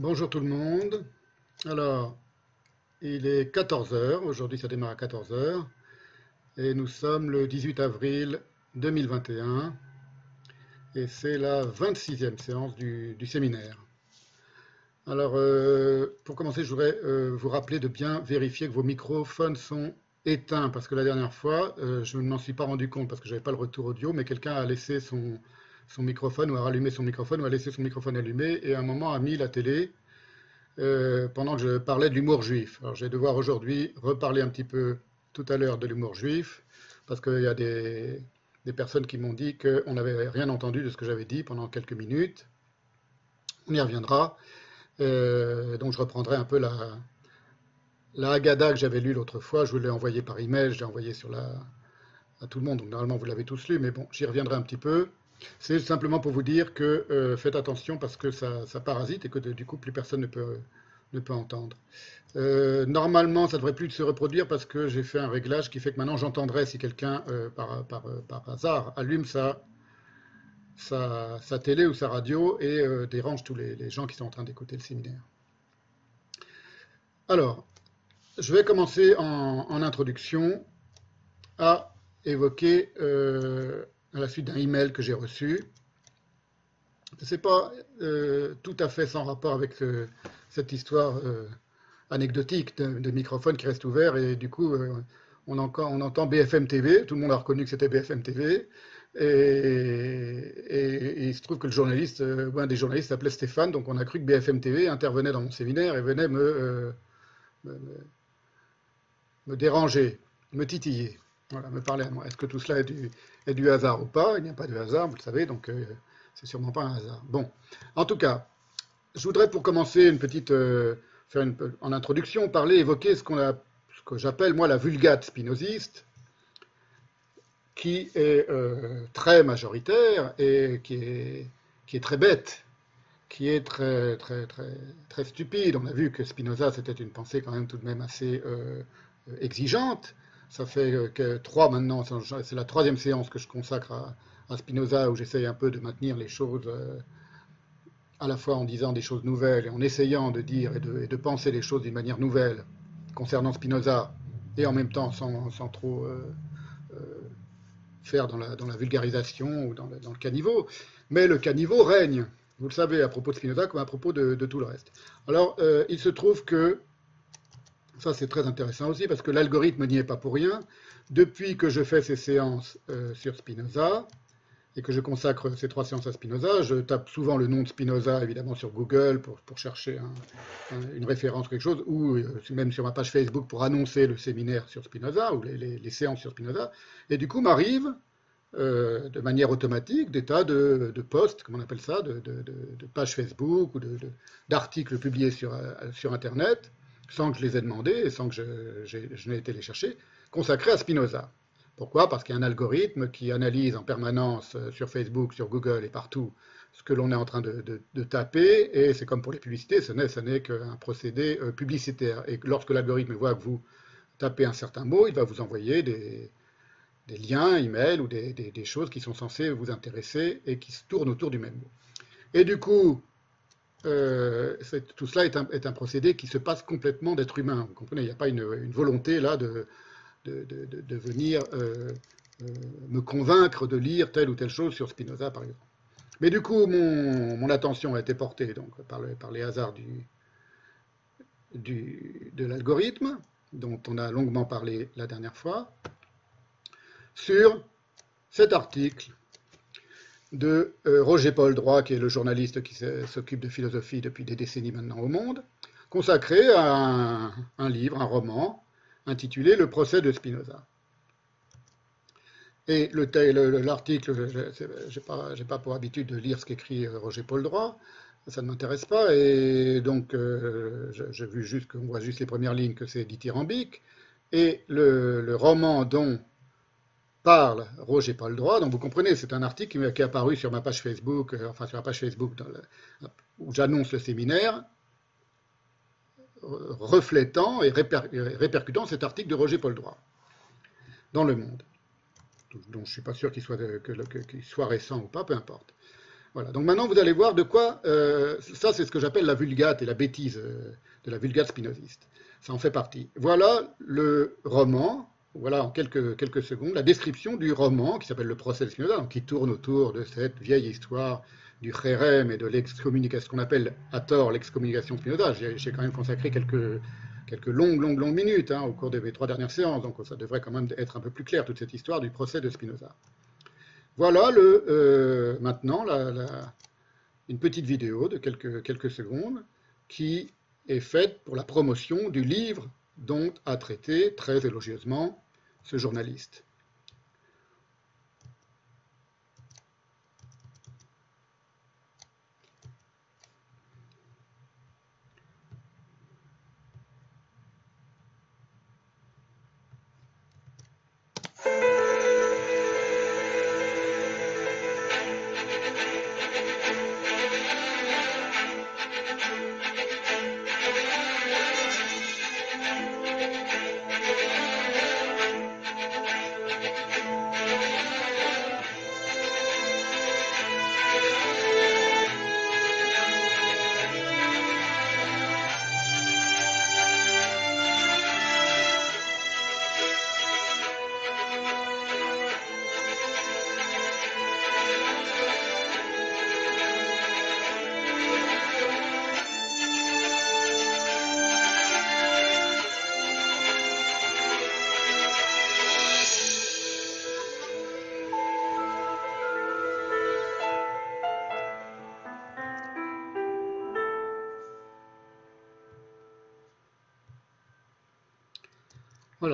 Bonjour tout le monde. Alors, il est 14 heures. Aujourd'hui, ça démarre à 14 heures. Et nous sommes le 18 avril 2021. Et c'est la 26e séance du, séminaire. Alors, euh, pour commencer, je voudrais euh, vous rappeler de bien vérifier que vos microphones sont éteints. Parce que la dernière fois, euh, je ne m'en suis pas rendu compte parce que je n'avais pas le retour audio, mais quelqu'un a laissé son, son microphone ou a rallumé son microphone ou a laissé son microphone allumé et à un moment a mis la télé euh, pendant que je parlais de l'humour juif. Alors je vais devoir aujourd'hui reparler un petit peu tout à l'heure de l'humour juif parce qu'il y a des, personnes qui m'ont dit qu'on n'avait rien entendu de ce que j'avais dit pendant quelques minutes. On y reviendra. Euh, donc je reprendrai un peu la, la Haggadah que j'avais lue l'autre fois. Je vous l'ai envoyé par email, je l'ai envoyé sur la, à tout le monde. Donc normalement vous l'avez tous lu, mais bon, j'y reviendrai un petit peu. C'est simplement pour vous dire que euh, faites attention parce que ça, parasite et que du coup plus personne ne peut, ne peut entendre. Euh, normalement, ça ne devrait plus se reproduire parce que j'ai fait un réglage qui fait que maintenant j'entendrai si quelqu'un euh, par, par, hasard allume sa, sa, sa, télé ou sa radio et dérange tous les, gens qui sont en train d'écouter le séminaire. Alors, je vais commencer en, en introduction à évoquer à la suite d'un email que j'ai reçu. Ce n'est pas euh, tout à fait sans rapport avec euh, cette histoire euh, anecdotique de, microphone qui reste ouvert et du coup on, entend BFM TV, tout le monde a reconnu que c'était BFM TV. Et, il se trouve que le journaliste, un des journalistes s'appelait Stéphane, donc on a cru que BFM TV intervenait dans mon séminaire et venait me, me déranger, me titiller. Voilà, me parler à moi. Est-ce que tout cela est du, est du hasard ou pas Il n'y a pas de hasard, vous le savez, donc euh, c'est sûrement pas un hasard. Bon, en tout cas, je voudrais pour commencer une petite, euh, faire une, en introduction, parler, évoquer ce, qu'on a, ce que j'appelle moi la vulgate spinoziste, qui est euh, très majoritaire et qui est, qui est très bête, qui est très, très, très, très stupide. On a vu que Spinoza, c'était une pensée quand même tout de même assez exigeante ça fait euh, trois maintenant, c'est la troisième séance que je consacre à, Spinoza, où j'essaye un peu de maintenir les choses euh, à la fois en disant des choses nouvelles et en essayant de dire et de, penser les choses d'une manière nouvelle concernant Spinoza, et en même temps sans, trop euh, faire dans la, vulgarisation ou dans le, caniveau. Mais le caniveau règne, vous le savez, à propos de Spinoza comme à propos de, tout le reste. Alors, il se trouve que ça, c'est très intéressant aussi parce que l'algorithme n'y est pas pour rien. Depuis que je fais ces séances euh, sur Spinoza et que je consacre ces trois séances à Spinoza, je tape souvent le nom de Spinoza, évidemment, sur Google pour, chercher une référence ou quelque chose, ou euh, même sur ma page Facebook pour annoncer le séminaire sur Spinoza ou les, séances sur Spinoza. Et du coup, m'arrive euh, de manière automatique des tas de, posts, comme on appelle ça, de, pages Facebook ou d'articles publiés sur Internet sans que je les ai demandés et sans que je, n'ai été les chercher, consacrés à Spinoza. Pourquoi? Parce qu'il y a un algorithme qui analyse en permanence euh, sur Facebook, sur Google et partout ce que l'on est en train de, taper, et c'est comme pour les publicités, ce n'est qu'un procédé euh, publicitaire. Et lorsque l'algorithme voit que vous tapez un certain mot, il va vous envoyer des, liens, emails ou des, des, choses qui sont censées vous intéresser et qui se tournent autour du même mot. Et du coup, euh, tout cela est un, procédé qui se passe complètement d'être humain. Vous comprenez, il n'y a pas une, volonté là de, venir euh, euh, me convaincre de lire telle ou telle chose sur Spinoza, par exemple. Mais du coup, mon, attention a été portée donc, par, les hasards de l'algorithme, dont on a longuement parlé la dernière fois, sur cet article de euh, Roger Paul Droit, qui est le journaliste qui s'occupe de philosophie depuis des décennies maintenant au monde, consacré à un, livre, un roman, intitulé Le procès de Spinoza. Et l'article, je n'ai pas, pour habitude de lire ce qu'écrit euh, Roger Paul Droit, ça ne m'intéresse pas, et donc euh, j'ai vu juste qu'on voit juste les premières lignes que c'est dithyrambique, et le roman dont parle Roger Paul Droit. Donc vous comprenez, c'est un article qui est apparu sur ma page Facebook, euh, enfin sur la page Facebook où j'annonce le séminaire, reflétant et répercutant cet article de Roger Paul Droit dans Le Monde. Donc je ne suis pas sûr qu'il soit, récent ou pas, peu importe. Voilà, donc maintenant vous allez voir de quoi, euh, ça c'est ce que j'appelle la vulgate et la bêtise euh, de la vulgate spinoziste. Ça en fait partie. Voilà le roman, voilà en quelques, secondes, la description du roman qui s'appelle Le procès de Spinoza, qui tourne autour de cette vieille histoire du Kherem et de l'excommunication, qu'on appelle à tort l'excommunication Spinoza. J'ai quand même consacré quelques, longues, longues, longues minutes hein, au cours des trois dernières séances, donc ça devrait quand même être un peu plus clair, toute cette histoire du procès de Spinoza. Voilà euh, maintenant une petite vidéo de quelques, quelques secondes qui est faite pour la promotion du livre dont a traité très élogieusement ce journaliste.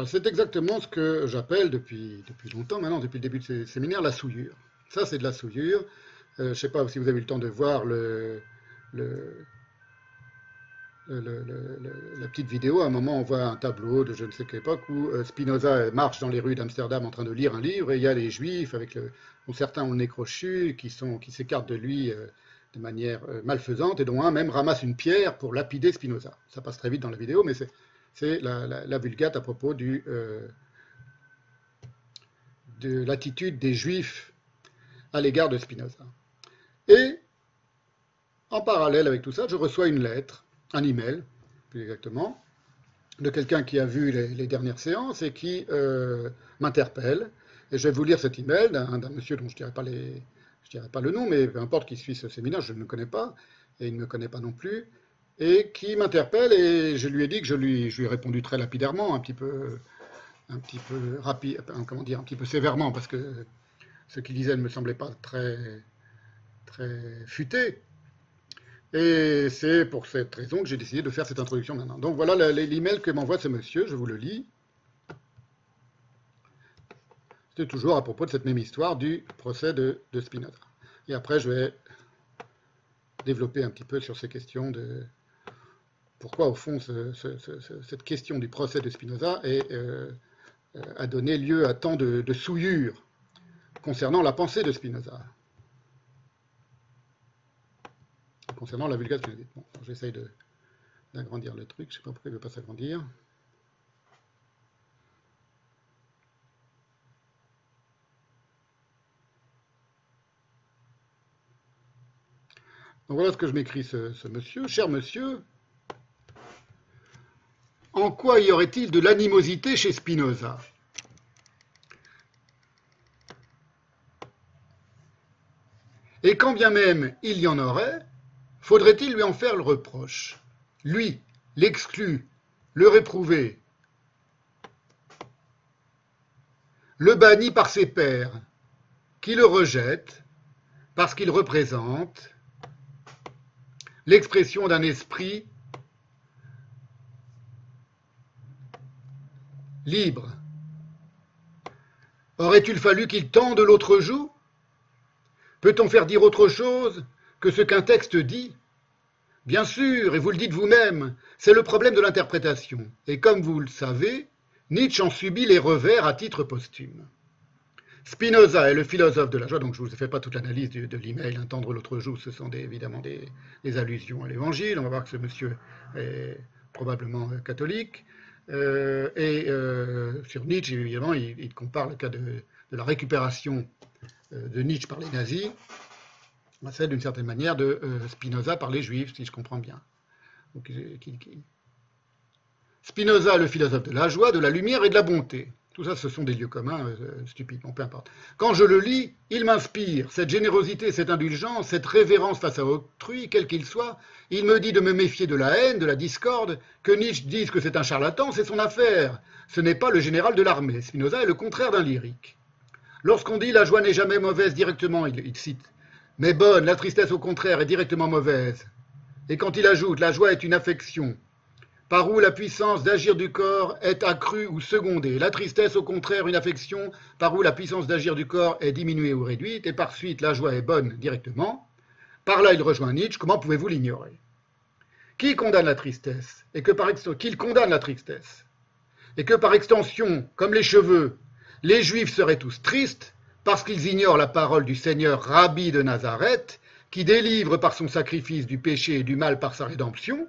Voilà, c'est exactement ce que j'appelle depuis, depuis longtemps maintenant, depuis le début de ces séminaires, la souillure. Ça, c'est de la souillure. Euh, je ne sais pas si vous avez eu le temps de voir la petite vidéo. À un moment, on voit un tableau de je ne sais quelle époque où euh, Spinoza marche dans les rues d'Amsterdam en train de lire un livre et il y a les juifs, avec dont certains ont le nez crochu, qui, s'écartent de lui euh, de manière malfaisante et dont un même ramasse une pierre pour lapider Spinoza. Ça passe très vite dans la vidéo, mais c'est c'est la, vulgate à propos euh, de l'attitude des Juifs à l'égard de Spinoza. Et en parallèle avec tout ça, je reçois une lettre, un email, plus exactement, de quelqu'un qui a vu les, dernières séances et qui euh, m'interpelle. Et je vais vous lire cet email d'un monsieur dont je ne dirai, pas dirai pas le nom, mais peu importe qui suit ce séminaire, je ne le connais pas, et il ne me connaît pas non plus et qui m'interpelle et je lui ai dit que je lui, je lui ai répondu très lapidairement, un petit peu, un petit peu rapide, comment dire, un petit peu sévèrement parce que ce qu'il disait ne me semblait pas très, très futé. Et c'est pour cette raison que j'ai décidé de faire cette introduction maintenant. Donc voilà l'email que m'envoie ce monsieur, je vous le lis. C'était toujours à propos de cette même histoire du procès de, de Spinoza. Et après, je vais développer un petit peu sur ces questions de, pourquoi, au fond, cette question du procès de Spinoza euh, a donné lieu à tant de, souillures concernant la pensée de Spinoza. Concernant la vulgate. Bon, j'essaye d'agrandir le truc, je ne sais pas pourquoi il ne veut pas s'agrandir. Donc voilà ce que je m'écris ce monsieur. Cher monsieur, en quoi y aurait-il de l'animosité chez Spinoza? Et quand bien même il y en aurait, faudrait-il lui en faire le reproche? Lui, l'exclu, le réprouver, le banni par ses pairs, qui le rejettent parce qu'il représente l'expression d'un esprit libre. Aurait-il fallu qu'il tende l'autre joue? Peut-on faire dire autre chose que ce qu'un texte dit? Bien sûr, et vous le dites vous-même, c'est le problème de l'interprétation. Et comme vous le savez, Nietzsche en subit les revers à titre posthume. Spinoza est le philosophe de la joie, donc je ne vous ai fait pas toute l'analyse de, l'email, Tendre l'autre joue, ce sont évidemment des, des, allusions à l'évangile. On va voir que ce monsieur est probablement catholique. Euh, et euh, sur Nietzsche, évidemment, il, compare le cas de, la récupération euh, de Nietzsche par les nazis. C'est d'une certaine manière de Spinoza par les juifs, si je comprends bien. Spinoza, le philosophe de la joie, de la lumière et de la bonté. Tout ça, ce sont des lieux communs euh, stupides, bon, peu importe. Quand je le lis, il m'inspire cette générosité, cette indulgence, cette révérence face à autrui, quel qu'il soit. Il me dit de me méfier de la haine, de la discorde. Que Nietzsche dise que c'est un charlatan, c'est son affaire. Ce n'est pas le général de l'armée. Spinoza est le contraire d'un lyrique. Lorsqu'on dit la joie n'est jamais mauvaise directement, il, il cite, mais bonne, la tristesse au contraire est directement mauvaise. Et quand il ajoute la joie est une affection, par où la puissance d'agir du corps est accrue ou secondée. La tristesse, au contraire, une affection par où la puissance d'agir du corps est diminuée ou réduite, et par suite la joie est bonne directement. Par là, il rejoint Nietzsche. Comment pouvez-vous l'ignorer? Qui condamne la tristesse? Et que par condamne la tristesse? Et que par extension, comme les cheveux, les Juifs seraient tous tristes parce qu'ils ignorent la parole du Seigneur Rabbi de Nazareth, qui délivre par son sacrifice du péché et du mal par sa rédemption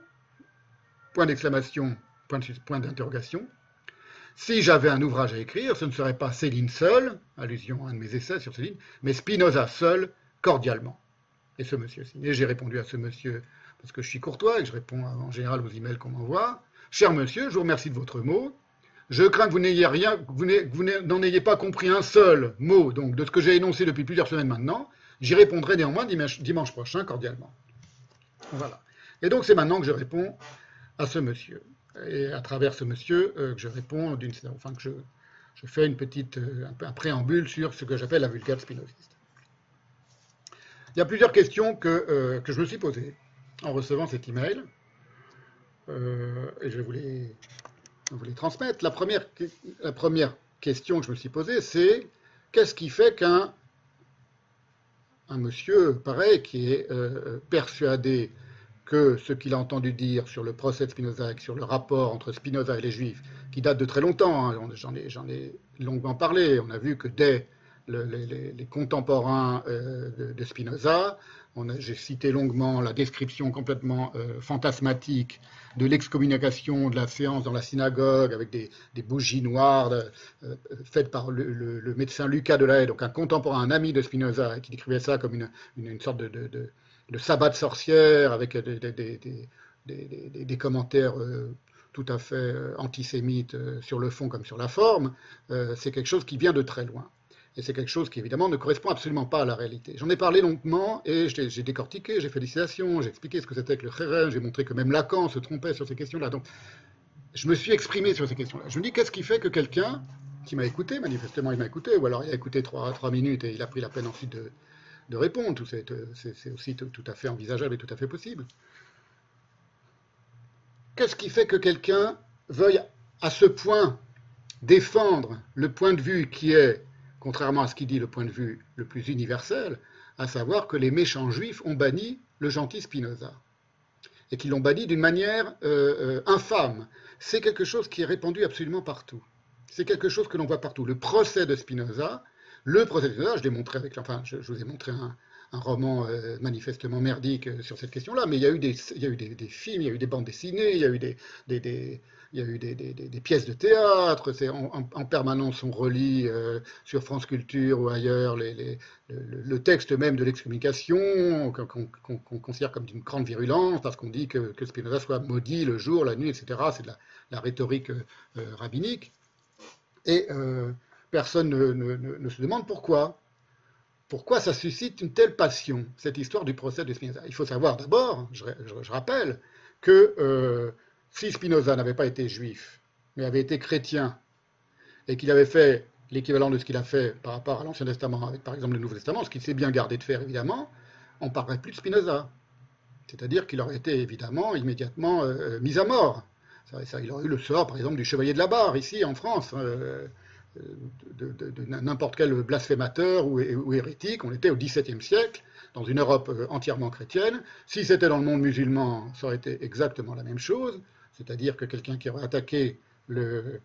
Point d'exclamation, point d'interrogation. Si j'avais un ouvrage à écrire, ce ne serait pas Céline seule, allusion à un de mes essais sur Céline, mais Spinoza seul, cordialement. Et ce monsieur signé, j'ai répondu à ce monsieur parce que je suis courtois et que je réponds en général aux emails qu'on m'envoie. Cher monsieur, je vous remercie de votre mot. Je crains que vous n'ayez rien, vous n'en ayez pas compris un seul mot, donc de ce que j'ai énoncé depuis plusieurs semaines maintenant. J'y répondrai néanmoins dimanche prochain, cordialement. Voilà. Et donc c'est maintenant que je réponds à ce monsieur. Et à travers ce monsieur, euh, que je réponds, d'une, enfin que je, fais une petite, euh, un, préambule sur ce que j'appelle la vulgate spinoziste. Il y a plusieurs questions que, euh, que je me suis posées en recevant cet email, et je les, vous les transmettre. La première, la première question que je me suis posée, c'est qu'est-ce qui fait qu'un un monsieur pareil qui est persuadé que ce qu'il a entendu dire sur le procès de Spinoza et sur le rapport entre Spinoza et les Juifs, qui date de très longtemps, hein, j'en ai, longuement parlé, on a vu que dès les, contemporains euh, de, Spinoza, j'ai cité longuement la description complètement euh, fantasmatique de l'excommunication de la séance dans la synagogue avec des, bougies noires euh, faites par le, médecin Lucas de la Haye, donc un contemporain, un ami de Spinoza, qui décrivait ça comme une, sorte de de sorcière avec des, commentaires euh, tout à fait euh, antisémites euh, sur le fond comme sur la forme, c'est quelque chose qui vient de très loin. Et c'est quelque chose qui, évidemment, ne correspond absolument pas à la réalité. J'en ai parlé longuement et j'ai décortiqué, j'ai fait des citations, j'ai expliqué ce que c'était que le Kherem, j'ai montré que même Lacan se trompait sur ces questions-là. Donc, je me suis exprimé sur ces questions-là. Je me dis, qu'est-ce qui fait que quelqu'un qui m'a écouté, manifestement il m'a écouté, ou alors il a écouté trois minutes et il a pris la peine ensuite de, de répondre. C'est aussi tout à fait envisageable et tout à fait possible. Qu'est-ce qui fait que quelqu'un veuille à ce point défendre le point de vue qui est, contrairement à ce qu'il dit, le point de vue le plus universel, à savoir que les méchants juifs ont banni le gentil Spinoza et qu'ils l'ont banni d'une manière euh, euh, infâme. C'est quelque chose qui est répandu absolument partout. C'est quelque chose que l'on voit partout. Le procès de Spinoza le procès enfin, je, vous ai montré un, roman euh, manifestement merdique euh, sur cette question-là, mais il y a eu, des, films, il y a eu des bandes dessinées, il y a eu des, pièces de théâtre, en, permanence on relit euh, sur France Culture ou ailleurs le, texte même de l'excommunication qu'on considère comme d'une grande virulence parce qu'on dit que, que, Spinoza soit maudit le jour, la nuit, etc. C'est de la, rhétorique rabbinique. Et personne ne, se demande pourquoi. Pourquoi ça suscite une telle passion, cette histoire du procès de Spinoza? Il faut savoir d'abord, je, rappelle, que euh, si Spinoza n'avait pas été juif, mais avait été chrétien, et qu'il avait fait l'équivalent de ce qu'il a fait par rapport à l'Ancien Testament, avec par exemple le Nouveau Testament, ce qu'il s'est bien gardé de faire évidemment, on ne parlerait plus de Spinoza. C'est-à-dire qu'il aurait été évidemment immédiatement euh, mis à mort. Il aurait eu le sort, par exemple, du chevalier de la barre, ici en France. Euh, de, n'importe quel blasphémateur ou, hérétique. On était au XVIIe siècle, dans une Europe euh, entièrement chrétienne. Si c'était dans le monde musulman, ça aurait été exactement la même chose, c'est-à-dire que quelqu'un qui aurait attaqué le,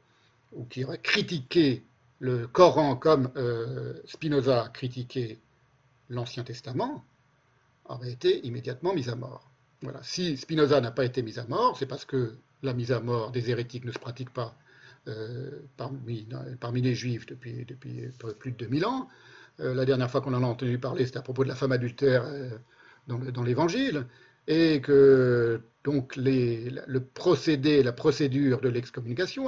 ou qui aurait critiqué le Coran comme euh, Spinoza a critiqué l'Ancien Testament, aurait été immédiatement mis à mort. Voilà. Si Spinoza n'a pas été mis à mort, c'est parce que la mise à mort des hérétiques ne se pratique pas parmi, parmi, les juifs depuis, plus de 2000 ans, Euh, la dernière fois qu'on en a entendu parler, c'était à propos de la femme adultère euh, dans l'Évangile, et que donc le procédé, la procédure de l'excommunication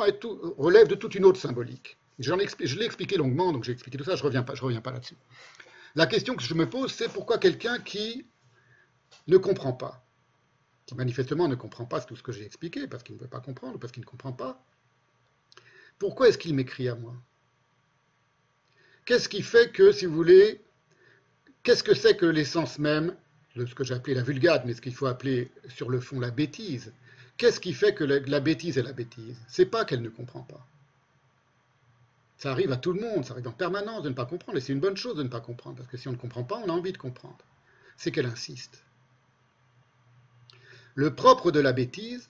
relève de toute une autre symbolique. je l'ai expliqué longuement, donc j'ai expliqué tout ça, je ne reviens pas, pas là-dessus. La question que je me pose, c'est pourquoi quelqu'un qui ne comprend pas, qui manifestement ne comprend pas tout ce que j'ai expliqué, parce qu'il ne veut pas comprendre, parce qu'il ne comprend pas, pourquoi est-ce qu'il m'écrit à moi? Qu'est-ce qui fait que, si vous voulez, qu'est-ce que c'est que l'essence même de ce que j'ai appelé la vulgate, mais ce qu'il faut appeler sur le fond la bêtise? Qu'est-ce qui fait que la, bêtise est la bêtise? C'est pas qu'elle ne comprend pas. Ça arrive à tout le monde, ça arrive en permanence de ne pas comprendre, et c'est une bonne chose de ne pas comprendre, parce que si on ne comprend pas, on a envie de comprendre. C'est qu'elle insiste. Le propre de la bêtise,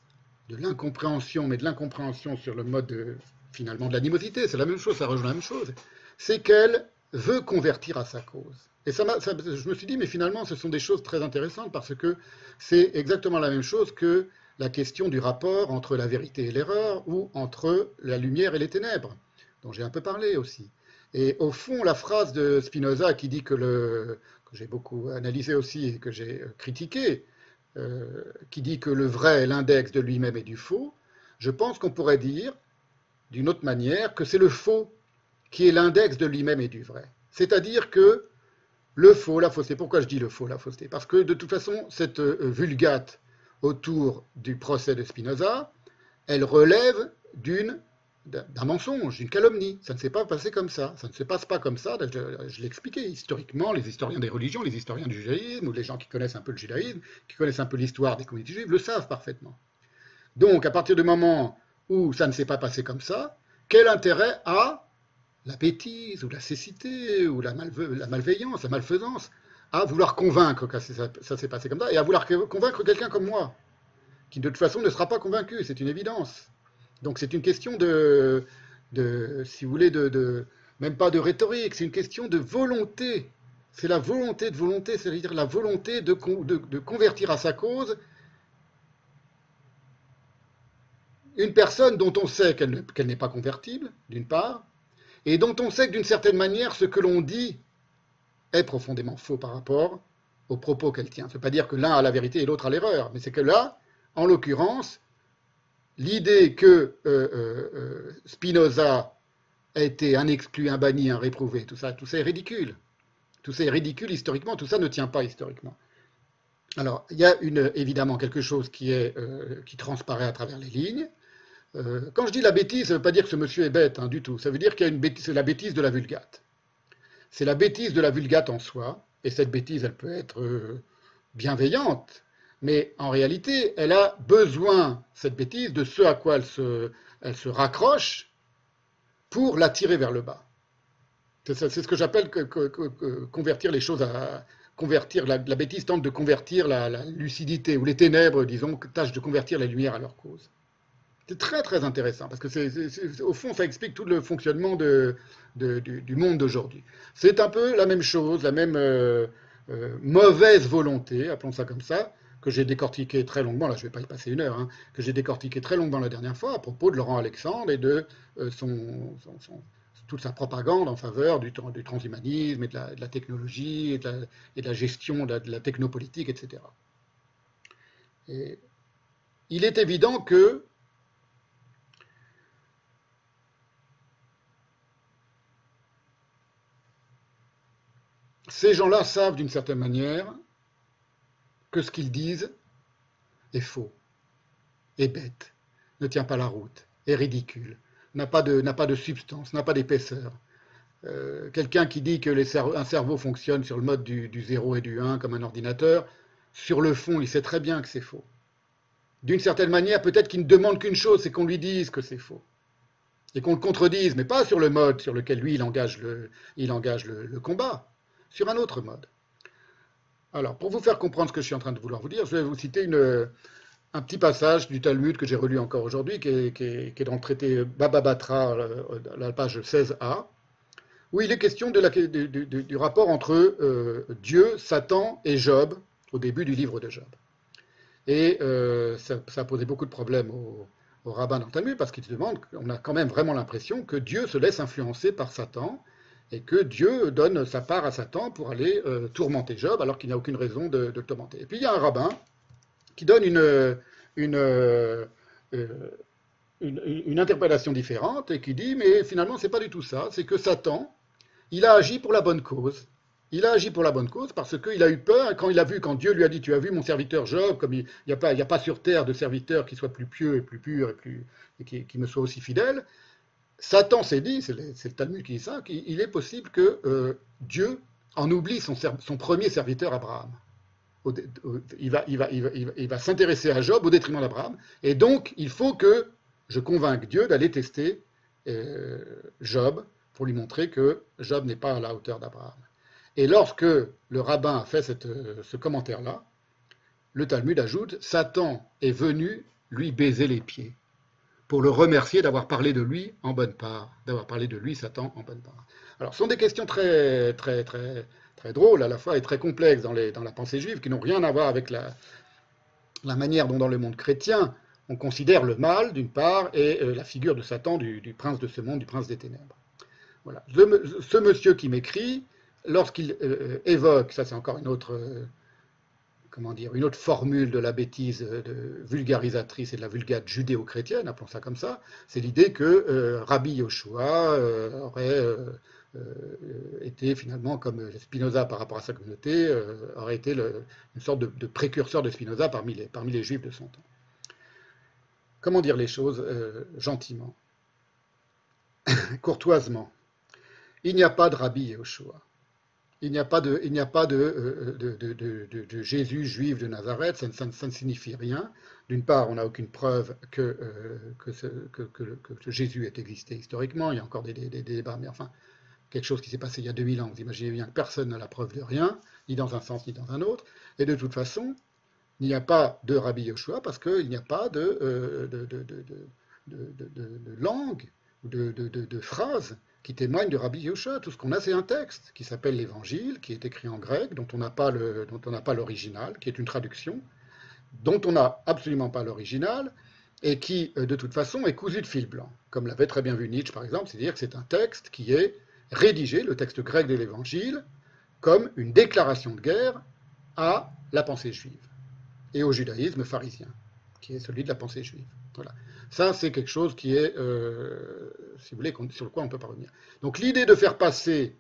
de l'incompréhension, mais de l'incompréhension sur le mode finalement de l'animosité, c'est la même chose, ça rejoint la même chose, c'est qu'elle veut convertir à sa cause. Et ça, je me suis dit, mais finalement, ce sont des choses très intéressantes parce que c'est exactement la même chose que la question du rapport entre la vérité et l'erreur ou entre la lumière et les ténèbres, dont j'ai un peu parlé aussi. Et au fond, la phrase de Spinoza qui dit que le, que j'ai beaucoup analysé aussi et que j'ai critiqué, euh, qui dit que le vrai est l'index de lui-même et du faux, je pense qu'on pourrait dire, d'une autre manière, que c'est le faux qui est l'index de lui-même et du vrai. C'est-à-dire que le faux, la fausseté, pourquoi je dis le faux, la fausseté? Parce que de toute façon, cette euh, vulgate autour du procès de Spinoza, elle relève d'une d'un mensonge, d'une calomnie. Ça ne s'est pas passé comme ça. Ça ne se passe pas comme ça. Je, l'ai expliqué historiquement. Les historiens des religions, les historiens du judaïsme, ou les gens qui connaissent un peu le judaïsme, qui connaissent un peu l'histoire des communautés juives, le savent parfaitement. Donc, à partir du moment où ça ne s'est pas passé comme ça, quel intérêt a la bêtise ou la cécité ou la, malveillance, la malfaisance, à vouloir convaincre que ça, s'est passé comme ça et à vouloir convaincre quelqu'un comme moi, qui de toute façon ne sera pas convaincu, c'est une évidence. Donc c'est une question de, si vous voulez, de, même pas de rhétorique, c'est une question de volonté. C'est la volonté de volonté, c'est-à-dire la volonté de, convertir à sa cause une personne dont on sait qu'elle n'est pas convertible, d'une part, et dont on sait que d'une certaine manière, ce que l'on dit est profondément faux par rapport aux propos qu'elle tient. Ce ne veut pas dire que l'un a la vérité et l'autre a l'erreur, mais c'est que là, en l'occurrence, l'idée que euh, euh, euh, Spinoza a été un exclu, un banni, un réprouvé, tout ça, tout ça est ridicule. Tout ça est ridicule historiquement, tout ça ne tient pas historiquement. Alors, il y a évidemment quelque chose qui transparaît à travers les lignes, euh, quand je dis la bêtise, ça ne veut pas dire que ce monsieur est bête hein, du tout. Ça veut dire qu'il y a une bêtise, c'est la bêtise de la vulgate. C'est la bêtise de la vulgate en soi, et cette bêtise, elle peut être euh, bienveillante, mais en réalité, elle a besoin, cette bêtise, de ce à quoi elle se, raccroche pour la tirer vers le bas. C'est ce que j'appelle convertir les choses à, convertir la, bêtise tente de convertir la, la, lucidité ou les ténèbres, disons, tâche de convertir la lumière à leur cause. C'est très très intéressant parce que c'est, au fond ça explique tout le fonctionnement du, monde d'aujourd'hui. C'est un peu la même chose, la même euh, euh, mauvaise volonté, appelons ça comme ça, que j'ai décortiqué très longuement, là je ne vais pas y passer une heure, hein, que j'ai décortiqué très longuement la dernière fois à propos de Laurent Alexandre et de euh, toute sa propagande en faveur du, transhumanisme et de la, technologie et de la, gestion de la, technopolitique, etc. Et il est évident que Ces gens-là savent d'une certaine manière que ce qu'ils disent est faux, est bête, ne tient pas la route, est ridicule, n'a pas de, substance, n'a pas d'épaisseur. Euh, quelqu'un qui dit que un cerveau fonctionne sur le mode du, du 0 et du 1 comme un ordinateur, sur le fond, il sait très bien que c'est faux. D'une certaine manière, peut-être qu'il ne demande qu'une chose, c'est qu'on lui dise que c'est faux. Et qu'on le contredise, mais pas sur le mode sur lequel lui, il engage le combat sur un autre mode. Alors, pour vous faire comprendre ce que je suis en train de vouloir vous dire, je vais vous citer un petit passage du Talmud que j'ai relu encore aujourd'hui, qui, est dans le traité Baba Batra, euh, la page 16a, où il est question du, rapport entre euh, Dieu, Satan et Job, au début du livre de Job. Et euh, ça, a posé beaucoup de problèmes au, rabbin dans le Talmud, parce qu'il se demande, on a quand même vraiment l'impression que Dieu se laisse influencer par Satan, et que Dieu donne sa part à Satan pour aller euh, tourmenter Job alors qu'il n'a aucune raison de, le tourmenter. Et puis il y a un rabbin qui donne une, une, euh, une, interprétation différente et qui dit mais finalement c'est pas du tout ça, c'est que Satan, il a agi pour la bonne cause. Il a agi pour la bonne cause parce qu'il a eu peur quand il a vu, quand Dieu lui a dit Tu as vu mon serviteur Job, comme il n'y a, pas, sur terre de serviteur qui soit plus pieux et plus pur et, plus, qui, me soit aussi fidèle, Satan s'est dit, c'est le, Talmud qui dit ça, qu'il est possible que euh, Dieu en oublie son, premier serviteur Abraham. il va, s'intéresser à Job au détriment d'Abraham. Et donc, il faut que je convainque Dieu d'aller tester euh, Job pour lui montrer que Job n'est pas à la hauteur d'Abraham. Et lorsque le rabbin a fait ce commentaire-là, le Talmud ajoute Satan est venu lui baiser les pieds pour le remercier d'avoir parlé de lui en bonne part, d'avoir parlé de lui, Satan, en bonne part. Alors, ce sont des questions très, très, très, très drôles à la fois et très complexes dans, la pensée juive qui n'ont rien à voir avec la, manière dont dans le monde chrétien on considère le mal d'une part et euh, la figure de Satan, du, prince de ce monde, du prince des ténèbres. Voilà. Ce, monsieur qui m'écrit, lorsqu'il euh, évoque, ça c'est encore une autre, comment dire, une autre formule de la bêtise de vulgarisatrice et de la vulgate judéo-chrétienne, appelons ça comme ça, c'est l'idée que euh, Rabbi Yoshua euh, aurait euh, été finalement, comme Spinoza par rapport à sa communauté, aurait été une sorte de, précurseur de Spinoza parmi les, parmi les juifs de son temps. Comment dire les choses gentiment, courtoisement. Il n'y a pas de Rabbi Yoshua il n'y a pas de, Jésus juif de Nazareth, ça, ne signifie rien. D'une part, on n'a aucune preuve que, euh, que, Jésus ait existé historiquement, il y a encore des, débats, mais enfin, quelque chose qui s'est passé il y a 2000 ans, vous imaginez bien que personne n'a la preuve de rien, ni dans un sens ni dans un autre, et de toute façon, il n'y a pas de Rabbi Yoshua parce qu'il n'y a pas de, euh, de, langue, de, phrases qui témoigne de Rabbi Yosha. Tout ce qu'on a, c'est un texte qui s'appelle l'Évangile, qui est écrit en grec, dont on n'a pas l'original, qui est une traduction, dont on n'a absolument pas l'original, et qui, euh, de toute façon, est cousu de fil blanc, comme l'avait très bien vu Nietzsche, par exemple, c'est-à-dire que c'est un texte qui est rédigé, le texte grec de l'Évangile, comme une déclaration de guerre à la pensée juive et au judaïsme pharisien, qui est celui de la pensée juive. Voilà. Ça, c'est quelque chose qui est, euh, si vous voulez, sur le quoi on peut pas revenir. Donc l'idée de faire passer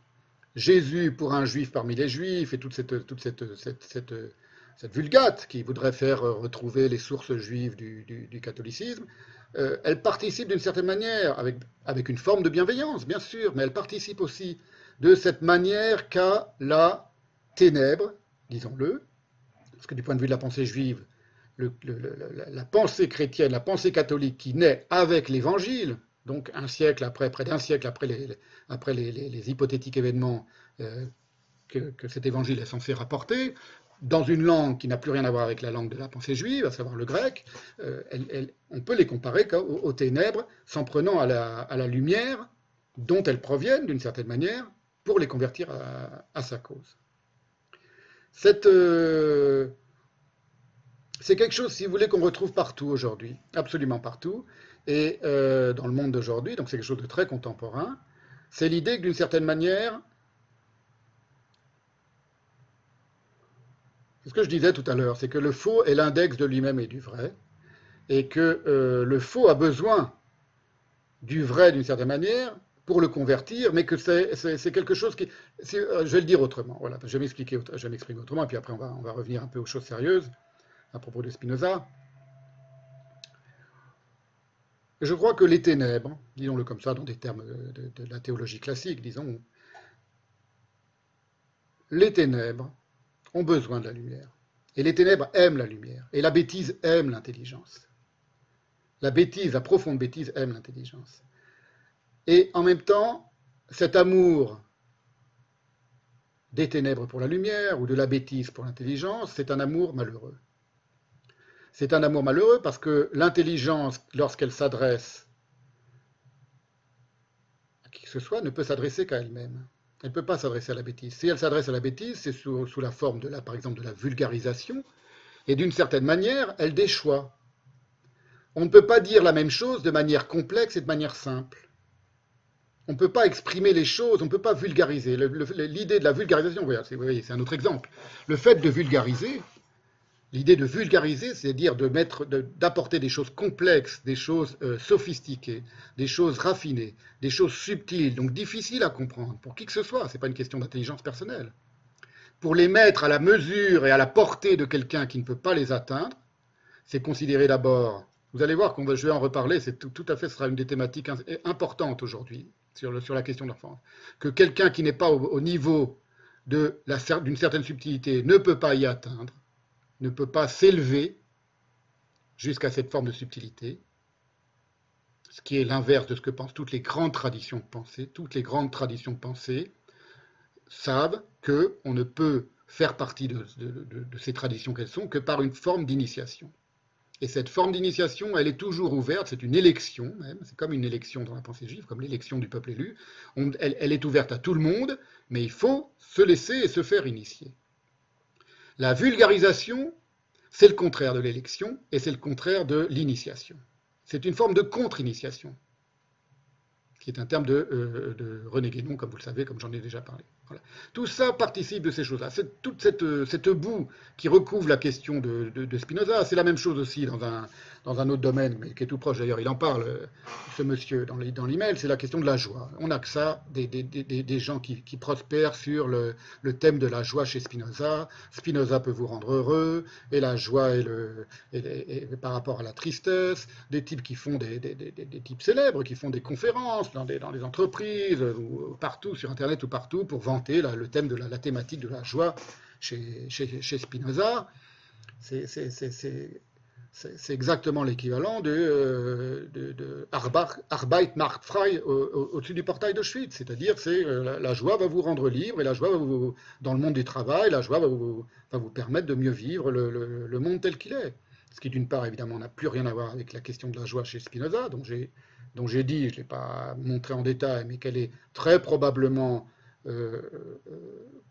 Jésus pour un juif parmi les juifs et toute cette, toute cette, cette, cette, vulgate qui voudrait faire retrouver les sources juives du, du, catholicisme, euh, elle participe d'une certaine manière, avec, avec une forme de bienveillance, bien sûr, mais elle participe aussi de cette manière qu'a la ténèbre, disons-le, parce que du point de vue de la pensée juive, la pensée chrétienne, la pensée catholique qui naît avec l'Évangile, donc un siècle après, près d'un siècle après les, hypothétiques événements euh, que, cet Évangile est censé rapporter, dans une langue qui n'a plus rien à voir avec la langue de la pensée juive, à savoir le grec, euh, on peut les comparer aux, ténèbres, s'en prenant à la, lumière dont elles proviennent d'une certaine manière pour les convertir à, sa cause. Cette, euh, c'est quelque chose, si vous voulez, qu'on retrouve partout aujourd'hui, absolument partout, et euh, dans le monde d'aujourd'hui, donc c'est quelque chose de très contemporain. C'est l'idée que d'une certaine manière, c'est ce que je disais tout à l'heure, c'est que le faux est l'index de lui-même et du vrai, et que euh, le faux a besoin du vrai d'une certaine manière pour le convertir, mais que c'est quelque chose qui... Euh, je vais le dire autrement, voilà, je vais m'expliquer, autrement, et puis après on va, on va revenir un peu aux choses sérieuses à propos de Spinoza. Je crois que les ténèbres, disons-le comme ça dans des termes de, la théologie classique, disons, les ténèbres ont besoin de la lumière. Et les ténèbres aiment la lumière. Et la bêtise aime l'intelligence. La bêtise, la profonde bêtise aime l'intelligence. Et en même temps, cet amour des ténèbres pour la lumière ou de la bêtise pour l'intelligence, c'est un amour malheureux. C'est un amour malheureux parce que l'intelligence, lorsqu'elle s'adresse à qui que ce soit, ne peut s'adresser qu'à elle-même. Elle ne peut pas s'adresser à la bêtise. Si elle s'adresse à la bêtise, c'est sous, la forme, de la, par exemple, de la vulgarisation, et d'une certaine manière, elle déchoit. On ne peut pas dire la même chose de manière complexe et de manière simple. On ne peut pas exprimer les choses, on ne peut pas vulgariser. L'idée de la vulgarisation, vous voyez, c'est un autre exemple. Le fait de vulgariser, l'idée de vulgariser, c'est-à-dire d'apporter des choses complexes, des choses euh, sophistiquées, des choses raffinées, des choses subtiles, donc difficiles à comprendre pour qui que ce soit. Ce n'est pas une question d'intelligence personnelle. Pour les mettre à la mesure et à la portée de quelqu'un qui ne peut pas les atteindre, c'est considérer d'abord. Vous allez voir qu'on je vais en reparler. C'est tout, à fait, ce sera une des thématiques importantes aujourd'hui sur, sur, la question de l'enfance. Que quelqu'un qui n'est pas au, niveau d'une certaine subtilité ne peut pas y atteindre, ne peut pas s'élever jusqu'à cette forme de subtilité, ce qui est l'inverse de ce que pensent toutes les grandes traditions de pensée. Toutes les grandes traditions de pensée savent qu'on ne peut faire partie de, ces traditions qu'elles sont que par une forme d'initiation. Et cette forme d'initiation, elle est toujours ouverte, c'est une élection c'est comme une élection dans la pensée juive, comme l'élection du peuple élu. elle, est ouverte à tout le monde, mais il faut se laisser et se faire initier. La vulgarisation, c'est le contraire de l'élection et c'est le contraire de l'initiation. C'est une forme de contre-initiation, qui est un terme de, euh, René Guénon, comme vous le savez, comme j'en ai déjà parlé. Tout ça participe de ces choses-là. C'est toute cette, cette, boue qui recouvre la question de, Spinoza. C'est la même chose aussi dans un, autre domaine, mais qui est tout proche d'ailleurs, il en parle, ce monsieur, dans l'email, c'est la question de la joie. On n'a que ça, des, gens qui, prospèrent sur le, thème de la joie chez Spinoza. Spinoza peut vous rendre heureux, et la joie est, par rapport à la tristesse, des types qui font des, types célèbres, qui font des conférences dans dans les entreprises, ou partout, sur Internet ou partout, pour le thème de la, thématique de la joie chez, chez, chez Spinoza. C'est exactement l'équivalent de, euh, de, Arbeit macht frei au-dessus du portail de. C'est-à-dire, c'est euh, la, joie va vous rendre libre et la joie va vous, dans le monde du travail, la joie va vous, va vous permettre de mieux vivre le, le, monde tel qu'il est. Ce qui, d'une part, évidemment, n'a plus rien à voir avec la question de la joie chez Spinoza, dont j'ai dit, je ne l'ai pas montré en détail, mais qu'elle est très probablement euh,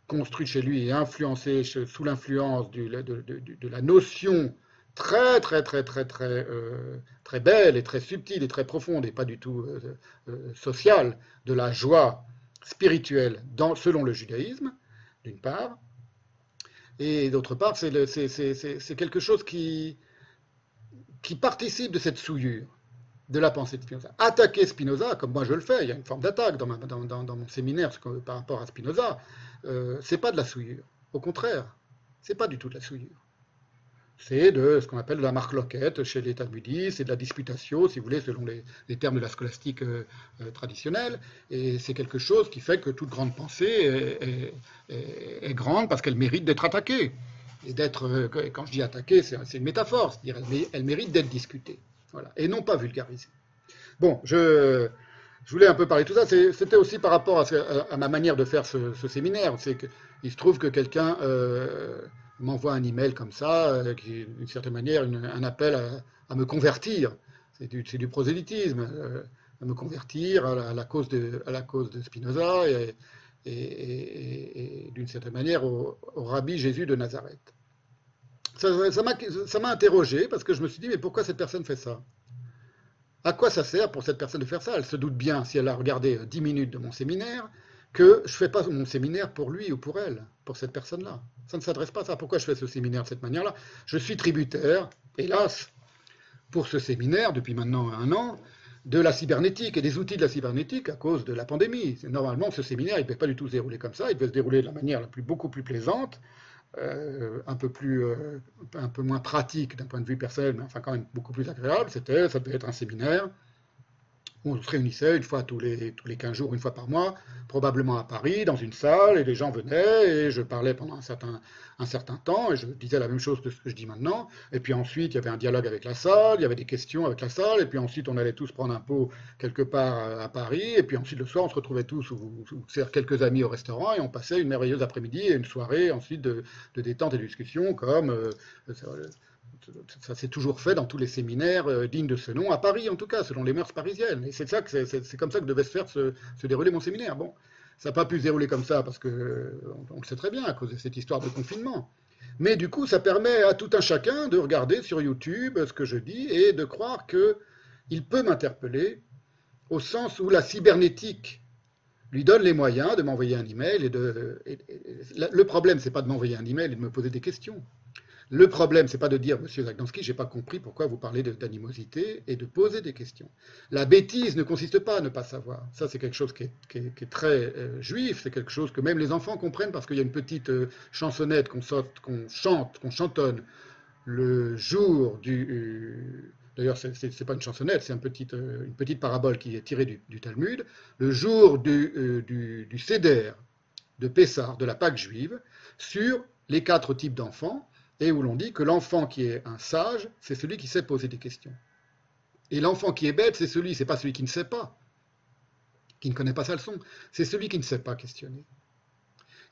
construite chez lui et influencée sous l'influence de, la notion très très très très très euh, très belle et très subtile et très profonde et pas du tout euh, euh, sociale de la joie spirituelle dans, selon le judaïsme, d'une part, et d'autre part, c'est quelque chose qui, qui participe de cette souillure de la pensée de Spinoza. Attaquer Spinoza, comme moi je le fais, il y a une forme d'attaque dans, mon séminaire par rapport à Spinoza, euh, c'est pas de la souillure. Au contraire, c'est pas du tout de la souillure c'est de ce qu'on appelle de la marque loquette chez les Talmudistes, c'est de la disputation, si vous voulez, selon les, termes de la scolastique euh, euh, traditionnelle. Et c'est quelque chose qui fait que toute grande pensée est, grande parce qu'elle mérite d'être attaquée. Et d'être, euh, quand je dis attaquée, c'est, une métaphore, c'est-à-dire elle, mérite d'être discutée. Et non pas vulgarisée. Bon, je, voulais un peu parler de tout ça. c'était aussi par rapport à, ma manière de faire ce, séminaire. C'est qu'il se trouve que quelqu'un m'envoie un email comme ça, euh, qui est d'une certaine manière un appel à, me convertir. C'est du, prosélytisme, euh, à me convertir à la, cause, de, Spinoza et, et, d'une certaine manière au, rabbi Jésus de Nazareth. Ça m'a interrogé parce que je me suis dit, mais pourquoi cette personne fait ça? À quoi ça sert pour cette personne de faire ça? Elle se doute bien, si elle a regardé 10 minutes de mon séminaire, que je ne fais pas mon séminaire pour lui ou pour elle, pour cette personne-là. Ça ne s'adresse pas à ça. Pourquoi je fais ce séminaire de cette manière-là? Je suis tributaire, hélas, pour ce séminaire, depuis maintenant un an, de la cybernétique et des outils de la cybernétique à cause de la pandémie. Normalement, ce séminaire, il ne devait pas du tout se dérouler comme ça, il devait se dérouler de la manière la plus, beaucoup plus plaisante, euh, un, peu plus, euh, un peu moins pratique d'un point de vue personnel, mais enfin quand même beaucoup plus agréable. C'était, ça devait être un séminaire on se réunissait une fois tous les, tous les 15 jours, une fois par mois, probablement à Paris, dans une salle, et les gens venaient, et je parlais pendant un certain, temps, et je disais la même chose que ce que je dis maintenant. Et puis ensuite, il y avait un dialogue avec la salle, il y avait des questions avec la salle, et puis ensuite, on allait tous prendre un pot quelque part à Paris, et puis ensuite, le soir, on se retrouvait tous, ou, quelques amis au restaurant, et on passait une merveilleuse après-midi et une soirée ensuite de, détente et de discussion, comme... Euh, ça s'est toujours fait dans tous les séminaires euh, dignes de ce nom, à Paris en tout cas, selon les mœurs parisiennes. Et c'est ça que c'est comme ça que devait se faire se, dérouler mon séminaire. Bon, ça n'a pas pu se dérouler comme ça parce que on, le sait très bien à cause de cette histoire de confinement. Mais du coup, ça permet à tout un chacun de regarder sur YouTube ce que je dis et de croire que il peut m'interpeller au sens où la cybernétique lui donne les moyens de m'envoyer un email et de. le problème, c'est pas de m'envoyer un email et de me poser des questions. Le problème, c'est pas de dire, Monsieur Zagdanski, j'ai pas compris pourquoi vous parlez d'animosité et de poser des questions. La bêtise ne consiste pas à ne pas savoir. Ça, c'est quelque chose qui est, très euh, juif. C'est quelque chose que même les enfants comprennent parce qu'il y a une petite euh, chansonnette qu'on chante, qu'on chantonne le jour du. Euh, d'ailleurs, ce n'est pas une chansonnette, c'est une petite, parabole qui est tirée du, Talmud. Le jour du, du, du Seder de Pessah, de la Pâque juive, sur les quatre types d'enfants et où l'on dit que l'enfant qui est un sage, c'est celui qui sait poser des questions. Et l'enfant qui est bête, c'est celui, c'est pas celui qui ne sait pas, qui ne connaît pas sa leçon, c'est celui qui ne sait pas questionner.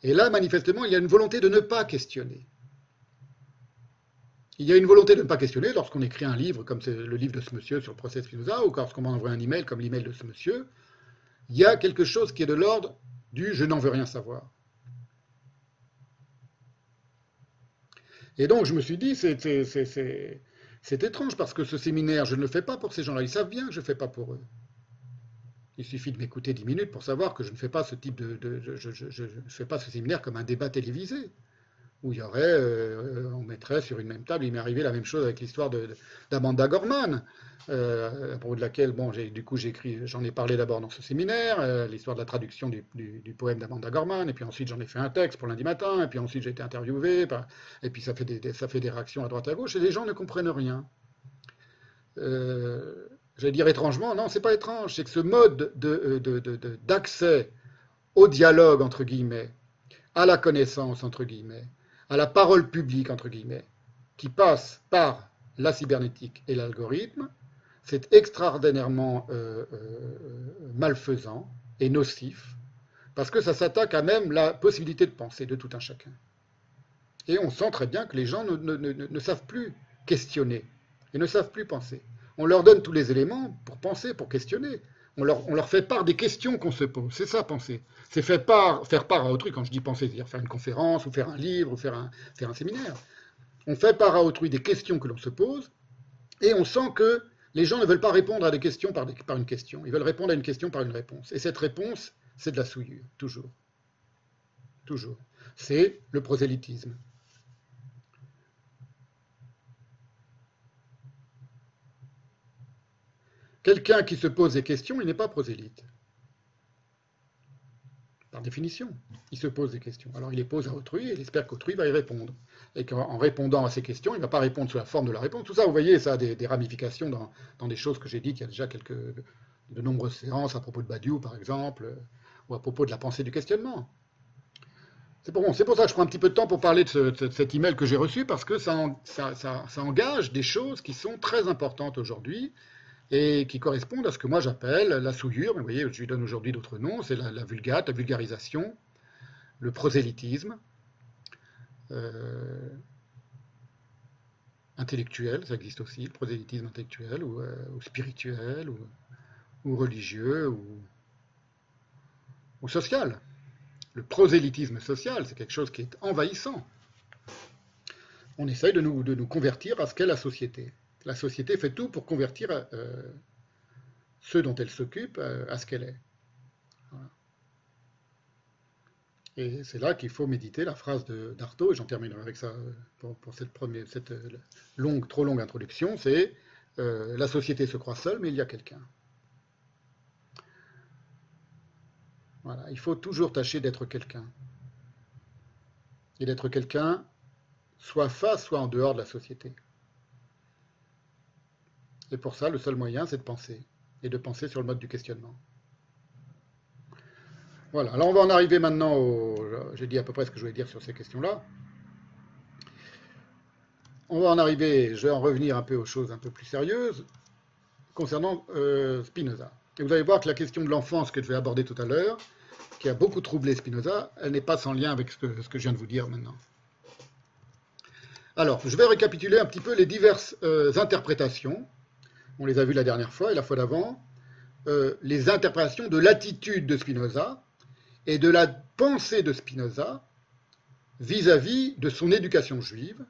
Et là, manifestement, il y a une volonté de ne pas questionner. Il y a une volonté de ne pas questionner lorsqu'on écrit un livre, comme c'est le livre de ce monsieur sur le procès Spinoza, ou lorsqu'on m'envoie un email comme l'email de ce monsieur. Il y a quelque chose qui est de l'ordre du je n'en veux rien savoir. Et donc, je me suis dit, c'est étrange parce que ce séminaire, je ne le fais pas pour ces gens-là. Ils savent bien que je ne fais pas pour eux. Il suffit de m'écouter dix minutes pour savoir que je ne fais pas ce type de, je, ne fais pas ce séminaire comme un débat télévisé où il y aurait, euh, on mettrait sur une même table. Il m'est arrivé la même chose avec l'histoire d'Amanda Gorman, euh, à propos de laquelle, bon, du coup, j'en ai parlé d'abord dans ce séminaire, euh, l'histoire de la traduction du, poème d'Amanda Gorman, et puis ensuite j'en ai fait un texte pour lundi matin, et puis ensuite j'ai été interviewé, et puis ça fait, des, réactions à droite à gauche, et les gens ne comprennent rien. J'allais dire étrangement, non, c'est pas étrange, c'est que ce mode d'accès au dialogue, entre guillemets, à la connaissance, entre guillemets, à la parole publique, entre guillemets, qui passe par la cybernétique et l'algorithme, c'est extraordinairement euh, euh, malfaisant et nocif, parce que ça s'attaque à même la possibilité de penser de tout un chacun. Et on sent très bien que les gens ne, savent plus questionner et ne savent plus penser. On leur donne tous les éléments pour penser, pour questionner. On leur, fait part des questions qu'on se pose. C'est ça, penser. C'est faire part, à autrui, quand je dis penser, c'est-à-dire faire une conférence, ou faire un livre, ou faire un, faire un séminaire. On fait part à autrui des questions que l'on se pose, et on sent que les gens ne veulent pas répondre à des questions par, par une question. Ils veulent répondre à une question par une réponse. Et cette réponse, c'est de la souillure, toujours. Toujours. C'est le prosélytisme. Quelqu'un qui se pose des questions, il n'est pas prosélyte par définition. Il se pose des questions. Alors il les pose à autrui et il espère qu'autrui va y répondre. Et qu'en répondant à ces questions, il ne va pas répondre sous la forme de la réponse. Tout ça, vous voyez, ça a des, ramifications dans, des choses que j'ai dites il y a déjà quelques, de nombreuses séances à propos de Badiou, par exemple, ou à propos de la pensée du questionnement. C'est pour, ça que je prends un petit peu de temps pour parler de, cet email que j'ai reçu, parce que ça engage des choses qui sont très importantes aujourd'hui et qui correspondent à ce que moi j'appelle la souillure, vous voyez, je lui donne aujourd'hui d'autres noms, c'est la, vulgate, la vulgarisation, le prosélytisme, euh, intellectuel, ça existe aussi, le prosélytisme intellectuel ou, euh, spirituel ou, religieux ou, social. Le prosélytisme social, c'est quelque chose qui est envahissant. On essaye de nous, de nous convertir à ce qu'est la société la société fait tout pour convertir euh, ceux dont elle s'occupe euh, à ce qu'elle est. Et c'est là qu'il faut méditer la phrase d'Artaud, et j'en terminerai avec ça euh, pour, cette, longue, trop longue introduction, c'est la société se croit seule, mais il y a quelqu'un. Voilà, il faut toujours tâcher d'être quelqu'un. Et d'être quelqu'un, soit face, soit en dehors de la société. Et pour ça, le seul moyen, c'est de penser, et de penser sur le mode du questionnement. Voilà, alors on va en arriver maintenant au... J'ai dit à peu près ce que je voulais dire sur ces questions-là. On va en arriver, je vais en revenir un peu aux choses un peu plus sérieuses, concernant euh, Spinoza. Et vous allez voir que la question de l'enfance que je vais aborder tout à l'heure, qui a beaucoup troublé Spinoza, elle n'est pas sans lien avec ce que, ce que, je viens de vous dire maintenant. Alors, je vais récapituler un petit peu les diverses euh, interprétations on les a vus la dernière fois et la fois d'avant, euh, les interprétations de l'attitude de Spinoza et de la pensée de Spinoza vis-à-vis de son éducation juive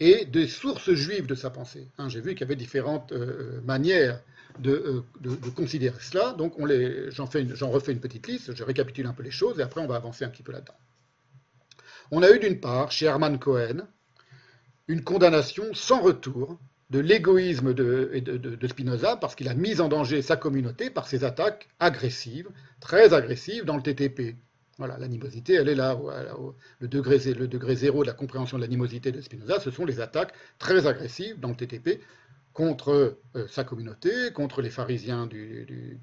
et des sources juives de sa pensée. Hein, j'ai vu qu'il y avait différentes euh, manières de, considérer cela, donc j'en, refais une petite liste, je récapitule un peu les choses, et après on va avancer un petit peu là-dedans. On a eu d'une part, chez Hermann Cohen, une condamnation sans retour de l'égoïsme de, Spinoza parce qu'il a mis en danger sa communauté par ses attaques agressives, très agressives dans le TTP. Voilà, l'animosité, elle est là. Le degré, zéro de la compréhension de l'animosité de Spinoza, ce sont les attaques très agressives dans le TTP contre euh, sa communauté, contre les pharisiens du,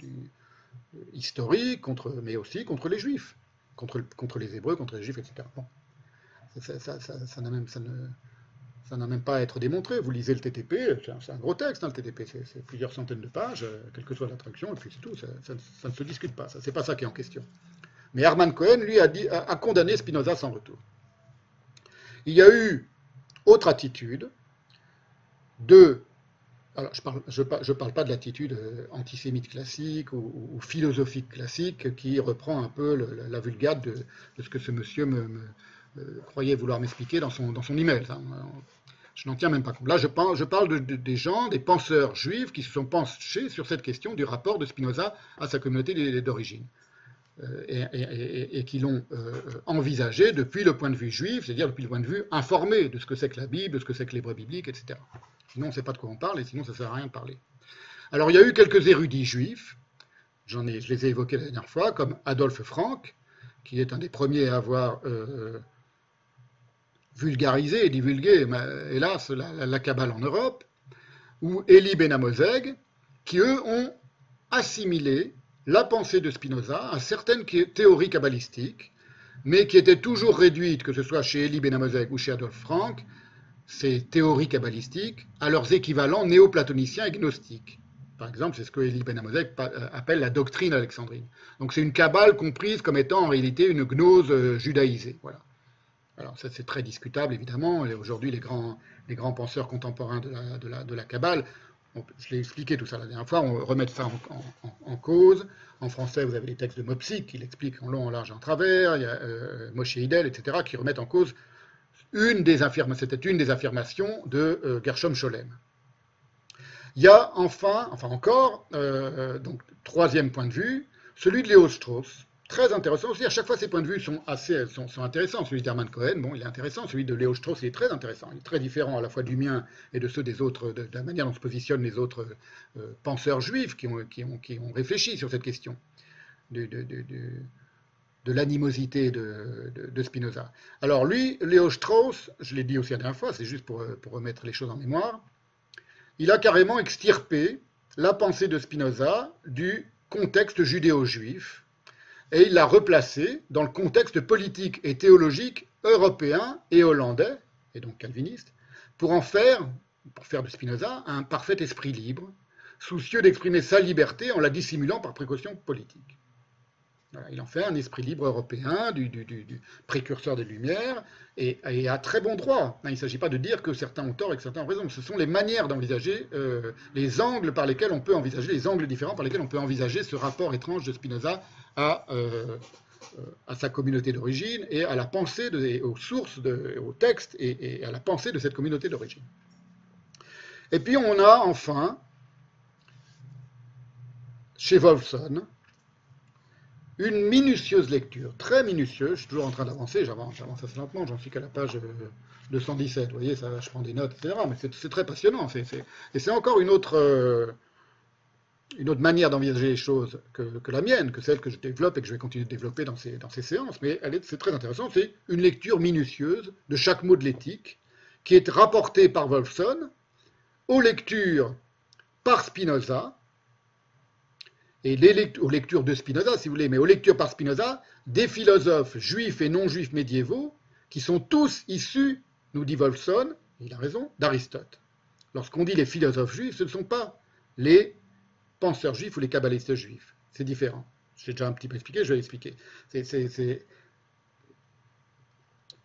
historique, contre, mais aussi contre les juifs, contre, les hébreux, contre les juifs, etc. Bon. Ça, ça, même, ça ça n'a même pas à être démontré. Vous lisez le TTP, c'est un, gros texte, hein, le TTP, c'est plusieurs centaines de pages, euh, quelle que soit l'attraction, et puis c'est tout, ça, ne se discute pas, c'est pas ça qui est en question. Mais Hermann Cohen, lui, a, condamné Spinoza sans retour. Il y a eu autre attitude de. Alors, je ne parle, je parle, pas de l'attitude euh, antisémite classique ou, philosophique classique qui reprend un peu la, vulgate de, ce que ce monsieur me, croyait vouloir m'expliquer dans son, dans son email. Je n'en tiens même pas compte. Là, je parle, je parle de, des gens, des penseurs juifs qui se sont penchés sur cette question du rapport de Spinoza à sa communauté d'origine. Euh, et, qui l'ont euh, envisagé depuis le point de vue juif, c'est-à-dire depuis le point de vue informé de ce que c'est que la Bible, de ce que c'est que l'hébreu biblique, etc. Sinon, on ne sait pas de quoi on parle, et sinon, ça ne sert à rien de parler. Alors, il y a eu quelques érudits juifs, j'en ai, je les ai évoqués la dernière fois, comme Adolphe Frank, qui est un des premiers à avoir euh, vulgarisé et divulgué, hélas, la, la, Kabbale en Europe, ou Elie Benamozeg, qui eux ont assimilé la pensée de Spinoza à certaines théories kabbalistiques, mais qui étaient toujours réduites, que ce soit chez Elie Benamozeg ou chez Adolphe Frank, ces théories kabbalistiques, à leurs équivalents néoplatoniciens et gnostiques. Par exemple, c'est ce que Elie Benamozeg euh, appelle la doctrine alexandrine. Donc c'est une kabbale comprise comme étant en réalité une gnose euh, judaïsée. Voilà. Alors ça c'est très discutable évidemment, aujourd'hui les grands, les grands penseurs contemporains de la, de la, de la Kabbale, je l'ai expliqué tout ça la dernière fois, on remet ça en, cause. En français, vous avez les textes de Mopsik qui l'expliquent en long, en large, en travers, il y a euh, Moshe Hidel, etc., qui remettent en cause une des affirmations, c'était une des affirmations de euh, Gershom Scholem. Il y a enfin, enfin encore, euh, donc troisième point de vue, celui de Léo Strauss, très intéressant aussi. À chaque fois, ces points de vue sont assez sont, intéressants. Celui d'Hermann Cohen, bon, il est intéressant. Celui de Léo Strauss, est très intéressant. Il est très différent à la fois du mien et de ceux des autres, de, la manière dont se positionnent les autres euh, penseurs juifs qui ont, réfléchi sur cette question de, l'animosité de, Spinoza. Alors lui, Léo Strauss, je l'ai dit aussi la dernière fois, c'est juste pour, pour remettre les choses en mémoire, il a carrément extirpé la pensée de Spinoza du contexte judéo-juif et il l'a replacé dans le contexte politique et théologique européen et hollandais, et donc calviniste, pour en faire, pour faire de Spinoza, un parfait esprit libre, soucieux d'exprimer sa liberté en la dissimulant par précaution politique. Il en fait un esprit libre européen, du, précurseur des Lumières, et, à très bon droit. Il ne s'agit pas de dire que certains ont tort et que certains ont raison. Ce sont les manières d'envisager, euh, les angles par lesquels on peut envisager, les angles différents par lesquels on peut envisager ce rapport étrange de Spinoza euh, à, sa communauté d'origine et à la pensée, aux sources, de, aux textes et, à la pensée de cette communauté d'origine. Et puis on a enfin, chez Wolfson, une minutieuse lecture, très minutieuse, je suis toujours en train d'avancer, j'avance, assez lentement, j'en suis qu'à la page 217, vous voyez, ça, je prends des notes, etc. Mais c'est très passionnant, et c'est encore une autre, euh, une autre manière d'envisager les choses que, la mienne, que celle que je développe et que je vais continuer de développer dans ces, dans ces séances, mais c'est très intéressant, c'est une lecture minutieuse de chaque mot de l'éthique qui est rapportée par Wolfson aux lectures par Spinoza, et aux lectures de Spinoza, si vous voulez, mais aux lectures par Spinoza, des philosophes juifs et non juifs médiévaux, qui sont tous issus, nous dit Wolfson, il a raison, d'Aristote. Lorsqu'on dit les philosophes juifs, ce ne sont pas les penseurs juifs ou les kabbalistes juifs. C'est différent. J'ai déjà un petit peu expliqué, je vais l'expliquer. C'est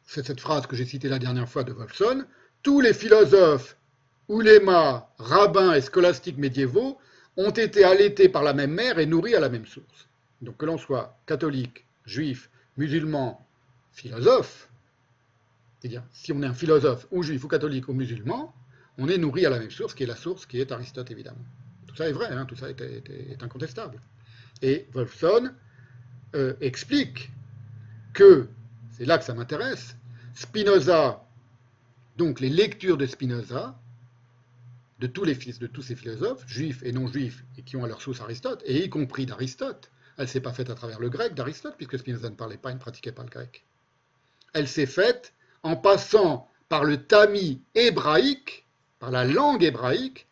cette phrase que j'ai citée la dernière fois de Wolfson. Tous les philosophes, oulémas, rabbins et scolastiques médiévaux ont été allaités par la même mère et nourris à la même source. Donc que l'on soit catholique, juif, musulman, philosophe, C'est-à-dire, si on est un philosophe, ou juif, ou catholique, ou musulman, on est nourri à la même source, qui est la source qui est Aristote, évidemment. Tout ça est vrai, hein, tout ça est, incontestable. Et Wolfson euh, explique que, c'est là que ça m'intéresse, Spinoza, donc les lectures de Spinoza, de tous les fils, de tous ces philosophes, juifs et non juifs, et qui ont à leur source Aristote, et y compris d'Aristote, elle ne s'est pas faite à travers le grec d'Aristote, puisque Spinoza ne parlait pas, il ne pratiquait pas le grec. Elle s'est faite en passant par le tamis hébraïque, par la langue hébraïque,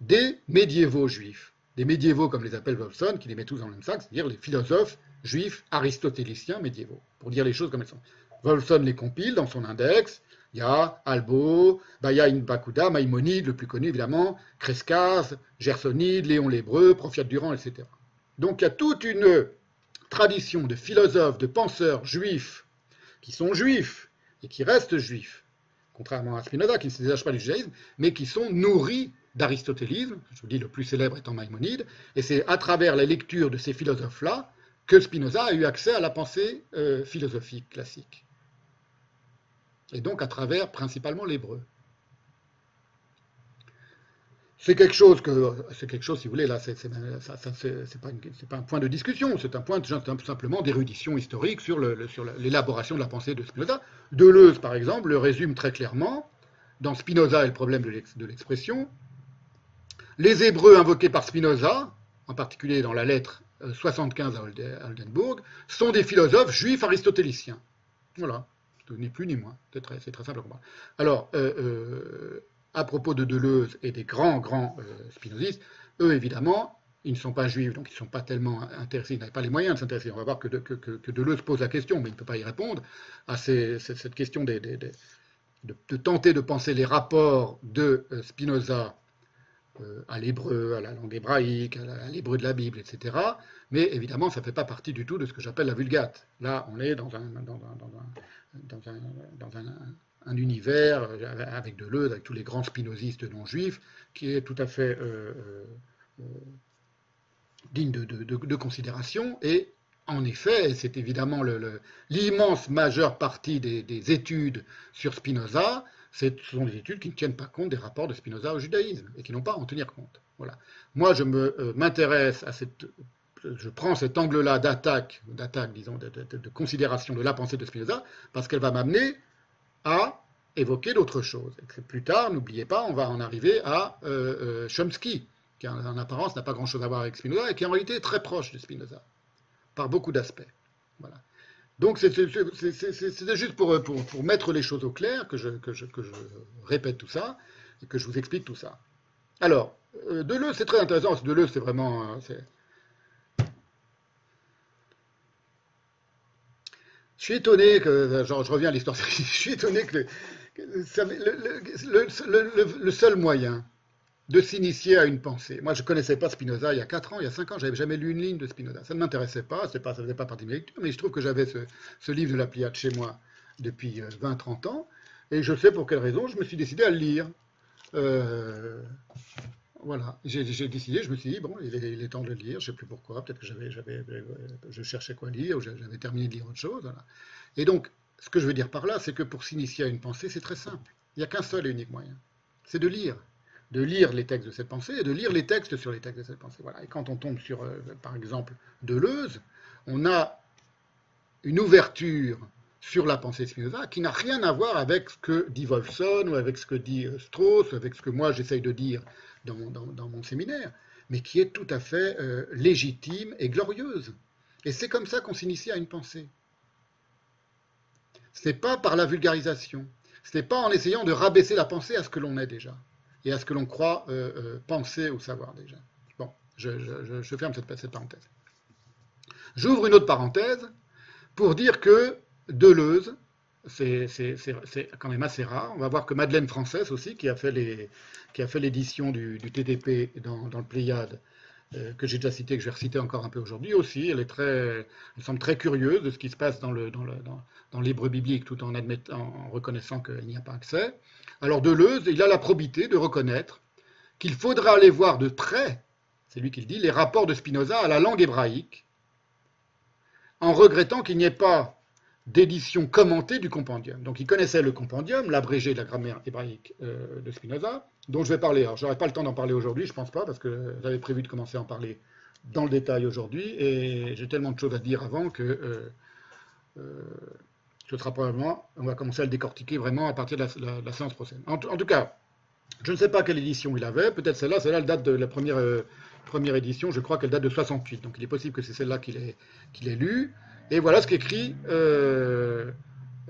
des médiévaux juifs. Des médiévaux, comme les appelle Wolfson, qui les met tous dans le même sac, c'est-à-dire les philosophes juifs aristotéliciens médiévaux, pour dire les choses comme elles sont. Wolfson les compile dans son index. Il y a Albo, Bayaïn Bakuda, Maïmonide, le plus connu évidemment, Crescas, Gersonide, Léon l'Hébreu, Profiate Durand, etc. Donc il y a toute une tradition de philosophes, de penseurs juifs, qui sont juifs et qui restent juifs, contrairement à Spinoza qui ne se désage pas du judaïsme, mais qui sont nourris d'aristotélisme, je vous dis le plus célèbre étant Maïmonide, et c'est à travers la lecture de ces philosophes-là que Spinoza a eu accès à la pensée euh, philosophique classique. Et donc à travers principalement l'hébreu. C'est quelque chose que, c'est quelque chose, si vous voulez, là, c'est pas, pas, un point de discussion, c'est un point simplement d'érudition historique sur l'élaboration de la pensée de Spinoza. Deleuze, par exemple, le résume très clairement dans Spinoza et le problème de l'expression. Les Hébreux invoqués par Spinoza, en particulier dans la lettre 75 à Oldenburg, sont des philosophes juifs aristotéliciens. Voilà, ni plus ni moins. C'est très, simple à comprendre. Alors, euh, euh, à propos de Deleuze et des grands, grands euh, spinozistes, eux, évidemment, ils ne sont pas juifs, donc ils ne sont pas tellement intéressés, ils n'avaient pas les moyens de s'intéresser. On va voir que, Deleuze pose la question, mais il ne peut pas y répondre, à cette question de, de, tenter de penser les rapports de Spinoza à l'hébreu, à la langue hébraïque, à l'hébreu de la Bible, etc. Mais évidemment, ça ne fait pas partie du tout de ce que j'appelle la vulgate. Là, on est dans un, univers euh, avec Deleuze, avec tous les grands spinozistes non juifs, qui est tout à fait euh, digne de, considération. Et en effet, c'est évidemment l'immense majeure partie des, des, études sur Spinoza ce sont des études qui ne tiennent pas compte des rapports de Spinoza au judaïsme et qui n'ont pas à en tenir compte. Voilà. Moi, je euh, m'intéresse à cette, je prends cet angle-là d'attaque, d'attaque, disons, de, considération de la pensée de Spinoza, parce qu'elle va m'amener à évoquer d'autres choses. Plus tard, n'oubliez pas, on va en arriver à euh, euh, Chomsky, qui en, apparence n'a pas grand-chose à voir avec Spinoza et qui en réalité est très proche de Spinoza, par beaucoup d'aspects. Voilà. Donc c'était juste pour, pour, mettre les choses au clair que je, répète tout ça et que je vous explique tout ça. Alors, euh, Deleuze, c'est très intéressant, Deleuze, c'est vraiment... je suis étonné que, je reviens à l'histoire, je suis étonné que, le seul moyen de s'initier à une pensée. Moi, je ne connaissais pas Spinoza il y a 4 ans, il y a 5 ans, j'avais jamais lu une ligne de Spinoza. Ça ne m'intéressait pas, pas, ça ne faisait pas partie de mes lectures, mais je trouve que j'avais ce, livre de la Pliade chez moi depuis 20-30 euh, ans, et je sais pour quelle raison je me suis décidé à le lire. Euh, voilà, j'ai décidé, je me suis dit, bon, il est, temps de le lire, je ne sais plus pourquoi, peut-être que j'avais, euh, je cherchais quoi lire, ou j'avais terminé de lire autre chose. Et donc, ce que je veux dire par là, c'est que pour s'initier à une pensée, c'est très simple. Il n'y a qu'un seul et unique moyen, c'est de lire de lire les textes de cette pensée et de lire les textes sur les textes de cette pensée. Voilà. Et quand on tombe sur, euh, par exemple, Deleuze, on a une ouverture sur la pensée Spinoza qui n'a rien à voir avec ce que dit Wolfson ou avec ce que dit euh, Strauss, avec ce que moi j'essaye de dire dans, mon séminaire, mais qui est tout à fait euh, légitime et glorieuse. Et c'est comme ça qu'on s'initie à une pensée. Ce n'est pas par la vulgarisation, ce n'est pas en essayant de rabaisser la pensée à ce que l'on est déjà et à ce que l'on croit euh, euh, penser ou savoir déjà. Bon, je, ferme cette, cette parenthèse. J'ouvre une autre parenthèse pour dire que Deleuze, c'est quand même assez rare. On va voir que Madeleine Française aussi, qui a fait l'édition du, du, TDP dans, le Pléiade, euh, que j'ai déjà cité, que je vais reciter encore un peu aujourd'hui aussi, elle, est très, elle semble très curieuse de ce qui se passe dans le, dans le, dans l'hébreu biblique tout en, admettant, en reconnaissant qu'il n'y a pas accès. Alors Deleuze, il a la probité de reconnaître qu'il faudra aller voir de près, c'est lui qui le dit, les rapports de Spinoza à la langue hébraïque, en regrettant qu'il n'y ait pas d'édition commentée du compendium. Donc il connaissait le compendium, l'abrégé de la grammaire hébraïque euh, de Spinoza, dont je vais parler. Alors j'aurai pas le temps d'en parler aujourd'hui, je pense pas, parce que j'avais prévu de commencer à en parler dans le détail aujourd'hui, et j'ai tellement de choses à dire avant que euh, euh, ce sera probablement, on va commencer à le décortiquer vraiment à partir de la, séance prochaine. En, tout cas, je ne sais pas quelle édition il avait, peut-être celle-là, celle-là, elle date de la première, première édition, je crois qu'elle date de 68, donc il est possible que c'est celle-là qu'il ait, qu'il ait lue. Et voilà ce qu'écrit, euh,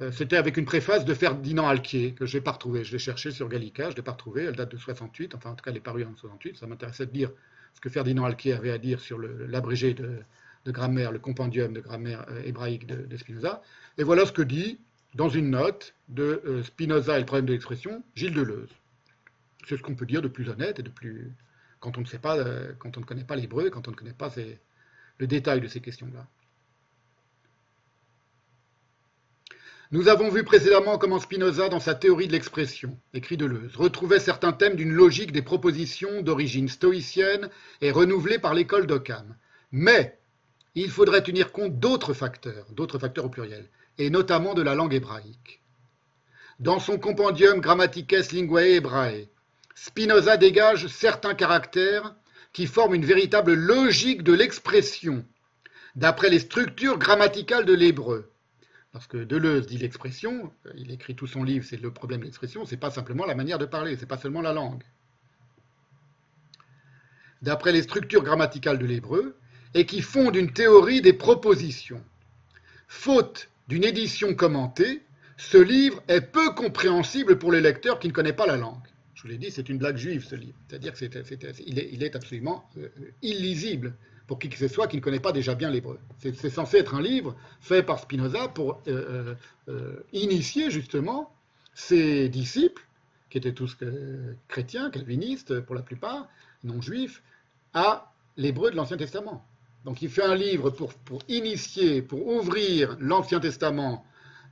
euh, c'était avec une préface de Ferdinand Alquier, que je n'ai pas retrouvé. Je l'ai cherché sur Gallica, je ne l'ai pas retrouvé, elle date de 68, enfin en tout cas elle est parue en 68. Ça m'intéressait de dire ce que Ferdinand Alquier avait à dire sur l'abrégé de, grammaire, le compendium de grammaire euh, hébraïque de, Spinoza. Et voilà ce que dit, dans une note de Spinoza et le problème de l'expression, Gilles Deleuze. C'est ce qu'on peut dire de plus honnête et de plus. quand on ne sait pas, quand on ne connaît pas l'hébreu, quand on ne connaît pas le détail de ces questions-là. Nous avons vu précédemment comment Spinoza, dans sa théorie de l'expression, écrit Deleuze, retrouvait certains thèmes d'une logique des propositions d'origine stoïcienne et renouvelée par l'école d'Occam. Mais il faudrait tenir compte d'autres facteurs, d'autres facteurs au pluriel, et notamment de la langue hébraïque. Dans son compendium Grammatices Linguae Hebrae, Spinoza dégage certains caractères qui forment une véritable logique de l'expression, d'après les structures grammaticales de l'hébreu parce que Deleuze dit l'expression, euh, il écrit tout son livre, c'est le problème de l'expression, c'est pas simplement la manière de parler, c'est pas seulement la langue. D'après les structures grammaticales de l'hébreu, et qui fondent une théorie des propositions. Faute d'une édition commentée, ce livre est peu compréhensible pour les lecteurs qui ne connaissent pas la langue. Je vous l'ai dit, c'est une blague juive ce livre, c'est-à-dire qu'il est, absolument euh, illisible pour qui que ce soit qui ne connaît pas déjà bien l'hébreu. C'est censé être un livre fait par Spinoza pour euh, euh, euh, initier justement ses disciples, qui étaient tous chrétiens, calvinistes pour la plupart, non juifs, à l'hébreu de l'Ancien Testament. Donc il fait un livre pour, pour initier, pour ouvrir l'Ancien Testament,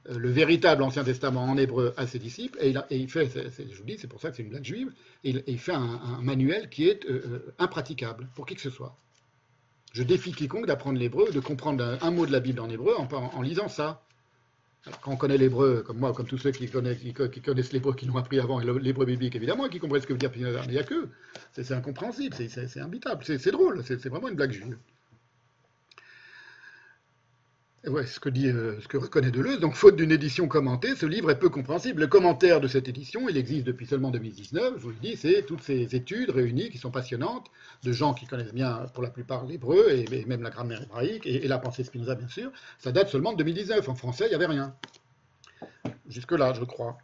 le véritable Ancien Testament en hébreu à ses disciples, et il, fait, je vous dis, c'est pour ça que c'est une blague juive, et il, fait un, manuel qui est impraticable pour qui que ce soit. Je défie quiconque d'apprendre l'hébreu, de comprendre un, mot de la Bible en hébreu en, lisant ça. Alors, quand on connaît l'hébreu, comme moi, comme tous ceux qui connaissent, l'hébreu, qui l'ont appris avant, et l'hébreu biblique évidemment, qui comprennent ce que veut dire mais il n'y a que. C'est incompréhensible, c'est imbitable, c'est drôle, c'est vraiment une blague juive. Ce que dit, euh, ce que reconnaît Deleuze. Donc, faute d'une édition commentée, ce livre est peu compréhensible. Le commentaire de cette édition, il existe depuis seulement 2019. Je vous le dis, c'est toutes ces études réunies qui sont passionnantes de gens qui connaissent bien, pour la plupart, l'hébreu et, même la grammaire hébraïque et, la pensée Spinoza, bien sûr. Ça date seulement de 2019. En français, il n'y avait rien. Jusque-là, je crois.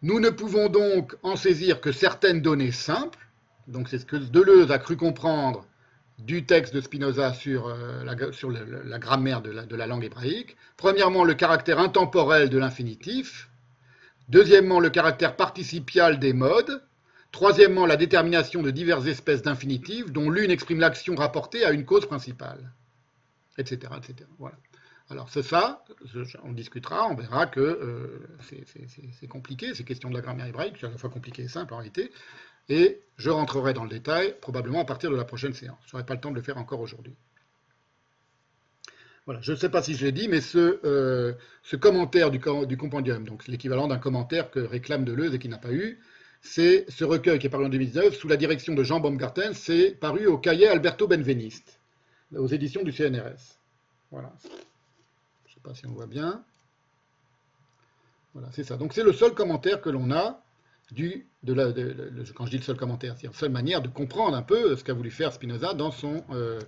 Nous ne pouvons donc en saisir que certaines données simples. Donc, c'est ce que Deleuze a cru comprendre du texte de Spinoza sur, euh, la, grammaire de la, langue hébraïque. Premièrement, le caractère intemporel de l'infinitif. Deuxièmement, le caractère participial des modes. Troisièmement, la détermination de diverses espèces d'infinitifs, dont l'une exprime l'action rapportée à une cause principale, etc. etc. Voilà. Alors c'est ça, on discutera, on verra que euh, c'est compliqué, ces questions de la grammaire hébraïque, c'est à la fois compliqué et simple en réalité, et je rentrerai dans le détail probablement à partir de la prochaine séance. Je n'aurai pas le temps de le faire encore aujourd'hui. Voilà, je ne sais pas si je l'ai dit, mais ce, euh, commentaire du, compendium, donc l'équivalent d'un commentaire que réclame Deleuze et qui n'a pas eu, c'est ce recueil qui est paru en 2019 sous la direction de Jean Baumgarten, c'est paru au cahier Alberto Benveniste, aux éditions du CNRS. Voilà. Je ne sais pas si on voit bien. Voilà, c'est ça. Donc c'est le seul commentaire que l'on a du, quand je dis le seul commentaire, c'est la seule manière de comprendre un peu ce qu'a voulu faire Spinoza dans son, euh,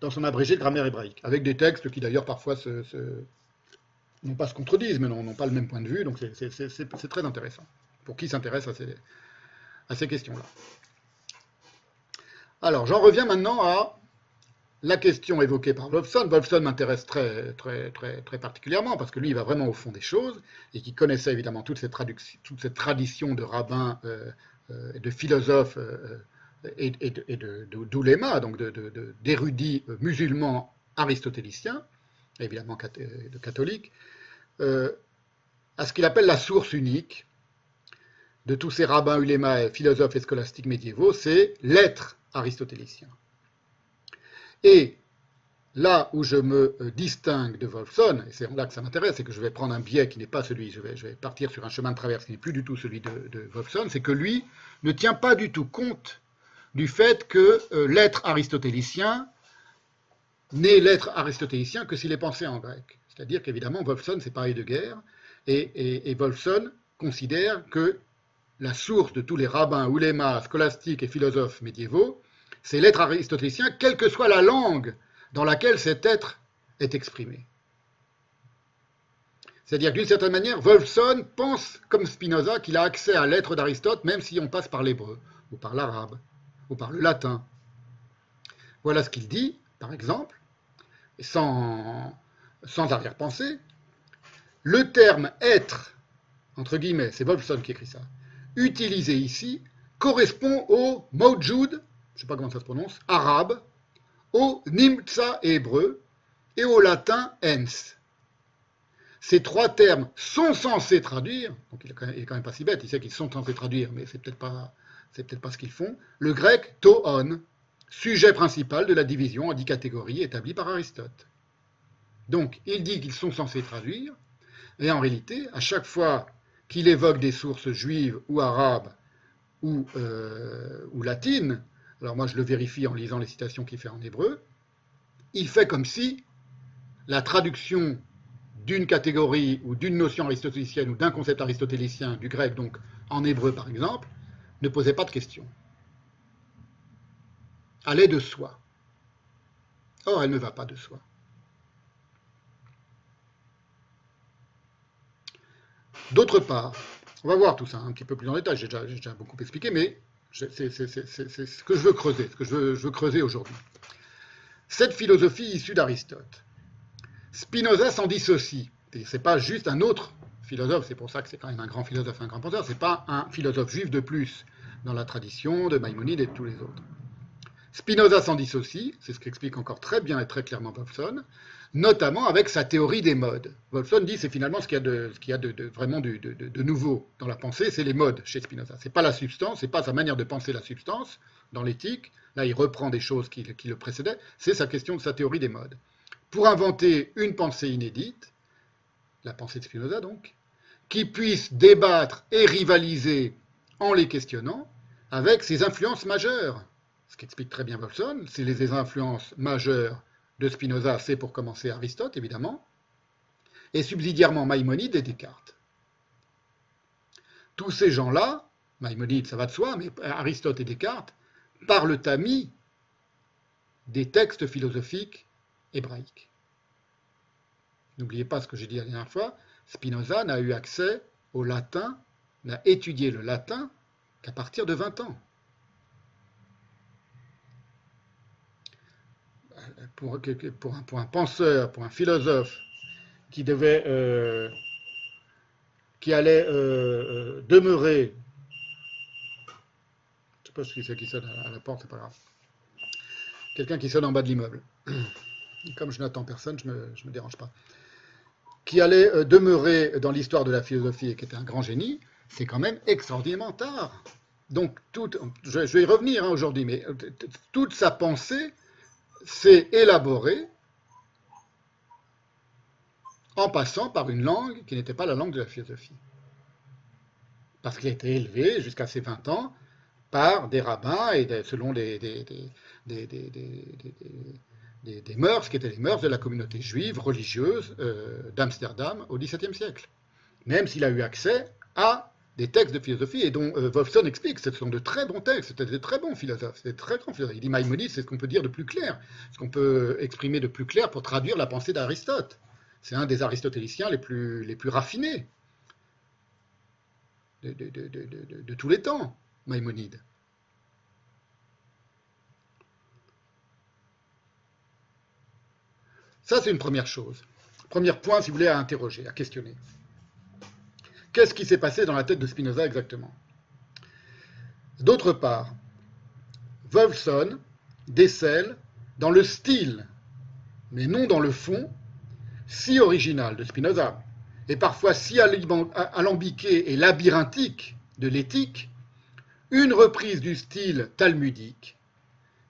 dans son abrégé de grammaire hébraïque, avec des textes qui d'ailleurs parfois se, non pas se contredisent, mais n'ont pas le même point de vue, donc c'est très intéressant, pour qui s'intéresse à ces questions-là. Alors, j'en reviens maintenant à la question évoquée par Wolfson, Wolfson m'intéresse très, particulièrement parce que lui, il va vraiment au fond des choses et qui connaissait évidemment toute cette, tradition de rabbins euh, euh, et de philosophes euh, et, d'oulémas, donc d'érudits musulmans aristotéliciens, évidemment de catholiques, à ce qu'il appelle la source unique de tous ces rabbins, ulémas, philosophes et scolastiques médiévaux, c'est l'être aristotélicien. Et là où je me euh, distingue de Wolfson, et c'est là que ça m'intéresse, c'est que je vais prendre un biais qui n'est pas celui, je vais, partir sur un chemin de traverse qui n'est plus du tout celui de, de Wolfson, c'est que lui ne tient pas du tout compte du fait que euh, l'être aristotélicien n'est l'être aristotélicien que s'il est pensé en grec. C'est-à-dire qu'évidemment, Wolfson, c'est pareil de guerre, et, et, Wolfson considère que la source de tous les rabbins, oulémas, scolastiques et philosophes médiévaux, c'est l'être aristotélicien, quelle que soit la langue dans laquelle cet être est exprimé. C'est-à-dire d'une certaine manière, Wolfson pense comme Spinoza qu'il a accès à l'être d'Aristote même si on passe par l'hébreu, ou par l'arabe, ou par le latin. Voilà ce qu'il dit, par exemple, sans, sans arrière-pensée. Le terme être, entre guillemets, c'est Wolfson qui écrit ça, utilisé ici, correspond au mawjud, je sais pas comment ça se prononce, arabe, au nimtsa hébreu et au latin ens. Ces trois termes sont censés traduire, donc il est quand même, pas si bête, il sait qu'ils sont censés traduire, mais c'est peut-être pas, peut-être pas ce qu'ils font, le grec toon, sujet principal de la division en dix catégories établies par Aristote. Donc, il dit qu'ils sont censés traduire, et en réalité, à chaque fois qu'il évoque des sources juives ou arabes ou, euh, ou latines, alors moi je le vérifie en lisant les citations qu'il fait en hébreu, il fait comme si la traduction d'une catégorie ou d'une notion aristotélicienne ou d'un concept aristotélicien du grec, donc en hébreu par exemple, ne posait pas de question. Allait de soi. Or, elle ne va pas de soi. D'autre part, on va voir tout ça un petit peu plus en détail, j'ai déjà, beaucoup expliqué, mais c'est ce que je veux creuser, ce que je veux, creuser aujourd'hui. Cette philosophie issue d'Aristote, Spinoza s'en dissocie. Ce n'est pas juste un autre philosophe, c'est pour ça que c'est quand même un grand philosophe, un grand penseur, c'est pas un philosophe juif de plus dans la tradition de Maïmonide et de tous les autres. Spinoza s'en dissocie, c'est ce qu'explique encore très bien et très clairement Wolfson, notamment avec sa théorie des modes. Wolfson dit c'est finalement ce qu'il y a, de, vraiment de, de, nouveau dans la pensée, c'est les modes chez Spinoza. C'est pas la substance, c'est pas sa manière de penser la substance dans l'éthique. Là, il reprend des choses qui, qui le précédaient. C'est sa question de sa théorie des modes. Pour inventer une pensée inédite, la pensée de Spinoza donc, qui puisse débattre et rivaliser en les questionnant avec ses influences majeures. Ce qu'explique très bien Wolfson, c'est les influences majeures de Spinoza, c'est pour commencer Aristote, évidemment, et subsidiairement Maïmonide et Descartes. Tous ces gens-là, Maïmonide, ça va de soi, mais Aristote et Descartes, parlent amis des textes philosophiques hébraïques. N'oubliez pas ce que j'ai dit la dernière fois, Spinoza n'a eu accès au latin, n'a étudié le latin qu'à partir de 20 ans. Pour, un, penseur, pour un philosophe qui devait, euh, qui allait euh, euh, demeurer, je ne sais pas ce qui c'est qui sonne à la porte, c'est pas grave, quelqu'un qui sonne en bas de l'immeuble. Comme je n'attends personne, je ne me, dérange pas. Qui allait demeurer dans l'histoire de la philosophie et qui était un grand génie, c'est quand même extraordinairement tard. Donc, je, vais y revenir hein, aujourd'hui, mais toute sa pensée c'est élaboré en passant par une langue qui n'était pas la langue de la philosophie. Parce qu'il a été élevé jusqu'à ses 20 ans par des rabbins et selon des, mœurs qui étaient les mœurs de la communauté juive religieuse euh, d'Amsterdam au XVIIe siècle. Même s'il a eu accès à des textes de philosophie et dont euh, Wolfson explique, ce sont de très bons textes, c'était de très bons philosophes, c'était très grands philosophes. Il dit Maïmonide, c'est ce qu'on peut dire de plus clair, ce qu'on peut exprimer de plus clair pour traduire la pensée d'Aristote. C'est un des aristotéliciens les plus, les plus raffinés de, de tous les temps, Maïmonide. Ça, c'est une première chose. Premier point, si vous voulez, à interroger, à questionner. Qu'est-ce qui s'est passé dans la tête de Spinoza exactement? D'autre part, Wolfson décèle dans le style, mais non dans le fond, si original de Spinoza, et parfois si alambiqué et labyrinthique de l'éthique, une reprise du style talmudique,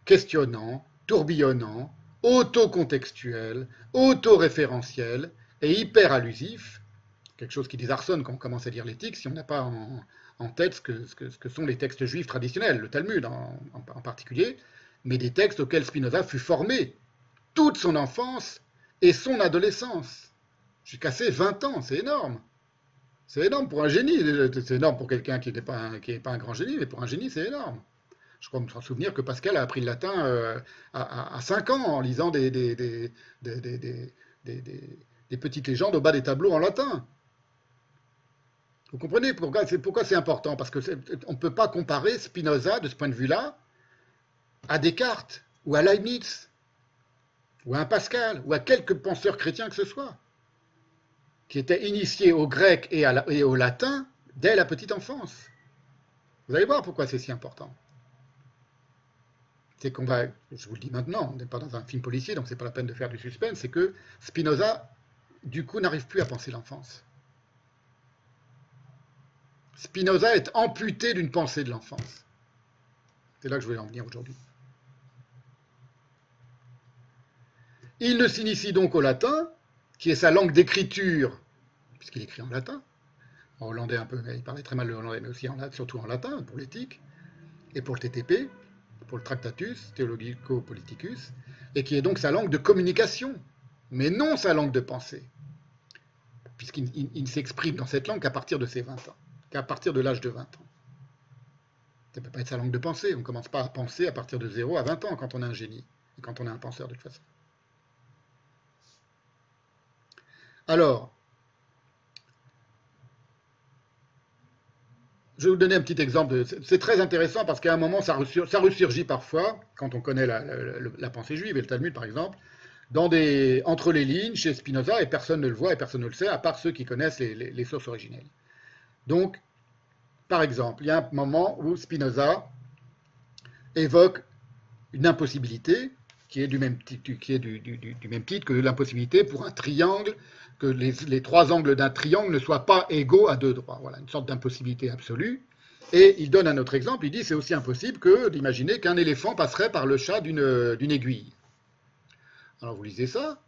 questionnant, tourbillonnant, auto-contextuel, auto-référentiel et hyper allusif, quelque chose qui désarçonne quand on commence à lire l'éthique si on n'a pas en, tête ce que, sont les textes juifs traditionnels, le Talmud en particulier, mais des textes auxquels Spinoza fut formé toute son enfance et son adolescence, jusqu'à ses 20 ans, c'est énorme. C'est énorme pour un génie, c'est énorme pour quelqu'un qui n'est pas, pas, un grand génie, mais pour un génie, c'est énorme. Je crois me souvenir que Pascal a appris le latin euh, à, 5 ans en lisant des, des, des, petites légendes au bas des tableaux en latin. Vous comprenez pourquoi c'est important? Parce qu'on ne peut pas comparer Spinoza, de ce point de vue-là, à Descartes ou à Leibniz ou à un Pascal ou à quelque penseur chrétien que ce soit qui étaient initiés au grec et, au latin dès la petite enfance. Vous allez voir pourquoi c'est si important. C'est qu'on va, je vous le dis maintenant, on n'est pas dans un film policier, donc c'est pas la peine de faire du suspense, c'est que Spinoza, du coup, n'arrive plus à penser l'enfance. Spinoza est amputé d'une pensée de l'enfance. C'est là que je voulais en venir aujourd'hui. Il ne s'initie donc au latin, qui est sa langue d'écriture, puisqu'il écrit en latin, en hollandais un peu, il parlait très mal le hollandais, mais aussi en, surtout en latin pour l'éthique, et pour le TTP, pour le Tractatus Theologico-Politicus, et qui est donc sa langue de communication, mais non sa langue de pensée, puisqu'il ne s'exprime dans cette langue qu'à partir de ses 20 ans, qu'à partir de l'âge de 20 ans. Ça ne peut pas être sa langue de pensée, on ne commence pas à penser à partir de 0 à 20 ans quand on est un génie, et quand on est un penseur de toute façon. Alors, je vais vous donner un petit exemple. C'est très intéressant parce qu'à un moment, ça, ressurgit parfois, quand on connaît la, pensée juive et le Talmud par exemple, entre les lignes chez Spinoza, et personne ne le voit et personne ne le sait, à part ceux qui connaissent les, sources originelles. Donc, par exemple, il y a un moment où Spinoza évoque une impossibilité qui est du même, titre que l'impossibilité pour un triangle que les, trois angles d'un triangle ne soient pas égaux à deux droits. Voilà, une sorte d'impossibilité absolue. Et il donne un autre exemple, il dit c'est aussi impossible que d'imaginer qu'un éléphant passerait par le chat d'une aiguille. Alors vous lisez ça,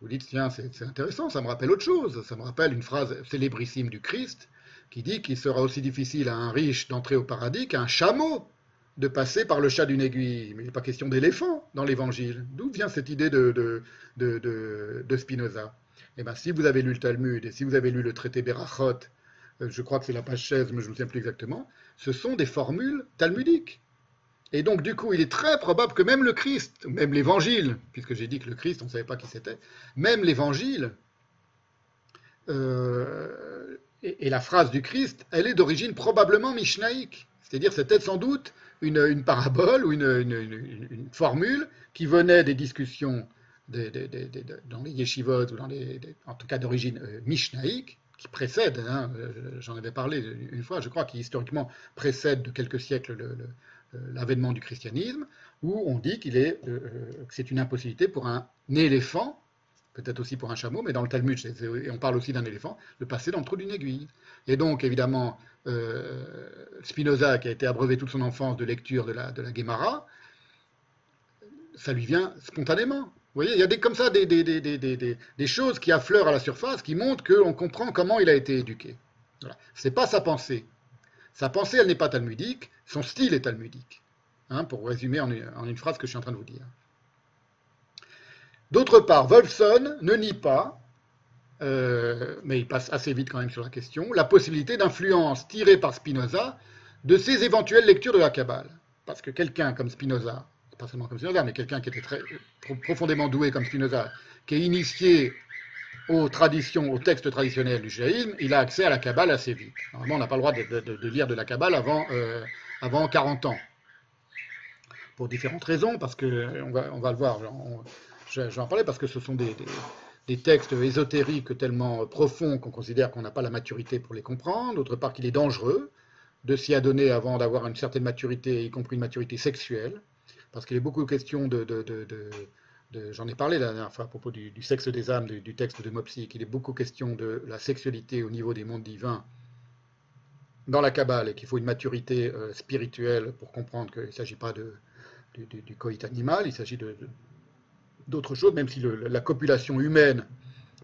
vous dites tiens c'est intéressant, ça me rappelle autre chose, ça me rappelle une phrase célébrissime du Christ qui dit qu'il sera aussi difficile à un riche d'entrer au paradis qu'un chameau de passer par le chat d'une aiguille. Mais il n'est pas question d'éléphant dans l'évangile. D'où vient cette idée de, de Spinoza? Eh bien, si vous avez lu le Talmud et si vous avez lu le traité Berachot, euh, je crois que c'est la page 16, mais je ne me souviens plus exactement, ce sont des formules talmudiques. Et donc, du coup, il est très probable que même le Christ, même l'Évangile, puisque j'ai dit que le Christ, on ne savait pas qui c'était, même l'Évangile, euh, et, la phrase du Christ, elle est d'origine probablement mishnaïque. C'est-à-dire, c'était sans doute une, parabole ou une, formule qui venait des discussions dans les yeshivot, ou en tout cas d'origine euh, mishnaïque, qui précède, hein, euh, j'en avais parlé une fois, je crois, qui historiquement précède de quelques siècles euh, l'avènement du christianisme, où on dit qu'il est, que c'est une impossibilité pour un éléphant, peut-être aussi pour un chameau, mais dans le Talmud, et on parle aussi d'un éléphant, de passer dans le trou d'une aiguille. Et donc, évidemment, Spinoza, qui a été abreuvé toute son enfance de lecture de la, de la Gemara, ça lui vient spontanément. Vous voyez, il y a des, comme ça des, des, choses qui affleurent à la surface, qui montrent qu'on comprend comment il a été éduqué. Voilà. Ce n'est pas sa pensée. Sa pensée, elle n'est pas talmudique, son style est talmudique. Hein, pour résumer en une, phrase que je suis en train de vous dire. D'autre part, Wolfson ne nie pas, euh, mais il passe assez vite quand même sur la question, la possibilité d'influence tirée par Spinoza de ses éventuelles lectures de la Kabbale. Parce que quelqu'un comme Spinoza, pas seulement comme Spinoza, mais quelqu'un qui était très, profondément doué comme Spinoza, qui est initié aux traditions, aux textes traditionnels du judaïsme, il a accès à la Kabbale assez vite. Normalement, on n'a pas le droit de, lire de la Kabbale avant, euh, avant 40 ans. Pour différentes raisons, parce que, on va, on va le voir, en parler, parce que ce sont des, textes ésotériques tellement profonds qu'on considère qu'on n'a pas la maturité pour les comprendre, d'autre part qu'il est dangereux de s'y adonner avant d'avoir une certaine maturité, y compris une maturité sexuelle parce qu'il est beaucoup question de, j'en ai parlé la dernière fois à propos du, sexe des âmes, du, texte de Mopsy, qu'il est beaucoup question de la sexualité au niveau des mondes divins dans la Kabbale et qu'il faut une maturité euh, spirituelle pour comprendre qu'il ne s'agit pas du, coït animal, il s'agit de, d'autres choses, même si la copulation humaine,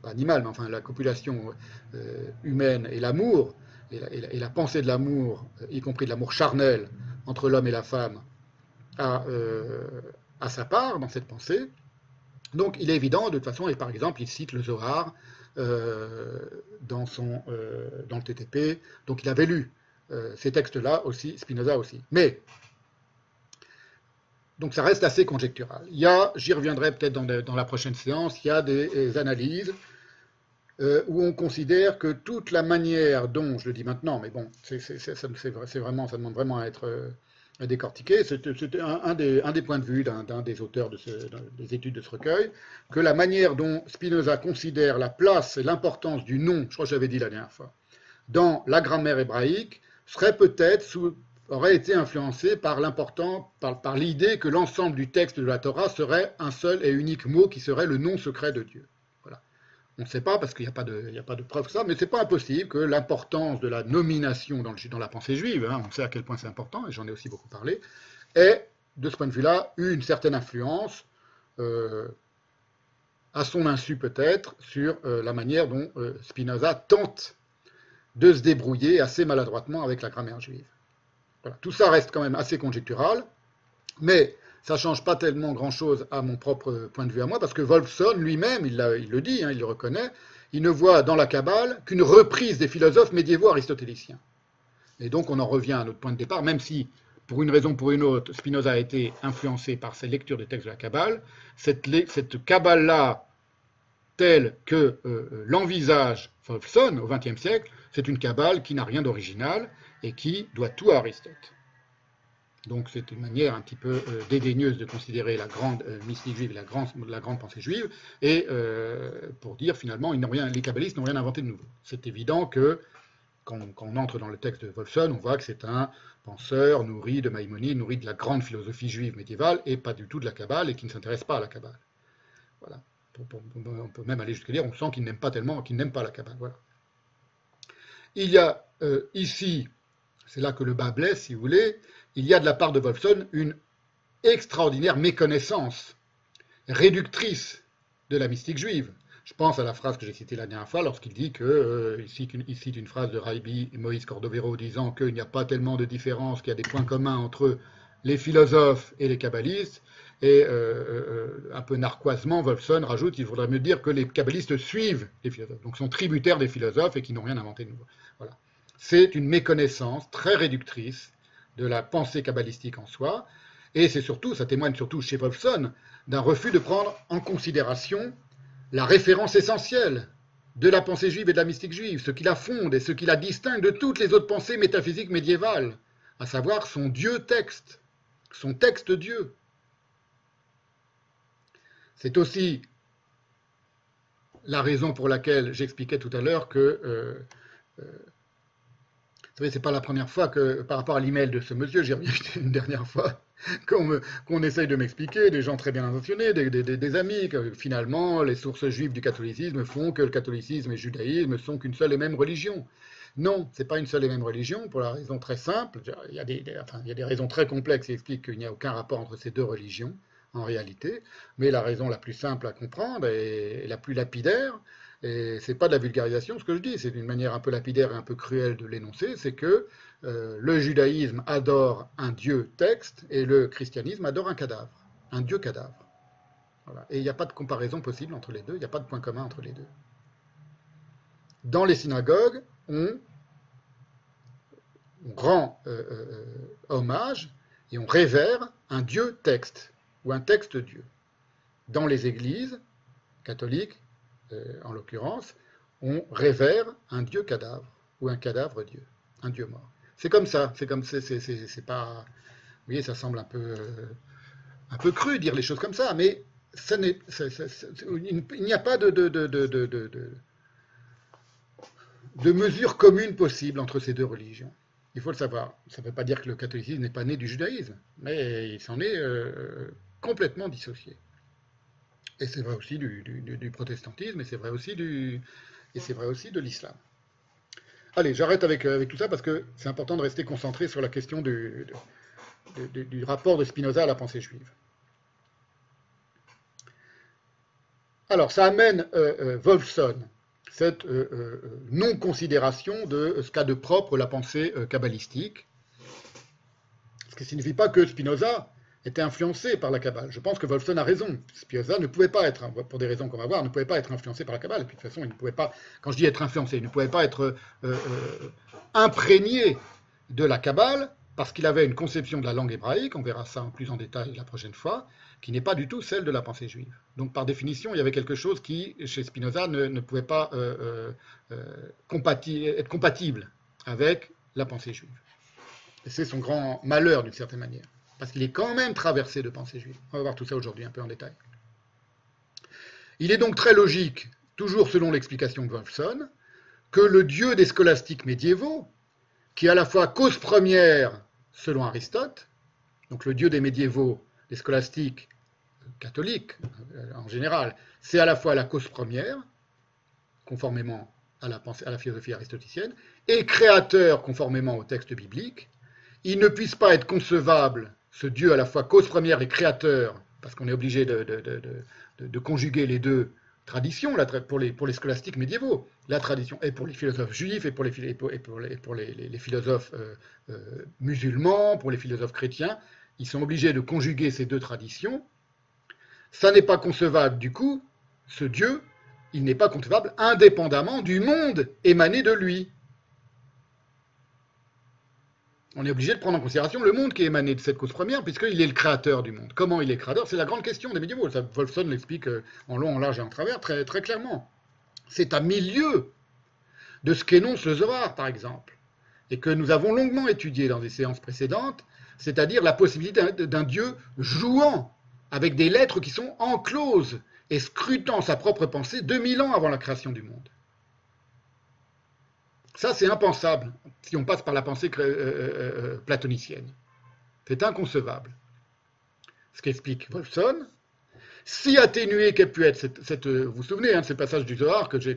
pas animale, mais enfin la copulation euh, humaine et l'amour, et, la, pensée de l'amour, euh, y compris de l'amour charnel entre l'homme et la femme, a, a, sa part dans cette pensée. Donc il est évident, de toute façon, et par exemple, il cite le Zohar dans, son, dans le TTP, donc il avait lu ces textes-là aussi, Spinoza aussi. Mais donc ça reste assez conjectural. Il y a, j'y reviendrai peut-être dans, la prochaine séance, il y a des, analyses euh, où on considère que toute la manière dont, je le dis maintenant, mais bon, c'est, vraiment, ça demande vraiment à être euh, décortiqué, c'était un, des, points de vue d'un, des auteurs de des études de ce recueil, que la manière dont Spinoza considère la place et l'importance du nom, je crois que j'avais dit la dernière fois, dans la grammaire hébraïque, serait peut-être sous aurait été influencé par l'important, par, l'idée que l'ensemble du texte de la Torah serait un seul et unique mot qui serait le nom secret de Dieu. On ne sait pas parce qu'il n'y a pas de, il de preuve de ça, mais c'est pas impossible que l'importance de la nomination dans, dans la pensée juive, hein, on sait à quel point c'est important, et j'en ai aussi beaucoup parlé, ait, de ce point de vue-là, eu une certaine influence, euh, à son insu peut-être, sur euh, la manière dont euh, Spinoza tente de se débrouiller assez maladroitement avec la grammaire juive. Tout ça reste quand même assez conjectural, mais ça ne change pas tellement grand-chose à mon propre point de vue à moi, parce que Wolfson lui-même, il, le dit, hein, il le reconnaît, il ne voit dans la Kabbale qu'une reprise des philosophes médiévaux aristotéliciens. Et donc on en revient à notre point de départ, même si, pour une raison ou pour une autre, Spinoza a été influencé par ses lectures des textes de la Kabbale, cette, Kabbale-là, telle que euh, l'envisage Wolfson au XXe siècle, c'est une Kabbale qui n'a rien d'original, et qui doit tout à Aristote. Donc c'est une manière un petit peu euh, dédaigneuse de considérer la grande euh, mystique juive, la grande, pensée juive, et euh, pour dire finalement, ils rien, les kabbalistes n'ont rien inventé de nouveau. C'est évident que quand, on entre dans le texte de Wolfson, on voit que c'est un penseur nourri de Maïmonide, nourri de la grande philosophie juive médiévale, et pas du tout de la Kabbale, et qui ne s'intéresse pas à la Kabbale. Voilà. On peut même aller jusqu'à dire, on sent qu'il n'aime pas tellement, qu'il n'aime pas la Kabbale. Voilà. Il y a ici c'est là que le bas blesse, si vous voulez, il y a de la part de Wolfson une extraordinaire méconnaissance réductrice de la mystique juive. Je pense à la phrase que j'ai citée la dernière fois lorsqu'il dit que, euh, cite une, phrase de Raibi Moïse Cordovero disant qu'il n'y a pas tellement de différence, qu'il y a des points communs entre les philosophes et les kabbalistes. Et euh, euh, un peu narquoisement, Wolfson rajoute qu'il faudrait mieux dire que les kabbalistes suivent les philosophes, donc sont tributaires des philosophes et qui n'ont rien inventé de nouveau. Voilà c'est une méconnaissance très réductrice de la pensée kabbalistique en soi, et c'est surtout, ça témoigne surtout chez Wolfson, d'un refus de prendre en considération la référence essentielle de la pensée juive et de la mystique juive, ce qui la fonde et ce qui la distingue de toutes les autres pensées métaphysiques médiévales, à savoir son Dieu texte, son texte Dieu. C'est aussi la raison pour laquelle j'expliquais tout à l'heure que euh, euh, savez, c'est pas la première fois que, par rapport à l'email de ce monsieur, j'ai reviens une dernière fois, qu'on essaye de m'expliquer, des gens très bien intentionnés, des, amis, que finalement, les sources juives du catholicisme font que le catholicisme et le judaïsme sont qu'une seule et même religion. Non, c'est pas une seule et même religion, pour la raison très simple. Il y a des, il y a des raisons très complexes qui expliquent qu'il n'y a aucun rapport entre ces deux religions, en réalité. Mais la raison la plus simple à comprendre et la plus lapidaire, et c'est pas de la vulgarisation ce que je dis, c'est d'une manière un peu lapidaire et un peu cruelle de l'énoncer, c'est que euh, le judaïsme adore un dieu texte et le christianisme adore un cadavre, un dieu cadavre. Et il n'y a pas de comparaison possible entre les deux, il n'y a pas de point commun entre les deux. Dans les synagogues, on, rend euh, euh, hommage et on révère un dieu texte ou un texte dieu. Dans les églises catholiques, en l'occurrence, on révère un dieu cadavre ou un cadavre dieu, un dieu mort. C'est comme ça, c'est comme c'est pas. Vous voyez, ça semble un peu, euh, un peu cru dire les choses comme ça, mais ça il n'y a pas de, de, de, de, mesure commune possible entre ces deux religions. Il faut le savoir. Ça ne veut pas dire que le catholicisme n'est pas né du judaïsme, mais il s'en est euh, complètement dissocié. Et c'est vrai aussi du, protestantisme, et c'est vrai aussi du, et c'est vrai aussi de l'islam. Allez, j'arrête avec, euh, avec, tout ça parce que c'est important de rester concentré sur la question du, du rapport de Spinoza à la pensée juive. Alors, ça amène Wolfson, cette non-considération de ce qu'a de propre la pensée kabbalistique, ce qui ne signifie pas que Spinoza était influencé par la Kabbale. Je pense que Wolfson a raison. Spinoza ne pouvait pas être, pour des raisons qu'on va voir, ne pouvait pas être influencé par la Kabbale. Et puis de toute façon, il ne pouvait pas, quand je dis être influencé, il ne pouvait pas être euh, euh, imprégné de la Kabbale parce qu'il avait une conception de la langue hébraïque, on verra ça en plus en détail la prochaine fois, qui n'est pas du tout celle de la pensée juive. Donc par définition, il y avait quelque chose qui, chez Spinoza, ne, pouvait pas euh, être compatible avec la pensée juive. C'est son grand malheur d'une certaine manière parce qu'il est quand même traversé de pensée juive. On va voir tout ça aujourd'hui un peu en détail. Il est donc très logique, toujours selon l'explication de Wolfson, que le dieu des scolastiques médiévaux, qui est à la fois cause première selon Aristote, donc le dieu des médiévaux, des scolastiques catholiques euh, en général, c'est à la fois la cause première, conformément à la, à la philosophie aristoticienne, et créateur conformément au texte biblique, il ne puisse pas être concevable ce Dieu à la fois cause première et créateur, parce qu'on est obligé de, conjuguer les deux traditions pour les, scolastiques médiévaux, la tradition et pour les philosophes juifs et pour les, philosophes musulmans, pour les philosophes chrétiens, ils sont obligés de conjuguer ces deux traditions. Ça n'est pas concevable du coup, ce Dieu, il n'est pas concevable indépendamment du monde émané de lui. On est obligé de prendre en considération le monde qui est émané de cette cause première, puisqu'il est le créateur du monde. Comment il est créateur C'est la grande question des médiévaux. Wolfson l'explique euh, en long, en large et en travers très, clairement. C'est à milieu de ce qu'énonce le Zohar, par exemple, et que nous avons longuement étudié dans des séances précédentes, c'est-à-dire la possibilité d'un Dieu jouant avec des lettres qui sont encloses et scrutant sa propre pensée 2000 ans avant la création du monde. Ça, c'est impensable si on passe par la pensée euh, euh, euh, platonicienne. C'est inconcevable. Ce qu'explique Wolfson, si atténué qu'ait pu être cette, vous vous souvenez hein, de ce passage du Zohar que j'ai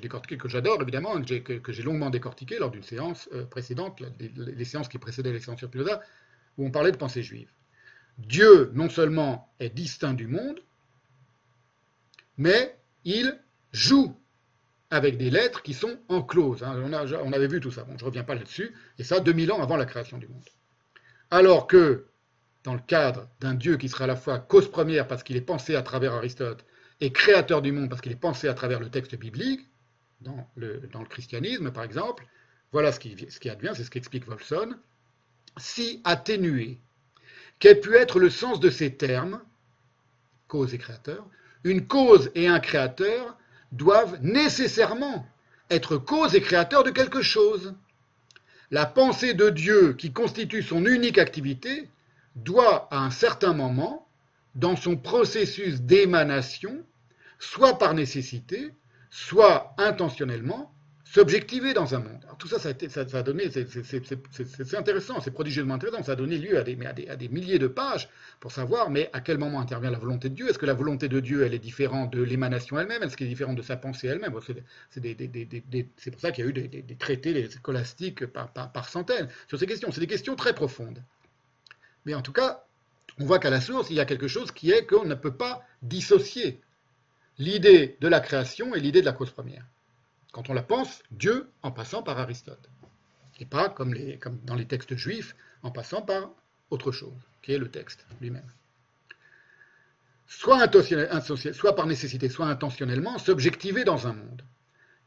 décortiqué, que j'adore évidemment, que j'ai longuement décortiqué lors d'une séance précédente, les, séances qui précédaient les sur Spinoza, où on parlait de pensée juive. Dieu non seulement est distinct du monde, mais il joue avec des lettres qui sont en. Hein. On, avait vu tout ça, bon, je ne reviens pas là-dessus, et ça 2000 ans avant la création du monde. Alors que, dans le cadre d'un Dieu qui sera à la fois cause première parce qu'il est pensé à travers Aristote, et créateur du monde parce qu'il est pensé à travers le texte biblique, dans le, dans le christianisme par exemple, voilà ce qui, ce qui advient, c'est ce qu'explique Wolfson, si atténué qu'ait pu être le sens de ces termes, cause et créateur, une cause et un créateur doivent nécessairement être cause et créateur de quelque chose. La pensée de Dieu, qui constitue son unique activité, doit, à un certain moment, dans son processus d'émanation, soit par nécessité, soit intentionnellement, s'objectiver dans un monde. Alors, tout ça, ça a, donné, c'est intéressant, c'est prodigieusement intéressant, ça a donné lieu à des, des, milliers de pages pour savoir, mais à quel moment intervient la volonté de Dieu? Est-ce que la volonté de Dieu, elle est différente de l'émanation elle-même? Est-ce qu'elle est différente de sa pensée elle-même? C'est pour ça qu'il y a eu des, traités scolastiques par, par centaines sur ces questions. C'est des questions très profondes. Mais en tout cas, on voit qu'à la source, il y a quelque chose qui est qu'on ne peut pas dissocier l'idée de la création et l'idée de la cause première quand on la pense, Dieu en passant par Aristote. Et pas comme, dans les textes juifs, en passant par autre chose, qui est le texte lui-même. Soit, par nécessité, soit intentionnellement, s'objectiver dans un monde.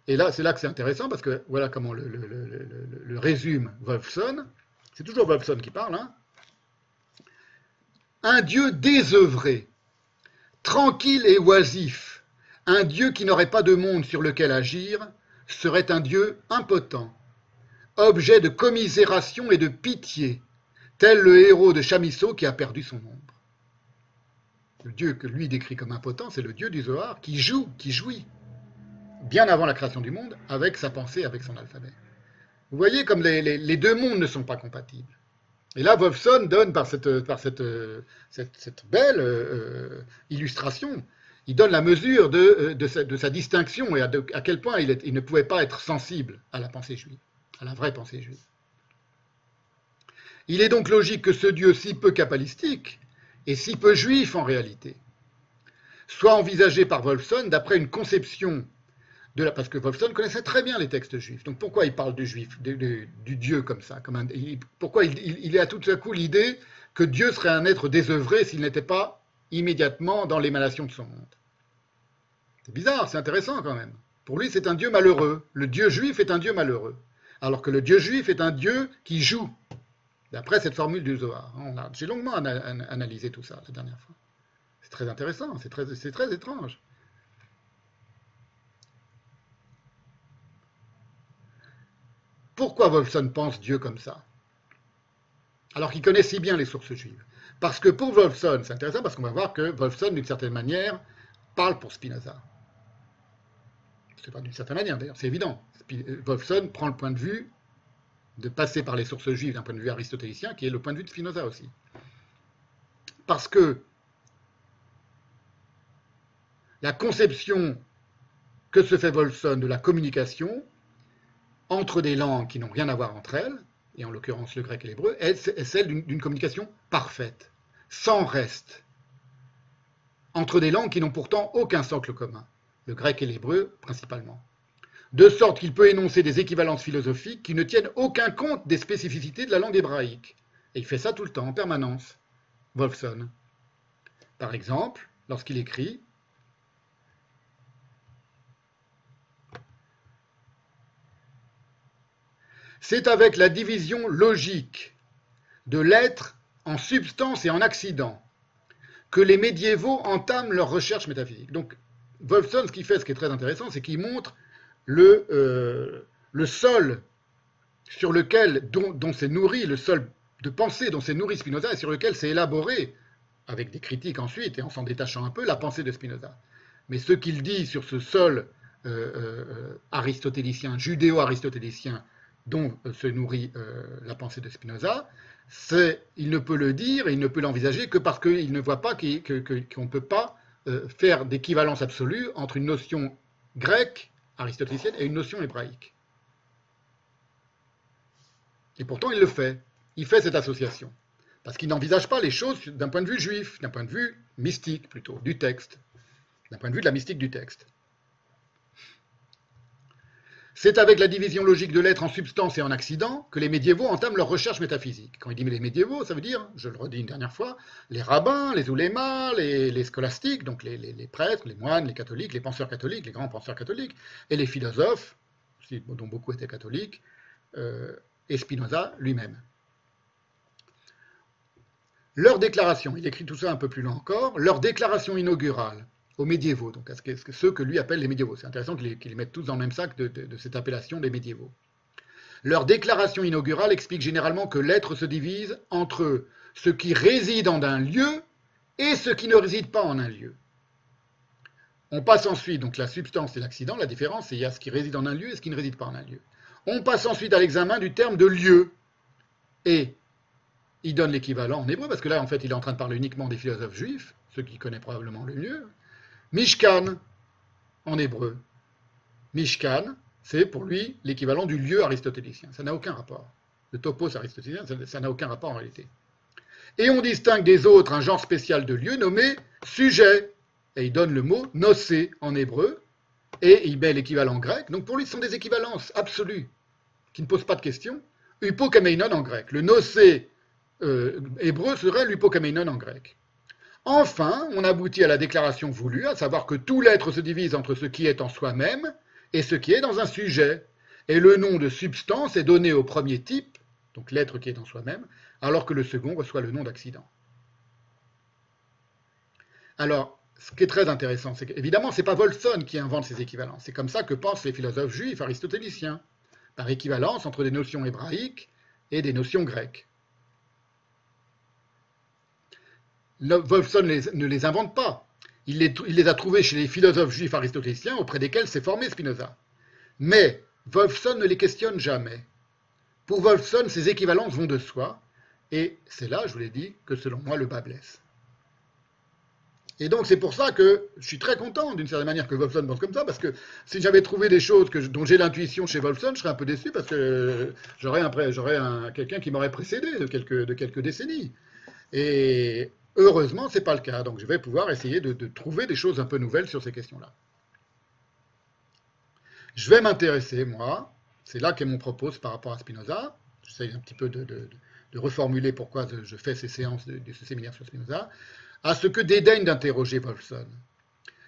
Et là, c'est là que c'est intéressant, parce que voilà comment le, résume Wolfson. C'est toujours Wolfson qui parle. Hein. Un Dieu désœuvré, tranquille et oisif, un Dieu qui n'aurait pas de monde sur lequel agir, serait un Dieu impotent, objet de commisération et de pitié, tel le héros de Chamisso qui a perdu son ombre. Le Dieu que lui décrit comme impotent, c'est le Dieu du Zohar qui joue, qui jouit, bien avant la création du monde, avec sa pensée, avec son alphabet. Vous voyez comme les, deux mondes ne sont pas compatibles. Et là, Wolfson donne par cette, belle euh, illustration il donne la mesure de, euh, sa, distinction et à, quel point il, ne pouvait pas être sensible à la pensée juive, à la vraie pensée juive. Il est donc logique que ce Dieu si peu kabbalistique et si peu juif en réalité soit envisagée par Wolfson d'après une conception de la... Parce que Wolfson connaissait très bien les textes juifs. Donc pourquoi il parle du juif, du Dieu comme ça. Pourquoi il, il, a tout à coup l'idée que Dieu serait un être désœuvré s'il n'était pas immédiatement dans l'émanation de son monde C'est bizarre, c'est intéressant quand même. Pour lui, c'est un Dieu malheureux. Le Dieu juif est un Dieu malheureux. Alors que le Dieu juif est un Dieu qui joue. D'après cette formule du Zohar. J'ai longuement analysé tout ça la dernière fois. C'est très intéressant, c'est très, très étrange. Pourquoi Wolfson pense Dieu comme ça? Alors qu'il connaît si bien les sources juives. Parce que pour Wolfson, c'est intéressant parce qu'on va voir que Wolfson, d'une certaine manière, parle pour Spinoza. C'est pas d'une certaine manière d'ailleurs, c'est évident. Wolfson prend le point de vue de passer par les sources juives d'un point de vue aristotélicien, qui est le point de vue de Spinoza aussi. Parce que la conception que se fait Wolfson de la communication entre des langues qui n'ont rien à voir entre elles, et en l'occurrence le grec et l'hébreu, est celle d'une communication parfaite, sans reste, entre des langues qui n'ont pourtant aucun socle commun, le grec et l'hébreu principalement de sorte qu'il peut énoncer des équivalences philosophiques qui ne tiennent aucun compte des spécificités de la langue hébraïque. Et il fait ça tout le temps, en permanence, Wolfson. Par exemple, lorsqu'il écrit C'est avec la division logique de l'être en substance et en accident que les médiévaux entament leur recherche métaphysique. Donc, Wolfson, ce qu'il fait, ce qui est très intéressant, c'est qu'il montre le, euh, sol sur lequel, dont, s'est nourri, le sol de pensée dont s'est nourri Spinoza et sur lequel s'est élaboré, avec des critiques ensuite et en s'en détachant un peu, la pensée de Spinoza. Mais ce qu'il dit sur ce sol euh, euh, aristotélicien, judéo-aristotélicien, dont se nourrit la pensée de Spinoza, c'est, il ne peut le dire et il ne peut l'envisager que parce qu'il ne voit pas qu'on ne peut pas faire d'équivalence absolue entre une notion grecque aristotélicienne et une notion hébraïque. Et pourtant, il le fait. Il fait cette association. Parce qu'il n'envisage pas les choses d'un point de vue juif, d'un point de vue mystique plutôt, du texte, d'un point de vue de la mystique du texte. C'est avec la division logique de l'être en substance et en accident que les médiévaux entament leur recherche métaphysique. Quand il dit les médiévaux, ça veut dire, je le redis une dernière fois, les rabbins, les oulémas, les, scolastiques, donc les, prêtres, les moines, les catholiques, les penseurs catholiques, les grands penseurs catholiques, et les philosophes, dont beaucoup étaient catholiques, euh, et Spinoza lui-même. Leur déclaration, il écrit tout ça un peu plus loin encore, leur déclaration inaugurale aux médiévaux, donc à ceux que lui appelle les médiévaux. C'est intéressant qu'ils les mettent tous dans le même sac de, cette appellation des médiévaux. Leur déclaration inaugurale explique généralement que l'être se divise entre ce qui réside en un lieu et ce qui ne réside pas en un lieu. On passe ensuite, donc la substance et l'accident, la différence, c'est il y a ce qui réside en un lieu et ce qui ne réside pas en un lieu. On passe ensuite à l'examen du terme de lieu. Et il donne l'équivalent en hébreu, parce que là, en fait, il est en train de parler uniquement des philosophes juifs, ceux qui connaissent probablement le mieux. Mishkan, en hébreu. Mishkan, c'est pour lui l'équivalent du lieu aristotélicien. Ça n'a aucun rapport. Le topos aristotélicien, ça n'a aucun rapport en réalité. Et on distingue des autres un genre spécial de lieu nommé sujet. Et il donne le mot nocé en hébreu, et il met l'équivalent grec. Donc pour lui, ce sont des équivalences absolues, qui ne posent pas de questions. Hypokameinon en grec. Le nocé euh, hébreu serait l'hypokameinon en grec. Enfin, on aboutit à la déclaration voulue, à savoir que tout l'être se divise entre ce qui est en soi-même et ce qui est dans un sujet. Et le nom de substance est donné au premier type, donc l'être qui est en soi-même, alors que le second reçoit le nom d'accident. Alors, ce qui est très intéressant, c'est qu'évidemment, ce n'est pas Wolfson qui invente ces équivalences. C'est comme ça que pensent les philosophes juifs aristotéliciens, par équivalence entre des notions hébraïques et des notions grecques. Wolfson ne les invente pas. Il les, a trouvés chez les philosophes juifs aristotéliciens auprès desquels s'est formé Spinoza. Mais Wolfson ne les questionne jamais. Pour Wolfson, ces équivalences vont de soi, et c'est là, je vous l'ai dit, que selon moi, le bas blesse. Et donc c'est pour ça que je suis très content d'une certaine manière que Wolfson pense comme ça, parce que si j'avais trouvé des choses dont j'ai l'intuition chez Wolfson, je serais un peu déçu parce que j'aurais quelqu'un qui m'aurait précédé de quelques, de décennies. Heureusement, ce n'est pas le cas, donc je vais pouvoir essayer de, trouver des choses un peu nouvelles sur ces questions-là. Je vais m'intéresser, moi, c'est là qu'est mon propos par rapport à Spinoza, j'essaie un petit peu de, reformuler pourquoi je fais ces séances de, ce séminaire sur Spinoza, à ce que dédaigne d'interroger Wolfson.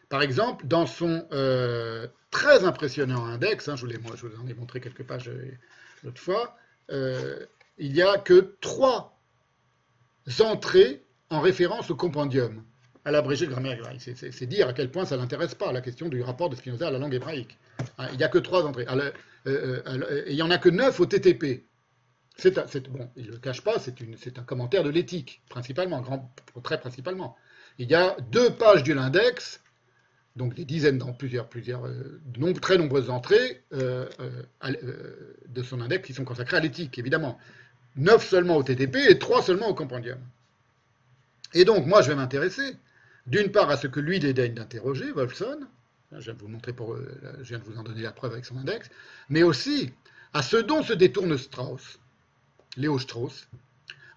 Par exemple, dans son euh, très impressionnant index, hein, je, vous moi, je, vous en ai montré quelques pages euh, l'autre fois, euh, il n'y a que trois entrées en référence au compendium, à l'abrégé de grammaire. C'est dire à quel point ça l'intéresse pas, la question du rapport de Spinoza à la langue hébraïque. Hein, il n'y a que trois entrées. il n'y en a que neuf au TTP. Bon, il ne le cache pas, c'est un commentaire de l'éthique, principalement, grand, très principalement. Il y a deux pages de l'index, donc des dizaines, dans plusieurs, plusieurs, euh, très nombreuses entrées euh, euh, de son index qui sont consacrées à l'éthique, évidemment. Neuf seulement au TTP et trois seulement au compendium. Et donc, moi, je vais m'intéresser, d'une part, à ce que lui dédaigne d'interroger, Wolfson, je viens, de vous pour, je viens vous en donner la preuve avec son index, mais aussi à ce dont se détourne Strauss. Léo Strauss,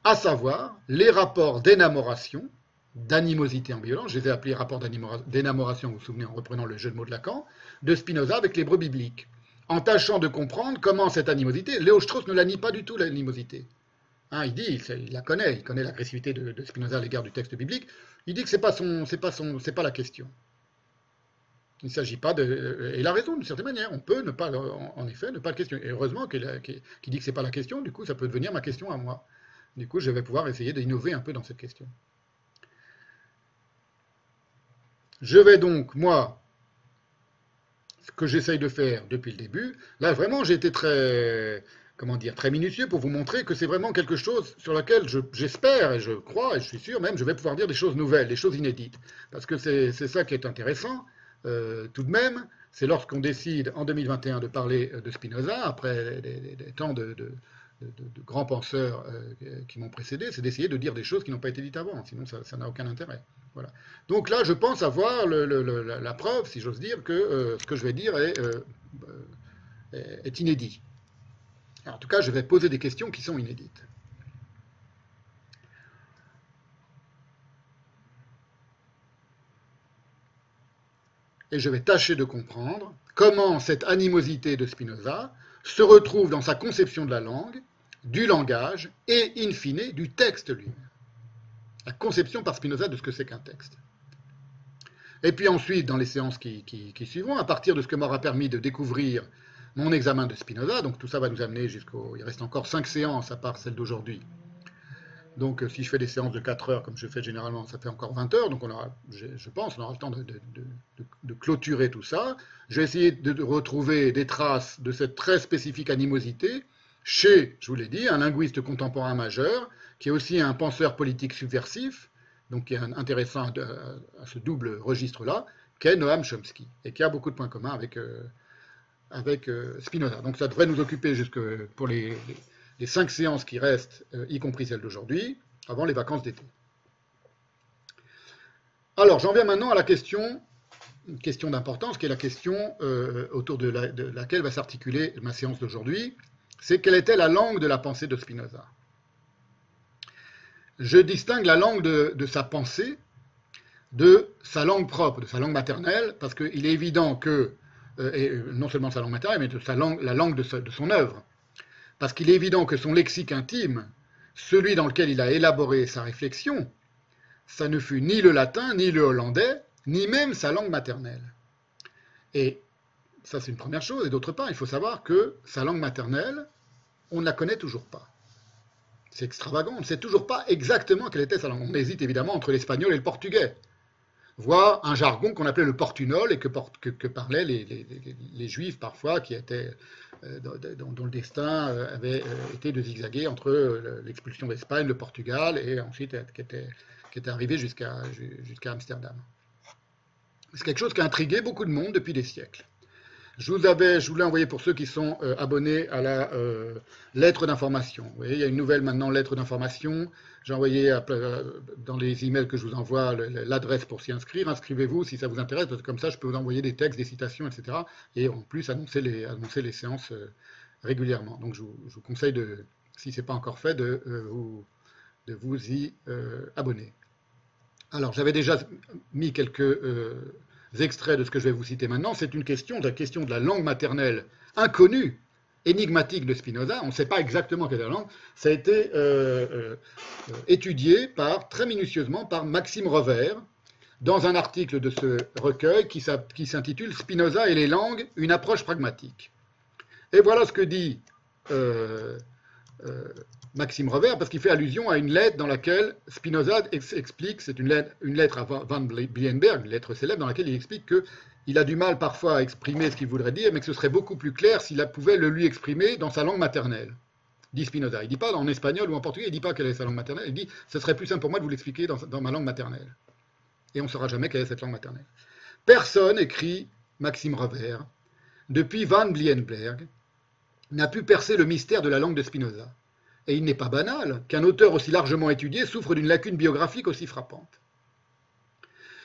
à savoir les rapports d'énamoration, d'animosité en violence, je les ai appelés rapports d'énamoration, vous vous souvenez, en reprenant le jeu de mots de Lacan, de Spinoza avec l'hébreu biblique, en tâchant de comprendre comment cette animosité, Léo Strauss ne la nie pas du tout, l'animosité. Hein, il dit, il, la connaît, il connaît l'agressivité de, Spinoza à l'égard du texte biblique, il dit que ce n'est pas, pas, pas la question. Il ne s'agit pas de. Et il a raison, d'une certaine manière. On peut ne pas, en effet, ne pas le questionner. Et heureusement qu'il dit que ce n'est pas la question, du coup, ça peut devenir ma question à moi. Du coup, je vais pouvoir essayer d'innover un peu dans cette question. Je vais donc, moi, ce que j'essaye de faire depuis le début, là, vraiment, j'ai été très, comment dire, très minutieux pour vous montrer que c'est vraiment quelque chose sur lequel j'espère et je crois et je suis sûr même, je vais pouvoir dire des choses nouvelles, des choses inédites. Parce que c'est ça qui est intéressant euh, tout de même, c'est lorsqu'on décide en 2021 de parler euh, de Spinoza, après des, temps de, grands penseurs euh, qui m'ont précédé, c'est d'essayer de dire des choses qui n'ont pas été dites avant, sinon ça n'a aucun intérêt. Voilà. Donc là, je pense avoir la, preuve, si j'ose dire, que ce que je vais dire est inédit. En tout cas, je vais poser des questions qui sont inédites. et je vais tâcher de comprendre comment cette animosité de Spinoza se retrouve dans sa conception de la langue, du langage et, in fine, du texte lui-même. La conception par Spinoza de ce que c'est qu'un texte. Et puis ensuite, dans les séances qui, qui, suivront, à partir de ce que m'aura permis de découvrir mon examen de Spinoza, donc tout ça va nous amener jusqu'au... Il reste encore cinq séances à part celle d'aujourd'hui, donc, euh, si je fais des séances de 4 heures, comme je fais généralement, ça fait encore 20 heures. Donc, on aura, je pense, on aura le temps de, clôturer tout ça. Je vais essayer de, retrouver des traces de cette très spécifique animosité chez, je vous l'ai dit, un linguiste contemporain majeur, qui est aussi un penseur politique subversif, donc qui est intéressant à, ce double registre-là, qu'est Noam Chomsky, et qui a beaucoup de points communs avec, euh, avec euh, Spinoza. Donc, ça devrait nous occuper jusque pour les cinq séances qui restent, euh, y compris celle d'aujourd'hui, avant les vacances d'été. Alors, j'en viens maintenant à la question, une question d'importance, qui est la question euh, autour de, laquelle va s'articuler ma séance d'aujourd'hui, c'est quelle était la langue de la pensée de Spinoza? Je distingue la langue de, sa pensée de sa langue propre, de sa langue maternelle, parce qu'il est évident que, et non seulement sa langue maternelle, mais de sa langue, la langue de son œuvre, parce qu'il est évident que son lexique intime, celui dans lequel il a élaboré sa réflexion, ça ne fut ni le latin, ni le hollandais, ni même sa langue maternelle. Et ça, c'est une première chose. Et d'autre part, il faut savoir que sa langue maternelle, on ne la connaît toujours pas. C'est extravagant, on ne sait toujours pas exactement quelle était sa langue. On hésite évidemment entre l'espagnol et le portugais, voire un jargon qu'on appelait le portunol et que, parlaient les, juifs parfois, qui étaient euh, dont, le destin euh, avait euh, été de zigzaguer entre l'expulsion d'Espagne, le Portugal, et ensuite qui était, arrivé jusqu'à Amsterdam. C'est quelque chose qui a intrigué beaucoup de monde depuis des siècles. Je vous, avais, je l'ai envoyé pour ceux qui sont euh, abonnés à la euh, lettre d'information. Vous voyez, il y a une nouvelle maintenant lettre d'information. J'ai envoyé euh, dans les emails que je vous envoie l'adresse pour s'y inscrire. Inscrivez-vous si ça vous intéresse, parce que comme ça, je peux vous envoyer des textes, des citations, etc. Et en plus, annoncer les, annoncer les séances régulièrement. Donc, je vous, conseille, de, si ce n'est pas encore fait, de, vous, de vous y abonner. Alors, j'avais déjà mis quelques extraits de ce que je vais vous citer maintenant. C'est une question, la question de la langue maternelle inconnue, énigmatique de Spinoza. On ne sait pas exactement quelle est la langue. Ça a été euh, euh, étudié par, très minutieusement par Maxime Revers dans un article de ce recueil qui s'intitule Spinoza et les langues, une approche pragmatique. Et voilà ce que dit Maxime Revers, parce qu'il fait allusion à une lettre dans laquelle Spinoza explique, c'est une lettre, à Van Blienberg, une lettre célèbre, dans laquelle il explique qu'il a du mal parfois à exprimer ce qu'il voudrait dire, mais que ce serait beaucoup plus clair s'il pouvait le lui exprimer dans sa langue maternelle. Dit Spinoza. Il ne dit pas en espagnol ou en portugais, il ne dit pas quelle est sa langue maternelle, il dit ce serait plus simple pour moi de vous l'expliquer dans, dans ma langue maternelle. Et on ne saura jamais quelle est cette langue maternelle. Personne, écrit Maxime Revers, depuis Van Blienberg, n'a pu percer le mystère de la langue de Spinoza et il n'est pas banal qu'un auteur aussi largement étudié souffre d'une lacune biographique aussi frappante.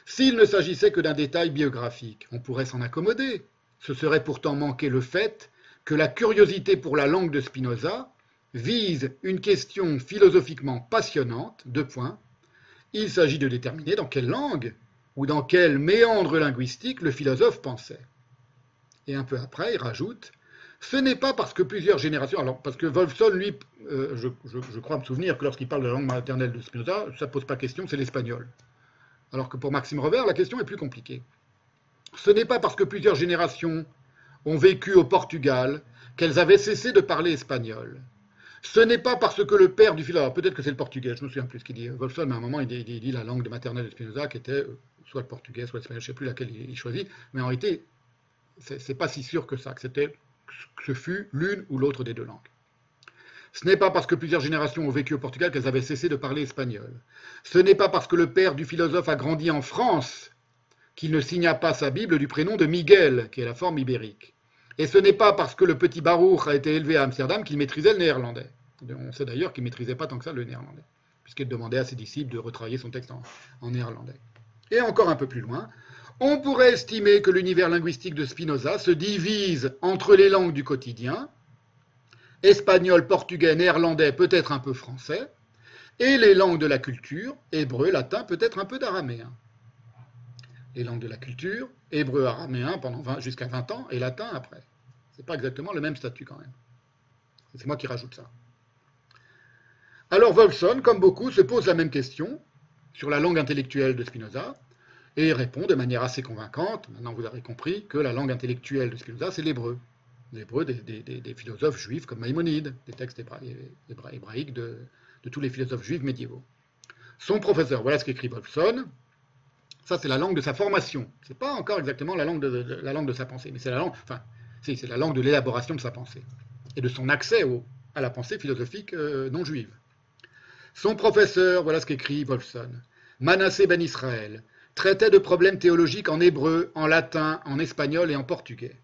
S'il ne s'agissait que d'un détail biographique, on pourrait s'en accommoder. Ce serait pourtant manquer le fait que la curiosité pour la langue de Spinoza vise une question philosophiquement passionnante, deux points. Il s'agit de déterminer dans quelle langue ou dans quel méandre linguistique le philosophe pensait. Et un peu après, il rajoute ce n'est pas parce que plusieurs générations. Alors, parce que Wolfson, lui, euh, je, crois me souvenir que lorsqu'il parle de la langue maternelle de Spinoza, ça ne pose pas question, c'est l'espagnol. Alors que pour Maxime Revers, la question est plus compliquée. Ce n'est pas parce que plusieurs générations ont vécu au Portugal qu'elles avaient cessé de parler espagnol. Ce n'est pas parce que le père du philosophe, peut-être que c'est le portugais, je me souviens plus ce qu'il dit. Wolfson, à un moment, il dit, la langue maternelle de Spinoza qui était euh, soit le portugais, soit l'espagnol, je ne sais plus laquelle il, choisit, mais en réalité, c'est pas si sûr que ça, que c'était ce fut l'une ou l'autre des deux langues. Ce n'est pas parce que plusieurs générations ont vécu au Portugal qu'elles avaient cessé de parler espagnol. Ce n'est pas parce que le père du philosophe a grandi en France qu'il ne signa pas sa Bible du prénom de Miguel, qui est la forme ibérique. Et ce n'est pas parce que le petit Baruch a été élevé à Amsterdam qu'il maîtrisait le néerlandais. On sait d'ailleurs qu'il ne maîtrisait pas tant que ça le néerlandais, puisqu'il demandait à ses disciples de retravailler son texte en néerlandais. Et encore un peu plus loin, on pourrait estimer que l'univers linguistique de Spinoza se divise entre les langues du quotidien, espagnol, portugais, néerlandais, peut-être un peu français, et les langues de la culture, hébreu, latin, peut-être un peu d'araméen. Les langues de la culture, hébreu, araméen pendant jusqu'à 20 ans, et latin après. Ce n'est pas exactement le même statut quand même. C'est moi qui rajoute ça. Alors Wolfson, comme beaucoup, se pose la même question sur la langue intellectuelle de Spinoza, et répond de manière assez convaincante, maintenant vous avez compris, que la langue intellectuelle de Spinoza, c'est l'hébreu. L'hébreu des, philosophes juifs comme Maïmonide, des textes hébraïques de, tous les philosophes juifs médiévaux. Son professeur, voilà ce qu'écrit Wolfson, ça c'est la langue de sa formation. C'est pas encore exactement la langue de, la langue de sa pensée, mais c'est la langue, enfin, c'est la langue de l'élaboration de sa pensée et de son accès à la pensée philosophique euh, non juive. Son professeur, voilà ce qu'écrit Wolfson. Manassé ben Israël, traitait de problèmes théologiques en hébreu, en latin, en espagnol et en portugais.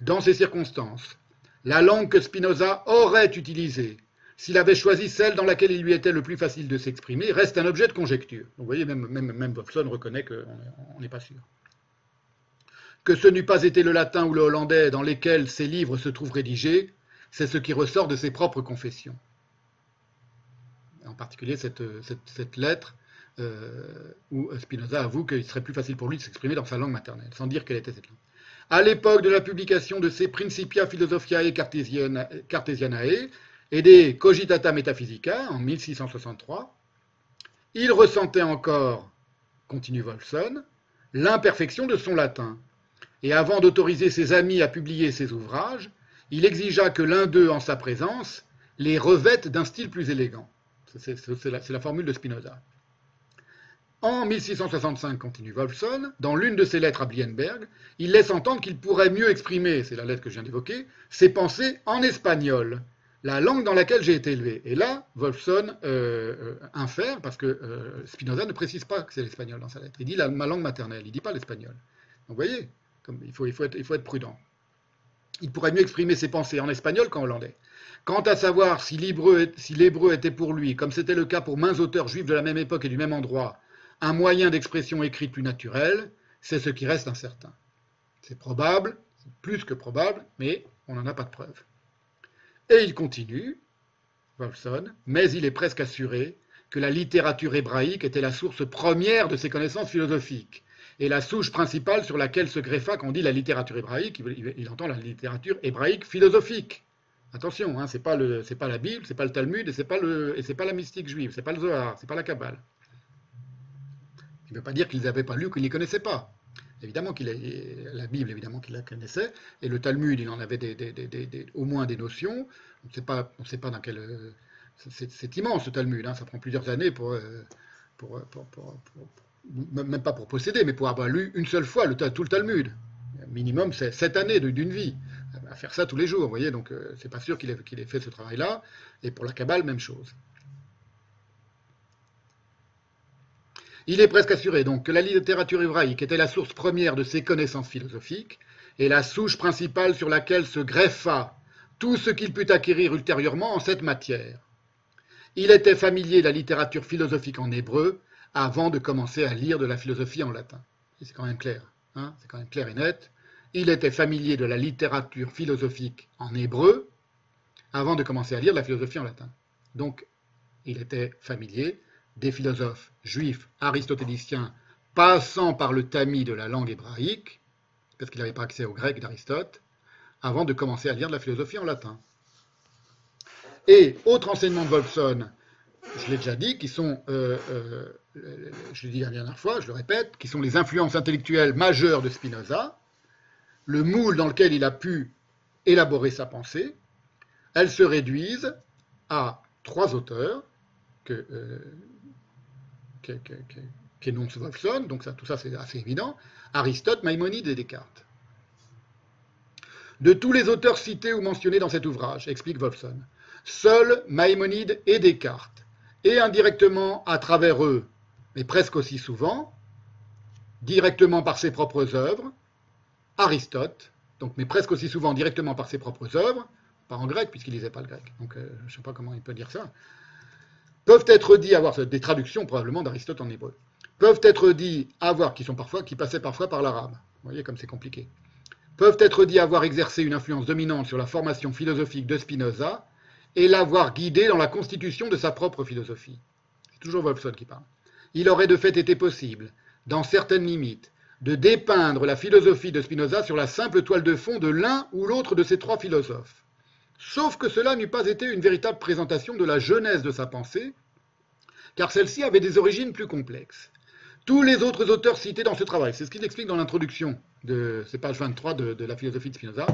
Dans ces circonstances, la langue que Spinoza aurait utilisée s'il avait choisi celle dans laquelle il lui était le plus facile de s'exprimer, reste un objet de conjecture. vous voyez, même, même, même reconnaît qu'on n'est pas sûr. Que ce n'eût pas été le latin ou le hollandais dans lesquels ces livres se trouvent rédigés, c'est ce qui ressort de ses propres confessions. En particulier cette lettre euh, où Spinoza avoue qu'il serait plus facile pour lui de s'exprimer dans sa langue maternelle, sans dire quelle était cette langue. À l'époque de la publication de ses Principia Philosophiae Cartesianae et des Cogitata Metaphysica en 1663, il ressentait encore, continue Wolfson, l'imperfection de son latin. Et avant d'autoriser ses amis à publier ses ouvrages, il exigea que l'un d'eux, en sa présence, les revête d'un style plus élégant. C'est la, la, formule de Spinoza. En 1665, continue Wolfson, dans l'une de ses lettres à Blienberg, il laisse entendre qu'il pourrait mieux exprimer, c'est la lettre que je viens d'évoquer, ses pensées en espagnol, la langue dans laquelle j'ai été élevé. Et là, Wolfson euh, euh, infère, parce que euh, Spinoza ne précise pas que c'est l'espagnol dans sa lettre. Il dit la, ma langue maternelle, il ne dit pas l'espagnol. Donc vous voyez, il faut être prudent. Il pourrait mieux exprimer ses pensées en espagnol qu'en hollandais. Quant à savoir si l'hébreu était pour lui, comme c'était le cas pour maints auteurs juifs de la même époque et du même endroit, un moyen d'expression écrite plus naturel, c'est ce qui reste incertain. C'est probable, plus que probable, mais on n'en a pas de preuve. Et il continue, Wolfson, mais il est presque assuré que la littérature hébraïque était la source première de ses connaissances philosophiques et la souche principale sur laquelle se greffa, quand on dit la littérature hébraïque, il, entend la littérature hébraïque philosophique. Attention, hein, c'est pas pas la Bible, c'est pas le Talmud et c'est pas pas la mystique juive, c'est pas le Zohar, c'est pas la Kabbale. Il ne veut pas dire qu'ils n'avaient pas lu ou qu'ils ne connaissaient pas. Évidemment qu'il la Bible, évidemment qu'il la connaissait, et le Talmud, il en avait au moins des notions. On ne sait pas, on sait pas dans quel. C'est immense le Talmud, hein, ça prend plusieurs années pour même pas pour posséder, mais pour avoir lu une seule fois le, tout le Talmud. Minimum, c'est sept années d'une vie à faire ça tous les jours. Vous voyez, donc euh, c'est pas sûr qu'il ait, ait, fait ce travail-là. Et pour la Kabbale, même chose. Il est presque assuré donc que la littérature hébraïque était la source première de ses connaissances philosophiques et la souche principale sur laquelle se greffa tout ce qu'il put acquérir ultérieurement en cette matière. Il était familier de la littérature philosophique en hébreu avant de commencer à lire de la philosophie en latin. C'est quand même clair, hein c'est quand même clair et net. Il était familier de la littérature philosophique en hébreu avant de commencer à lire de la philosophie en latin. Donc, il était familier des philosophes juifs aristotéliciens passant par le tamis de la langue hébraïque, parce qu'il n'avait pas accès au grec d'Aristote, avant de commencer à lire de la philosophie en latin. Et autre enseignement de Wolfson, je l'ai déjà dit, qui sont, euh, euh, je l'ai dit la dernière fois, je le répète, qui sont les influences intellectuelles majeures de Spinoza, le moule dans lequel il a pu élaborer sa pensée, elles se réduisent à trois auteurs que, euh, qu'énonce Wolfson, donc tout ça c'est assez évident, Aristote, Maïmonide et Descartes. De tous les auteurs cités ou mentionnés dans cet ouvrage, explique Wolfson, seuls Maïmonide et Descartes, et indirectement à travers eux, mais presque aussi souvent, directement par ses propres œuvres, Aristote, donc, mais presque aussi souvent directement par ses propres œuvres, pas en grec puisqu'il lisait pas le grec, donc euh, je ne sais pas comment il peut dire ça, peuvent être dits avoir des traductions probablement d'Aristote en hébreu, peuvent être dits avoir, qui sont parfois, qui passaient parfois par l'arabe. Vous voyez comme c'est compliqué. Peuvent être dits avoir exercé une influence dominante sur la formation philosophique de Spinoza et l'avoir guidé dans la constitution de sa propre philosophie. C'est toujours Wolfson qui parle. Il aurait de fait été possible, dans certaines limites, de dépeindre la philosophie de Spinoza sur la simple toile de fond de l'un ou l'autre de ces trois philosophes. Sauf que cela n'eût pas été une véritable présentation de la genèse de sa pensée, car celle-ci avait des origines plus complexes. Tous les autres auteurs cités dans ce travail, c'est ce qu'il explique dans l'introduction de ces pages 23 de, la philosophie de Spinoza,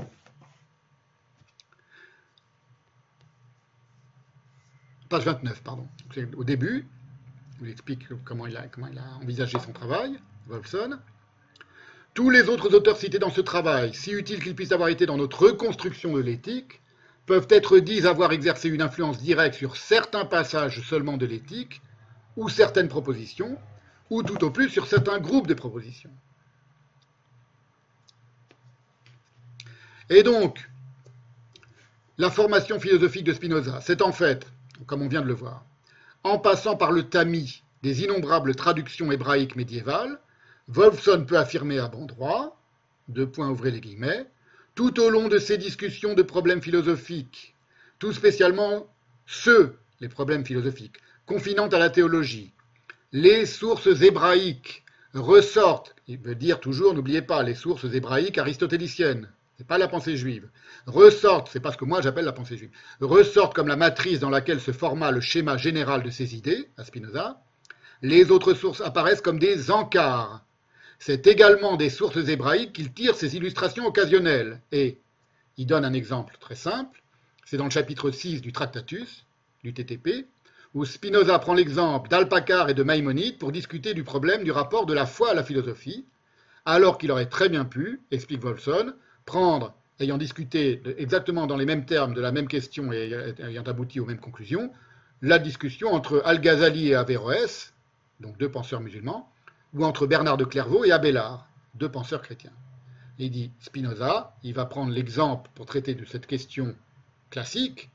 page 29, pardon. Au début, il explique comment il, a, comment il a envisagé son travail, Wolfson. Tous les autres auteurs cités dans ce travail, si utiles qu'ils puissent avoir été dans notre reconstruction de l'éthique, peuvent être dits avoir exercé une influence directe sur certains passages seulement de l'éthique, ou certaines propositions, ou tout au plus sur certains groupes de propositions. Et donc, la formation philosophique de Spinoza, c'est en fait, comme on vient de le voir, en passant par le tamis des innombrables traductions hébraïques médiévales, Wolfson peut affirmer à bon droit, deux points ouvrez les guillemets, tout au long de ces discussions de problèmes philosophiques, tout spécialement ceux, les problèmes philosophiques, confinant à la théologie, les sources hébraïques ressortent, il veut dire toujours, n'oubliez pas, les sources hébraïques aristotéliciennes, c'est pas la pensée juive, ressortent, c'est pas ce que moi j'appelle la pensée juive, ressortent comme la matrice dans laquelle se forma le schéma général de ces idées, à Spinoza, les autres sources apparaissent comme des encarts c'est également des sources hébraïques qu'il tire ses illustrations occasionnelles. Et il donne un exemple très simple, c'est dans le chapitre 6 du Tractatus, du TTP, où Spinoza prend l'exemple d'Alpacar et de Maïmonide pour discuter du problème du rapport de la foi à la philosophie, alors qu'il aurait très bien pu, explique Wolfson, prendre, ayant discuté exactement dans les mêmes termes de la même question et ayant abouti aux mêmes conclusions, la discussion entre Al-Ghazali et Averroès, donc deux penseurs musulmans, ou entre Bernard de Clairvaux et Abélard, deux penseurs chrétiens. Il dit Spinoza, il va prendre l'exemple pour traiter de cette question classique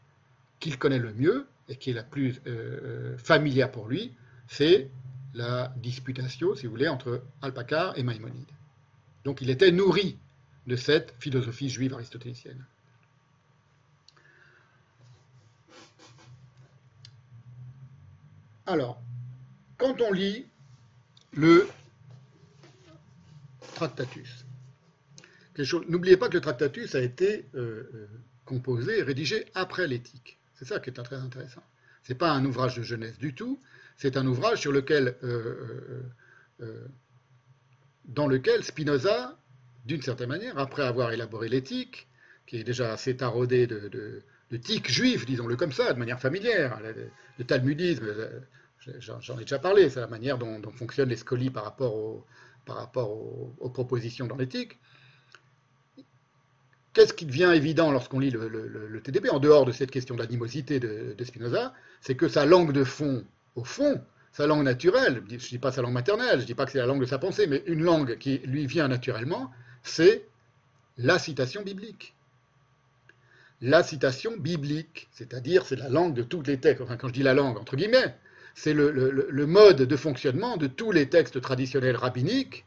qu'il connaît le mieux et qui est la plus euh, euh, familière pour lui, c'est la disputation, si vous voulez, entre Alpacar et Maïmonide. Donc il était nourri de cette philosophie juive aristotélicienne. Alors, quand on lit le Tractatus, n'oubliez pas que le Tractatus a été euh, euh, composé rédigé après l'éthique. C'est ça qui est très intéressant. Ce n'est pas un ouvrage de jeunesse du tout, c'est un ouvrage sur lequel, euh, dans lequel Spinoza, d'une certaine manière, après avoir élaboré l'éthique, qui est déjà assez taraudé de, de, de juif, disons-le comme ça, de manière familière, le talmudisme, j'en ai déjà parlé, c'est la manière dont, fonctionnent les scolies par rapport, aux propositions dans l'éthique. Qu'est-ce qui devient évident lorsqu'on lit le, TDP, en dehors de cette question d'animosité de, de Spinoza, c'est que sa langue de fond, au fond, sa langue naturelle, je ne dis pas sa langue maternelle, je ne dis pas que c'est la langue de sa pensée, mais une langue qui lui vient naturellement, c'est la citation biblique. La citation biblique, c'est-à-dire c'est la langue de toutes les textes, enfin quand je dis la langue, entre guillemets, c'est le, mode de fonctionnement de tous les textes traditionnels rabbiniques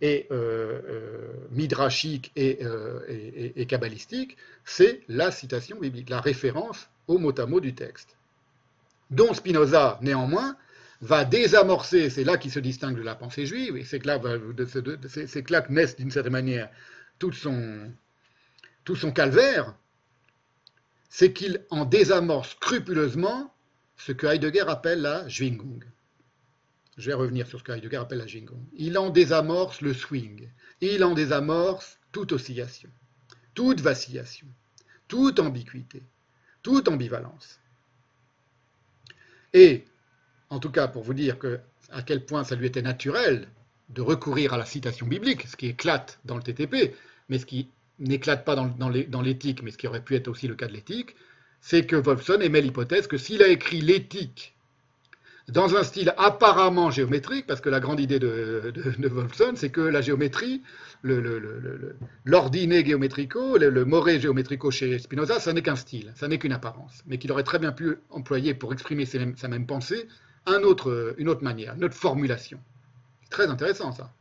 et euh, euh, midrashiques euh, et, kabbalistiques, c'est la citation biblique, la référence au mot à mot du texte. Dont Spinoza, néanmoins, va désamorcer, c'est là qu'il se distingue de la pensée juive, et c'est là, que là naît d'une certaine manière tout son calvaire, c'est qu'il en désamorce scrupuleusement ce que Heidegger appelle la Schwingung. Je vais revenir sur ce que Heidegger appelle la Schwingung. Il en désamorce le swing. Il en désamorce toute oscillation, toute vacillation, toute ambiguïté, toute ambivalence. Et, en tout cas, pour vous dire à quel point ça lui était naturel de recourir à la citation biblique, ce qui éclate dans le TTP, mais ce qui n'éclate pas dans l'éthique, mais ce qui aurait pu être aussi le cas de l'éthique, c'est que Wolfson émet l'hypothèse que s'il a écrit l'éthique dans un style apparemment géométrique, parce que la grande idée de, Wolfson, c'est que la géométrie, l'ordiné géométrico, le, moré géométrico chez Spinoza, ça n'est qu'un style, ça n'est qu'une apparence, mais qu'il aurait très bien pu employer pour exprimer sa même pensée une autre manière, une autre formulation. Très intéressant ça.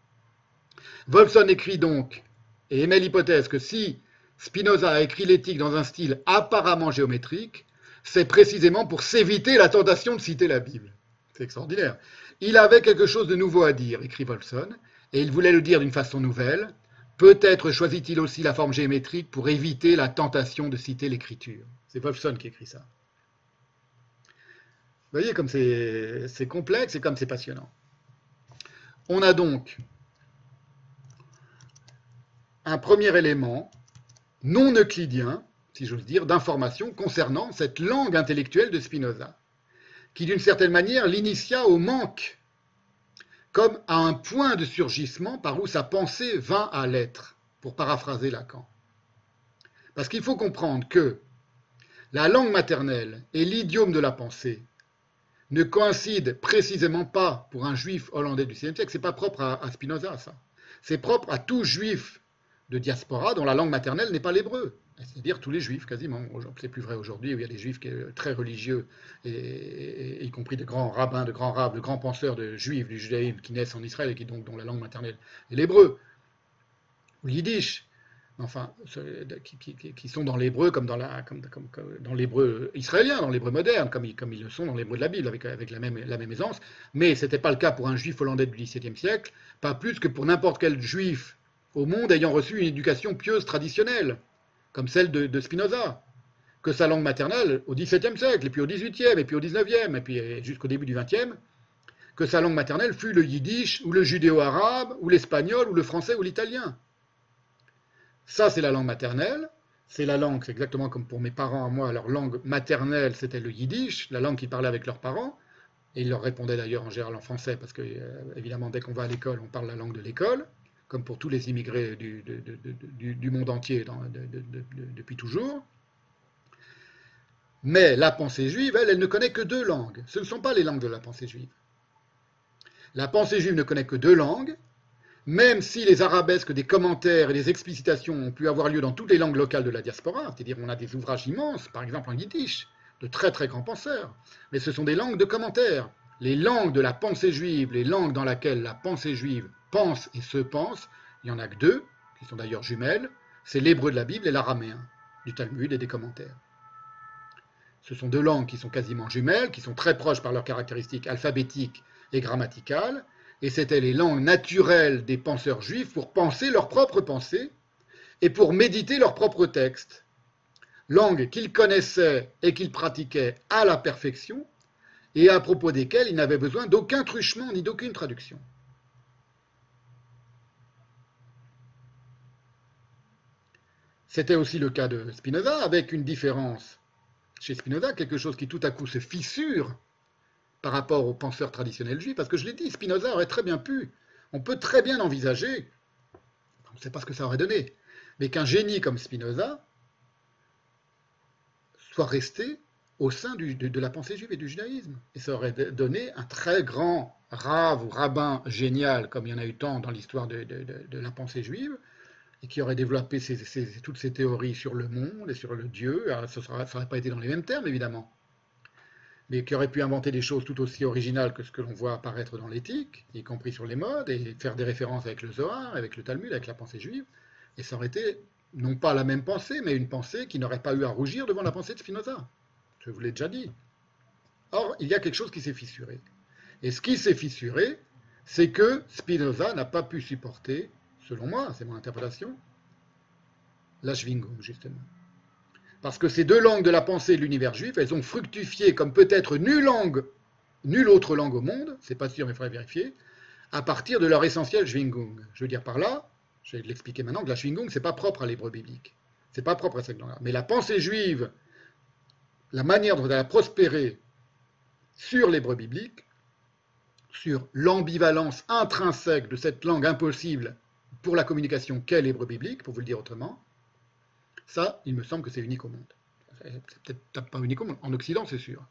Wolfson écrit donc et émet l'hypothèse que si Spinoza a écrit l'éthique dans un style apparemment géométrique, c'est précisément pour s'éviter la tentation de citer la Bible. C'est extraordinaire. Il avait quelque chose de nouveau à dire, écrit Wolfson, et il voulait le dire d'une façon nouvelle. Peut-être choisit-il aussi la forme géométrique pour éviter la tentation de citer l'écriture. C'est Wolfson qui écrit ça. Vous voyez comme c'est complexe et comme c'est passionnant. On a donc un premier élément non euclidien, si j'ose dire, d'informations concernant cette langue intellectuelle de Spinoza, qui d'une certaine manière l'initia au manque, comme à un point de surgissement par où sa pensée vint à l'être, pour paraphraser Lacan. Parce qu'il faut comprendre que la langue maternelle et l'idiome de la pensée ne coïncident précisément pas pour un juif hollandais du XVIe siècle. C'est pas propre à, à Spinoza, ça. C'est propre à tout juif de diaspora dont la langue maternelle n'est pas l'hébreu. C'est-à-dire tous les juifs, quasiment. C'est plus vrai aujourd'hui où il y a des juifs très religieux, et, y compris de grands rabbins, de grands rabbins, de grands penseurs de juifs du judaïsme qui naissent en Israël et qui, donc, dont la langue maternelle est l'hébreu, ou yiddish, enfin, qui, sont dans l'hébreu comme dans l'hébreu israélien, dans l'hébreu moderne, comme ils, le sont dans l'hébreu de la Bible, avec, avec la, même, la même aisance. Mais ce n'était pas le cas pour un juif hollandais du XVIIe siècle, pas plus que pour n'importe quel juif au monde ayant reçu une éducation pieuse traditionnelle, comme celle de, Spinoza, que sa langue maternelle au XVIIe siècle, et puis au XVIIIe, et puis au XIXe, et puis jusqu'au début du XXe, que sa langue maternelle fut le yiddish, ou le judéo-arabe, ou l'espagnol, ou le français, ou l'italien. Ça, c'est la langue maternelle. C'est la langue, c'est exactement comme pour mes parents à moi, leur langue maternelle, c'était le yiddish, la langue qu'ils parlaient avec leurs parents. Et ils leur répondaient d'ailleurs en général en français, parce que, euh, évidemment, dès qu'on va à l'école, on parle la langue de l'école comme pour tous les immigrés du, monde entier depuis toujours. Mais la pensée juive, elle, elle ne connaît que deux langues. Ce ne sont pas les langues de la pensée juive. La pensée juive ne connaît que deux langues, même si les arabesques des commentaires et des explicitations ont pu avoir lieu dans toutes les langues locales de la diaspora, c'est-à-dire on a des ouvrages immenses, par exemple en yiddish, de très très grands penseurs, mais ce sont des langues de commentaires. Les langues de la pensée juive, les langues dans lesquelles la pensée juive pense et se pense, il n'y en a que deux, qui sont d'ailleurs jumelles, c'est l'hébreu de la Bible et l'araméen, du Talmud et des commentaires. ce sont deux langues qui sont quasiment jumelles, qui sont très proches par leurs caractéristiques alphabétiques et grammaticales, et c'étaient les langues naturelles des penseurs juifs pour penser leurs propres pensées et pour méditer leurs propres textes. Langues qu'ils connaissaient et qu'ils pratiquaient à la perfection, et à propos desquelles ils n'avaient besoin d'aucun truchement ni d'aucune traduction. C'était aussi le cas de Spinoza, avec une différence chez Spinoza, quelque chose qui tout à coup se fissure par rapport aux penseurs traditionnels juifs, parce que je l'ai dit, Spinoza aurait très bien pu, on peut très bien envisager, on ne sait pas ce que ça aurait donné, mais qu'un génie comme Spinoza soit resté au sein de, la pensée juive et du judaïsme. Et ça aurait donné un très grand rave ou rabbin génial, comme il y en a eu tant dans l'histoire de, la pensée juive, et qui aurait développé toutes ces théories sur le monde et sur le Dieu. ça n'aurait pas été dans les mêmes termes, évidemment, mais qui aurait pu inventer des choses tout aussi originales que ce que l'on voit apparaître dans l'éthique, y compris sur les modes, et faire des références avec le Zohar, avec le Talmud, avec la pensée juive. Et ça aurait été non pas la même pensée, mais une pensée qui n'aurait pas eu à rougir devant la pensée de Spinoza. Je vous l'ai déjà dit. Or, il y a quelque chose qui s'est fissuré. Et ce qui s'est fissuré, c'est que Spinoza n'a pas pu supporter selon moi, c'est mon interprétation, la Schwingung, justement. Parce que ces deux langues de la pensée de l'univers juif, elles ont fructifié comme peut-être nulle langue, nulle autre langue au monde, c'est pas sûr mais il faudrait vérifier, à partir de leur essentiel Schwingung. Je veux dire par là, je vais l'expliquer maintenant, que la Schwingung, c'est pas propre à l'hébreu biblique. C'est pas propre à cette langue-là. Mais la pensée juive, la manière dont elle a prospéré sur l'hébreu biblique, sur l'ambivalence intrinsèque de cette langue impossible pour la communication qu'est l'hébreu biblique, pour vous le dire autrement, ça, il me semble que c'est unique au monde. C'est peut-être pas unique au monde. En Occident, c'est sûr.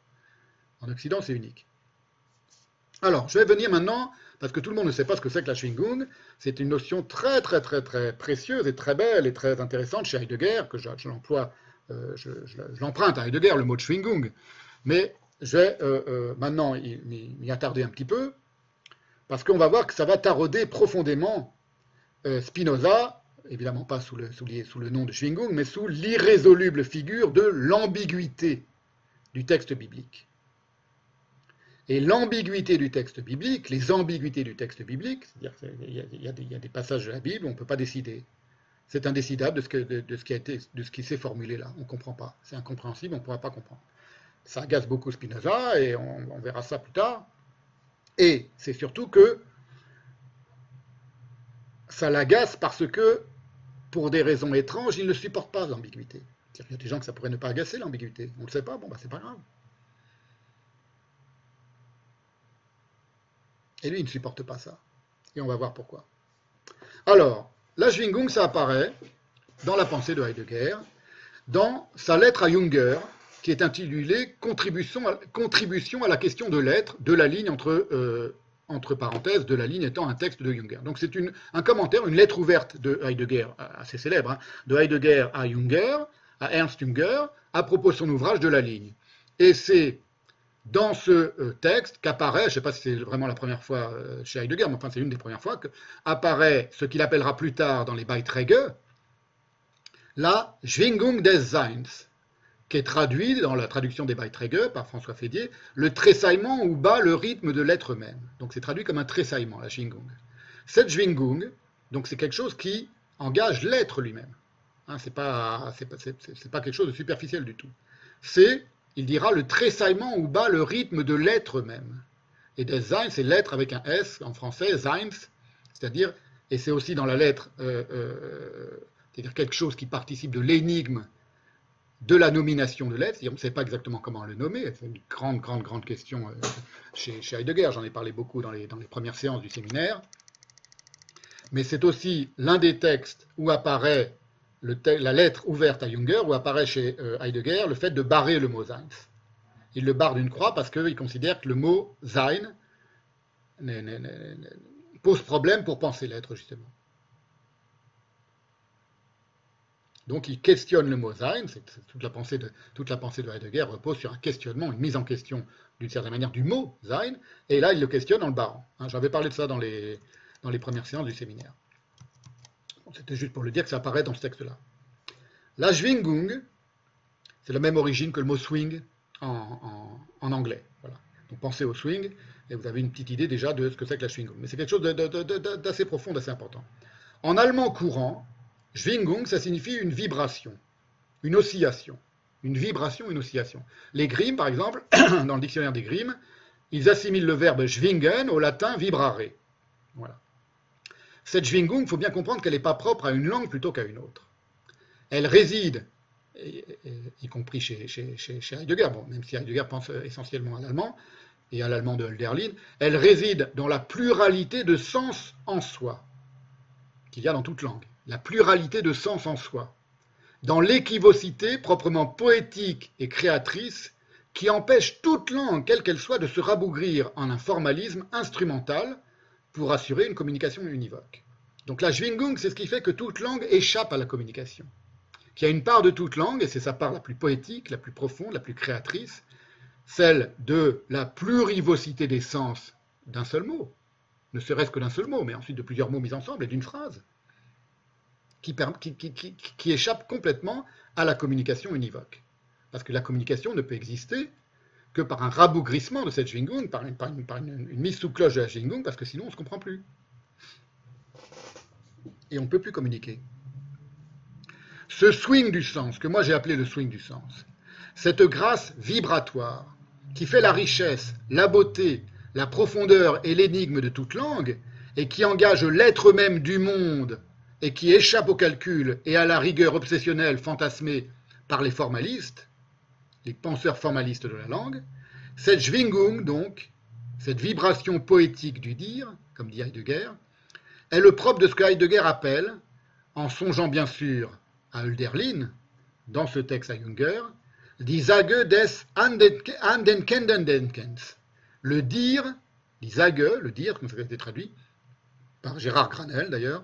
En Occident, c'est unique. Alors, je vais venir maintenant, parce que tout le monde ne sait pas ce que c'est que la Schwingung. C'est une notion très, très, très, très précieuse et très belle et très intéressante chez Heidegger, que je, l'emploie, euh, je, l'emprunte à Heidegger, le mot de Schwingung. Mais je vais euh, euh, maintenant m'y attarder un petit peu, parce qu'on va voir que ça va tarauder profondément Spinoza, évidemment pas sous le, sous, le, nom de Schwingung, mais sous l'irrésoluble figure de l'ambiguïté du texte biblique. Et l'ambiguïté du texte biblique, les ambiguïtés du texte biblique, c'est-à-dire qu'il y, a des passages de la Bible on ne peut pas décider. C'est indécidable de ce, de, ce qui a été, de ce qui s'est formulé là. On ne comprend pas. C'est incompréhensible, on ne pourra pas comprendre. Ça agace beaucoup Spinoza et on verra ça plus tard. Et c'est surtout que ça l'agace parce que, pour des raisons étranges, il ne supporte pas l'ambiguïté. Il y a des gens que ça pourrait ne pas agacer l'ambiguïté. On ne le sait pas, bon, bah, c'est pas grave. Et lui, il ne supporte pas ça. Et on va voir pourquoi. Alors, la Schwingung, ça apparaît dans la pensée de Heidegger, dans sa lettre à Junger, qui est intitulée Contribution à, la question de l'être, de la ligne entre euh, entre parenthèses, de la ligne étant un texte de Junger. Donc c'est un commentaire, une lettre ouverte de Heidegger, assez célèbre, hein, de Heidegger à Junger, à Ernst Junger, à propos de son ouvrage de la ligne. Et c'est dans ce euh, texte qu'apparaît, je ne sais pas si c'est vraiment la première fois euh, chez Heidegger, mais enfin c'est une des premières fois, qu'apparaît ce qu'il appellera plus tard dans les Beiträge, la Schwingung des Seins, qui est traduit dans la traduction des Beiträge par François Fédier, le tressaillement où bat le rythme de l'être même. Donc c'est traduit comme un tressaillement, la Schwingung. Cette Schwingung, donc c'est quelque chose qui engage l'être lui-même. Hein, c'est pas, pas, quelque chose de superficiel du tout. C'est, il dira, le tressaillement où bat le rythme de l'être même. Et des Sein, c'est l'être avec un S en français, Seins, c'est-à-dire, et c'est aussi dans la lettre, euh, euh, c'est-à-dire quelque chose qui participe de l'énigme de la nomination de l'être, on ne sait pas exactement comment le nommer, c'est une grande, grande, grande question euh, chez, Heidegger, j'en ai parlé beaucoup dans les, premières séances du séminaire, mais c'est aussi l'un des textes où apparaît la lettre ouverte à Junger, où apparaît chez euh, Heidegger le fait de barrer le mot Sein. Il le barre d'une croix parce qu'il considère que le mot Sein pose problème pour penser l'être, justement. Donc il questionne le mot Sein, toute, la pensée de, toute la pensée de Heidegger repose sur un questionnement, une mise en question d'une certaine manière du mot Sein, et là il le questionne en le barrant. Hein, j'avais parlé de ça dans les, dans les premières séances du séminaire. C'était juste pour le dire que ça apparaît dans ce texte-là. La Schwingung, c'est la même origine que le mot swing en, anglais. Voilà. Donc pensez au swing et vous avez une petite idée déjà de ce que c'est que la Schwingung. Mais c'est quelque chose d'assez profond, d'assez important. En allemand courant, Schwingung, ça signifie une vibration, une oscillation. Une vibration, une oscillation. Les Grimm, par exemple, dans le dictionnaire des Grimm, ils assimilent le verbe schwingen au latin vibrare. Voilà. Cette Schwingung, il faut bien comprendre qu'elle n'est pas propre à une langue plutôt qu'à une autre. Elle réside, y, compris chez, Heidegger, même si Heidegger pense essentiellement à l'allemand et à l'allemand de Hölderlin, elle réside dans la pluralité de sens en soi qu'il y a dans toute langue, la pluralité de sens en soi, dans l'équivocité proprement poétique et créatrice qui empêche toute langue, quelle qu'elle soit, de se rabougrir en un formalisme instrumental pour assurer une communication univoque. Donc la Schwingung, c'est ce qui fait que toute langue échappe à la communication. Qu'il y a une part de toute langue, et c'est sa part la plus poétique, la plus profonde, la plus créatrice, celle de la plurivocité des sens d'un seul mot, ne serait-ce que d'un seul mot, mais ensuite de plusieurs mots mis ensemble et d'une phrase, qui, échappe complètement à la communication univoque. Parce que la communication ne peut exister que par un rabougrissement de cette Schwingung, par, une, mise sous cloche de la Schwingung, parce que sinon on ne se comprend plus. Et on ne peut plus communiquer. Ce swing du sens, que moi j'ai appelé le swing du sens, cette grâce vibratoire qui fait la richesse, la beauté, la profondeur et l'énigme de toute langue, et qui engage l'être même du monde, et qui échappe au calcul et à la rigueur obsessionnelle fantasmée par les formalistes, les penseurs formalistes de la langue, cette Schwingung, donc, cette vibration poétique du dire, comme dit Heidegger, est le propre de ce que Heidegger appelle, en songeant bien sûr à Hölderlin, dans ce texte à Junger, die des le dire, le dire, comme ça a été traduit, par Gérard Granel d'ailleurs,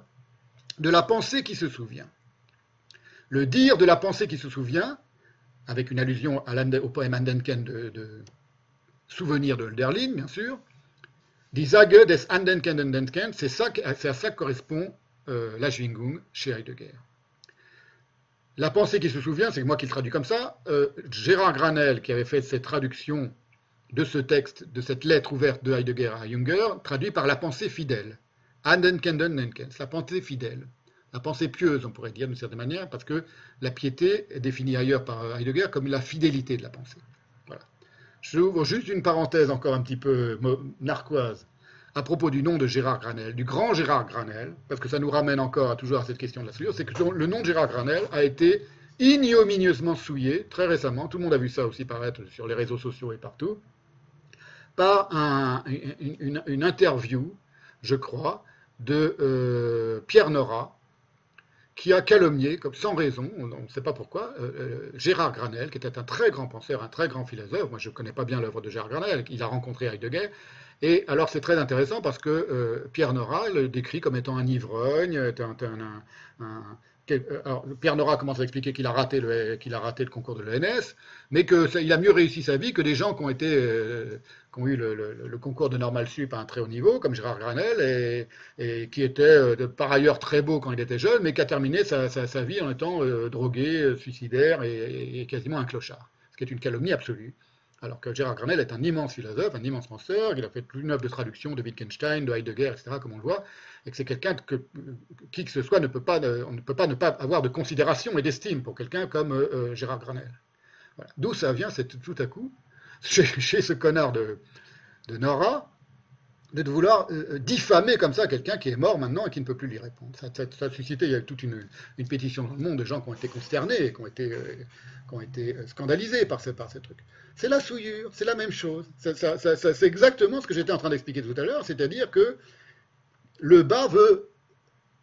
de la pensée qui se souvient. Le dire de la pensée qui se souvient, avec une allusion au poème Andenken de, souvenir de Hölderlin, bien sûr. Die Sage des Andenken c'est à ça que correspond euh, la Schwingung chez Heidegger. La pensée qui se souvient, c'est moi qui le traduis comme ça. Euh, Gérard Granel, qui avait fait cette traduction de ce texte, de cette lettre ouverte de Heidegger à Junger, traduit par la pensée fidèle. Andenkendendenkens, la pensée fidèle la pensée pieuse, on pourrait dire d'une certaine manière, parce que la piété est définie ailleurs par Heidegger comme la fidélité de la pensée. Voilà. J'ouvre juste une parenthèse encore un petit peu narquoise à propos du nom de Gérard Granel, du grand Gérard Granel, parce que ça nous ramène encore à, toujours à cette question de la souillure, c'est que le nom de Gérard Granel a été ignominieusement souillé, très récemment, tout le monde a vu ça aussi paraître sur les réseaux sociaux et partout, par une, interview, je crois, de euh, Pierre Nora, qui a calomnié, comme sans raison, on ne sait pas pourquoi, euh, euh, Gérard Granel, qui était un très grand penseur, un très grand philosophe. Moi, je ne connais pas bien l'œuvre de Gérard Granel, il a rencontré Heidegger. Et alors, c'est très intéressant parce que Pierre Nora le décrit comme étant un ivrogne, un, alors, Pierre Nora commence à expliquer qu'il a, raté le, concours de l'ENS, mais qu'il a mieux réussi sa vie que des gens qui ont, ont eu le, concours de Normal Sup à un très haut niveau, comme Gérard Granel, et, qui était euh, par ailleurs très beau quand il était jeune, mais qui a terminé sa, vie en étant euh, drogué, euh, suicidaire et, quasiment un clochard, ce qui est une calomnie absolue. Alors que Gérard Granel est un immense philosophe, un immense penseur, il a fait une œuvre de traduction de Wittgenstein, de Heidegger, etc., comme on le voit, et que c'est quelqu'un que qui que ce soit ne peut pas, on ne peut pas ne pas avoir de considération et d'estime pour quelqu'un comme Gérard Granel. D'où ça vient, c'est tout à coup, chez, ce connard de, Nora de vouloir euh, diffamer comme ça quelqu'un qui est mort maintenant et qui ne peut plus lui répondre. Ça, a suscité, il y a toute une, pétition dans le monde de gens qui ont été consternés, qui ont été, euh, qui ont été euh, scandalisés par, par ces trucs. C'est la souillure, c'est la même chose. c'est exactement ce que j'étais en train d'expliquer tout à l'heure, c'est-à-dire que le bas veut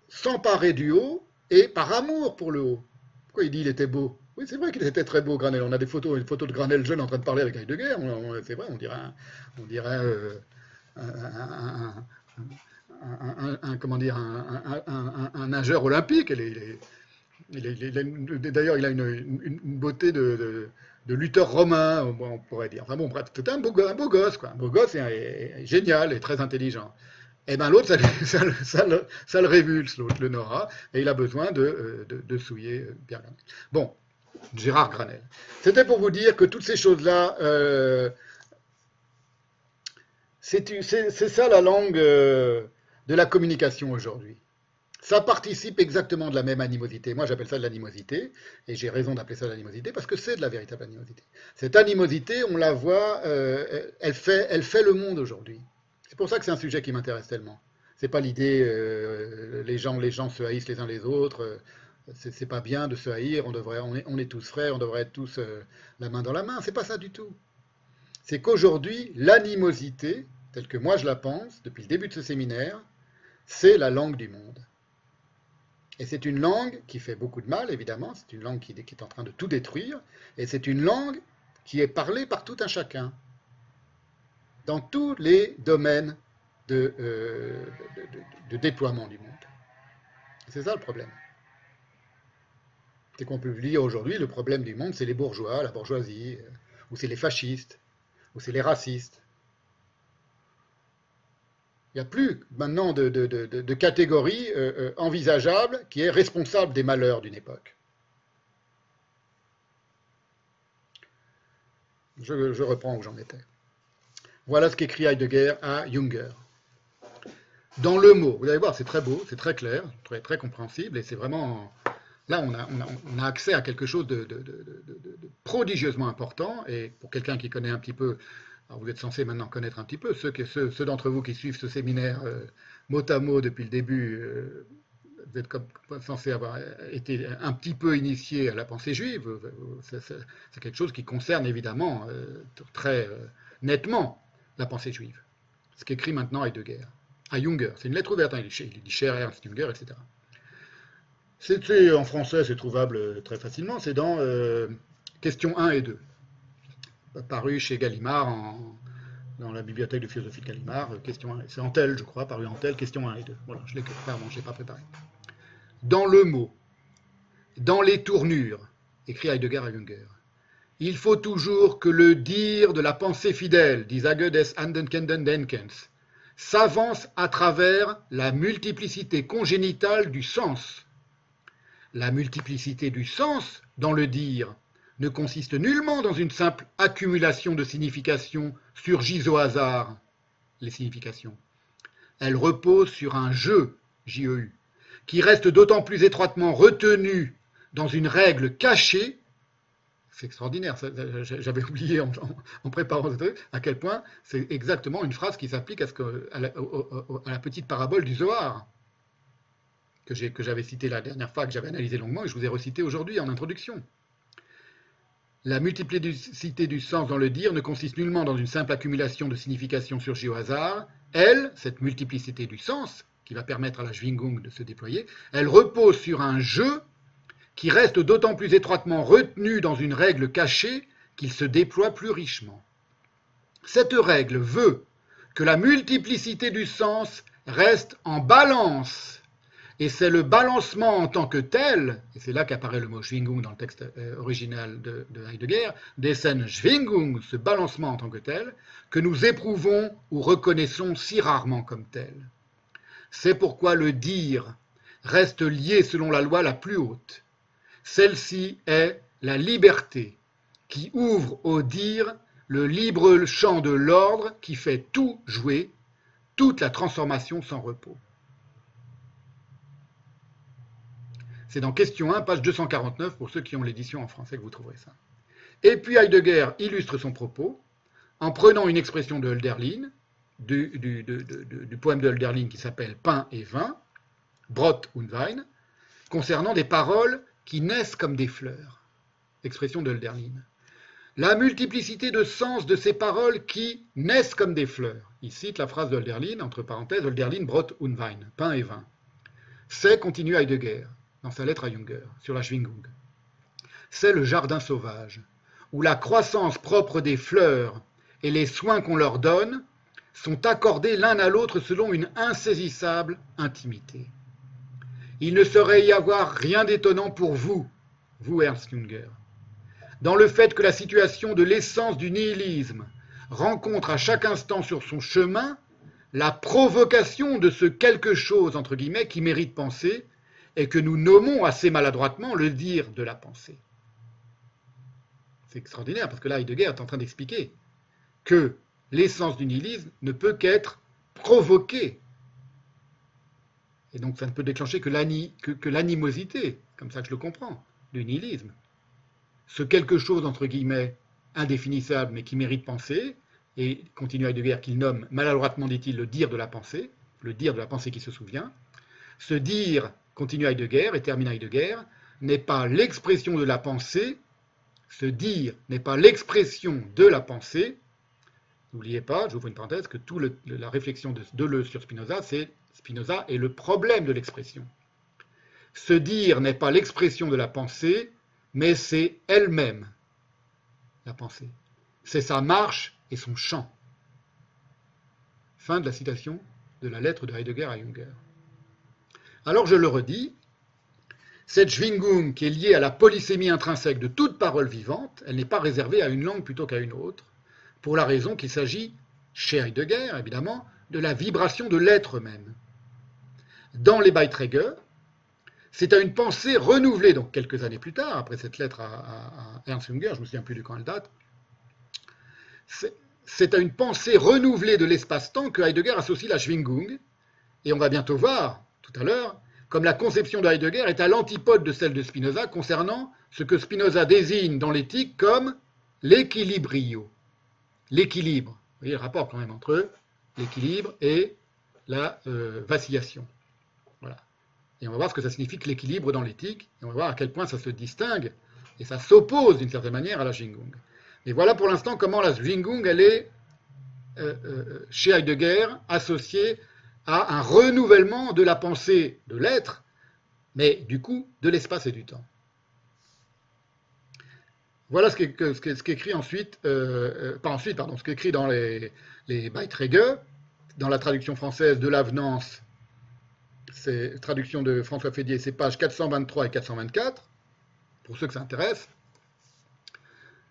s'emparer du haut et par amour pour le haut. Pourquoi il dit il était beau? Oui, c'est vrai qu'il était très beau, Granel. On a des photos, une photo de Granel jeune en train de parler avec Heidegger. C'est vrai, on dirait on dirait un, comment dire, un, nageur olympique. D'ailleurs, il a une, beauté de, lutteur romain, on pourrait dire. Enfin bon, c'est un beau, un beau gosse, quoi. Un beau gosse et, génial et très intelligent. Et eh bien l'autre, ça, le révulse, l'autre, le Nora, et il a besoin de, souiller Pierre Bon, Gérard Granel. C'était pour vous dire que toutes ces choses-là, euh, c'est ça la langue euh, de la communication aujourd'hui. Ça participe exactement de la même animosité. Moi, j'appelle ça de l'animosité, et j'ai raison d'appeler ça de l'animosité, parce que c'est de la véritable animosité. Cette animosité, on la voit, euh, elle, fait, elle fait le monde aujourd'hui. C'est pour ça que c'est un sujet qui m'intéresse tellement. C'est pas l'idée, euh, les gens, les gens se haïssent les uns les autres. C'est pas bien de se haïr. On devrait, on est, on est tous frères. On devrait être tous la main dans la main. C'est pas ça du tout. C'est qu'aujourd'hui, l'animosité, telle que moi je la pense depuis le début de ce séminaire, c'est la langue du monde. Et c'est une langue qui fait beaucoup de mal, évidemment, c'est une langue qui, est en train de tout détruire, et c'est une langue qui est parlée par tout un chacun, dans tous les domaines de, euh, déploiement du monde. C'est ça le problème. C'est qu'on peut lire aujourd'hui, le problème du monde, c'est les bourgeois, la bourgeoisie, euh, ou c'est les fascistes, ou c'est les racistes. N'y a plus maintenant de, catégorie euh, euh, envisageable qui est responsable des malheurs d'une époque. Je, reprends où j'en étais. Voilà ce qu'écrit Heidegger à Junger. Dans le mot, vous allez voir, c'est très beau, c'est très clair, très, très compréhensible, et c'est vraiment... Là, on on a, accès à quelque chose de, prodigieusement important, et pour quelqu'un qui connaît un petit peu vous êtes censé maintenant connaître un petit peu, ceux, ceux, d'entre vous qui suivent ce séminaire euh, mot à mot depuis le début, euh, vous êtes censé avoir été un petit peu initié à la pensée juive. C'est quelque chose qui concerne évidemment euh, très nettement la pensée juive. Ce qu'écrit maintenant Heidegger, à Junger. C'est une lettre ouverte, hein, il dit cher Ernst Junger, etc. En français, c'est trouvable très facilement, c'est dans questions 1 et 2 paru chez Gallimard, dans la bibliothèque de philosophie de Gallimard, euh, question 1, c'est Antel, je crois, paru Antel, question 1 et 2. Voilà, je l'ai, je l'ai pas préparé. Dans le mot, dans les tournures, écrit Heidegger à Junger, il faut toujours que le dire de la pensée fidèle, dit Sage des Andenkenden Denkens, s'avance à travers la multiplicité congénitale du sens. La multiplicité du sens dans le dire ne consiste nullement dans une simple accumulation de significations surgies au hasard, les significations. Elle repose sur un jeu, JEU, qui reste d'autant plus étroitement retenu dans une règle cachée, c'est extraordinaire, j'avais oublié en, préparant ce truc, à quel point c'est exactement une phrase qui s'applique à, à, la petite parabole du Zohar, que j'avais citée la dernière fois, que j'avais analysé longuement, et je vous ai recité aujourd'hui en introduction. La multiplicité du sens dans le dire ne consiste nullement dans une simple accumulation de significations surgies au hasard. Elle, cette multiplicité du sens, qui va permettre à la Schwingung de se déployer, elle repose sur un jeu qui reste d'autant plus étroitement retenu dans une règle cachée qu'il se déploie plus richement. Cette règle veut que la multiplicité du sens reste en balance et c'est le balancement en tant que tel, et c'est là qu'apparaît le mot Schwingung dans le texte euh, original de, Heidegger, des scènes Schwingung, ce balancement en tant que tel, que nous éprouvons ou reconnaissons si rarement comme tel. C'est pourquoi le dire reste lié selon la loi la plus haute. Celle-ci est la liberté, qui ouvre au dire le libre champ de l'ordre qui fait tout jouer, toute la transformation sans repos. C'est dans question 1, page 249, pour ceux qui ont l'édition en français que vous trouverez ça. Et puis Heidegger illustre son propos en prenant une expression de Hölderlin, du, poème de Hölderlin qui s'appelle Pain et vin, Brot und Wein, concernant des paroles qui naissent comme des fleurs. Expression de Hölderlin. La multiplicité de sens de ces paroles qui naissent comme des fleurs. Il cite la phrase de Hölderlin, entre parenthèses, Hölderlin, Brot und Wein, pain et vin. C'est, continue Heidegger, dans sa lettre à Junger sur la Schwingung. C'est le jardin sauvage, où la croissance propre des fleurs et les soins qu'on leur donne sont accordés l'un à l'autre selon une insaisissable intimité. Il ne saurait y avoir rien d'étonnant pour vous, vous Ernst Junger, dans le fait que la situation de l'essence du nihilisme rencontre à chaque instant sur son chemin la provocation de ce quelque chose, entre guillemets, qui mérite penser et que nous nommons assez maladroitement le dire de la pensée. C'est extraordinaire, parce que là, Heidegger est en train d'expliquer que l'essence du nihilisme ne peut qu'être provoquée. Et donc ça ne peut déclencher que l'animosité, comme ça que je le comprends, du nihilisme. Ce quelque chose, entre guillemets, indéfinissable, mais qui mérite penser, et continue Heidegger qu'il nomme maladroitement, dit-il, le dire de la pensée, le dire de la pensée qui se souvient. Ce dire, continue Heidegger et termine Heidegger, n'est pas l'expression de la pensée, ce dire n'est pas l'expression de la pensée. N'oubliez pas, j'ouvre une parenthèse, que toute la réflexion de Deleuze sur Spinoza, c'est Spinoza est le problème de l'expression. Ce dire n'est pas l'expression de la pensée, mais c'est elle-même la pensée. C'est sa marche et son chant. Fin de la citation de la lettre de Heidegger à Junger. Alors je le redis, cette Schwingung qui est liée à la polysémie intrinsèque de toute parole vivante, elle n'est pas réservée à une langue plutôt qu'à une autre, pour la raison qu'il s'agit, chez Heidegger évidemment, de la vibration de l'être même. Dans les Beiträge, c'est à une pensée renouvelée, donc quelques années plus tard, après cette lettre à, Ernst Junger, je ne me souviens plus de quand elle date, c'est à une pensée renouvelée de l'espace-temps que Heidegger associe la Schwingung, et on va bientôt voir, tout à l'heure, comme la conception de Heidegger est à l'antipode de celle de Spinoza concernant ce que Spinoza désigne dans l'éthique comme l'équilibrio. L'équilibre. Vous voyez le rapport quand même entre l'équilibre et la euh, vacillation. Voilà. Et on va voir ce que ça signifie que l'équilibre dans l'éthique, et on va voir à quel point ça se distingue, et ça s'oppose d'une certaine manière à la Schwingung. Et voilà pour l'instant comment la Schwingung, elle est, euh, euh, chez Heidegger, associée à un renouvellement de la pensée de l'être, mais du coup de l'espace et du temps. Voilà ce qu'écrit ensuite, euh, pas ensuite, pardon, ce qu'écrit dans les, les Beiträge, dans la traduction française de l'avenance, c'est traduction de François Fédier, c'est pages 423 et 424, pour ceux que ça intéresse.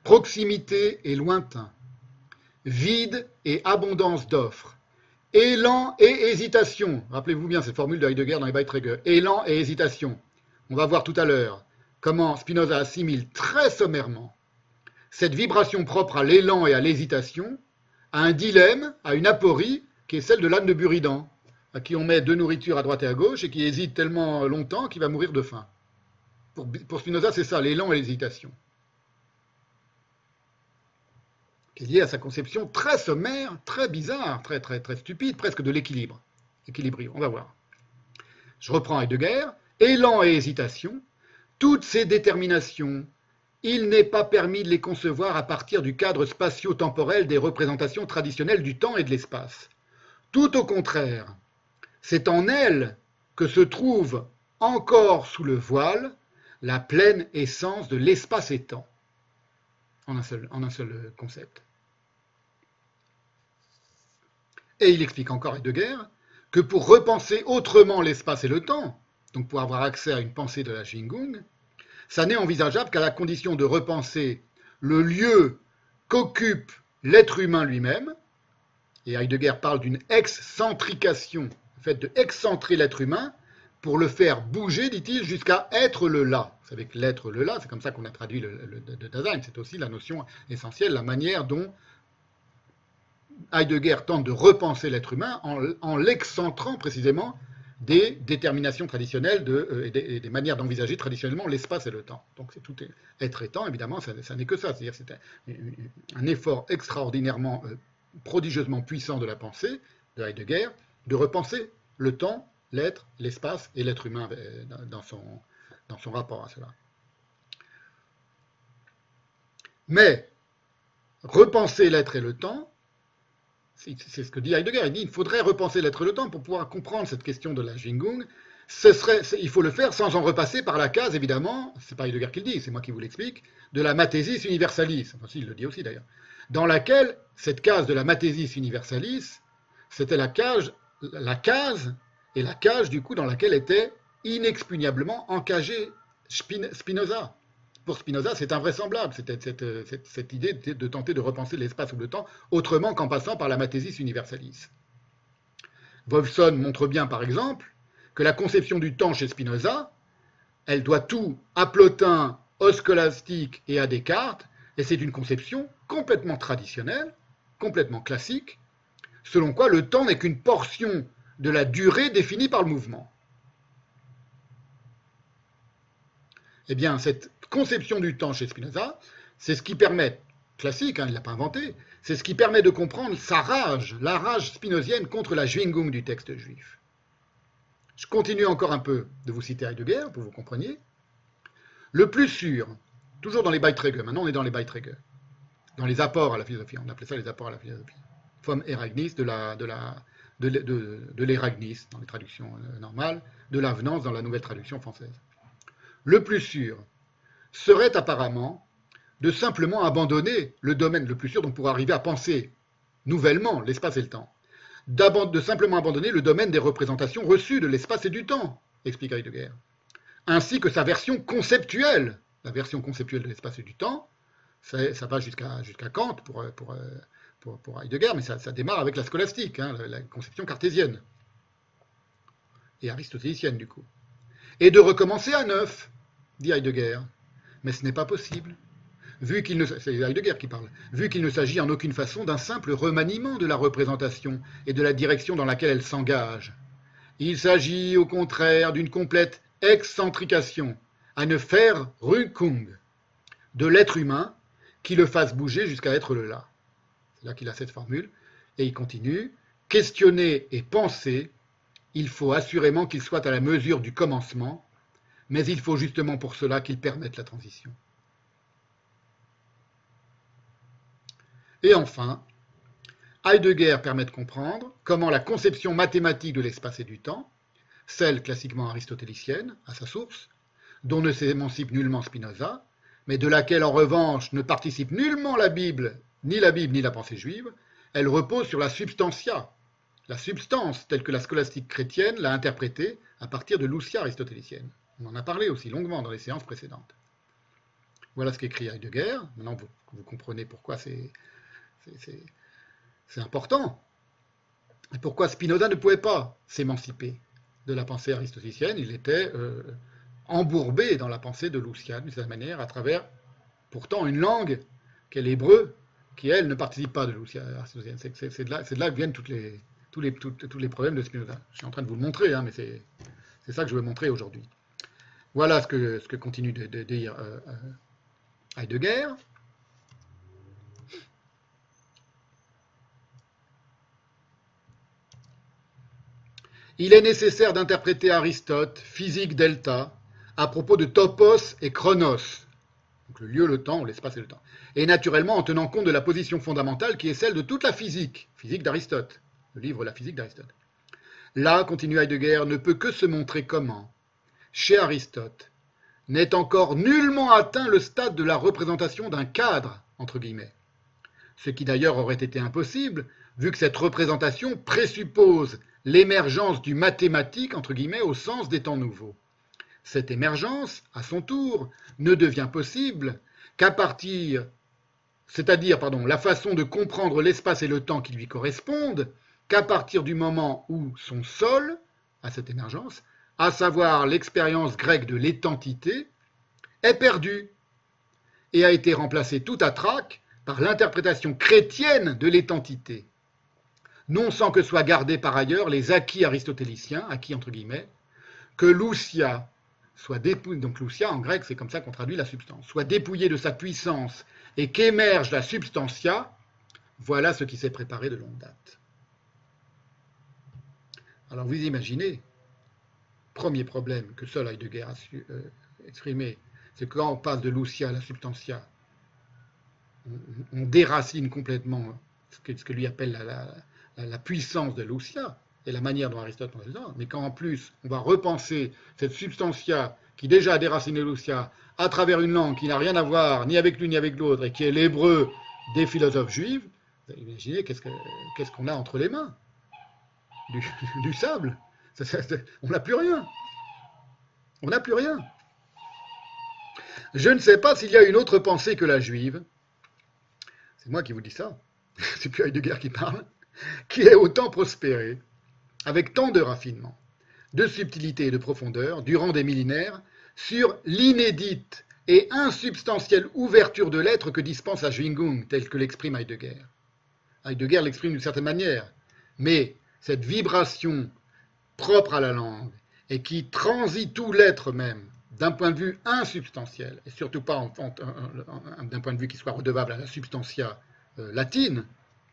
Proximité et lointain, vide et abondance d'offres, élan et hésitation. Rappelez-vous bien cette formule de Heidegger dans les Beiträge. Élan et hésitation. On va voir tout à l'heure comment Spinoza assimile très sommairement cette vibration propre à l'élan et à l'hésitation à un dilemme, à une aporie qui est celle de l'âne de Buridan, à qui on met deux nourritures à droite et à gauche et qui hésite tellement longtemps qu'il va mourir de faim. Pour, pour Spinoza, c'est ça, l'élan et l'hésitation. Qui est lié à sa conception très sommaire, très bizarre, très, très, très stupide, presque de l'équilibre. Équilibrium, on va voir. Je reprends Heidegger. Élan et hésitation, toutes ces déterminations, il n'est pas permis de les concevoir à partir du cadre spatio-temporel des représentations traditionnelles du temps et de l'espace. Tout au contraire, c'est en elles que se trouve encore sous le voile la pleine essence de l'espace et temps, en un seul concept. Et il explique encore Heidegger que pour repenser autrement l'espace et le temps, donc pour avoir accès à une pensée de la Xingung, ça n'est envisageable qu'à la condition de repenser le lieu qu'occupe l'être humain lui-même, et Heidegger parle d'une excentrication, le fait de excentrer l'être humain pour le faire bouger, dit-il, jusqu'à être le là. Vous savez que l'être le là, c'est comme ça qu'on a traduit le, de Dasein, c'est aussi la notion essentielle, la manière dont Heidegger tente de repenser l'être humain en, l'excentrant précisément des déterminations traditionnelles euh, et, des, manières d'envisager traditionnellement l'espace et le temps. Donc c'est tout être et temps, évidemment, ça, n'est que ça. C'est-à-dire c'est un, effort extraordinairement, euh, prodigieusement puissant de la pensée de Heidegger de repenser le temps, l'être, l'espace et l'être humain euh, dans son, dans son rapport à cela. Mais repenser l'être et le temps, c'est ce que dit Heidegger, il dit qu'il faudrait repenser l'être le temps pour pouvoir comprendre cette question de la Jingung. Ce il faut le faire sans en repasser par la case, évidemment, c'est pas Heidegger qui le dit, c'est moi qui vous l'explique, de la mathésis universalis, enfin il le dit aussi d'ailleurs, dans laquelle cette case de la mathésis universalis, c'était la la case et la cage du coup dans laquelle était inexpugnablement encagé Spinoza pour Spinoza, c'est invraisemblable, cette, idée de tenter de repenser l'espace ou le temps autrement qu'en passant par la mathésis universalis. Wolfson montre bien, par exemple, que la conception du temps chez Spinoza, elle doit tout à Plotin, au scolastique et à Descartes, Et c'est une conception complètement traditionnelle, complètement classique, selon quoi le temps n'est qu'une portion de la durée définie par le mouvement. Eh bien, cette conception du temps chez Spinoza, c'est ce qui permet, classique, hein, il ne l'a pas inventé, c'est ce qui permet de comprendre sa rage, la rage spinozienne contre la Schwingung du texte juif. Je continue encore un peu de vous citer Heidegger pour que vous compreniez. Le plus sûr, toujours dans les Beiträge, maintenant on est dans les Beiträge, dans les apports à la philosophie, on appelait ça les apports à la philosophie. Vom Eragnis, de la, de la, de, de l'Eragnis dans les traductions euh, normales, de l'avenance dans la nouvelle traduction française. Le plus sûr serait apparemment de simplement abandonner le domaine le plus sûr, donc pour arriver à penser nouvellement l'espace et le temps, de simplement abandonner le domaine des représentations reçues de l'espace et du temps, explique Heidegger, ainsi que sa version conceptuelle, la version conceptuelle de l'espace et du temps, ça va jusqu'à Kant pour, Heidegger, mais ça, démarre avec la scolastique, hein, la, la conception cartésienne, et aristotélicienne du coup. Et de recommencer à neuf, dit Heidegger. Mais ce n'est pas possible. Vu qu'il ne, c'est Heidegger qui parle, vu qu'il ne s'agit en aucune façon d'un simple remaniement de la représentation et de la direction dans laquelle elle s'engage. Il s'agit au contraire d'une complète excentrication, à ne faire Rückung, de l'être humain qui le fasse bouger jusqu'à être le là. C'est là qu'il a cette formule. Et il continue, questionner et penser, il faut assurément qu'il soit à la mesure du commencement, mais il faut justement pour cela qu'il permette la transition. Et enfin, Heidegger permet de comprendre comment la conception mathématique de l'espace et du temps, celle classiquement aristotélicienne, à sa source, dont ne s'émancipe nullement Spinoza, mais de laquelle en revanche ne participe nullement la Bible, ni la Bible, ni la pensée juive, elle repose sur la substantia, la substance telle que la scolastique chrétienne l'a interprétée à partir de l'ousia aristotélicienne. On en a parlé aussi longuement dans les séances précédentes. Voilà ce qu'écrit Heidegger. Maintenant, vous, comprenez pourquoi c'est important. Et pourquoi Spinoza ne pouvait pas s'émanciper de la pensée aristotélicienne. Il était euh, embourbé dans la pensée de Lucian, de cette manière, à travers pourtant une langue qu'est l'hébreu, qui, elle, ne participe pas de Lucian aristotélicienne. C'est de, là, que viennent tous les problèmes de Spinoza. Je suis en train de vous le montrer, hein, mais c'est ça que je veux montrer aujourd'hui. Voilà ce que, continue de, dire euh, euh, Heidegger. Il est nécessaire d'interpréter Aristote, physique delta, à propos de topos et chronos, donc le lieu, le temps, l'espace et le temps, et naturellement en tenant compte de la position fondamentale qui est celle de toute la physique, physique d'Aristote, le livre La physique d'Aristote. Là, continue Heidegger, ne peut que se montrer comment, chez Aristote, n'est encore nullement atteint le stade de la représentation d'un cadre, entre guillemets. Ce qui d'ailleurs aurait été impossible, vu que cette représentation présuppose l'émergence du mathématique, entre guillemets, au sens des temps nouveaux. Cette émergence, à son tour, ne devient possible qu'à partir, c'est-à-dire, pardon, la façon de comprendre l'espace et le temps qui lui correspondent, qu'à partir du moment où son sol, à cette émergence, à savoir l'expérience grecque de l'étantité, est perdue et a été remplacée tout à trac par l'interprétation chrétienne de l'étantité, non sans que soient gardés par ailleurs les acquis aristotéliciens, acquis entre guillemets, que l'ousia soit dépouillé, donc l'ousia en grec c'est comme ça qu'on traduit la substance, soit dépouillée de sa puissance et qu'émerge la substantia, voilà ce qui s'est préparé de longue date. Alors vous imaginez, premier problème que seul Heidegger a exprimer, c'est que quand on passe de l'ousia à la substantia, on, déracine complètement ce que, lui appelle la, puissance de l'ousia et la manière dont Aristote pense ça. Mais quand en plus on va repenser cette substantia qui déjà a déraciné l'ousia à travers une langue qui n'a rien à voir ni avec l'une ni avec l'autre et qui est l'hébreu des philosophes juifs, imaginez qu'est-ce qu'on a entre les mains? Du sable? On n'a plus rien. On n'a plus rien. Je ne sais pas s'il y a une autre pensée que la juive. C'est moi qui vous dis ça. C'est plus Heidegger qui parle. Qui est autant prospérée, avec tant de raffinement, de subtilité et de profondeur, durant des millénaires, sur l'inédite et insubstantielle ouverture de l'être que dispense la Schwingung, tel que l'exprime Heidegger. Heidegger l'exprime d'une certaine manière, mais cette vibration propre à la langue et qui transite tout l'être même d'un point de vue insubstantiel, et surtout pas d'un point de vue qui soit redevable à la substantia euh, latine,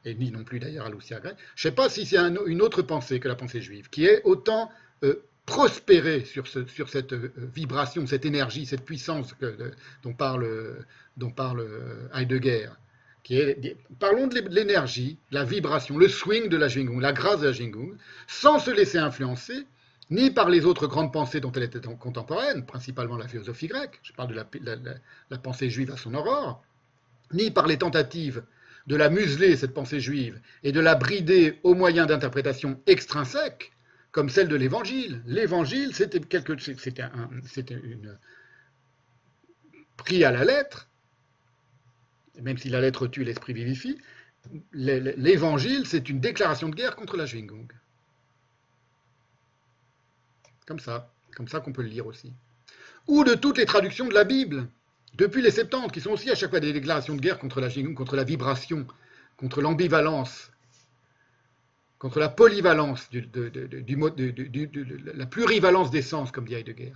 et ni non plus d'ailleurs à l'ousia grec, je ne sais pas si c'est une autre pensée que la pensée juive, qui est autant euh, prospérer sur, cette euh, vibration, cette énergie, cette puissance dont, parle, dont parle Heidegger. Parlons de l'énergie, la vibration, le swing de la Jingung, la grâce de la Jingung, sans se laisser influencer ni par les autres grandes pensées dont elle était contemporaine, principalement la philosophie grecque, je parle de la, pensée juive à son aurore, ni par les tentatives de la museler, cette pensée juive, et de la brider au moyen d'interprétations extrinsèques, comme celle de l'Évangile. L'Évangile, c'était quelque, c'était une pris à la lettre, même si la lettre tue, l'esprit vivifie. L'Évangile, c'est une déclaration de guerre contre la Schwingung. Comme ça, comme ça qu'on peut le lire aussi. Ou de toutes les traductions de la Bible, depuis les Septante, qui sont aussi à chaque fois des déclarations de guerre contre la, contre la vibration, contre l'ambivalence, contre la polyvalence, du, la plurivalence des sens, comme dit Heidegger,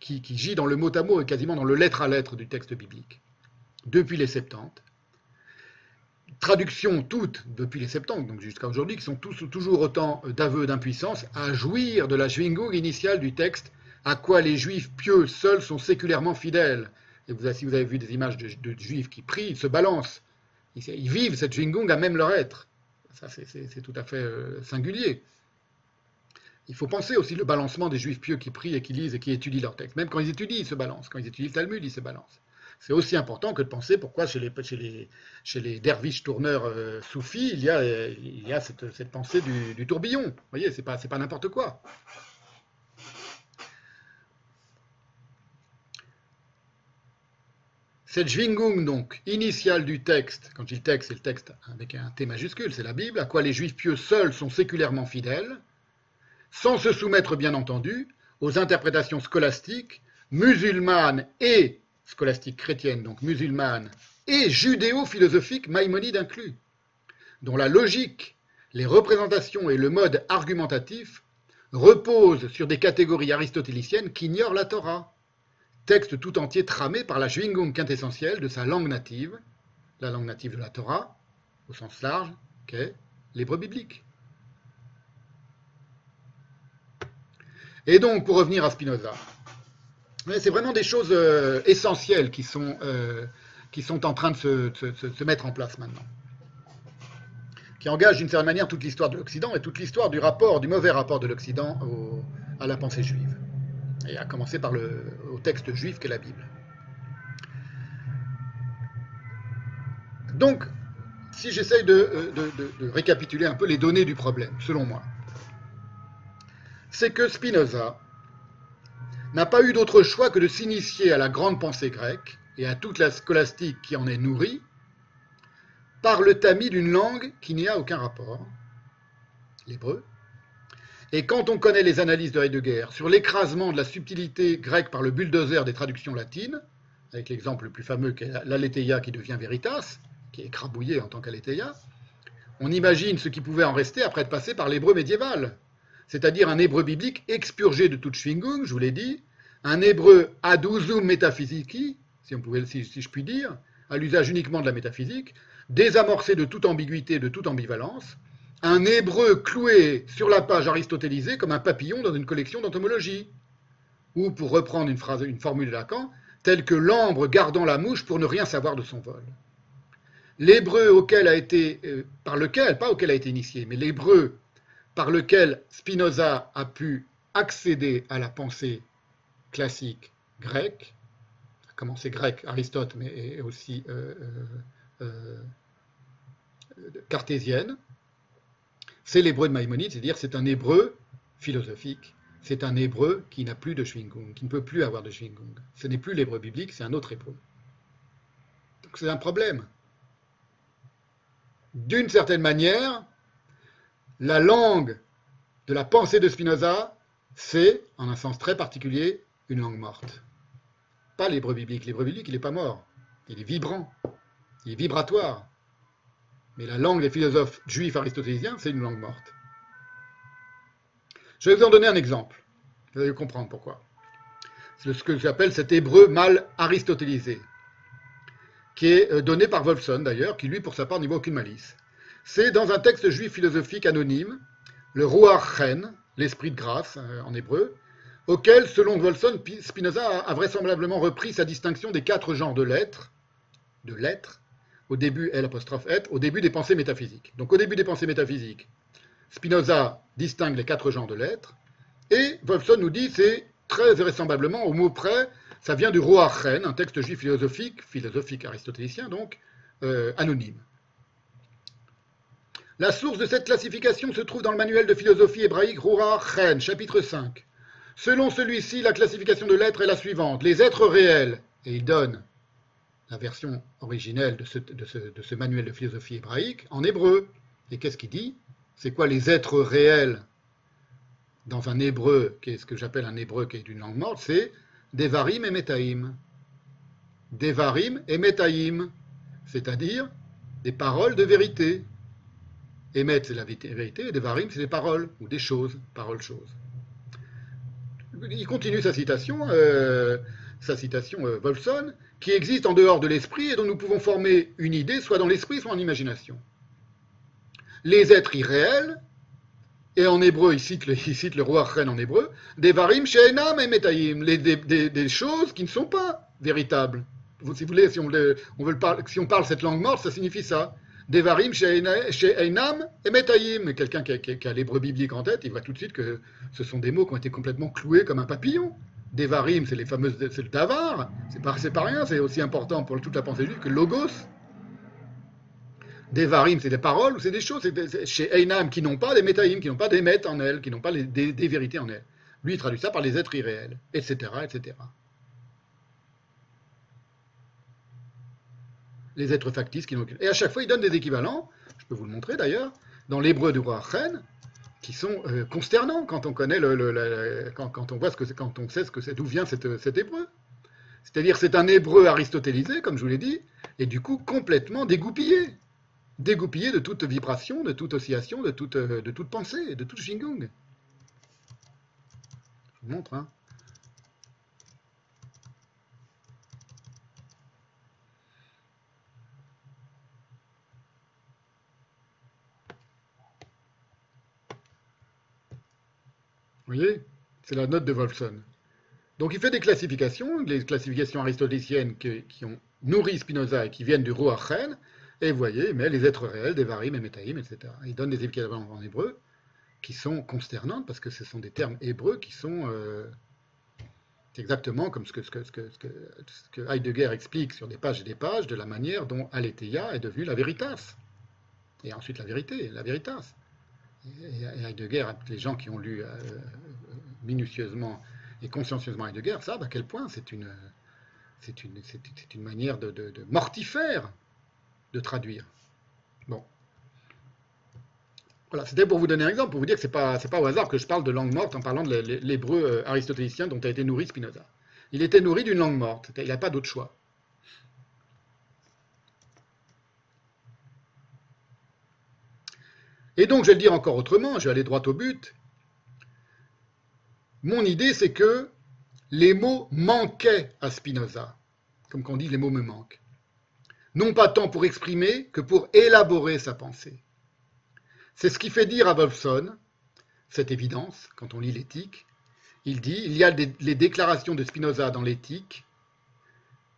qui, qui gît dans le mot à mot et quasiment dans le lettre à lettre du texte biblique, depuis les Septante traductions toutes depuis les 70, donc jusqu'à aujourd'hui, qui sont tous, toujours autant d'aveux d'impuissance à jouir de la Schwingung initiale du texte, à quoi les juifs pieux seuls sont séculairement fidèles. Et vous, si vous avez vu des images de, juifs qui prient, ils se balancent, ils, vivent cette Schwingung à même leur être. Ça, c'est tout à fait euh, singulier. Il faut penser aussi le balancement des juifs pieux qui prient et qui lisent et qui étudient leur texte. Même quand ils étudient, ils se balancent. Quand ils étudient le Talmud, ils se balancent c'est aussi important que de penser pourquoi chez les, derviches tourneurs euh, soufis, il y a, a cette, pensée du, tourbillon. Vous voyez, c'est pas, pas n'importe quoi. Cette Schwingung, donc, initiale du texte, quand je dis le texte, c'est le texte avec un T majuscule, c'est la Bible, à quoi les juifs pieux seuls sont séculairement fidèles, sans se soumettre, bien entendu, aux interprétations scolastiques, musulmanes et scolastique chrétienne, donc musulmane, et judéo-philosophique, Maïmonide inclus, dont la logique, les représentations et le mode argumentatif reposent sur des catégories aristotéliciennes qu'ignorent la Torah, texte tout entier tramé par la Schwingung quintessentielle de sa langue native, la langue native de la Torah, au sens large, qu'est l'hébreu biblique. Et donc, pour revenir à Spinoza, c'est vraiment des choses euh, essentielles qui sont, euh, qui sont en train de se, mettre en place maintenant. Qui engagent d'une certaine manière toute l'histoire de l'Occident et toute l'histoire du rapport, du mauvais rapport de l'Occident à la pensée juive. Et à commencer par le au texte juif qu'est la Bible. Donc, si j'essaye de, de récapituler un peu les données du problème, selon moi, c'est que Spinoza, n'a pas eu d'autre choix que de s'initier à la grande pensée grecque et à toute la scolastique qui en est nourrie, par le tamis d'une langue qui n'y a aucun rapport, l'hébreu. Et quand on connaît les analyses de Heidegger sur l'écrasement de la subtilité grecque par le bulldozer des traductions latines, avec l'exemple le plus fameux qui est l'Aletheia qui devient Veritas, qui est écrabouillé en tant qu'Aletheia, on imagine ce qui pouvait en rester après être passé par l'hébreu médiéval, c'est-à-dire un hébreu biblique expurgé de toute schwingung, je vous l'ai dit, un hébreu aduzum métaphysiki, si, on pouvait, si, je puis dire, à l'usage uniquement de la métaphysique, désamorcé de toute ambiguïté, de toute ambivalence, un hébreu cloué sur la page aristotélisée comme un papillon dans une collection d'entomologie, ou pour reprendre une, phrase, une formule de Lacan, tel que l'ambre gardant la mouche pour ne rien savoir de son vol. L'hébreu auquel a été, euh, par lequel, pas auquel a été initié, mais l'hébreu par lequel Spinoza a pu accéder à la pensée classique grecque, à commencer grec, Aristote, mais aussi euh, euh, euh, cartésienne, c'est l'hébreu de Maïmonide, c'est-à-dire c'est un hébreu philosophique, c'est un hébreu qui n'a plus de Schwingung, qui ne peut plus avoir de Schwingung. Ce n'est plus l'hébreu biblique, c'est un autre hébreu. Donc c'est un problème. D'une certaine manière, la langue de la pensée de Spinoza, c'est, en un sens très particulier, une langue morte. pas l'hébreu biblique. L'hébreu biblique, il n'est pas mort. Il est vibrant. Il est vibratoire. Mais la langue des philosophes juifs aristotéliens, c'est une langue morte. Je vais vous en donner un exemple. Vous allez comprendre pourquoi. C'est ce que j'appelle cet hébreu mal aristotélisé, qui est euh, donné par Wolfson d'ailleurs, qui lui, pour sa part, n'y voit aucune malice. C'est dans un texte juif philosophique anonyme, le Ruach l'esprit de grâce euh, en hébreu, auquel, selon Wolfson, Spinoza a vraisemblablement repris sa distinction des quatre genres de lettres, de lettres, au début L apostrophe au début des pensées métaphysiques. Donc au début des pensées métaphysiques, Spinoza distingue les quatre genres de lettres, et Wolfson nous dit c'est très vraisemblablement, au mot près, ça vient du Roachen, un texte juif philosophique, philosophique aristotélicien donc, euh, anonyme. La source de cette classification se trouve dans le manuel de philosophie hébraïque Roachen, chapitre 5. Selon celui-ci, la classification de l'être est la suivante. Les êtres réels, et il donne la version originelle de ce, manuel de philosophie hébraïque en hébreu. Et qu'est-ce qu'il dit? C'est quoi les êtres réels dans un hébreu, qui est ce que j'appelle un hébreu qui est une langue morte? C'est Devarim et Metaim. Devarim et Metaim, c'est-à-dire des paroles de vérité. Emet, c'est la vérité, et Devarim, c'est des paroles, ou des choses, paroles-choses. Il continue sa citation, euh, sa citation euh, Wolfson, qui existe en dehors de l'esprit et dont nous pouvons former une idée, soit dans l'esprit, soit en imagination. Les êtres irréels, et en hébreu, il cite le, il cite le roi Ren en hébreu, des varim she'enam et metaim, des, choses qui ne sont pas véritables. Si vous voulez, si on, veut si on parle cette langue morte, ça signifie ça. Des varim she'enam et metaim. Quelqu'un qui, a l'hébreu biblique en tête, il voit tout de suite que ce sont des mots qui ont été complètement cloués comme un papillon. Devarim, c'est les fameuses, c'est le davar, c'est pas, pas rien, c'est aussi important pour toute la pensée juive que logos. Devarim, c'est des paroles ou c'est des choses, c'est chez Einam qui n'ont pas des métaïm, qui n'ont pas des mètres en elles, qui n'ont pas des, vérités en elles. Lui, il traduit ça par les êtres irréels, etc., etc. Les êtres factices qui n'ont Et à chaque fois, il donne des équivalents, je peux vous le montrer d'ailleurs, dans l'hébreu du roi Chen, qui sont euh, consternants quand on connaît le, quand, on voit ce que quand on sait ce que c'est, d'où vient cet hébreu. C'est-à-dire c'est un hébreu aristotélisé, comme je vous l'ai dit, et du coup complètement dégoupillé, dégoupillé de toute vibration, de toute oscillation, de toute, euh, de toute pensée, de tout shingung. Je vous montre, hein. Voyez C'est la note de Wolfson. Donc il fait des classifications, les classifications aristotéliciennes qui, ont nourri Spinoza et qui viennent du Roachen, et vous voyez, mais les êtres réels, des varim et métaïm, etc. Il donne des équivalents en hébreu qui sont consternantes parce que ce sont des termes hébreux qui sont euh, exactement comme ce que, Heidegger explique sur des pages et des pages de la manière dont Aletheia est devenue la veritas. Et ensuite la vérité, la veritas et Heidegger, les gens qui ont lu euh, minutieusement et consciencieusement Heidegger savent à quel point c'est une, c'est une, c'est une manière de, mortifère de traduire. Bon. Voilà, c'était pour vous donner un exemple, pour vous dire que ce n'est pas, pas au hasard que je parle de langue morte en parlant de l'hébreu euh, aristotélicien dont a été nourri Spinoza. Il était nourri d'une langue morte, il n'a pas d'autre choix. Et donc, je vais le dire encore autrement, je vais aller droit au but. Mon idée, c'est que les mots manquaient à Spinoza, comme qu'on dit, les mots me manquent. Non pas tant pour exprimer que pour élaborer sa pensée. C'est ce qui fait dire à Wolfson, cette évidence, quand on lit l'éthique, il dit, il y a les déclarations de Spinoza dans l'éthique,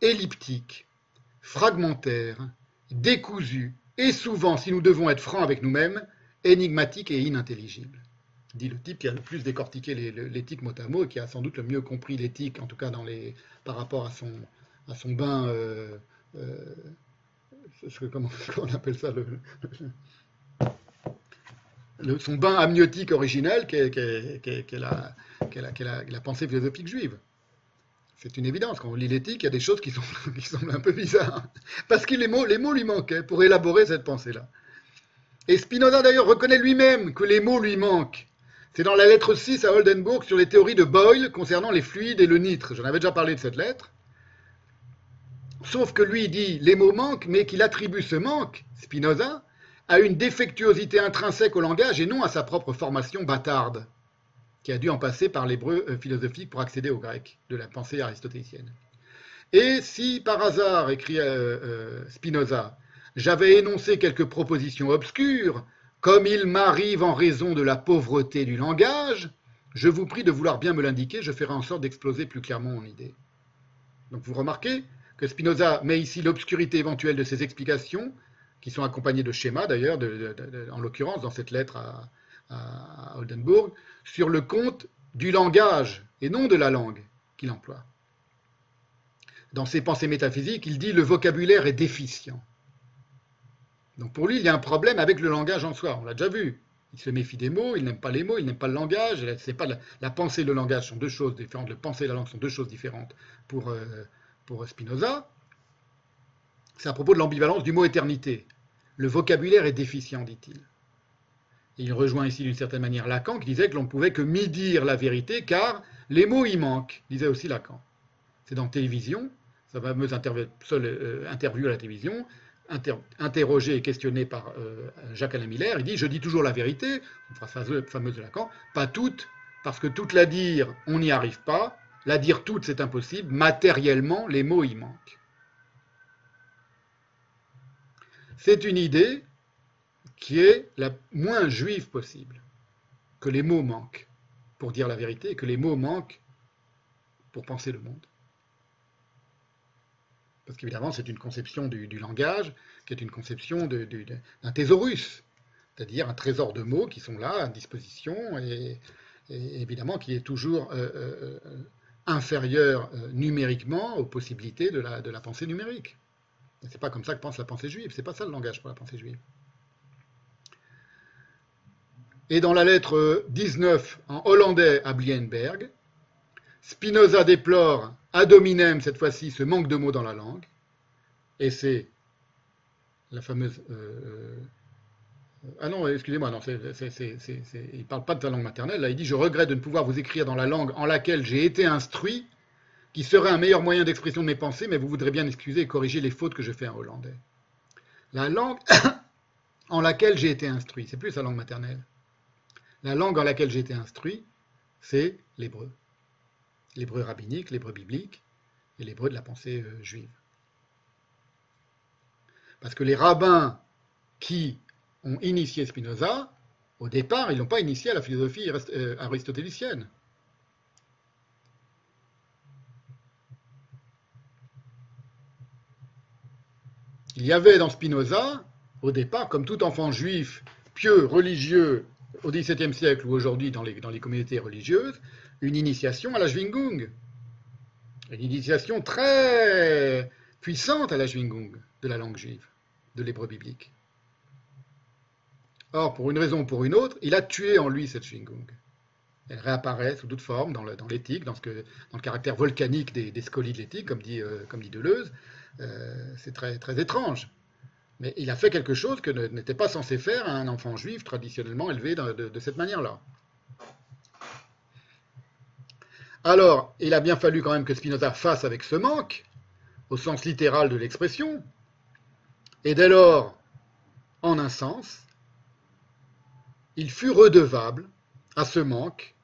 elliptiques, fragmentaires, décousues, et souvent, si nous devons être francs avec nous-mêmes, énigmatique et inintelligible. Dit le type qui a le plus décortiqué l'éthique mot à mot et qui a sans doute le mieux compris l'éthique, en tout cas par rapport à son, bain. Euh, euh, comment, on appelle ça Son bain amniotique originel qui est, la, pensée philosophique juive. C'est une évidence. Quand on lit l'éthique, il y a des choses qui, sont, semblent un peu bizarres. Parce que les mots lui manquaient pour élaborer cette pensée-là. Et Spinoza d'ailleurs reconnaît lui-même que les mots lui manquent. C'est dans la lettre 6 à Oldenburg sur les théories de Boyle concernant les fluides et le nitre. J'en avais déjà parlé de cette lettre. Sauf que lui dit les mots manquent, mais qu'il attribue ce manque, Spinoza, à une défectuosité intrinsèque au langage et non à sa propre formation bâtarde, qui a dû en passer par l'hébreu euh, philosophique pour accéder au grec de la pensée aristotélicienne. Et si par hasard, écrit euh, euh, Spinoza, j'avais énoncé quelques propositions obscures, comme il m'arrive en raison de la pauvreté du langage, je vous prie de vouloir bien me l'indiquer, je ferai en sorte d'exploser plus clairement mon idée. Donc vous remarquez que Spinoza met ici l'obscurité éventuelle de ses explications, qui sont accompagnées de schémas d'ailleurs, en l'occurrence dans cette lettre à, à Oldenburg, sur le compte du langage et non de la langue qu'il emploie. Dans ses pensées métaphysiques, il dit le vocabulaire est déficient. Donc pour lui, il y a un problème avec le langage en soi, on l'a déjà vu. Il se méfie des mots, il n'aime pas les mots, il n'aime pas le langage. C'est pas la, pensée et le langage sont deux choses différentes. Le pensée et la langue sont deux choses différentes pour, euh, pour Spinoza. C'est à propos de l'ambivalence du mot éternité. Le vocabulaire est déficient, dit-il. Il rejoint ici d'une certaine manière Lacan qui disait que l'on ne pouvait que mi-dire la vérité car les mots y manquent, disait aussi Lacan. C'est dans télévision, sa fameuse euh, interview à la télévision, interrogé et questionné par euh, Jacques Alain Miller, il dit Je dis toujours la vérité, phrase fameuse de Lacan, pas toute, parce que toute la dire, on n'y arrive pas, la dire toute, c'est impossible, matériellement, les mots y manquent. C'est une idée qui est la moins juive possible, que les mots manquent pour dire la vérité que les mots manquent pour penser le monde. Parce qu'évidemment, c'est une conception du, langage qui est une conception d'un thésaurus, c'est-à-dire un trésor de mots qui sont là à disposition et, évidemment qui est toujours euh, euh, euh, inférieur numériquement aux possibilités de la, pensée numérique. C'est pas comme ça que pense la pensée juive, c'est pas ça le langage pour la pensée juive. Et dans la lettre 19 en hollandais à Blienberg, Spinoza déplore ad hominem cette fois-ci ce manque de mots dans la langue, et c'est la fameuse. Euh, euh, ah non, excusez-moi, non, il ne parle pas de ta langue maternelle, là il dit Je regrette de ne pouvoir vous écrire dans la langue en laquelle j'ai été instruit, qui serait un meilleur moyen d'expression de mes pensées, mais vous voudrez bien excuser et corriger les fautes que je fais en hollandais. La langue en laquelle j'ai été instruit, c'est plus sa langue maternelle. La langue en laquelle j'ai été instruit, c'est l'hébreu. L'hébreu rabbinique, l'hébreu biblique et l'hébreu de la pensée euh, juive. Parce que les rabbins qui ont initié Spinoza, au départ, ils n'ont pas initié à la philosophie euh, aristotélicienne. Il y avait dans Spinoza, au départ, comme tout enfant juif, pieux, religieux, au XVIIe siècle ou aujourd'hui dans les, dans les communautés religieuses, une initiation à la Schwingung. Une initiation très puissante à la Schwingung de la langue juive, de l'hébreu biblique. Or, pour une raison ou pour une autre, il a tué en lui cette Schwingung. Elle réapparaît sous toute forme dans l'éthique, dans, le caractère volcanique des, scolies de l'éthique, comme, dit, euh, Deleuze. Euh, c'est très, très étrange. Mais il a fait quelque chose que n'était pas censé faire un enfant juif traditionnellement élevé de, cette manière-là. Alors, il a bien fallu quand même que Spinoza fasse avec ce manque, au sens littéral de l'expression, et dès lors, en un sens, il fut redevable à ce manque,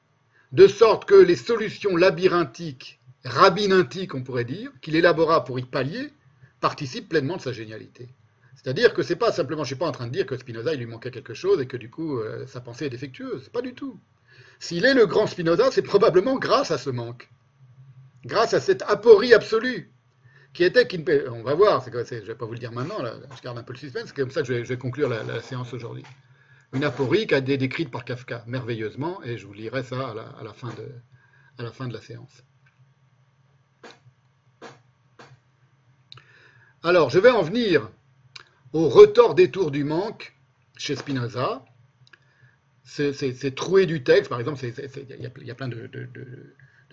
de sorte que les solutions labyrinthiques, rabbinantiques on pourrait dire, qu'il élabora pour y pallier, participent pleinement de sa génialité. C'est-à-dire que c'est pas simplement, je suis pas en train de dire que Spinoza il lui manquait quelque chose et que du coup euh, sa pensée est défectueuse, pas du tout. S'il est le grand Spinoza, c'est probablement grâce à ce manque, grâce à cette aporie absolue qui était on va voir, je ne vais pas vous le dire maintenant, je garde un peu le suspense, c'est comme ça que je vais, conclure la, séance aujourd'hui. Une aporie qui a été décrite par Kafka merveilleusement, et je vous lirai ça à la, fin, de, la séance. Alors, je vais en venir au retort-détour du manque chez Spinoza. C'est troué du texte, par exemple, il y, a plein de,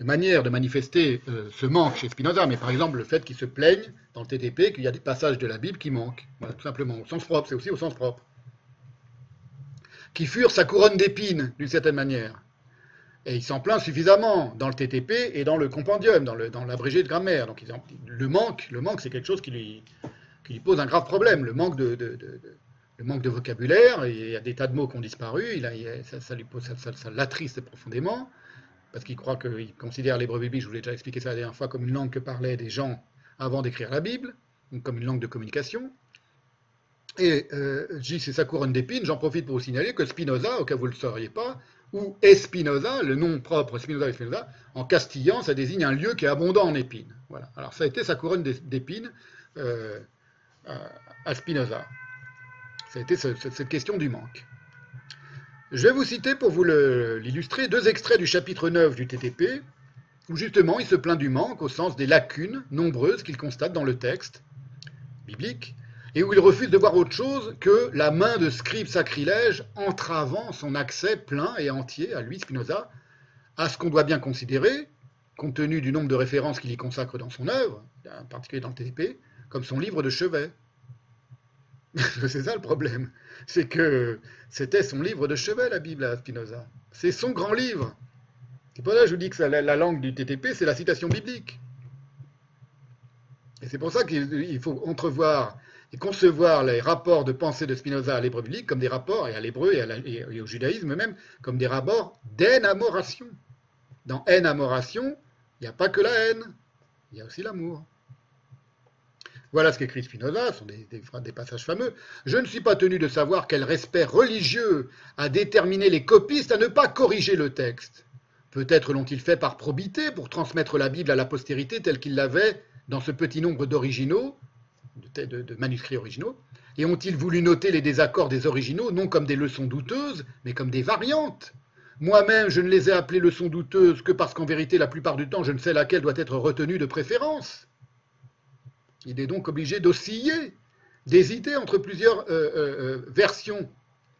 manières de manifester euh, ce manque chez Spinoza, mais par exemple le fait qu'il se plaigne dans le TTP qu'il y a des passages de la Bible qui manquent, tout simplement, au sens propre, c'est aussi au sens propre, qui furent sa couronne d'épines, d'une certaine manière. Et il s'en plaint suffisamment dans le TTP et dans le compendium, dans, l'abrégé de grammaire. Donc le manque, le manque c'est quelque chose qui lui, pose un grave problème. Le manque de, le manque de vocabulaire, il y a des tas de mots qui ont disparu, ça, l'attriste profondément, parce qu'il croit qu'il considère l'hébreu biblique, je vous l'ai déjà expliqué ça la dernière fois, comme une langue que parlaient des gens avant d'écrire la Bible, comme une langue de communication. Et euh, J, c'est sa couronne d'épines. J'en profite pour vous signaler que Spinoza, au cas où vous ne le sauriez pas, ou Espinoza, le nom propre Spinoza Espinoza, en castillan, ça désigne un lieu qui est abondant en épines. Voilà. Alors ça a été sa couronne d'épines euh, à Spinoza. Cette question du manque. Je vais vous citer pour vous l'illustrer deux extraits du chapitre 9 du TTP, où justement il se plaint du manque au sens des lacunes nombreuses qu'il constate dans le texte biblique, et où il refuse de voir autre chose que la main de scribe sacrilège entravant son accès plein et entier à lui, Spinoza, à ce qu'on doit bien considérer, compte tenu du nombre de références qu'il y consacre dans son œuvre, en particulier dans le TTP, comme son livre de chevet. c'est ça le problème, c'est que c'était son livre de chevet, la Bible à Spinoza. C'est son grand livre. C'est pour ça que je vous dis que la langue du TTP, c'est la citation biblique. Et c'est pour ça qu'il faut entrevoir et concevoir les rapports de pensée de Spinoza à l'hébreu biblique comme des rapports, et à l'hébreu et, au judaïsme même, comme des rapports d'énamoration. Dans énamoration, il n'y a pas que la haine, il y a aussi l'amour. Voilà ce qu'écrit Spinoza, ce sont des, passages fameux. Je ne suis pas tenu de savoir quel respect religieux a déterminé les copistes à ne pas corriger le texte. Peut-être l'ont-ils fait par probité pour transmettre la Bible à la postérité telle qu'ils l'avaient dans ce petit nombre d'originaux, de, manuscrits originaux, et ont-ils voulu noter les désaccords des originaux, non comme des leçons douteuses, mais comme des variantes? Moi-même, je ne les ai appelées leçons douteuses que parce qu'en vérité, la plupart du temps, je ne sais laquelle doit être retenue de préférence. Il est donc obligé d'osciller, d'hésiter entre plusieurs euh, euh, euh, versions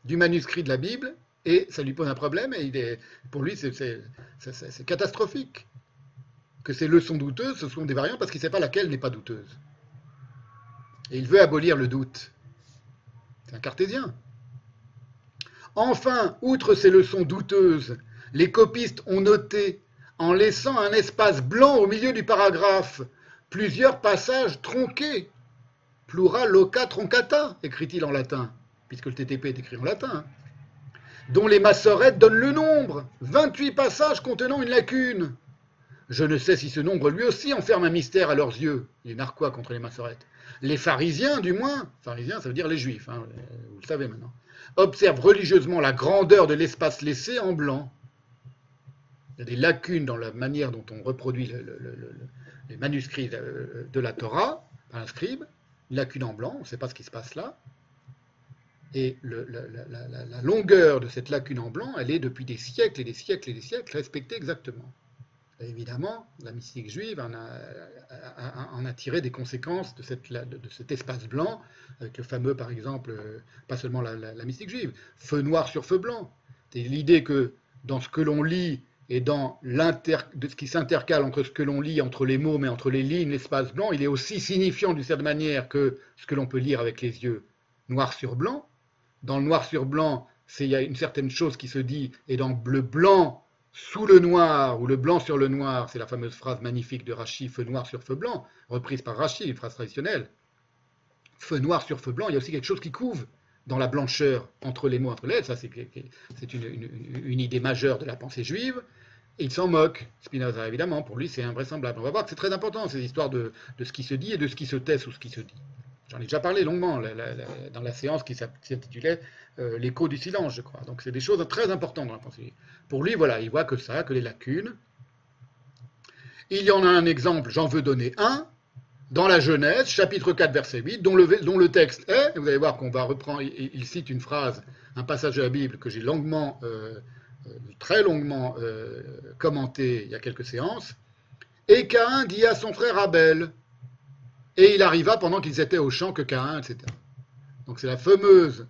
du manuscrit de la Bible, et ça lui pose un problème, et pour lui, c'est catastrophique que ces leçons douteuses, ce sont des variantes parce qu'il ne sait pas laquelle n'est pas douteuse. Et il veut abolir le doute. C'est un cartésien. Enfin, outre ces leçons douteuses, les copistes ont noté, en laissant un espace blanc au milieu du paragraphe, plusieurs passages tronqués. Plura loca troncata, écrit-il en latin, puisque le TTP est écrit en latin, dont les massorettes donnent le nombre, 28 passages contenant une lacune. Je ne sais si ce nombre lui aussi enferme un mystère à leurs yeux. Les narquois contre les massorettes. Les pharisiens, du moins, pharisiens, ça veut dire les juifs, hein, vous le savez maintenant, observent religieusement la grandeur de l'espace laissé en blanc. Il y a des lacunes dans la manière dont on reproduit les manuscrits de la Torah par un scribe, une lacune en blanc, on ne sait pas ce qui se passe là. Et la longueur de cette lacune en blanc, elle est depuis des siècles et des siècles et des siècles respectée exactement évidemment, la mystique juive en a, tiré des conséquences de, cet espace blanc, avec le fameux, par exemple, euh, pas seulement la, mystique juive, feu noir sur feu blanc. C'est l'idée que dans ce que l'on lit et dans ce qui s'intercale entre ce que l'on lit, entre les mots, mais entre les lignes, l'espace blanc, il est aussi signifiant d'une certaine manière que ce que l'on peut lire avec les yeux noir sur blanc. Dans le noir sur blanc, il y a une certaine chose qui se dit, et dans le blanc, sous le noir ou le blanc sur le noir, c'est la fameuse phrase magnifique de Rachi, feu noir sur feu blanc, reprise par Rachi, une phrase traditionnelle. Feu noir sur feu blanc, il y a aussi quelque chose qui couve dans la blancheur entre les mots, entre les lettres. Ça, c'est une, idée majeure de la pensée juive. Il s'en moque, Spinoza, évidemment. Pour lui, c'est invraisemblable. On va voir que c'est très important, ces histoires de, ce qui se dit et de ce qui se tait sous ce qui se dit. J'en ai déjà parlé longuement dans la séance qui s'intitulait euh, L'écho du silence, je crois. Donc c'est des choses très importantes dans la pensée. Pour lui, voilà, il voit que ça, que les lacunes. Il y en a un exemple, j'en veux donner un, dans la Genèse, chapitre 4, verset 8, dont le, texte est, vous allez voir qu'on va reprendre, il, cite une phrase, un passage de la Bible que j'ai longuement, euh, très longuement commenté il y a quelques séances. Et Caïn dit à son frère Abel, et il arriva pendant qu'ils étaient au champ que Caïn, etc. Donc c'est la fameuse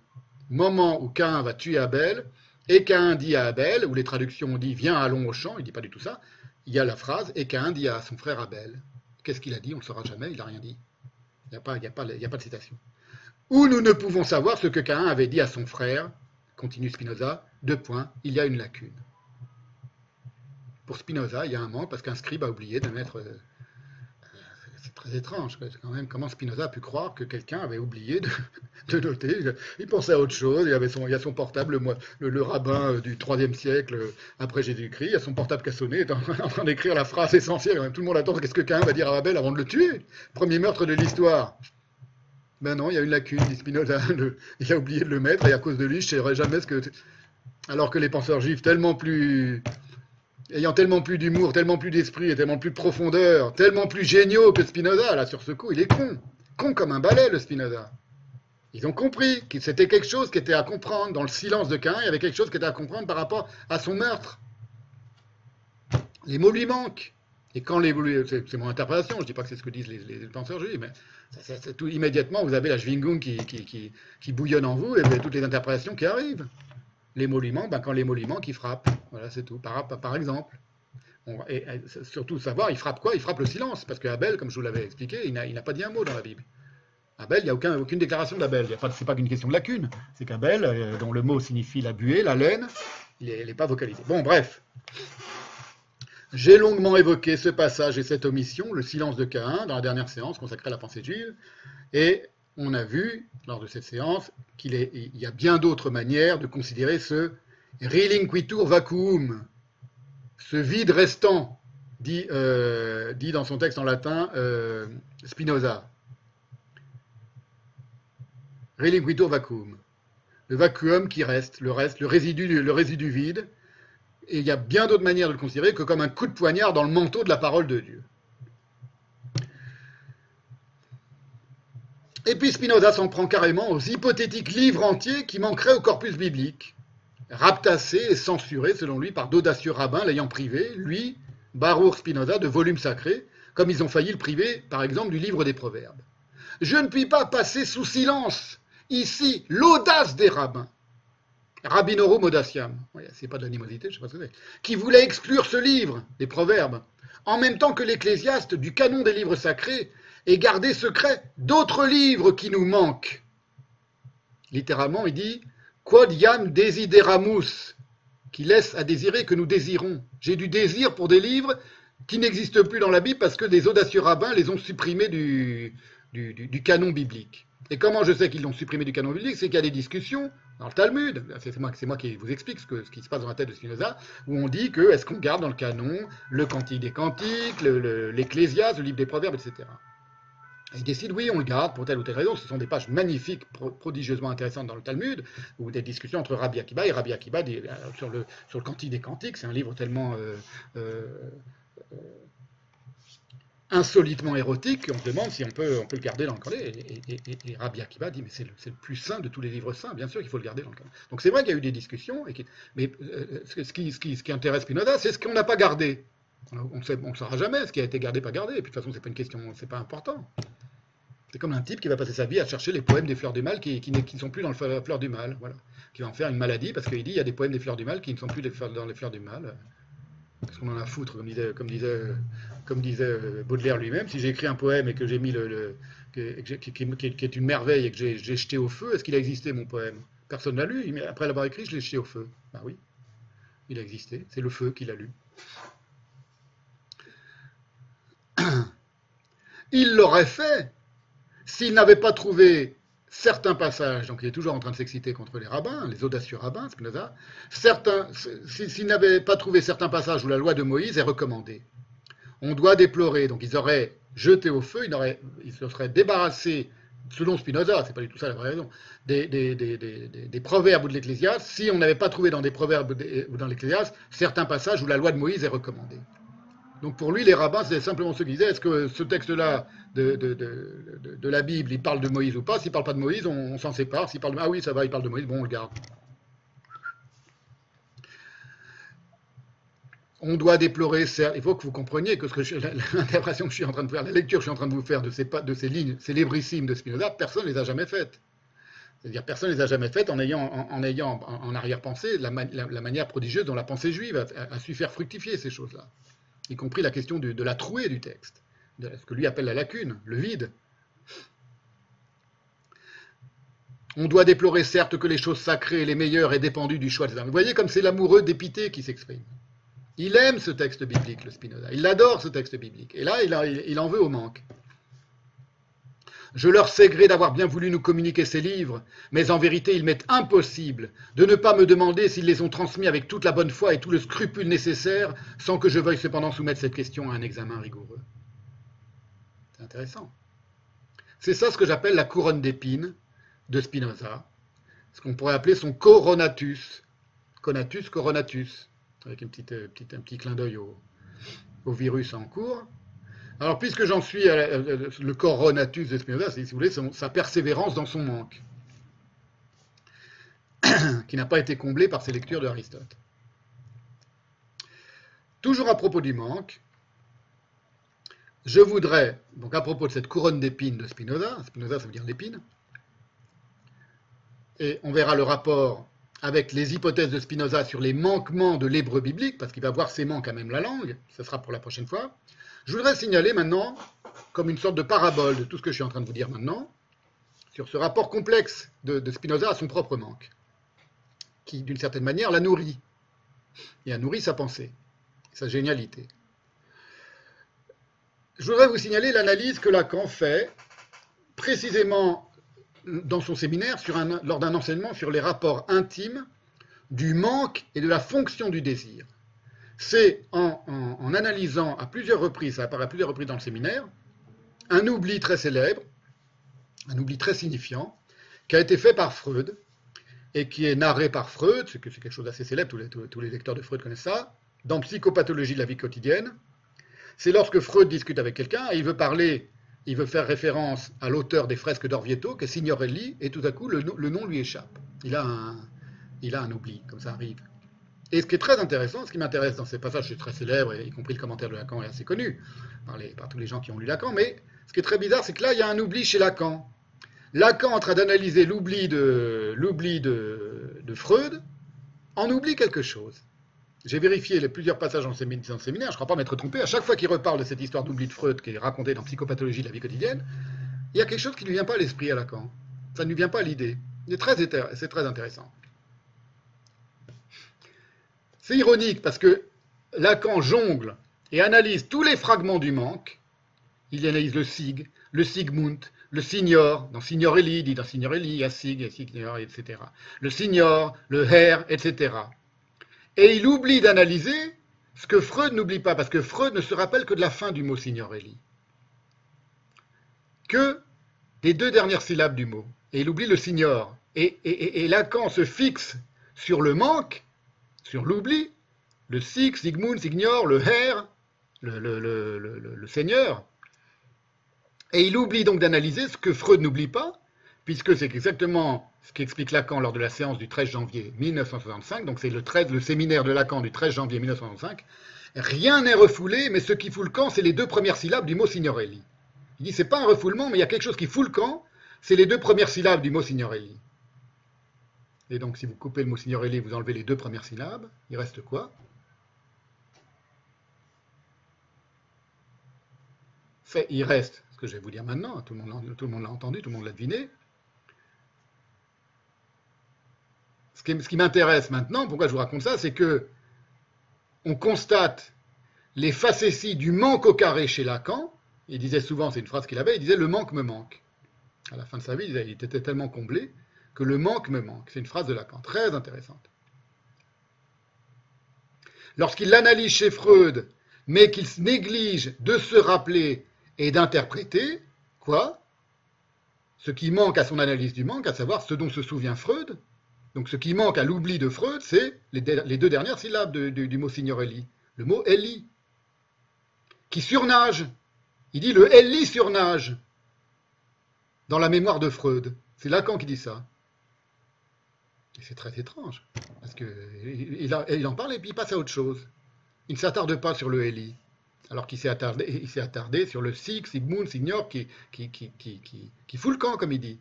moment où Caïn va tuer Abel, et Caïn dit à Abel, où les traductions ont dit Viens, allons au champ, il ne dit pas du tout ça, il y a la phrase, et Caïn dit à son frère Abel. Qu'est-ce qu'il a dit? On ne le saura jamais, il n'a rien dit. Il n'y a, pas, a, pas, a pas de citation. Ou nous ne pouvons savoir ce que Caïn avait dit à son frère, continue Spinoza, deux points, il y a une lacune. Pour Spinoza, il y a un manque parce qu'un scribe a oublié de mettre euh, très étrange. Quand même, comment Spinoza a pu croire que quelqu'un avait oublié de, noter Il pensait à autre chose. Il, avait son, il y a son portable, le, rabbin euh, du 3 siècle euh, après Jésus-Christ. Il y a son portable qui a sonné, est en, train d'écrire la phrase essentielle. Tout le monde attend qu'est-ce que quelqu'un va dire à Abel avant de le tuer? Premier meurtre de l'histoire. Ben non, il y a une lacune, dit Spinoza. il a oublié de le mettre et à cause de lui, je ne saurais jamais ce que. Alors que les penseurs juifs, tellement plus ayant tellement plus d'humour, tellement plus d'esprit tellement plus de profondeur, tellement plus géniaux que Spinoza, là, sur ce coup, il est con. Con comme un balai, le Spinoza. Ils ont compris que c'était quelque chose qui était à comprendre. Dans le silence de Cain, il y avait quelque chose qui était à comprendre par rapport à son meurtre. Les mots lui manquent. Et quand les c'est mon interprétation, je ne dis pas que c'est ce que disent les, penseurs juifs, mais tout, immédiatement, vous avez la Schwingung qui, qui, bouillonne en vous et vous avez toutes les interprétations qui arrivent l'émolument, ben quand l'émolument qui frappe. Voilà, c'est tout. Par, par exemple. et, surtout savoir, il frappe quoi? Il frappe le silence. Parce que Abel, comme je vous l'avais expliqué, il n'a pas dit un mot dans la Bible. Abel, il n'y a aucun, aucune déclaration d'Abel. Ce n'est pas qu'une question de lacune. C'est qu'Abel, euh, dont le mot signifie la buée, la laine, il n'est pas vocalisé. Bon, bref. J'ai longuement évoqué ce passage et cette omission, le silence de Caïn, dans la dernière séance consacrée à la pensée juive. Et on a vu, lors de cette séance, qu'il y a bien d'autres manières de considérer ce relinquitur vacuum, ce vide restant, dit, euh, dans son texte en latin euh, Spinoza. Relinquitur vacuum. Le vacuum qui reste, le reste, le résidu vide. Et il y a bien d'autres manières de le considérer que comme un coup de poignard dans le manteau de la parole de Dieu. Et puis Spinoza s'en prend carrément aux hypothétiques livres entiers qui manqueraient au corpus biblique, raptassés et censurés selon lui par d'audacieux rabbins l'ayant privé, lui, Baruch Spinoza, de volumes sacrés, comme ils ont failli le priver, par exemple, du livre des Proverbes. Je ne puis pas passer sous silence ici l'audace des rabbins, Rabbinorum audaciam, c'est pas de l'animosité, je sais pas ce que c'est, qui voulait exclure ce livre, des Proverbes, en même temps que l'ecclésiaste du canon des livres sacrés et garder secret d'autres livres qui nous manquent. Littéralement, il dit Quod iam desideramus, qui laisse à désirer que nous désirons. J'ai du désir pour des livres qui n'existent plus dans la Bible parce que des audacieux rabbins les ont supprimés du, du, canon biblique. Et comment je sais qu'ils l'ont supprimé du canon biblique? C'est qu'il y a des discussions dans le Talmud, c'est moi, qui vous explique ce, que, ce, qui se passe dans la tête de Spinoza, où on dit que est-ce qu'on garde dans le canon le Cantique des Cantiques, l'Ecclésiaste, le, le livre des Proverbes, etc. Ils décident, oui, on le garde pour telle ou telle raison. Ce sont des pages magnifiques, prodigieusement intéressantes dans le Talmud, ou des discussions entre Rabbi Akiba et Rabbi Akiba euh, sur, le, sur le Cantique des Cantiques. C'est un livre tellement euh, euh, insolitement érotique qu'on se demande si on peut, on peut le garder dans le canon. Et, Rabbi Akiba dit, mais c'est le, le, plus saint de tous les livres saints, bien sûr qu'il faut le garder dans le canon. Donc c'est vrai qu'il y a eu des discussions, mais ce, qui, ce, qui, ce qui intéresse Spinoza, c'est ce qu'on n'a pas gardé. On ne saura jamais ce qui a été gardé, pas gardé. Et puis de toute façon, c'est pas une question, c'est pas important. C'est comme un type qui va passer sa vie à chercher les poèmes des fleurs du mal qui, ne sont plus dans le fleur du mal, voilà. Qui va en faire une maladie parce qu'il dit il y a des poèmes des fleurs du mal qui ne sont plus dans les fleurs du mal. Qu'est-ce qu'on en a foutre, comme disait, comme disait, comme disait Baudelaire lui-même. Si j'ai écrit un poème et que j'ai mis le, qui, est une merveille et que j'ai jeté au feu, est-ce qu'il a existé mon poème? Personne ne l'a lu. Mais après l'avoir écrit, je l'ai jeté au feu. Ben oui, il a existé. C'est le feu qui l'a lu. Il l'aurait fait s'il n'avait pas trouvé certains passages, donc il est toujours en train de s'exciter contre les rabbins, les audacieux rabbins, Spinoza, certains, s'il n'avait pas trouvé certains passages où la loi de Moïse est recommandée. On doit déplorer, donc ils auraient jeté au feu, ils, se seraient débarrassés, selon Spinoza, c'est pas du tout ça la vraie raison, des, proverbes ou de l'Ecclésiaste, si on n'avait pas trouvé dans des proverbes ou dans l'Ecclésiaste certains passages où la loi de Moïse est recommandée. Donc pour lui, les rabbins, c'est simplement ceux qui disaient est-ce que ce texte-là de, la Bible, il parle de Moïse ou pas? S'il ne parle pas de Moïse, on, s'en sépare. S'il parle de... Ah oui, ça va, il parle de Moïse, bon, on le garde. On doit déplorer, il faut que vous compreniez que, l'interprétation que je suis en train de faire, la lecture que je suis en train de vous faire de ces, lignes célébrissimes de Spinoza, personne ne les a jamais faites. C'est-à-dire personne ne les a jamais faites en ayant en, ayant en arrière-pensée la, manière prodigieuse dont la pensée juive a su faire fructifier ces choses-là y compris la question de, la trouée du texte, de ce que lui appelle la lacune, le vide. On doit déplorer certes que les choses sacrées, les meilleures, aient dépendu du choix des hommes. Vous voyez comme c'est l'amoureux dépité qui s'exprime. Il aime ce texte biblique, le Spinoza. Il adore ce texte biblique. Et là, il, en veut au manque. Je leur sais gré d'avoir bien voulu nous communiquer ces livres, mais en vérité, il m'est impossible de ne pas me demander s'ils les ont transmis avec toute la bonne foi et tout le scrupule nécessaire, sans que je veuille cependant soumettre cette question à un examen rigoureux. C'est intéressant. C'est ça ce que j'appelle la couronne d'épines de Spinoza, ce qu'on pourrait appeler son coronatus. Conatus, coronatus, avec euh, un petit clin d'œil au, virus en cours. Alors, puisque j'en suis le coronatus de Spinoza, c'est, si vous sa persévérance dans son manque, qui n'a pas été comblé par ses lectures d'Aristote. Toujours à propos du manque, je voudrais, donc à propos de cette couronne d'épines de Spinoza, Spinoza ça veut dire l'épine, et on verra le rapport avec les hypothèses de Spinoza sur les manquements de l'hébreu biblique, parce qu'il va voir ses manques à même la langue, ce sera pour la prochaine fois. Je voudrais signaler maintenant, comme une sorte de parabole de tout ce que je suis en train de vous dire maintenant, sur ce rapport complexe de, Spinoza à son propre manque, qui d'une certaine manière la nourrit, et a nourri sa pensée, sa génialité. Je voudrais vous signaler l'analyse que Lacan fait précisément dans son séminaire lors d'un enseignement sur les rapports intimes du manque et de la fonction du désir. C'est en, analysant à plusieurs reprises, ça apparaît à plusieurs reprises dans le séminaire, un oubli très célèbre, un oubli très signifiant, qui a été fait par Freud et qui est narré par Freud, c'est quelque chose d'assez célèbre, tous les, lecteurs de Freud connaissent ça, dans Psychopathologie de la vie quotidienne. C'est lorsque Freud discute avec quelqu'un et il veut parler il veut faire référence à l'auteur des fresques d'Orvieto, qui est Signorelli, et tout à coup, le, nom lui échappe. Il a, un, il a un oubli, comme ça arrive. Et ce qui est très intéressant, ce qui m'intéresse dans ces passages, c'est très célèbre, y compris le commentaire de Lacan est assez connu par, tous les gens qui ont lu Lacan, mais ce qui est très bizarre, c'est que là, il y a un oubli chez Lacan. Lacan, en train d'analyser l'oubli de, Freud, en oublie quelque chose. J'ai vérifié les plusieurs passages dans, séminaire, je ne crois pas m'être trompé. À chaque fois qu'il reparle de cette histoire d'oubli de Freud qui est racontée dans Psychopathologie de la vie quotidienne, il y a quelque chose qui ne lui vient pas à l'esprit à Lacan. Ça ne lui vient pas à l'idée. C'est très intéressant. C'est ironique parce que Lacan jongle et analyse tous les fragments du manque. Il analyse le sig, le sigmund, le signor, dans signorelli, dit dans signorelli, il y a sig, il y a signor, etc. Le signor, le her, etc. Et il oublie d'analyser ce que Freud n'oublie pas, parce que Freud ne se rappelle que de la fin du mot signorelli, que des deux dernières syllabes du mot. Et il oublie le signor. Et, Lacan se fixe sur le manque, sur l'oubli, le sig, sigmund, signor, le her, le, seigneur. Et il oublie donc d'analyser ce que Freud n'oublie pas, puisque c'est exactement ce qu'explique Lacan lors de la séance du 13 janvier 1965, donc c'est le, le séminaire de Lacan du 13 janvier 1965, rien n'est refoulé, mais ce qui fout le camp, c'est les deux premières syllabes du mot signorelli. Il dit, c'est pas un refoulement, mais il y a quelque chose qui fout le camp, c'est les deux premières syllabes du mot signorelli. Et donc, si vous coupez le mot signorelli, vous enlevez les deux premières syllabes, il reste quoi? Il reste, ce que je vais vous dire maintenant, tout le monde l'a entendu, tout le monde l'a deviné, ce qui, m'intéresse maintenant, pourquoi je vous raconte ça, c'est que on constate les facéties du manque au carré chez Lacan. Il disait souvent, c'est une phrase qu'il avait, il disait le manque me manque. À la fin de sa vie, il était tellement comblé que le manque me manque. C'est une phrase de Lacan, très intéressante. Lorsqu'il l'analyse chez Freud, mais qu'il néglige de se rappeler et d'interpréter, quoi? Ce qui manque à son analyse du manque, à savoir ce dont se souvient Freud, donc ce qui manque à l'oubli de Freud, c'est les, deux dernières syllabes du mot signorelli. Le mot Ellie, qui surnage. Il dit le Ellie surnage dans la mémoire de Freud. C'est Lacan qui dit ça. C'est très étrange, parce qu'il il en parle et puis il passe à autre chose. Il ne s'attarde pas sur le Ellie, alors qu'il s'est attardé, attardé, sur le Sig, Sigmund, Signor, qui, qui, qui, fout le camp, comme il dit.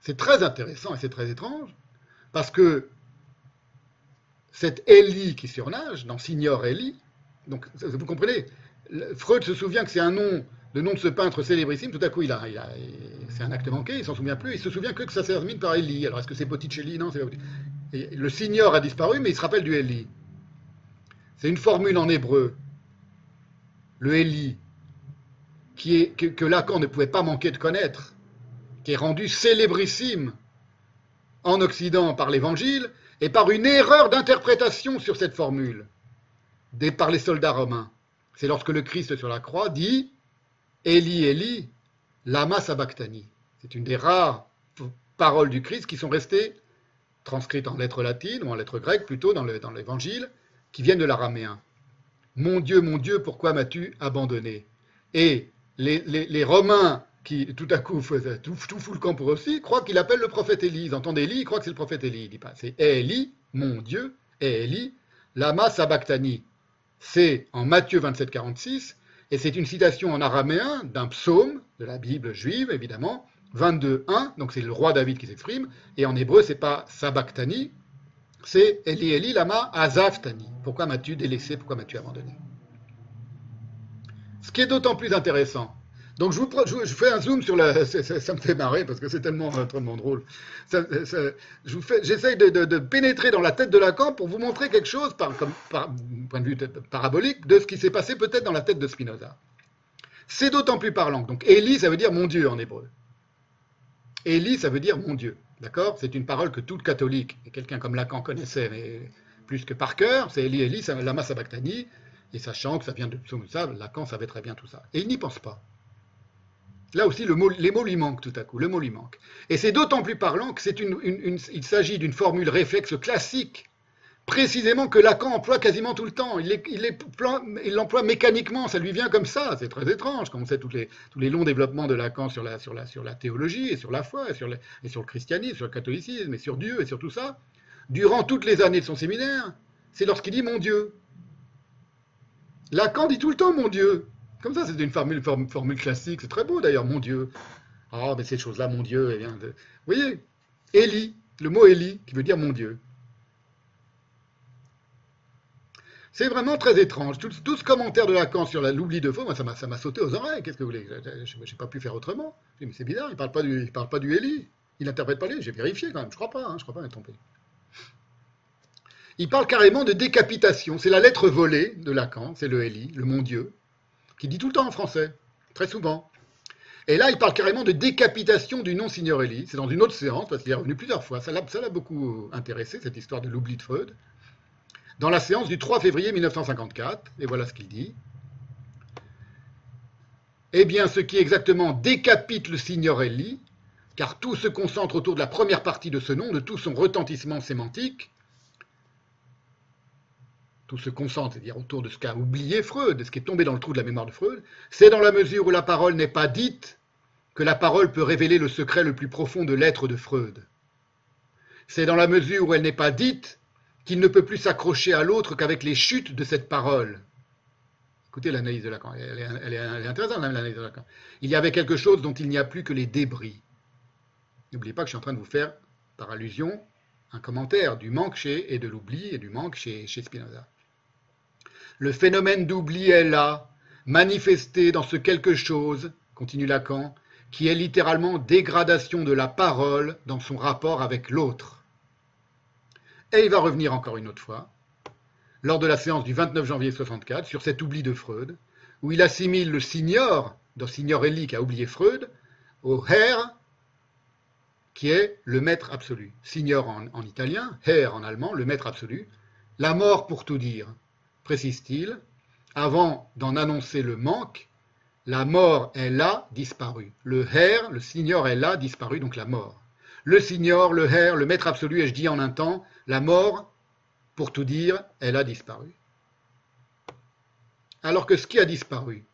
C'est très intéressant et c'est très étrange, parce que cette Ellie qui surnage, dans Signor Ellie, donc vous comprenez, Freud se souvient que c'est un nom, le nom de ce peintre célébrissime, tout à coup il a, c'est un acte manqué, il s'en souvient plus, il se souvient que, ça se termine par Ellie. Alors est-ce que c'est Botticelli? Non, c'est Le Signor a disparu, mais il se rappelle du Ellie. C'est une formule en hébreu, le Eli, que, Lacan ne pouvait pas manquer de connaître, qui est rendu célébrissime en Occident par l'Évangile et par une erreur d'interprétation sur cette formule par les soldats romains. C'est lorsque le Christ sur la croix dit Eli, Eli, lama sabachthani. C'est une des rares paroles du Christ qui sont restées transcrites en lettres latines ou en lettres grecques plutôt dans l'Évangile, qui viennent de l'araméen. Mon Dieu, mon Dieu, pourquoi m'as-tu abandonné? Et les, Romains qui tout à coup tout, tout le camp pour aussi, croient qu'il appelle le prophète Élie. Ils entendent Élie, ils croient que c'est le prophète Élie. Il dit pas, c'est Élie, mon Dieu, Élie, lama sabachthani. C'est en Matthieu 27, 46, et c'est une citation en araméen d'un psaume de la Bible juive, évidemment, 22, 1, donc c'est le roi David qui s'exprime, et en hébreu, c'est pas sabachthani, c'est Eli Eli lama azaftani. Pourquoi m'as-tu délaissé? Pourquoi m'as-tu abandonné? Ce qui est d'autant plus intéressant, donc je, vous, fais un zoom sur la. Ça, me fait marrer parce que c'est tellement, tellement drôle. fais, j'essaye de, pénétrer dans la tête de Lacan pour vous montrer quelque chose, par, comme, point de vue parabolique, de ce qui s'est passé peut-être dans la tête de Spinoza. C'est d'autant plus parlant. Donc Eli, ça veut dire mon Dieu en hébreu. Eli, ça veut dire mon Dieu. D'accord? C'est une parole que tout catholique, et quelqu'un comme Lacan connaissait, mais plus que par cœur, c'est Eli, Eli, lama sabachthani, et sachant que ça vient de ça, Lacan savait très bien tout ça. Et il n'y pense pas. Là aussi, les mots lui manquent tout à coup, le mot lui manque. Et c'est d'autant plus parlant que c'est une, il s'agit d'une formule réflexe classique, précisément que Lacan emploie quasiment tout le temps. Il l'emploie mécaniquement, ça lui vient comme ça. C'est très étrange, quand on sait tous les, longs développements de Lacan sur la, théologie et sur la foi, sur, et sur le christianisme, sur le catholicisme, et sur Dieu, et sur tout ça. Durant toutes les années de son séminaire, c'est lorsqu'il dit mon Dieu. Lacan dit tout le temps mon Dieu. Comme ça, c'est une formule, classique. C'est très beau d'ailleurs, mon Dieu. Ah, mais ces choses-là, mon Dieu, eh bien, de... Vous voyez, Élie, le mot Élie, qui veut dire mon Dieu. C'est vraiment très étrange. Tout, ce commentaire de Lacan sur l'oubli de faux, ça m'a sauté aux oreilles. Qu'est-ce que vous voulez? Je n'ai pas pu faire autrement. Mais c'est bizarre, il ne parle pas du, il Élie. Il n'interprète pas les. J'ai vérifié quand même. Je crois pas. Hein, je crois pas m'être trompé. Il parle carrément de décapitation. C'est la lettre volée de Lacan. C'est le Élie, le mon Dieu qui dit tout le temps en français, très souvent. Et là, il parle carrément de décapitation du non Signorelli. C'est dans une autre séance, parce qu'il est revenu plusieurs fois. Ça l'a beaucoup intéressé, cette histoire de l'oubli de Freud. Dans la séance du 3 février 1954, et voilà ce qu'il dit. Eh bien, ce qui exactement décapite le Signorelli, car tout se concentre autour de la première partie de ce nom, de tout son retentissement sémantique, tout se concentre, c'est-à-dire autour de ce qu'a oublié Freud, de ce qui est tombé dans le trou de la mémoire de Freud, c'est dans la mesure où la parole n'est pas dite que la parole peut révéler le secret le plus profond de l'être de Freud. C'est dans la mesure où elle n'est pas dite qu'il ne peut plus s'accrocher à l'autre qu'avec les chutes de cette parole. Écoutez l'analyse de Lacan, elle est, intéressante. Il y avait quelque chose dont il n'y a plus que les débris. N'oubliez pas que je suis en train de vous faire, par allusion, un commentaire du manque chez et de l'oubli et du manque chez Spinoza. Le phénomène d'oubli est là, manifesté dans ce quelque chose, continue Lacan, qui est littéralement dégradation de la parole dans son rapport avec l'autre. Et il va revenir encore une autre fois, lors de la séance du 29 janvier 64, sur cet oubli de Freud, où il assimile le signor, dans Signorelli qui a oublié Freud, au Herr, qui est le maître absolu. Signor en, en italien, Herr en allemand, le maître absolu. La mort pour tout dire précise-t-il, avant d'en annoncer le manque, la mort est là, disparue. Le Her, le Signor est là, disparu, donc la mort. Le Signor, le Her, le maître absolu, et je dis en un temps, la mort, pour tout dire, elle a disparu. Alors que ce qui a disparu,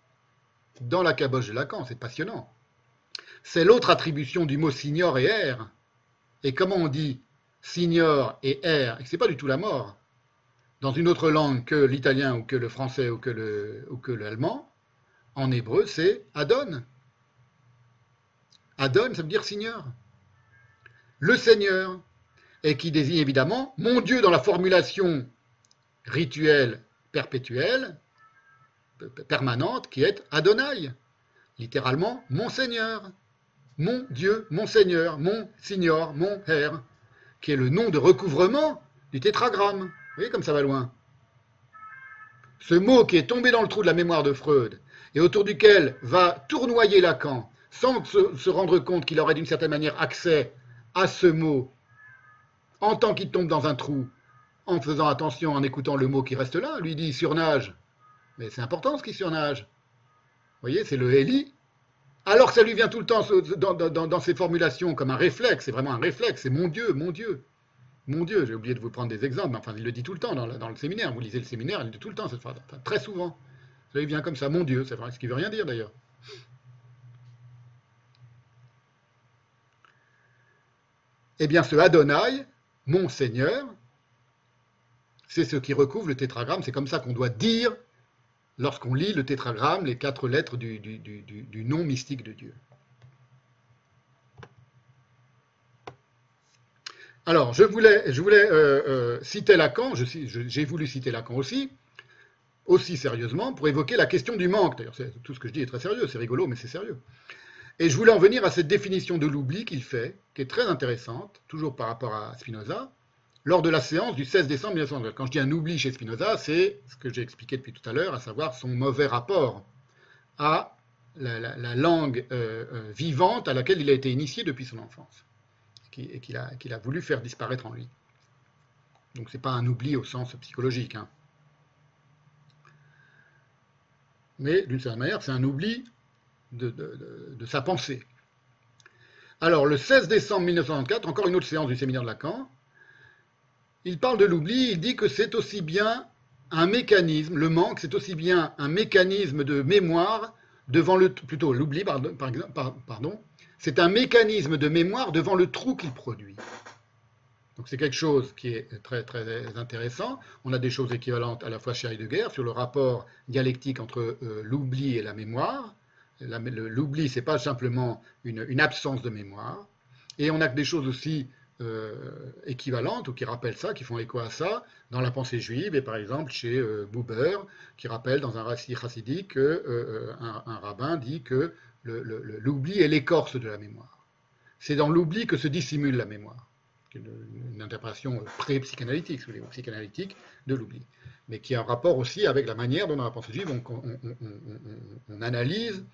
dans la caboche de Lacan, c'est passionnant, c'est l'autre attribution du mot Signor et Her. Et comment on dit Signor et Her, et ce n'est pas du tout la mort, dans une autre langue que l'italien ou que le français ou que, l'allemand, en hébreu, c'est Adon. Adon, ça veut dire Seigneur. Le Seigneur, et qui désigne évidemment mon Dieu dans la formulation rituelle perpétuelle, permanente, qui est Adonai, littéralement mon Seigneur, mon Dieu, mon Seigneur, mon Signor, mon Père, qui est le nom de recouvrement du tétragramme voyez comme ça va loin. ce mot qui est tombé dans le trou de la mémoire de Freud et autour duquel va tournoyer Lacan sans se, rendre compte qu'il aurait d'une certaine manière accès à ce mot en tant qu'il tombe dans un trou, en faisant attention, en écoutant le mot qui reste là, lui dit surnage. Mais c'est important ce qui surnage. Vous voyez, c'est le Eli. Alors que ça lui vient tout le temps dans, ses formulations comme un réflexe, c'est vraiment un réflexe, c'est mon Dieu, mon Dieu. Mon Dieu, j'ai oublié de vous prendre des exemples, mais enfin, il le dit tout le temps dans, le séminaire. Vous lisez le séminaire, il le dit tout le temps cette phrase, très souvent. Ça vient comme ça, mon Dieu, c'est vrai, ce qui veut rien dire d'ailleurs. Eh bien, ce Adonai, mon Seigneur, c'est ce qui recouvre le tétragramme. C'est comme ça qu'on doit dire lorsqu'on lit le tétragramme, les quatre lettres du, nom mystique de Dieu. Alors, je voulais, euh, euh, citer Lacan, j'ai voulu citer Lacan aussi, aussi sérieusement, pour évoquer la question du manque. D'ailleurs, tout ce que je dis est très sérieux, c'est rigolo, mais c'est sérieux. Et je voulais en venir à cette définition de l'oubli qu'il fait, qui est très intéressante, toujours par rapport à Spinoza, lors de la séance du 16 décembre 1909. Quand je dis un oubli chez Spinoza, c'est ce que j'ai expliqué depuis tout à l'heure, à savoir son mauvais rapport à la, langue euh, vivante à laquelle il a été initié depuis son enfance, et qu'il a, voulu faire disparaître en lui. Donc ce n'est pas un oubli au sens psychologique. Hein. Mais d'une certaine manière, c'est un oubli de, sa pensée. Alors, le 16 décembre 1994, encore une autre séance du séminaire de Lacan, il parle de l'oubli, il dit que c'est aussi bien un mécanisme, le manque, c'est aussi bien un mécanisme de mémoire devant le, plutôt l'oubli, pardon, pardon c'est un mécanisme de mémoire devant le trou qu'il produit. Donc c'est quelque chose qui est très très intéressant. On a des choses équivalentes à la fois chez Heidegger sur le rapport dialectique entre euh, l'oubli et la mémoire. L'oubli, ce n'est pas simplement une, absence de mémoire. Et on a des choses aussi euh, équivalentes ou qui rappellent ça, qui font écho à ça, dans la pensée juive, et par exemple chez euh, Buber, qui rappelle dans un récit chassidique qu'un un rabbin dit que l'oubli est l'écorce de la mémoire. C'est dans l'oubli que se dissimule la mémoire. Une, une interprétation pré-psychanalytique, ou psychanalytique de l'oubli mais qui a un rapport aussi avec la manière dont dans la pensée juive on analyse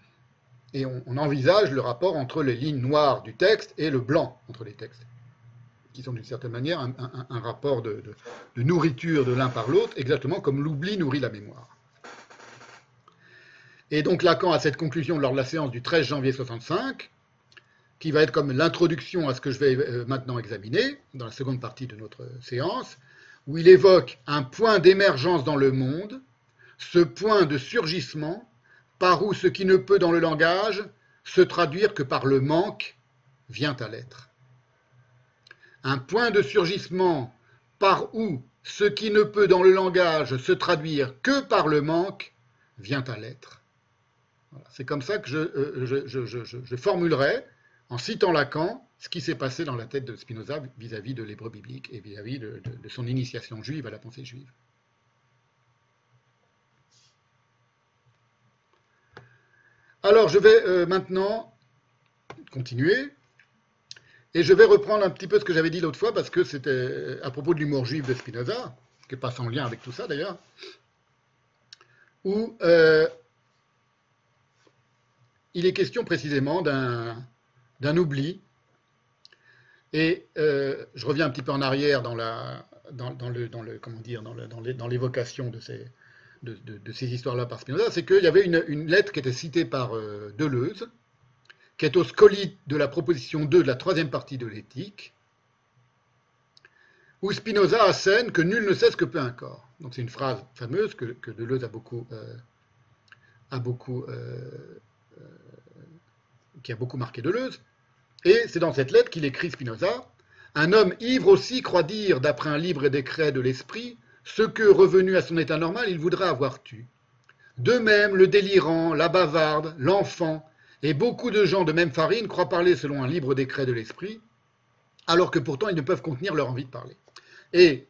et on, envisage le rapport entre les lignes noires du texte et le blanc entre les textes, qui sont d'une certaine manière un, rapport de, nourriture de l'un par l'autre, exactement comme l'oubli nourrit la mémoire. Et donc Lacan a cette conclusion lors de la séance du 13 janvier 65, qui va être comme l'introduction à ce que je vais euh, maintenant examiner, dans la seconde partie de notre séance, où il évoque un point d'émergence dans le monde, ce point de surgissement par où ce qui ne peut dans le langage se traduire que par le manque vient à l'être. Un point de surgissement par où ce qui ne peut dans le langage se traduire que par le manque vient à l'être. C'est comme ça que euh, je, formulerai, en citant Lacan, ce qui s'est passé dans la tête de Spinoza vis-à-vis de l'hébreu biblique et vis-à-vis de son initiation juive à la pensée juive. Alors, je vais euh, maintenant continuer. Et je vais reprendre un petit peu ce que j'avais dit l'autre fois, parce que c'était euh, à propos de l'humour juif de Spinoza, qui n'est pas sans lien avec tout ça d'ailleurs, où il est question précisément d'un oubli. Et je reviens un petit peu en arrière dans, la, dans, le, comment dire, dans l'évocation de ces, de, ces histoires-là par Spinoza, c'est qu'il y avait une, lettre qui était citée par euh, Deleuze, qui est au scolite de la proposition 2 de la troisième partie de l'éthique, où Spinoza assène que nul ne sait ce que peut un corps. Donc c'est une phrase fameuse que, Deleuze a beaucoup, euh, a beaucoup euh, qui a beaucoup marqué Deleuze. Et c'est dans cette lettre qu'il écrit Spinoza Un homme ivre aussi croit dire, d'après un libre décret de l'esprit, ce que, revenu à son état normal, il voudrait avoir tu. De même, le délirant, la bavarde, l'enfant, et beaucoup de gens de même farine croient parler selon un libre décret de l'esprit, alors que pourtant ils ne peuvent contenir leur envie de parler. Et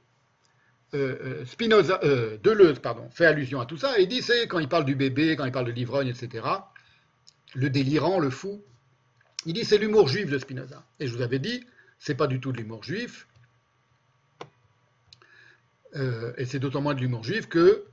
euh, euh, Spinoza, euh, Deleuze pardon, fait allusion à tout ça et dit c'est quand il parle du bébé, quand il parle de l'ivrogne, etc., le délirant, le fou, il dit c'est l'humour juif de Spinoza. Et je vous avais dit, c'est pas du tout de l'humour juif, euh, et c'est d'autant moins de l'humour juif que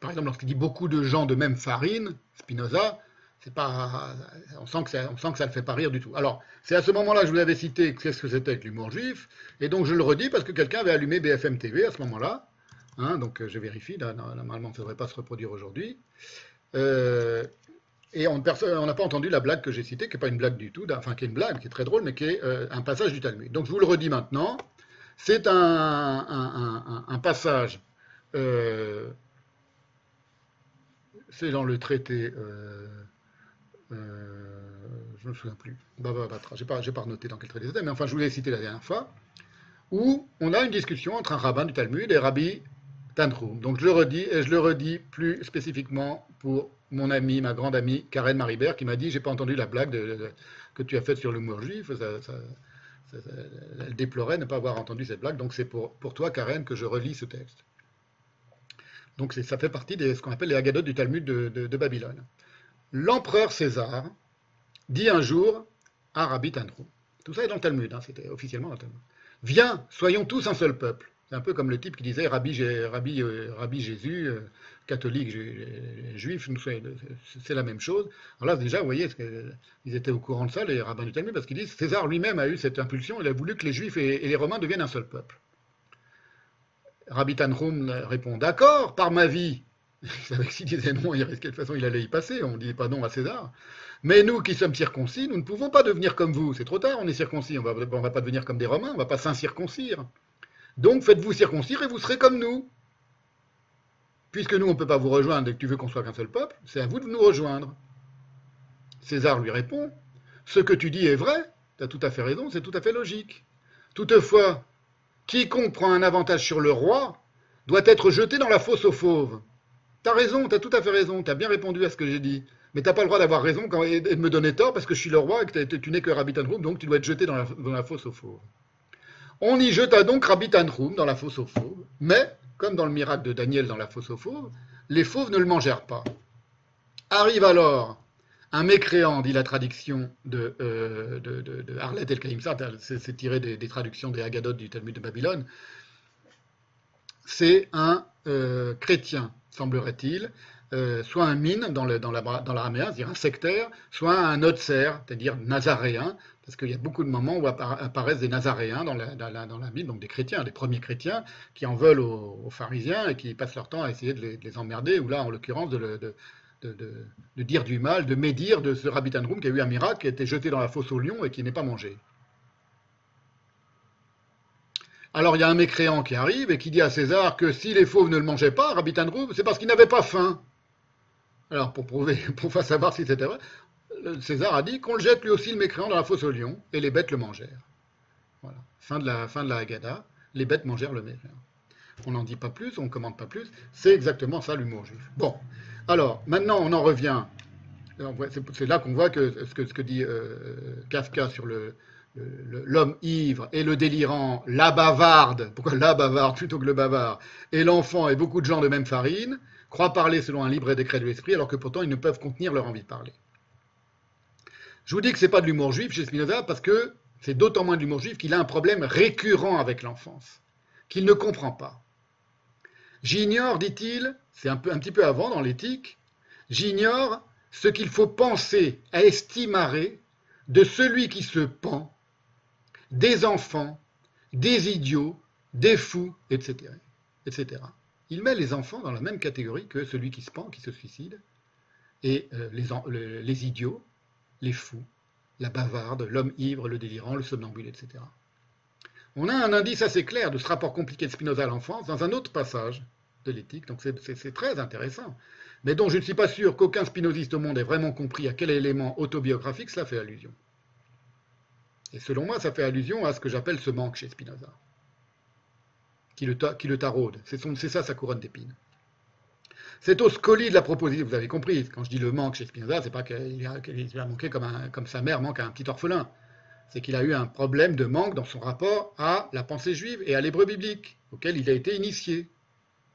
par exemple, lorsqu'il dit beaucoup de gens de même farine, Spinoza, c'est pas, on sent que ça, on sent que le fait pas rire du tout. Alors, c'est à ce moment-là que je vous avais cité qu'est-ce que c'était que l'humour juif, et donc je le redis parce que quelqu'un avait allumé BFM TV à ce moment-là. Hein, donc je vérifie, là, normalement ça ne devrait pas se reproduire aujourd'hui. Euh, et on n'a pas entendu la blague que j'ai citée, qui n'est pas une blague du tout, enfin qui est une blague, qui est très drôle, mais qui est euh, un passage du Talmud. Donc je vous le redis maintenant, c'est un, passage, euh, c'est dans le traité, euh, je ne me souviens plus, bah, bah, bah, je n'ai pas, pas noté dans quel traité c'était, mais enfin je vous l'ai cité la dernière fois, où on a une discussion entre un rabbin du Talmud et Rabbi Tantroum. Donc je le redis, et je le redis plus spécifiquement pour mon ami, ma grande amie, Karen Maribert, qui m'a dit J'ai pas entendu la blague que tu as faite sur l'humour juif. elle déplorait ne pas avoir entendu cette blague. Donc c'est pour, toi, Karen, que je relis ce texte. Donc ça fait partie de ce qu'on appelle les agadotes du Talmud de, Babylone. L'empereur César dit un jour à Rabbi tout ça est dans le Talmud, hein, c'était officiellement dans le Talmud, Viens, soyons tous un seul peuple. C'est un peu comme le type qui disait Rabbi, euh, Jésus, euh, catholique, juif, c'est la même chose. Alors là, déjà, vous voyez, ils étaient au courant de ça, les rabbins du Talmud, parce qu'ils disent César lui-même a eu cette impulsion, il a voulu que les juifs et, les romains deviennent un seul peuple. Rabbi Tanhum répond D'accord, par ma vie. S'il disait non, il risquait de toute façon, il allait y passer, on ne disait pas non à César. Mais nous qui sommes circoncis, nous ne pouvons pas devenir comme vous. C'est trop tard, on est circoncis, on ne va pas devenir comme des Romains, on ne va pas s'incirconcire. Donc faites-vous circoncire et vous serez comme nous. Puisque nous, on ne peut pas vous rejoindre et que tu veux qu'on soit qu'un seul peuple, c'est à vous de nous rejoindre. César lui répond, ce que tu dis est vrai, tu as tout à fait raison, c'est tout à fait logique. Toutefois, quiconque prend un avantage sur le roi doit être jeté dans la fosse aux fauves. T'as raison, t'as tout à fait raison, t'as bien répondu à ce que j'ai dit. Mais t'as pas le droit d'avoir raison et de me donner tort parce que je suis le roi et que tu n'es que Rabbi Tanhum, donc tu dois être jeté dans la fosse aux fauves. On y jeta donc Rabbi Tanhum dans la fosse aux fauves, mais, comme dans le miracle de Daniel dans la fosse aux fauves, les fauves ne le mangèrent pas. Arrive alors un mécréant, dit la traduction de, euh, de, Arlet el c'est tiré des, traductions des Haggadot du Talmud de Babylone. C'est un euh, chrétien, semblerait-il, euh, soit un mine dans, le, dans l'araméen, c'est-à-dire un sectaire, soit un otser, c'est-à-dire nazaréen, parce qu'il y a beaucoup de moments où apparaissent des Nazaréens dans la, dans, Bible, donc des chrétiens, des premiers chrétiens, qui en veulent aux, pharisiens et qui passent leur temps à essayer de les, emmerder, ou là, en l'occurrence, de, dire du mal, de médire de ce Rabbi Tanrum qui a eu un miracle, qui a été jeté dans la fosse au lion et qui n'est pas mangé. Alors il y a un mécréant qui arrive et qui dit à César que si les fauves ne le mangeaient pas, Rabbi c'est parce qu'ils n'avaient pas faim. Alors pour prouver, pour savoir si c'était vrai, César a dit qu'on le jette lui aussi le mécréant dans la fosse au lion, et les bêtes le mangèrent. Voilà. Fin de la, fin de la Haggadah, les bêtes mangèrent le mécréant. On n'en dit pas plus, on ne commande pas plus, c'est exactement ça l'humour juif. Bon, alors maintenant on en revient, c'est là qu'on voit que ce que, dit euh, Kafka sur l'homme ivre et le délirant, la bavarde, pourquoi la bavarde plutôt que le bavard, et l'enfant et beaucoup de gens de même farine, croient parler selon un libre décret de l'esprit alors que pourtant ils ne peuvent contenir leur envie de parler. Je vous dis que ce n'est pas de l'humour juif chez Spinoza parce que c'est d'autant moins de l'humour juif qu'il a un problème récurrent avec l'enfance, qu'il ne comprend pas. J'ignore, dit-il, c'est un, petit peu avant dans l'éthique, j'ignore ce qu'il faut penser à estimer de celui qui se pend, des enfants, des idiots, des fous, etc., etc. Il met les enfants dans la même catégorie que celui qui se pend, qui se suicide, et euh, les idiots, les fous, la bavarde, l'homme ivre, le délirant, le somnambule, etc. On a un indice assez clair de ce rapport compliqué de Spinoza à l'enfance dans un autre passage de l'éthique, donc c'est très intéressant, mais dont je ne suis pas sûr qu'aucun spinoziste au monde ait vraiment compris à quel élément autobiographique cela fait allusion. Et selon moi, ça fait allusion à ce que j'appelle ce manque chez Spinoza, qui le, qui le taraude, c'est ça sa couronne d'épines. C'est au scoli de la proposition, vous avez compris, quand je dis le manque chez Spinoza, c'est pas qu'il a, manqué comme, sa mère manque à un petit orphelin. C'est qu'il a eu un problème de manque dans son rapport à la pensée juive et à l'hébreu biblique, auquel il a été initié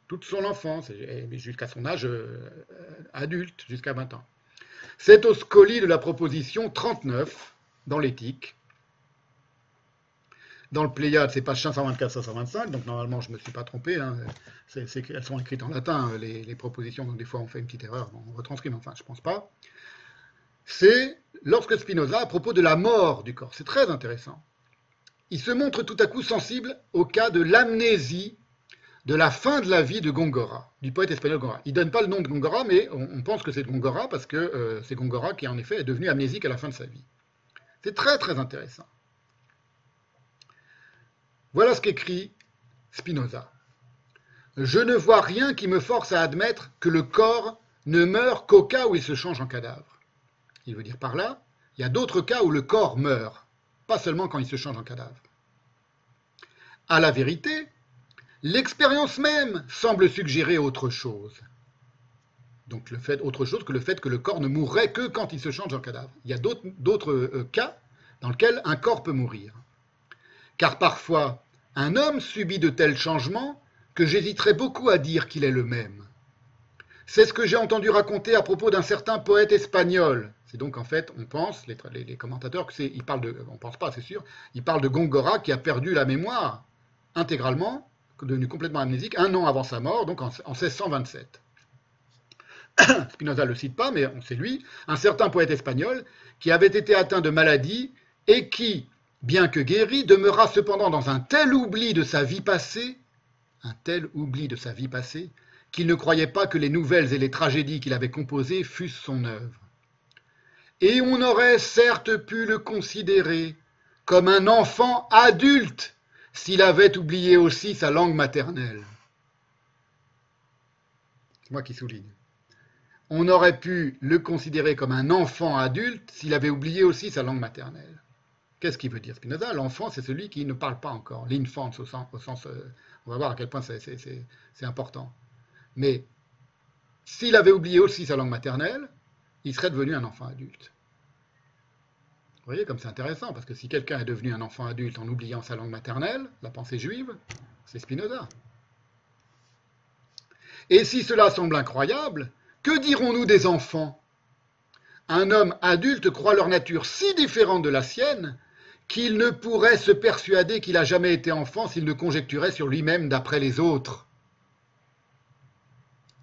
toute son enfance, jusqu'à son âge euh, adulte, jusqu'à 20 ans. C'est au scoli de la proposition 39 dans l'éthique. Dans le Pléiade, c'est page 524-525, donc normalement je ne me suis pas trompé, hein. elles sont écrites en latin, les, propositions, donc des fois on fait une petite erreur, on retranscrit, mais enfin je ne pense pas. C'est lorsque Spinoza, à propos de la mort du corps, c'est très intéressant, il se montre tout à coup sensible au cas de l'amnésie de la fin de la vie de Gongora, du poète espagnol Gongora. Il ne donne pas le nom de Gongora, mais on, pense que c'est Gongora parce que euh, c'est Gongora qui en effet est devenu amnésique à la fin de sa vie. C'est très très intéressant. Voilà ce qu'écrit Spinoza. Je ne vois rien qui me force à admettre que le corps ne meurt qu'au cas où il se change en cadavre. Il veut dire par là, il y a d'autres cas où le corps meurt, pas seulement quand il se change en cadavre. À la vérité, L'expérience même semble suggérer autre chose. Donc autre chose que le fait que le corps ne mourrait que quand il se change en cadavre. Il y a d'autres euh, cas dans lesquels un corps peut mourir. Car parfois, un homme subit de tels changements que j'hésiterais beaucoup à dire qu'il est le même. C'est ce que j'ai entendu raconter à propos d'un certain poète espagnol. C'est donc en fait, on pense, les, commentateurs, que c'est, ils parlent de, on pense pas, c'est sûr, ils parlent de Gongora qui a perdu la mémoire intégralement devenu complètement amnésique, un an avant sa mort, donc en, 1627. Spinoza ne le cite pas, mais c'est lui, un certain poète espagnol qui avait été atteint de maladie et qui, bien que guéri, demeura cependant dans un tel oubli de sa vie passée, un tel oubli de sa vie passée, qu'il ne croyait pas que les nouvelles et les tragédies qu'il avait composées fussent son œuvre. Et on aurait certes pu le considérer comme un enfant adulte s'il avait oublié aussi sa langue maternelle. C'est moi qui souligne. On aurait pu le considérer comme un enfant adulte s'il avait oublié aussi sa langue maternelle. Qu'est-ce qu'il veut dire? Spinoza L'enfant, c'est celui qui ne parle pas encore. L'infant, au sens, euh, on va voir à quel point c'est important. Mais s'il avait oublié aussi sa langue maternelle, il serait devenu un enfant adulte. Vous voyez comme c'est intéressant, parce que si quelqu'un est devenu un enfant adulte en oubliant sa langue maternelle, la pensée juive, c'est Spinoza. Et si cela semble incroyable, que dirons-nous des enfants? Un homme adulte croit leur nature si différente de la sienne qu'il ne pourrait se persuader qu'il a jamais été enfant s'il ne conjecturait sur lui-même d'après les autres.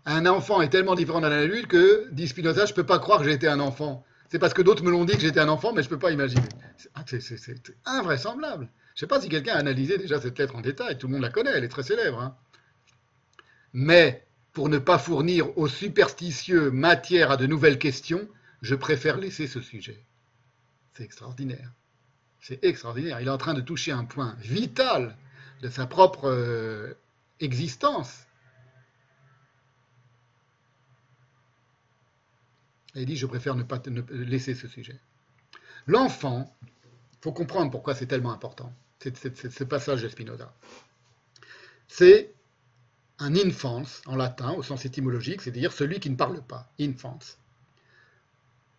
Un enfant est tellement différent d'un adulte que, dit Spinoza, je ne peux pas croire que j'ai été un enfant. C'est parce que d'autres me l'ont dit que j'étais un enfant, mais je ne peux pas imaginer. C'est invraisemblable. Je ne sais pas si quelqu'un a analysé déjà cette lettre en détail. Tout le monde la connaît, elle est très célèbre. Hein. Mais pour ne pas fournir aux superstitieux matière à de nouvelles questions, je préfère laisser ce sujet. C'est extraordinaire. C'est extraordinaire. Il est en train de toucher un point vital de sa propre euh, existence. Il dit, je préfère ne pas laisser ce sujet. L'enfant, il faut comprendre pourquoi c'est tellement important, ce passage de Spinoza. C'est un infans en latin, au sens étymologique, c'est-à-dire celui qui ne parle pas, infans.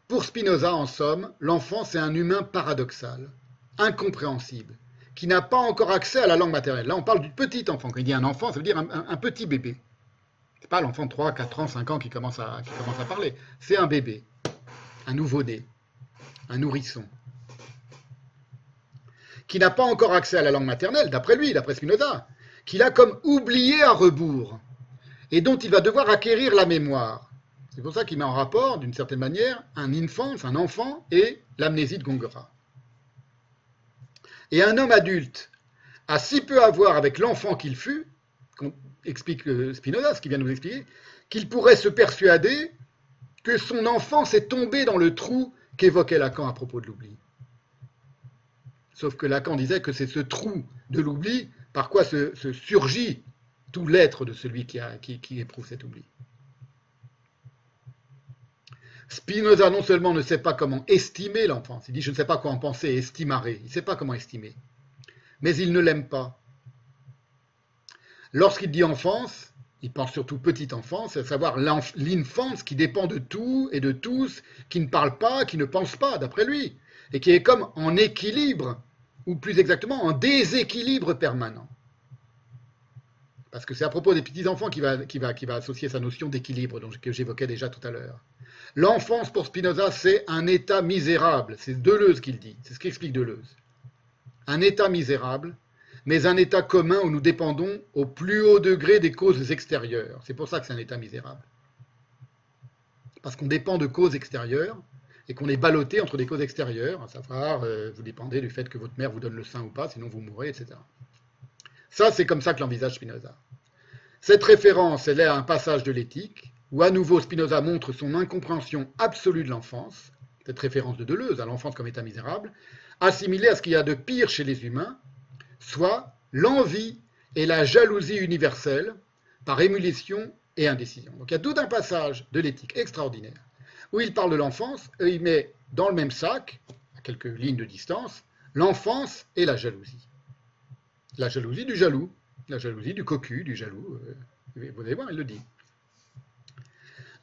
Pour Spinoza, en somme, l'enfant, c'est un humain paradoxal, incompréhensible, qui n'a pas encore accès à la langue maternelle. Là, on parle du petit enfant. Quand il dit un enfant, ça veut dire un petit bébé n'est pas l'enfant de 3, 4 ans, 5 ans qui commence à, parler. C'est un bébé, un nouveau-né, un nourrisson, qui n'a pas encore accès à la langue maternelle, d'après lui, d'après Spinoza, qu'il a comme oublié à rebours, et dont il va devoir acquérir la mémoire. C'est pour ça qu'il met en rapport, d'une certaine manière, un enfant, un enfant, et l'amnésie de Gongora. Et un homme adulte a si peu à voir avec l'enfant qu'il fut, explique euh, Spinoza, ce qu'il vient de nous expliquer, qu'il pourrait se persuader que son enfance est tombée dans le trou qu'évoquait Lacan à propos de l'oubli. Sauf que Lacan disait que c'est ce trou de l'oubli par quoi se, surgit tout l'être de celui qui, éprouve cet oubli. Spinoza non seulement ne sait pas comment estimer l'enfance, il dit je ne sais pas quoi en penser, estimaré, il ne sait pas comment estimer, mais il ne l'aime pas. Lorsqu'il dit enfance, il pense surtout petite enfance, à savoir l'infance qui dépend de tout et de tous, qui ne parle pas, qui ne pense pas, d'après lui, et qui est comme en équilibre, ou plus exactement en déséquilibre permanent. Parce que c'est à propos des petits-enfants va, va, associer sa notion d'équilibre que j'évoquais déjà tout à l'heure. L'enfance pour Spinoza, c'est un état misérable. C'est Deleuze qui le dit. C'est ce qu'explique Deleuze. un état misérable, mais un état commun où nous dépendons au plus haut degré des causes extérieures. C'est pour ça que c'est un état misérable. Parce qu'on dépend de causes extérieures et qu'on est ballotté entre des causes extérieures, à savoir, euh, vous dépendez du fait que votre mère vous donne le sein ou pas, sinon vous mourrez, etc. Ça, c'est comme ça que l'envisage Spinoza. Cette référence, elle est à un passage de l'éthique, où à nouveau Spinoza montre son incompréhension absolue de l'enfance, cette référence de Deleuze à l'enfance comme état misérable, assimilée à ce qu'il y a de pire chez les humains, soit l'envie et la jalousie universelle par émulation et indécision. Donc il y a tout un passage de l'éthique extraordinaire où il parle de l'enfance et il met dans le même sac, à quelques lignes de distance, l'enfance et la jalousie. La jalousie du jaloux, la jalousie du cocu, du jaloux. Euh, vous allez voir, il le dit.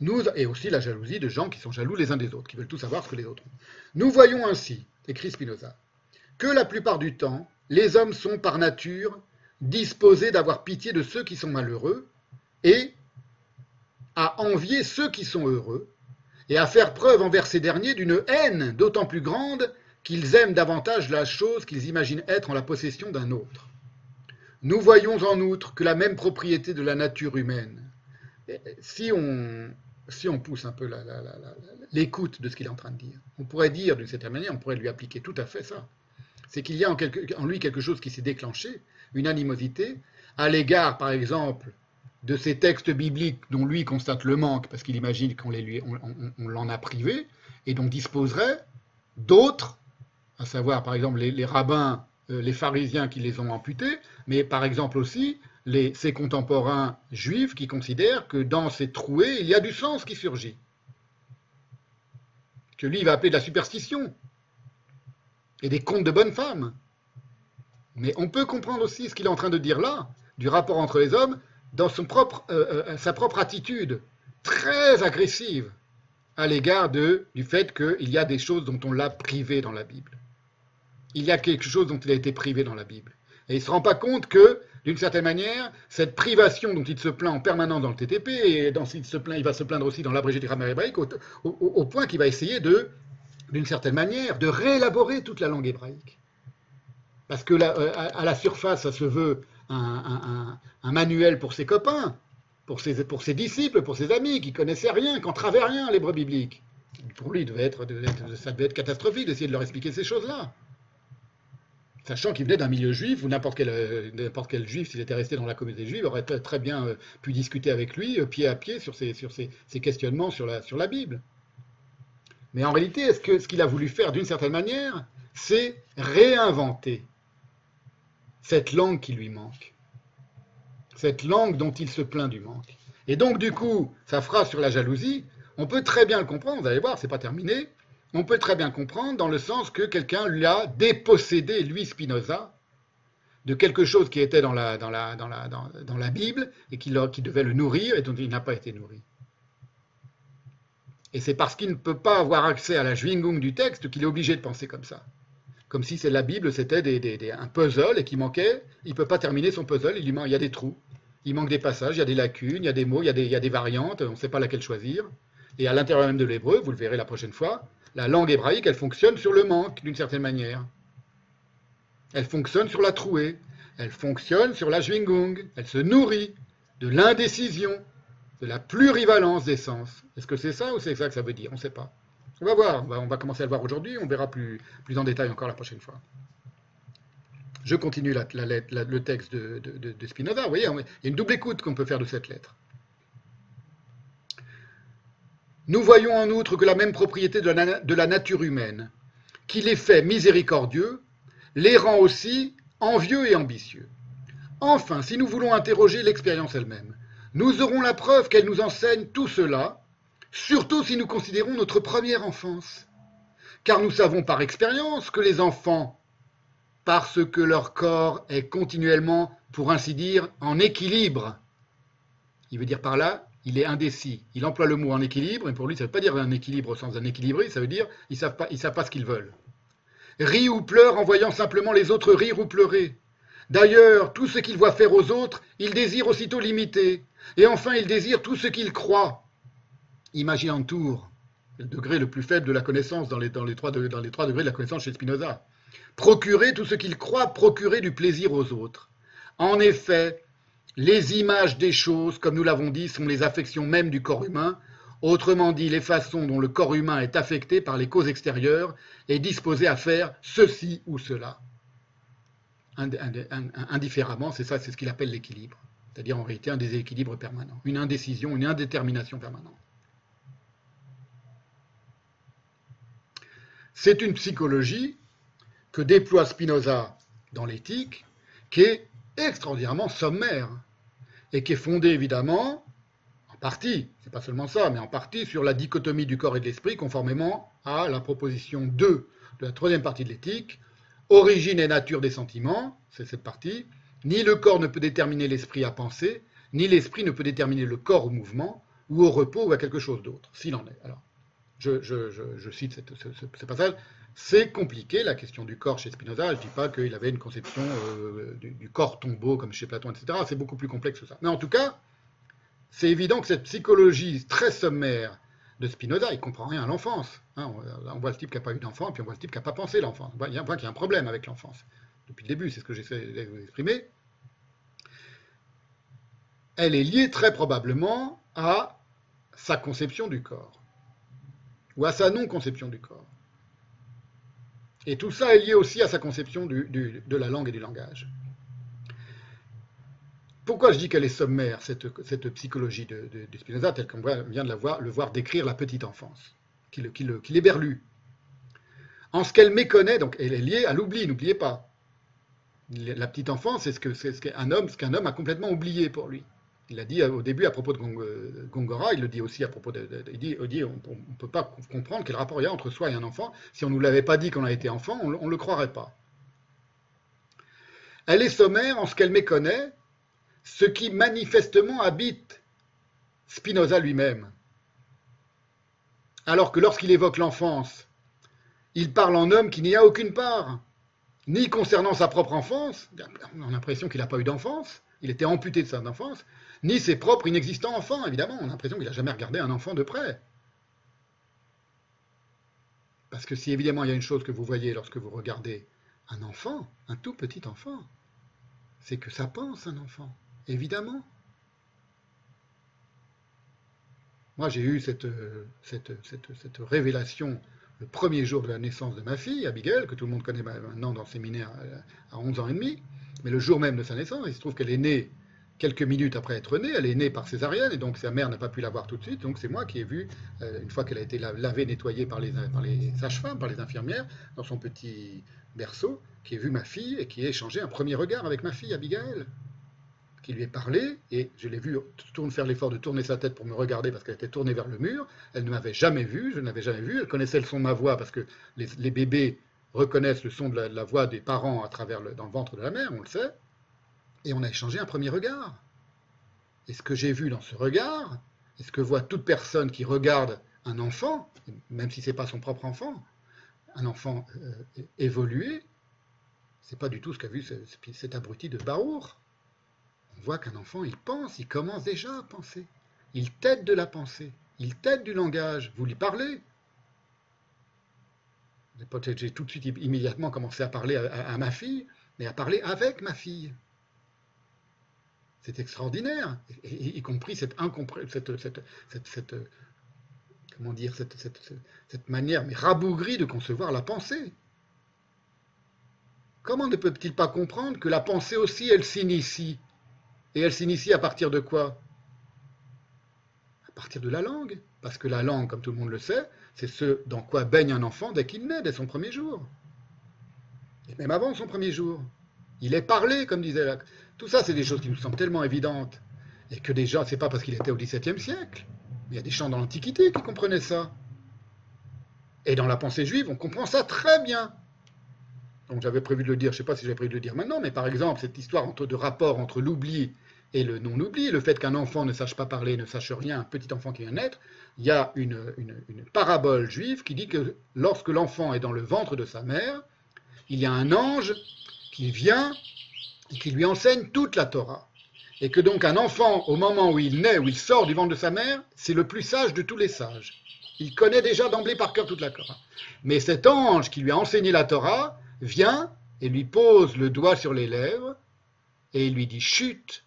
Nous, et aussi la jalousie de gens qui sont jaloux les uns des autres, qui veulent tout savoir ce que les autres ont. Nous voyons ainsi, écrit Spinoza, que la plupart du temps, les hommes sont par nature disposés d'avoir pitié de ceux qui sont malheureux et à envier ceux qui sont heureux et à faire preuve envers ces derniers d'une haine d'autant plus grande qu'ils aiment davantage la chose qu'ils imaginent être en la possession d'un autre. Nous voyons en outre que la même propriété de la nature humaine, si on, si on pousse un peu l'écoute de ce qu'il est en train de dire, on pourrait dire d'une certaine manière, on pourrait lui appliquer tout à fait ça. C'est qu'il y a en, lui quelque chose qui s'est déclenché, une animosité, à l'égard, par exemple, de ces textes bibliques dont lui constate le manque, parce qu'il imagine qu'on on, l'en a privé, et dont disposerait d'autres, à savoir par exemple les, rabbins, les pharisiens qui les ont amputés, mais par exemple aussi ses contemporains juifs qui considèrent que dans ces trouées, il y a du sens qui surgit. Que lui, il va appeler de la superstition et des contes de bonnes femmes. Mais on peut comprendre aussi ce qu'il est en train de dire là, du rapport entre les hommes, dans euh, euh, sa propre attitude très agressive à l'égard du fait qu'il y a des choses dont on l'a privé dans la Bible. Il y a quelque chose dont il a été privé dans la Bible. Et il ne se rend pas compte que d'une certaine manière, cette privation dont il se plaint en permanence dans le TTP, et dans, il, se plaint, il va se plaindre aussi dans l'abrégé du grammaire hébraïque, au, point qu'il va essayer de, d'une certaine manière, de réélaborer toute la langue hébraïque. Parce que euh, à, la surface, ça se veut un, manuel pour ses copains, pour ses, disciples, pour ses amis, qui connaissaient rien, qui n'entravaient rien l'hébreu biblique. Pour lui, devait être, ça devait être catastrophique d'essayer de leur expliquer ces choses-là sachant qu'il venait d'un milieu juif, ou n'importe quel, euh, n'importe quel juif, s'il était resté dans la communauté juive, aurait très bien euh, pu discuter avec lui, euh, pied à pied, sur ses, sur questionnements sur la, Bible. Mais en réalité, ce qu'il a voulu faire d'une certaine manière, c'est réinventer cette langue qui lui manque, cette langue dont il se plaint du manque. Et donc, du coup, sa phrase sur la jalousie, on peut très bien le comprendre, vous allez voir, c'est pas terminé, on peut très bien comprendre dans le sens que quelqu'un lui a dépossédé, lui Spinoza, de quelque chose qui était dans la, la, la, la Bible et qui, devait le nourrir et dont il n'a pas été nourri. Et c'est parce qu'il ne peut pas avoir accès à la Schwingung du texte qu'il est obligé de penser comme ça. Comme si la Bible, c'était un puzzle et qu'il manquait, il ne peut pas terminer son puzzle, il, y a des trous. Il manque des passages, il y a des lacunes, il y a des mots, il y a des variantes, on ne sait pas laquelle choisir. Et à l'intérieur même de l'hébreu, vous le verrez la prochaine fois, la langue hébraïque, elle fonctionne sur le manque, d'une certaine manière. Elle fonctionne sur la trouée. Elle fonctionne sur la Schwingung. Elle se nourrit de l'indécision, de la plurivalence des sens. Est-ce que c'est ça ou c'est ça que ça veut dire? On ne sait pas. On va voir. On va commencer à le voir aujourd'hui. On verra plus, plus en détail encore la prochaine fois. Je continue le texte de, de Spinoza. Vous voyez, il y a une double écoute qu'on peut faire de cette lettre. Nous voyons en outre que la même propriété de la, nature humaine, qui les fait miséricordieux, les rend aussi envieux et ambitieux. Enfin, si nous voulons interroger l'expérience elle-même, nous aurons la preuve qu'elle nous enseigne tout cela, surtout si nous considérons notre première enfance. Car nous savons par expérience que les enfants, parce que leur corps est continuellement, pour ainsi dire, en équilibre, il veut dire par là il est indécis. Il emploie le mot en équilibre, et pour lui, ça ne veut pas dire un équilibre au sens d'un équilibré, ça veut dire ils ne savent, pas, ce qu'ils veulent. Rit ou pleure en voyant simplement les autres rire ou pleurer. D'ailleurs, tout ce qu'il voit faire aux autres, il désire aussitôt l'imiter. Et enfin, il désire tout ce qu'il croit. Imagine tour, le degré le plus faible de la connaissance dans les, dans les, trois, dans les trois degrés de la connaissance chez Spinoza. procurer tout ce qu'il croit procurer du plaisir aux autres. En effet, les images des choses, comme nous l'avons dit, sont les affections mêmes du corps humain, autrement dit les façons dont le corps humain est affecté par les causes extérieures et disposé à faire ceci ou cela. Indifféremment, c'est ça, c'est ce qu'il appelle l'équilibre, c'est-à-dire en réalité un déséquilibre permanent, une indécision, une indétermination permanente. C'est une psychologie que déploie Spinoza dans l'éthique, qui est extraordinairement sommaire et qui est fondée évidemment, en partie, c'est pas seulement ça, mais en partie sur la dichotomie du corps et de l'esprit, conformément à la proposition 2 de la troisième partie de l'éthique, origine et nature des sentiments, c'est cette partie, ni le corps ne peut déterminer l'esprit à penser, ni l'esprit ne peut déterminer le corps au mouvement, ou au repos, ou à quelque chose d'autre, s'il en est. Alors, je, cite ce, passage, c'est compliqué la question du corps chez Spinoza. Je ne dis pas qu'il avait une conception euh, du, corps tombeau comme chez Platon, etc. C'est beaucoup plus complexe que ça. Mais en tout cas, c'est évident que cette psychologie très sommaire de Spinoza, il ne comprend rien à l'enfance. Hein. on, voit le type qui n'a pas eu d'enfant, puis on voit le type qui n'a pas pensé l'enfance. Point qu'il y a un problème avec l'enfance. Depuis le début, c'est ce que j'essaie de vous exprimer. Elle est liée très probablement à sa conception du corps, ou à sa non-conception du corps. Et tout ça est lié aussi à sa conception de la langue et du langage. Pourquoi je dis qu'elle est sommaire, cette, psychologie de, Spinoza, telle qu'on vient de la voir, le voir décrire la petite enfance, qu'il qu éberlue En ce qu'elle méconnaît, donc elle est liée à l'oubli, n'oubliez pas. La petite enfance, c'est ce qu'un homme, ce qu'un homme a complètement oublié pour lui. Il l'a dit au début à propos de Gongora, il le dit aussi à propos de. il dit, on ne peut pas comprendre quel rapport il y a entre soi et un enfant. Si on ne nous l'avait pas dit qu'on a été enfant, on ne le croirait pas. Elle est sommaire en ce qu'elle méconnaît ce qui manifestement habite Spinoza lui-même. Alors que lorsqu'il évoque l'enfance, il parle en homme qui n'y a aucune part, ni concernant sa propre enfance, on a l'impression qu'il n'a pas eu d'enfance, il était amputé de sa enfance, ni ses propres inexistants enfants, évidemment. On a l'impression qu'il n'a jamais regardé un enfant de près. Parce que si évidemment il y a une chose que vous voyez lorsque vous regardez un enfant, un tout petit enfant, c'est que ça pense un enfant, évidemment. Moi j'ai eu cette, cette, révélation le premier jour de la naissance de ma fille, Abigail, que tout le monde connaît maintenant dans le séminaire à 11 ans et demi, mais le jour même de sa naissance, il se trouve qu'elle est née quelques minutes après être née, elle est née par césarienne, et donc sa mère n'a pas pu la voir tout de suite. Donc c'est moi qui ai vu, euh, une fois qu'elle a été lavée, nettoyée par les, les sages-femmes, par les infirmières, dans son petit berceau, qui ai vu ma fille et qui ai échangé un premier regard avec ma fille, Abigail, qui lui est parlé, et je l'ai vu faire l'effort de tourner sa tête pour me regarder parce qu'elle était tournée vers le mur. Elle ne m'avait jamais vu, je ne l'avais jamais vue. Elle connaissait le son de ma voix parce que les, bébés reconnaissent le son de la, voix des parents à travers dans le ventre de la mère, on le sait et on a échangé un premier regard. Et ce que j'ai vu dans ce regard, et ce que voit toute personne qui regarde un enfant, même si ce n'est pas son propre enfant, un enfant euh, évolué, c'est pas du tout ce qu'a vu cet abruti de Baour. On voit qu'un enfant, il pense, il commence déjà à penser. Il tête de la pensée, il tête du langage. Vous lui parlez? J'ai tout de suite immédiatement commencé à parler à ma fille, mais à parler avec ma fille. C'est extraordinaire, y, compris cette, cette, cette, cette, comment dire, cette, manière mais rabougrie de concevoir la pensée. Comment ne peut-il pas comprendre que la pensée aussi, elle s'initie? Et elle s'initie à partir de quoi? À partir de la langue. Parce que la langue, comme tout le monde le sait, c'est ce dans quoi baigne un enfant dès qu'il naît, dès son premier jour. Et même avant son premier jour. Il est parlé, comme disait la... Tout ça, c'est des choses qui nous semblent tellement évidentes. Et que déjà, c'est pas parce qu'il était au XVIIe siècle. Il y a des gens dans l'Antiquité qui comprenaient ça. Et dans la pensée juive, on comprend ça très bien. Donc j'avais prévu de le dire, je ne sais pas si j'avais prévu de le dire maintenant, mais par exemple, cette histoire de rapport entre l'oubli et le non-oubli, le fait qu'un enfant ne sache pas parler, ne sache rien, un petit enfant qui vient naître, il y a une parabole juive qui dit que lorsque l'enfant est dans le ventre de sa mère, il y a un ange qui vient qui lui enseigne toute la Torah. Et que donc un enfant, au moment où il naît, où il sort du ventre de sa mère, c'est le plus sage de tous les sages. Il connaît déjà d'emblée par cœur toute la Torah. Mais cet ange qui lui a enseigné la Torah vient et lui pose le doigt sur les lèvres et il lui dit chute.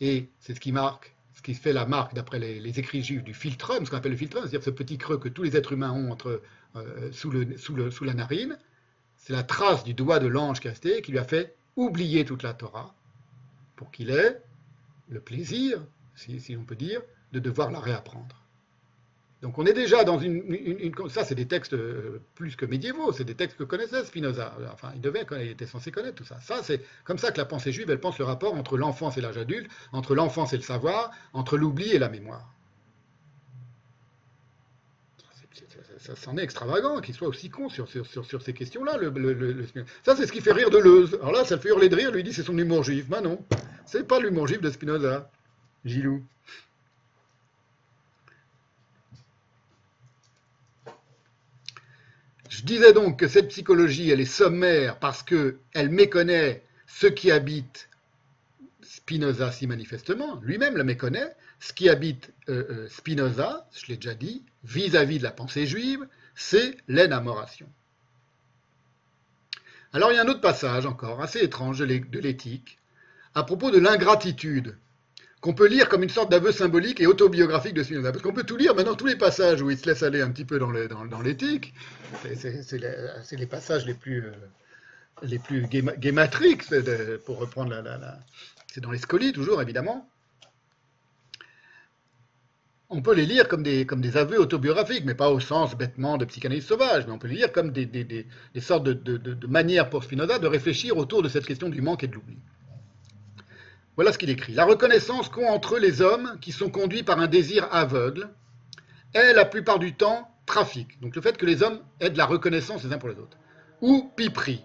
Et c'est ce qui marque, ce qui fait la marque d'après les, écrits juifs du filtrum, ce qu'on appelle le filtrum, c'est-à-dire ce petit creux que tous les êtres humains ont entre, euh, sous, la narine. C'est la trace du doigt de l'ange qui qui lui a fait oublier toute la Torah pour qu'il ait le plaisir, si, si on peut dire, de devoir la réapprendre. Donc on est déjà dans une... ça, c'est des textes euh, plus que médiévaux, c'est des textes que connaissait Spinoza. Enfin, il, devait, il était censé connaître tout ça. Ça, c'est comme ça que la pensée juive, elle pense le rapport entre l'enfance et l'âge adulte, entre l'enfance et le savoir, entre l'oubli et la mémoire. Ça, c'en est extravagant qu'il soit aussi con sur, sur, ces questions-là. Le, ça, c'est ce qui fait rire de Deleuze. Alors là, ça le fait hurler de rire, lui dit c'est son humour juif. Ben non, c'est pas l'humour juif de Spinoza. Gilou. Je disais donc que cette psychologie, elle est sommaire parce qu'elle méconnaît ce qui habite Spinoza si manifestement, lui-même la méconnaît, ce qui habite euh, euh, Spinoza, je l'ai déjà dit, vis-à-vis de la pensée juive, c'est l'énamoration. Alors il y a un autre passage encore, assez étrange de l'éthique, à propos de l'ingratitude qu'on peut lire comme une sorte d'aveu symbolique et autobiographique de Spinoza. Parce qu'on peut tout lire, maintenant tous les passages où il se laisse aller un petit peu dans l'éthique, c'est les, passages les plus, euh, plus pour reprendre la... c'est dans les scolies toujours, évidemment. On peut les lire comme des, aveux autobiographiques, mais pas au sens bêtement de psychanalyse sauvage, mais on peut les lire comme des, sortes de, manières pour Spinoza de réfléchir autour de cette question du manque et de l'oubli. Voilà ce qu'il écrit. La reconnaissance qu'ont entre eux les hommes qui sont conduits par un désir aveugle est la plupart du temps trafic. Donc le fait que les hommes aient de la reconnaissance les uns pour les autres. Ou pipri.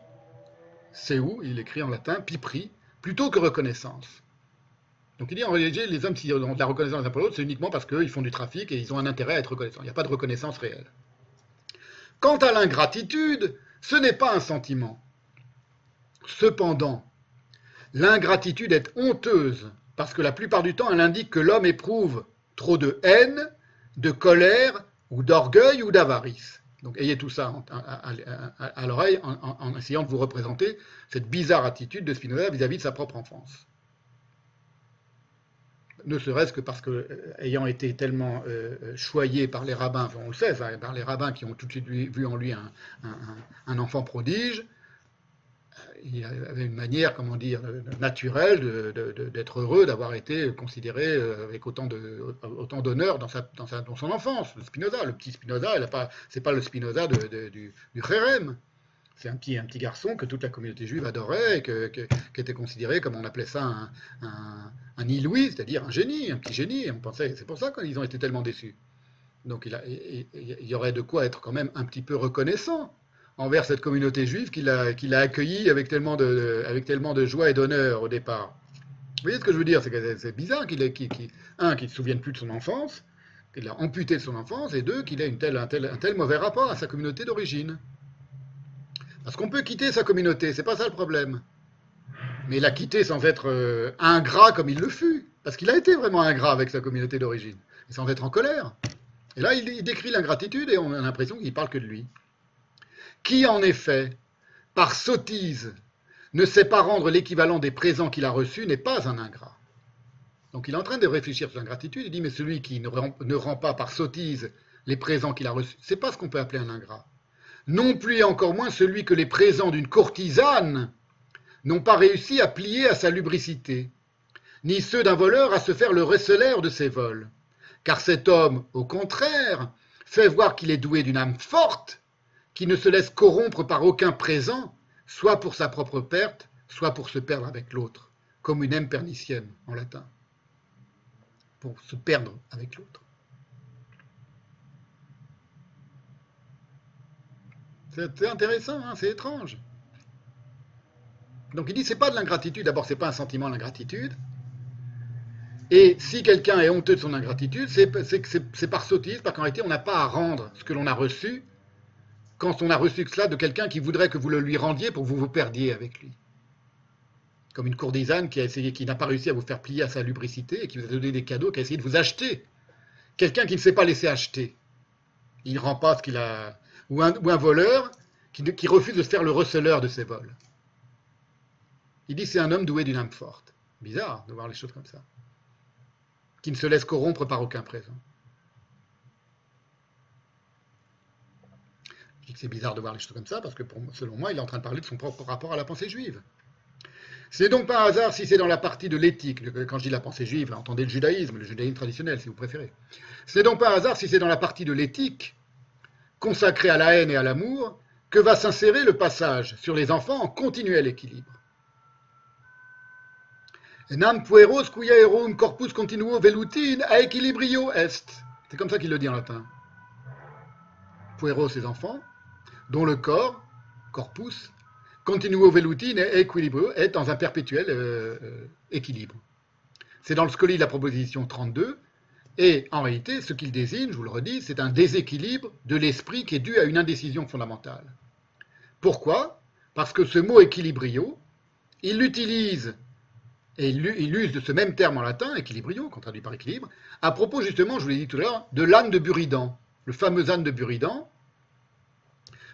C'est où Il écrit en latin pipri, plutôt que reconnaissance. Donc il dit en réalité, les hommes qui ont de la reconnaissance les uns pour les autres, c'est uniquement parce qu'ils font du trafic et ils ont un intérêt à être reconnaissants. Il n'y a pas de reconnaissance réelle. Quant à l'ingratitude, ce n'est pas un sentiment. Cependant, L'ingratitude est honteuse parce que la plupart du temps, elle indique que l'homme éprouve trop de haine, de colère ou d'orgueil ou d'avarice. Donc ayez tout ça à, l'oreille en, essayant de vous représenter cette bizarre attitude de Spinoza vis-à-vis de sa propre enfance. Ne serait-ce que parce que, euh, ayant été tellement euh, choyé par les rabbins, on le sait, par les rabbins qui ont tout de suite vu en lui un enfant prodige, il avait une manière, comment dire, naturelle d'être heureux d'avoir été considéré euh, avec autant d'honneur dans, dans, son enfance. Le Spinoza, le petit Spinoza, ce n'est pas le Spinoza du, du C'est un petit, garçon que toute la communauté juive adorait, et qui était considéré, comme on appelait ça, un, un, un c'est-à-dire un génie, un petit génie. on pensait, c'est pour ça qu'ils ont été tellement déçus. Donc il, y aurait de quoi être quand même un petit peu reconnaissant envers cette communauté juive qu'il a, a accueillie avec tellement, de, avec tellement de joie et d'honneur au départ. Vous voyez ce que je veux dire? C'est c'est bizarre qu'il un, qu'il ne se souvienne plus de son enfance, qu'il a amputé de son enfance, et deux, qu'il ait une un tel mauvais rapport à sa communauté d'origine. Parce qu'on peut quitter sa communauté, c'est pas ça le problème. Mais il a quitté sans être euh, ingrat comme il le fut, parce qu'il a été vraiment ingrat avec sa communauté d'origine, et sans être en colère. Et là, il, décrit l'ingratitude et on a l'impression qu'il parle que de lui qui en effet, par sottise, ne sait pas rendre l'équivalent des présents qu'il a reçus n'est pas un ingrat. Donc il est en train de réfléchir sur l'ingratitude, il dit mais celui qui ne rend, pas par sottise les présents qu'il a reçus, c'est pas ce qu'on peut appeler un ingrat. Non plus et encore moins celui que les présents d'une courtisane n'ont pas réussi à plier à sa lubricité, ni ceux d'un voleur à se faire le recelaire de ses vols. Car cet homme, au contraire, fait voir qu'il est doué d'une âme forte qui ne se laisse corrompre par aucun présent, soit pour sa propre perte, soit pour se perdre avec l'autre, comme une âme pernicienne en latin, pour se perdre avec l'autre. C'est intéressant, hein, c'est étrange. Donc il dit c'est pas de l'ingratitude, d'abord c'est pas un sentiment l'ingratitude. Et si quelqu'un est honteux de son ingratitude, c'est par sottise, parce qu'en réalité on n'a pas à rendre ce que l'on a reçu, quand on a reçu cela de quelqu'un qui voudrait que vous le lui rendiez pour que vous vous perdiez avec lui. Comme une courtisane qui a essayé, qui n'a pas réussi à vous faire plier à sa lubricité et qui vous a donné des cadeaux, qui a essayé de vous acheter. Quelqu'un qui ne s'est pas laissé acheter. Il ne rend pas ce qu'il a. Ou un, voleur qui, refuse de se faire le receleur de ses vols. Il dit c'est un homme doué d'une âme forte. Bizarre de voir les choses comme ça. Qui ne se laisse corrompre par aucun présent. Je dis que c'est bizarre de voir les choses comme ça parce que selon moi, il est en train de parler de son propre rapport à la pensée juive. C'est donc pas un hasard si c'est dans la partie de l'éthique, quand je dis la pensée juive, entendez le judaïsme, le judaïsme traditionnel si vous préférez. C'est donc pas un hasard si c'est dans la partie de l'éthique, consacrée à la haine et à l'amour, que va s'insérer le passage sur les enfants en continuel équilibre. Nam pueros cuia erum corpus continuo velutin a equilibrio est. C'est comme ça qu'il le dit en latin. Pueros, les enfants, dont le corps, corpus, continuo velutin et equilibrio est dans un perpétuel euh, euh, équilibre. C'est dans le scoli de la proposition 32, et en réalité, ce qu'il désigne, je vous le redis, c'est un déséquilibre de l'esprit qui est dû à une indécision fondamentale. Pourquoi? Parce que ce mot équilibrio, il l'utilise, et il use de ce même terme en latin, équilibrio, qu'on traduit par équilibre, à propos justement, je vous l'ai dit tout à l'heure, de l'âne de Buridan. Le fameux âne de Buridan,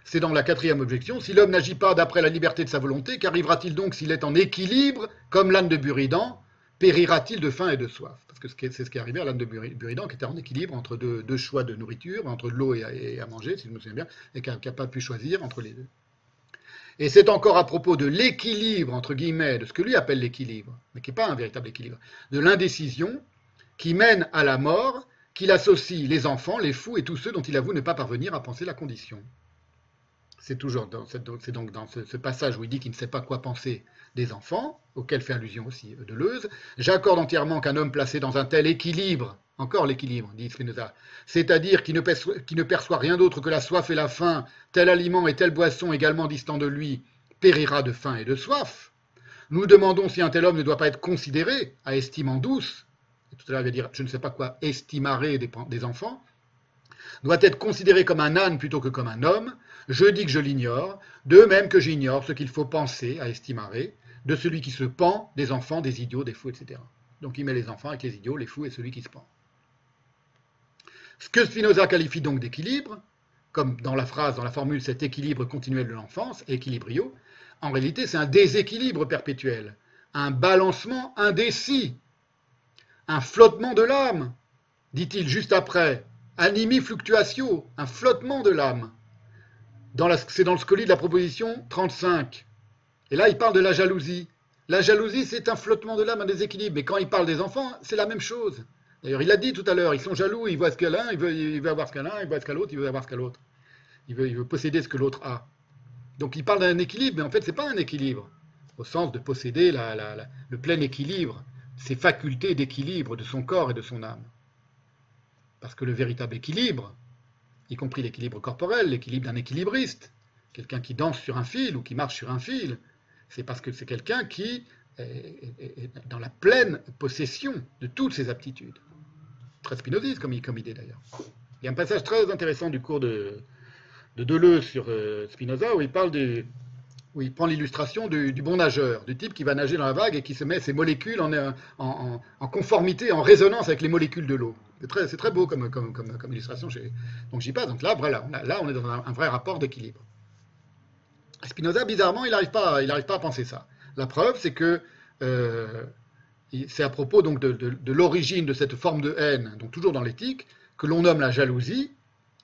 c'est dans la quatrième objection, si l'homme n'agit pas d'après la liberté de sa volonté, qu'arrivera-t-il donc s'il est en équilibre, comme l'âne de Buridan, périra-t-il de faim et de soif? Parce que c'est ce qui est arrivé à l'âne de Buridan, qui était en équilibre entre deux, choix de nourriture, entre de l'eau et, à manger, si je me souviens bien, et qui n'a pas pu choisir entre les deux. Et c'est encore à propos de l'équilibre, entre guillemets, de ce que lui appelle l'équilibre, mais qui n'est pas un véritable équilibre, de l'indécision qui mène à la mort, qu'il associe les enfants, les fous et tous ceux dont il avoue ne pas parvenir à penser la condition. C'est toujours dans donc dans ce, passage où il dit qu'il ne sait pas quoi penser des enfants, auquel fait allusion aussi Deleuze. J'accorde entièrement qu'un homme placé dans un tel équilibre encore l'équilibre, dit Spinoza. C'est-à-dire qui ne, perçoit, rien d'autre que la soif et la faim, tel aliment et telle boisson également distant de lui, périra de faim et de soif. Nous demandons si un tel homme ne doit pas être considéré à estime en douce. Tout à l'heure, il dire, je ne sais pas quoi, estimarer des, des enfants. Doit être considéré comme un âne plutôt que comme un homme. Je dis que je l'ignore, de même que j'ignore ce qu'il faut penser à estimarer de celui qui se pend, des enfants, des idiots, des fous, etc. Donc il met les enfants avec les idiots, les fous et celui qui se pend. Ce que Spinoza qualifie donc d'équilibre, comme dans la phrase, dans la formule, cet équilibre continuel de l'enfance, équilibrio, en réalité c'est un déséquilibre perpétuel, un balancement indécis, un flottement de l'âme, dit-il juste après, animi fluctuatio, un flottement de l'âme. C'est dans le scoli de la proposition 35. Et là, il parle de la jalousie. La jalousie, c'est un flottement de l'âme, un déséquilibre. Mais quand il parle des enfants, c'est la même chose. D'ailleurs, il l'a dit tout à l'heure, ils sont jaloux, ils voient ce qu'un, l'un, il veut, il veut avoir ce qu'un l'un, il voit ce qu'à l'autre, il veut avoir ce qu'à l'autre. Il veut, posséder ce que l'autre a. Donc il parle d'un équilibre, mais en fait, ce n'est pas un équilibre, au sens de posséder le plein équilibre, ses facultés d'équilibre de son corps et de son âme. Parce que le véritable équilibre, y compris l'équilibre corporel, l'équilibre d'un équilibriste, quelqu'un qui danse sur un fil ou qui marche sur un fil, c'est parce que c'est quelqu'un qui est dans la pleine possession de toutes ses aptitudes très spinoziste comme, idée d'ailleurs. Il y a un passage très intéressant du cours de, Deleuze sur euh, Spinoza où il parle où il prend l'illustration du, bon nageur, du type qui va nager dans la vague et qui se met ses molécules en, conformité, en résonance avec les molécules de l'eau. C'est très, beau comme, illustration. Donc j'y passe. Donc là, voilà, là, on est dans un, vrai rapport d'équilibre. Spinoza, bizarrement, il n'arrive pas, pas à penser ça. La preuve, c'est que euh, c'est à propos donc de, l'origine de cette forme de haine, donc toujours dans l'éthique, que l'on nomme la jalousie.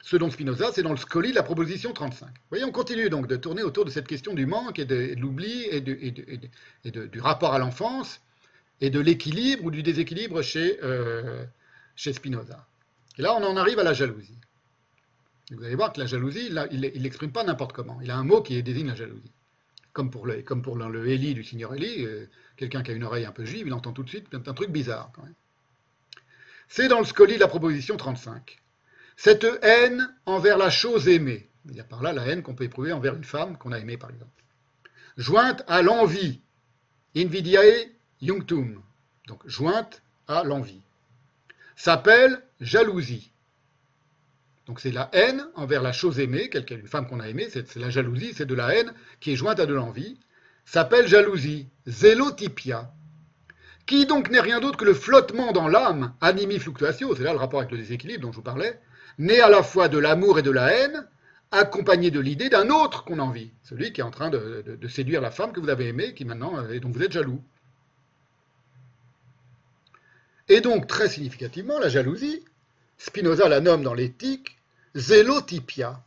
Ce dont Spinoza, c'est dans le scoli de la proposition 35. Vous voyez, on continue donc de tourner autour de cette question du manque et de, l'oubli et, du rapport à l'enfance et de l'équilibre ou du déséquilibre chez, euh, chez Spinoza. Et là, on en arrive à la jalousie. Vous allez voir que la jalousie, il ne l'exprime pas n'importe comment. Il a un mot qui désigne la jalousie. Comme pour le, comme pour le, Élie du Signor Élie, euh, Quelqu'un qui a une oreille un peu juive, il entend tout de suite un truc bizarre. C'est dans le scoli de la proposition 35. Cette haine envers la chose aimée, il y a par là la haine qu'on peut éprouver envers une femme qu'on a aimée par exemple, jointe à l'envie, invidiae junctum, donc jointe à l'envie, s'appelle jalousie. Donc c'est la haine envers la chose aimée, une femme qu'on a aimée, c'est la jalousie, c'est de la haine qui est jointe à de l'envie, s'appelle jalousie, zélotypia, qui donc n'est rien d'autre que le flottement dans l'âme, animi fluctuatio, c'est là le rapport avec le déséquilibre dont je vous parlais, né à la fois de l'amour et de la haine, accompagné de l'idée d'un autre qu'on envie, celui qui est en train de, séduire la femme que vous avez aimée, qui maintenant et dont vous êtes jaloux. Et donc, très significativement, la jalousie, Spinoza la nomme dans l'éthique zélotypia.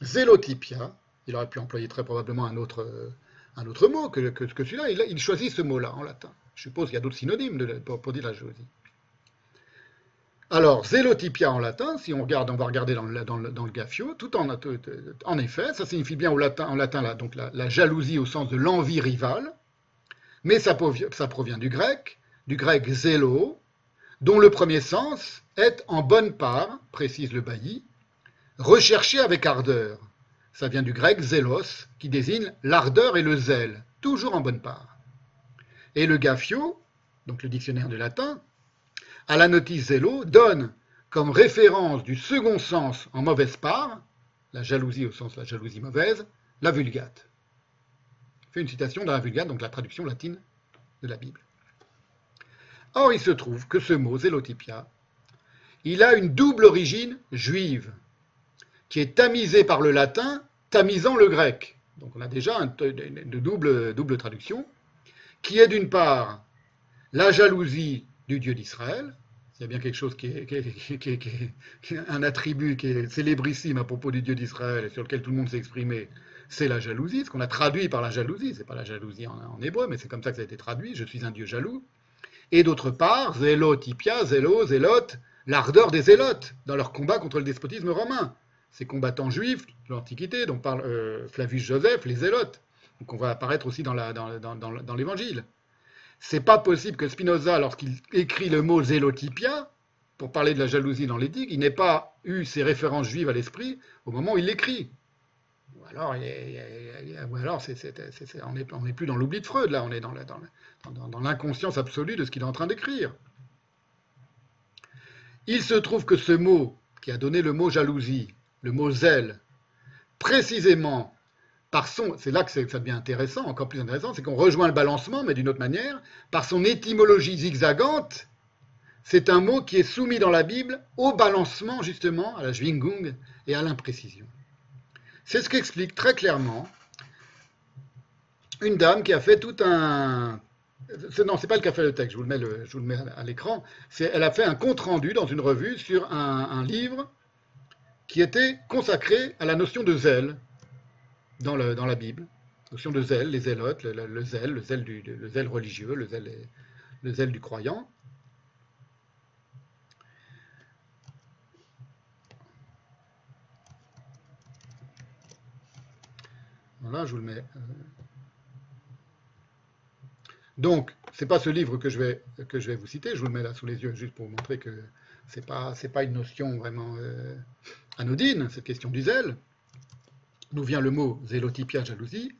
Zélotypia, il aurait pu employer très probablement un autre, un autre mot que, que, celui-là, il, choisit ce mot-là en latin. Je suppose qu'il y a d'autres synonymes pour, dire la jalousie. Alors, zélotypia en latin, si on regarde, on va regarder dans le, dans le, dans le gaffio, tout en, en effet, ça signifie bien au latin, en latin là, donc la, la jalousie au sens de l'envie rivale, mais ça, ça provient du grec, du grec zélo, dont le premier sens est en bonne part, précise le bailli, recherché avec ardeur. Ça vient du grec zélos, qui désigne l'ardeur et le zèle, toujours en bonne part. Et le gaffio, donc le dictionnaire de latin, à la notice zélo, donne comme référence du second sens en mauvaise part, la jalousie au sens de la jalousie mauvaise, la vulgate. Je fais une citation dans la vulgate, donc la traduction latine de la Bible. Or, il se trouve que ce mot, zélotypia, il a une double origine juive, qui est tamisée par le latin, tamisant le grec. Donc on a déjà une double, double traduction, qui est d'une part la jalousie du Dieu d'Israël, il y a bien quelque chose qui est, un attribut qui est célébrissime à propos du Dieu d'Israël et sur lequel tout le monde s'est exprimé, c'est la jalousie, ce qu'on a traduit par la jalousie, c'est pas la jalousie en, en hébreu, mais c'est comme ça que ça a été traduit, je suis un Dieu jaloux et d'autre part, zélotypia, zélo, zélote, l'ardeur des zélotes dans leur combat contre le despotisme romain. Ces combattants juifs de l'Antiquité, dont parle euh, Flavius Joseph, les zélotes, donc on va apparaître aussi dans, l'Évangile. C'est pas possible que Spinoza, lorsqu'il écrit le mot zélotypia, pour parler de la jalousie dans l'éthique, il n'ait pas eu ces références juives à l'esprit au moment où il l'écrit. Ou alors, alors on n'est plus dans l'oubli de Freud, là, on est dans, dans, dans l'inconscience absolue de ce qu'il est en train d'écrire. Il se trouve que ce mot, qui a donné le mot jalousie, le mot zèle, précisément par son, c'est là que ça devient intéressant, encore plus intéressant, c'est qu'on rejoint le balancement, mais d'une autre manière, par son étymologie zigzagante, c'est un mot qui est soumis dans la Bible au balancement, justement, à la Schwingung et à l'imprécision. C'est ce qu'explique très clairement une dame qui a fait tout un, non, c'est pas le texte, je vous le mets, je vous le mets à l'écran. Elle a fait un compte-rendu dans une revue sur un, livre qui était consacré à la notion de zèle dans, la Bible. Notion de zèle, les zélotes, le, zèle, le zèle, religieux, le zèle, le zèle du croyant. Voilà, je vous le mets. Donc, ce n'est pas ce livre que je, vais, que je vais vous citer, je vous le mets là sous les yeux juste pour vous montrer que ce n'est pas, pas une notion vraiment euh, anodine, cette question du zèle. D'où vient le mot zélotypia, jalousie?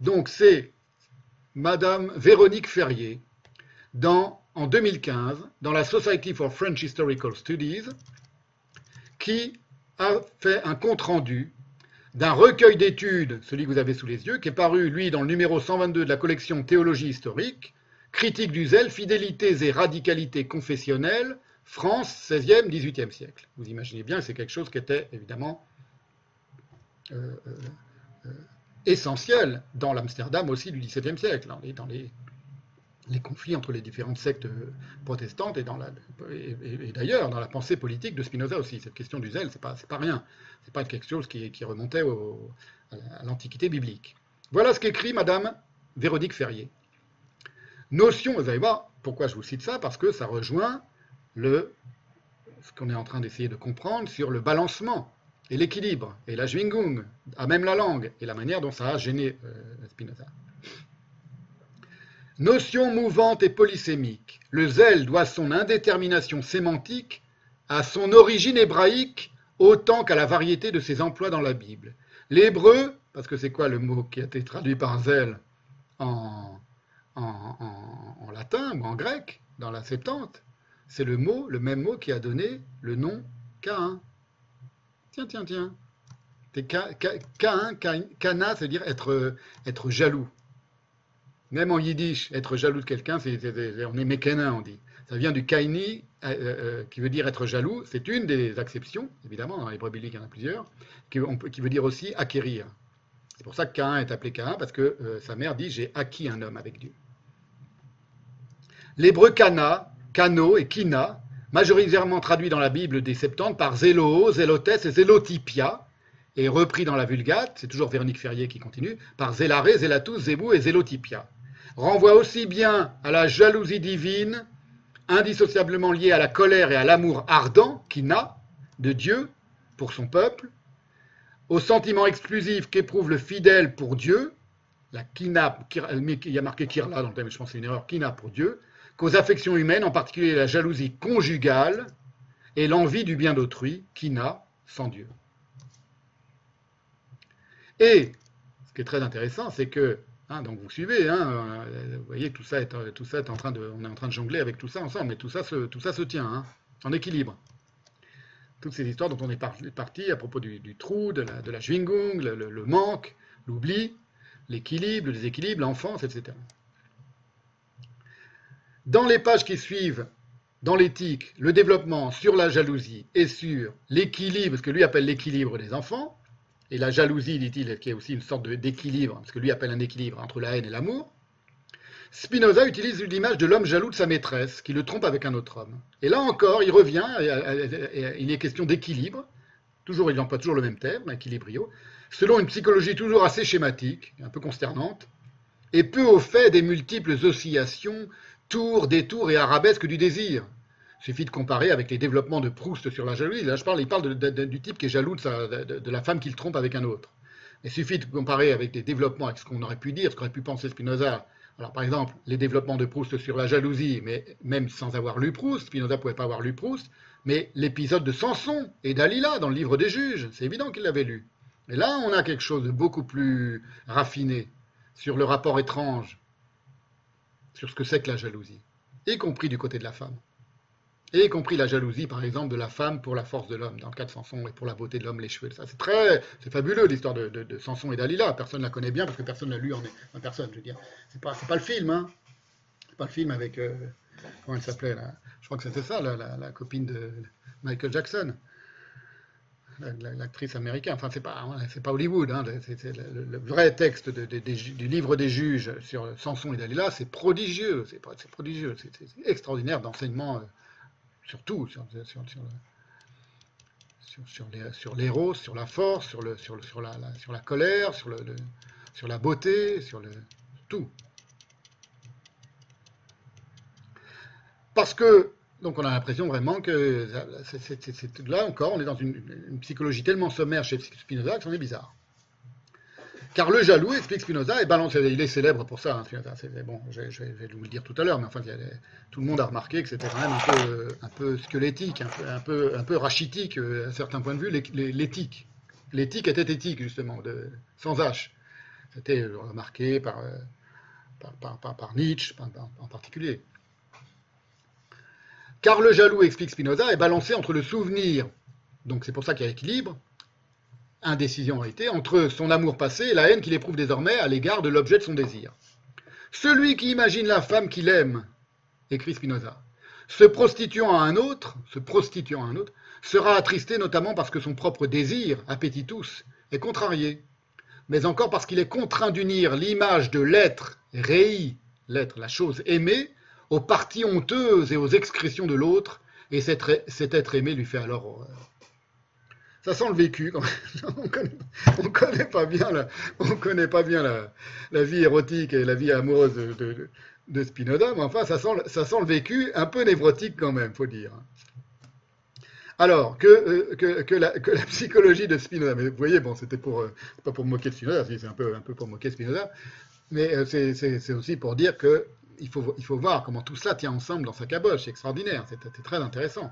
Donc, c'est Madame Véronique Ferrier, dans, en 2015, dans la Society for French Historical Studies, qui a fait un compte-rendu d'un recueil d'études, celui que vous avez sous les yeux, qui est paru, lui, dans le numéro 122 de la collection Théologie historique, Critique du zèle, fidélités et radicalités confessionnelles, France, 16e, 18e siècle. Vous imaginez bien que c'est quelque chose qui était évidemment euh, euh, euh, essentiel dans l'Amsterdam aussi du XVIIe siècle, dans les conflits entre les différentes sectes euh, protestantes et, d'ailleurs dans la pensée politique de Spinoza aussi. Cette question du zèle, c'est pas, pas rien. C'est pas quelque chose qui, remontait à l'Antiquité biblique. Voilà ce qu'écrit Madame Véronique Ferrier. Notion, vous allez voir pourquoi je vous cite ça, parce que ça rejoint ce qu'on est en train d'essayer de comprendre sur le balancement et l'équilibre et la Schwingung, à même la langue, et la manière dont ça a gêné euh, Spinoza. Notion mouvante et polysémique, le zèle doit son indétermination sémantique à son origine hébraïque autant qu'à la variété de ses emplois dans la Bible. L'hébreu, parce que c'est quoi le mot qui a été traduit par zèle en, latin ou en grec, dans la Septante, c'est le mot, le même mot qui a donné le nom Cain. Tiens, tiens, tiens. Cain, Cana, c'est-à-dire être jaloux. Même en yiddish, être jaloux de quelqu'un, on est mécanin, on dit. Ça vient du kaini, euh, euh, qui veut dire être jaloux. C'est une des acceptions, évidemment, dans l'hébreu biblique, il y en a plusieurs, qui, veut dire aussi acquérir. C'est pour ça que Cain est appelé Cain, parce que sa mère dit J'ai acquis un homme avec Dieu. L'hébreu kana, kano et kina, majoritairement traduit dans la Bible des Septante par zélo, zélotes et zélotipia, et repris dans la Vulgate, c'est toujours Véronique Ferrier qui continue, par zélare, zélatus, zébou et zélotipia, renvoie aussi bien à la jalousie divine, indissociablement liée à la colère et à l'amour ardent, kina, de Dieu pour son peuple, au sentiment exclusif qu'éprouve le fidèle pour Dieu, la kina, il y a marqué kirla dans le thème, je pense que c'est une erreur, kina pour Dieu, qu'aux affections humaines, en particulier la jalousie conjugale et l'envie du bien d'autrui, qui n'a sans Dieu. Et ce qui est très intéressant, c'est que, hein, donc vous suivez, hein, vous voyez tout ça, est, tout ça est en train de, on est en train de jongler avec tout ça ensemble, mais tout ça se, tout ça se tient, hein, en équilibre. Toutes ces histoires dont on est parti à propos du, trou, de la, de le manque, l'oubli, l'équilibre, le déséquilibre, l'enfance, etc. Dans les pages qui suivent, dans l'éthique, le développement sur la jalousie et sur l'équilibre, ce que lui appelle l'équilibre des enfants, et la jalousie, dit-il, qui est aussi une sorte d'équilibre, ce que lui appelle un équilibre entre la haine et l'amour, Spinoza utilise l'image de l'homme jaloux de sa maîtresse, qui le trompe avec un autre homme. Et là encore, il revient, il est question d'équilibre, toujours, il emploie toujours le même terme, équilibrio, selon une psychologie toujours assez schématique, un peu consternante, et peu au fait des multiples oscillations tour, détour et arabesque du désir. Suffit de comparer avec les développements de Proust sur la jalousie. Là, je parle, il parle du type qui est jaloux de, la femme qu'il trompe avec un autre. Il suffit de comparer avec des développements, avec ce qu'on aurait pu dire, ce qu'aurait pu penser Spinoza. Alors, par exemple, les développements de Proust sur la jalousie, mais même sans avoir lu Proust, Spinoza ne pouvait pas avoir lu Proust, mais l'épisode de Samson et Dalila dans le livre des juges, c'est évident qu'il l'avait lu. Et là, on a quelque chose de beaucoup plus raffiné sur le rapport étrange sur ce que c'est que la jalousie, y compris du côté de la femme. Et y compris la jalousie, par exemple, de la femme pour la force de l'homme, dans le cas de Samson, et pour la beauté de l'homme, les cheveux. Ça, c'est très, c'est fabuleux l'histoire de, de, Samson et Dalila. Personne ne la connaît bien parce que personne ne l'a lu en, en, personne. Je veux dire, c'est pas, pas le film, hein. C'est pas le film avec, euh, comment elle s'appelait là? Je crois que c'était ça, la, la, copine de Michael Jackson l'actrice américaine. Enfin, c'est pas, c'est pas Hollywood. Hein. Le, vrai texte du livre des juges sur Samson et Dalila, c'est prodigieux. C'est, prodigieux. C'est, extraordinaire d'enseignement, euh, surtout sur, sur, sur, l'héros, sur la force, sur, le, sur, sur, la, sur la colère, sur, le, sur la beauté, sur le tout. Parce que donc on a l'impression vraiment que c'est là encore, on est dans une, psychologie tellement sommaire chez Spinoza que c'en est bizarre. Car le jaloux, explique Spinoza, est balancé, il est célèbre pour ça, hein, bon, je, vais vous le dire tout à l'heure, mais enfin, tout le monde a remarqué que c'était quand même un peu, squelettique, un peu, un rachitique euh, à certains points de vue, l'éthique. L'éthique était éthique, justement, de, sans H. C'était remarqué par, euh, par, par Nietzsche en particulier. Car le jaloux, explique Spinoza, est balancé entre le souvenir, donc c'est pour ça qu'il y a équilibre, indécision réalité, entre son amour passé et la haine qu'il éprouve désormais à l'égard de l'objet de son désir. Celui qui imagine la femme qu'il aime, écrit Spinoza, se prostituant à un autre, se prostituant à un autre, sera attristé notamment parce que son propre désir, appétitus, est contrarié, mais encore parce qu'il est contraint d'unir l'image de l'être réi, l'être, la chose aimée, aux parties honteuses et aux excrétions de l'autre, et cet, être aimé lui fait alors horreur. Ça sent le vécu. on ne connaît, pas bien, la, on connaît pas bien la, vie érotique et la vie amoureuse de, de, Spinoza, mais enfin, ça sent, le vécu un peu névrotique quand même, faut dire. Alors, que, euh, la, psychologie de Spinoza, mais vous voyez, bon, c'était pour, euh, pas pour moquer Spinoza, c'est un peu, un peu pour moquer Spinoza, mais euh, c'est aussi pour dire que il faut, il faut voir comment tout cela tient ensemble dans sa caboche. C'est extraordinaire, c'est très intéressant.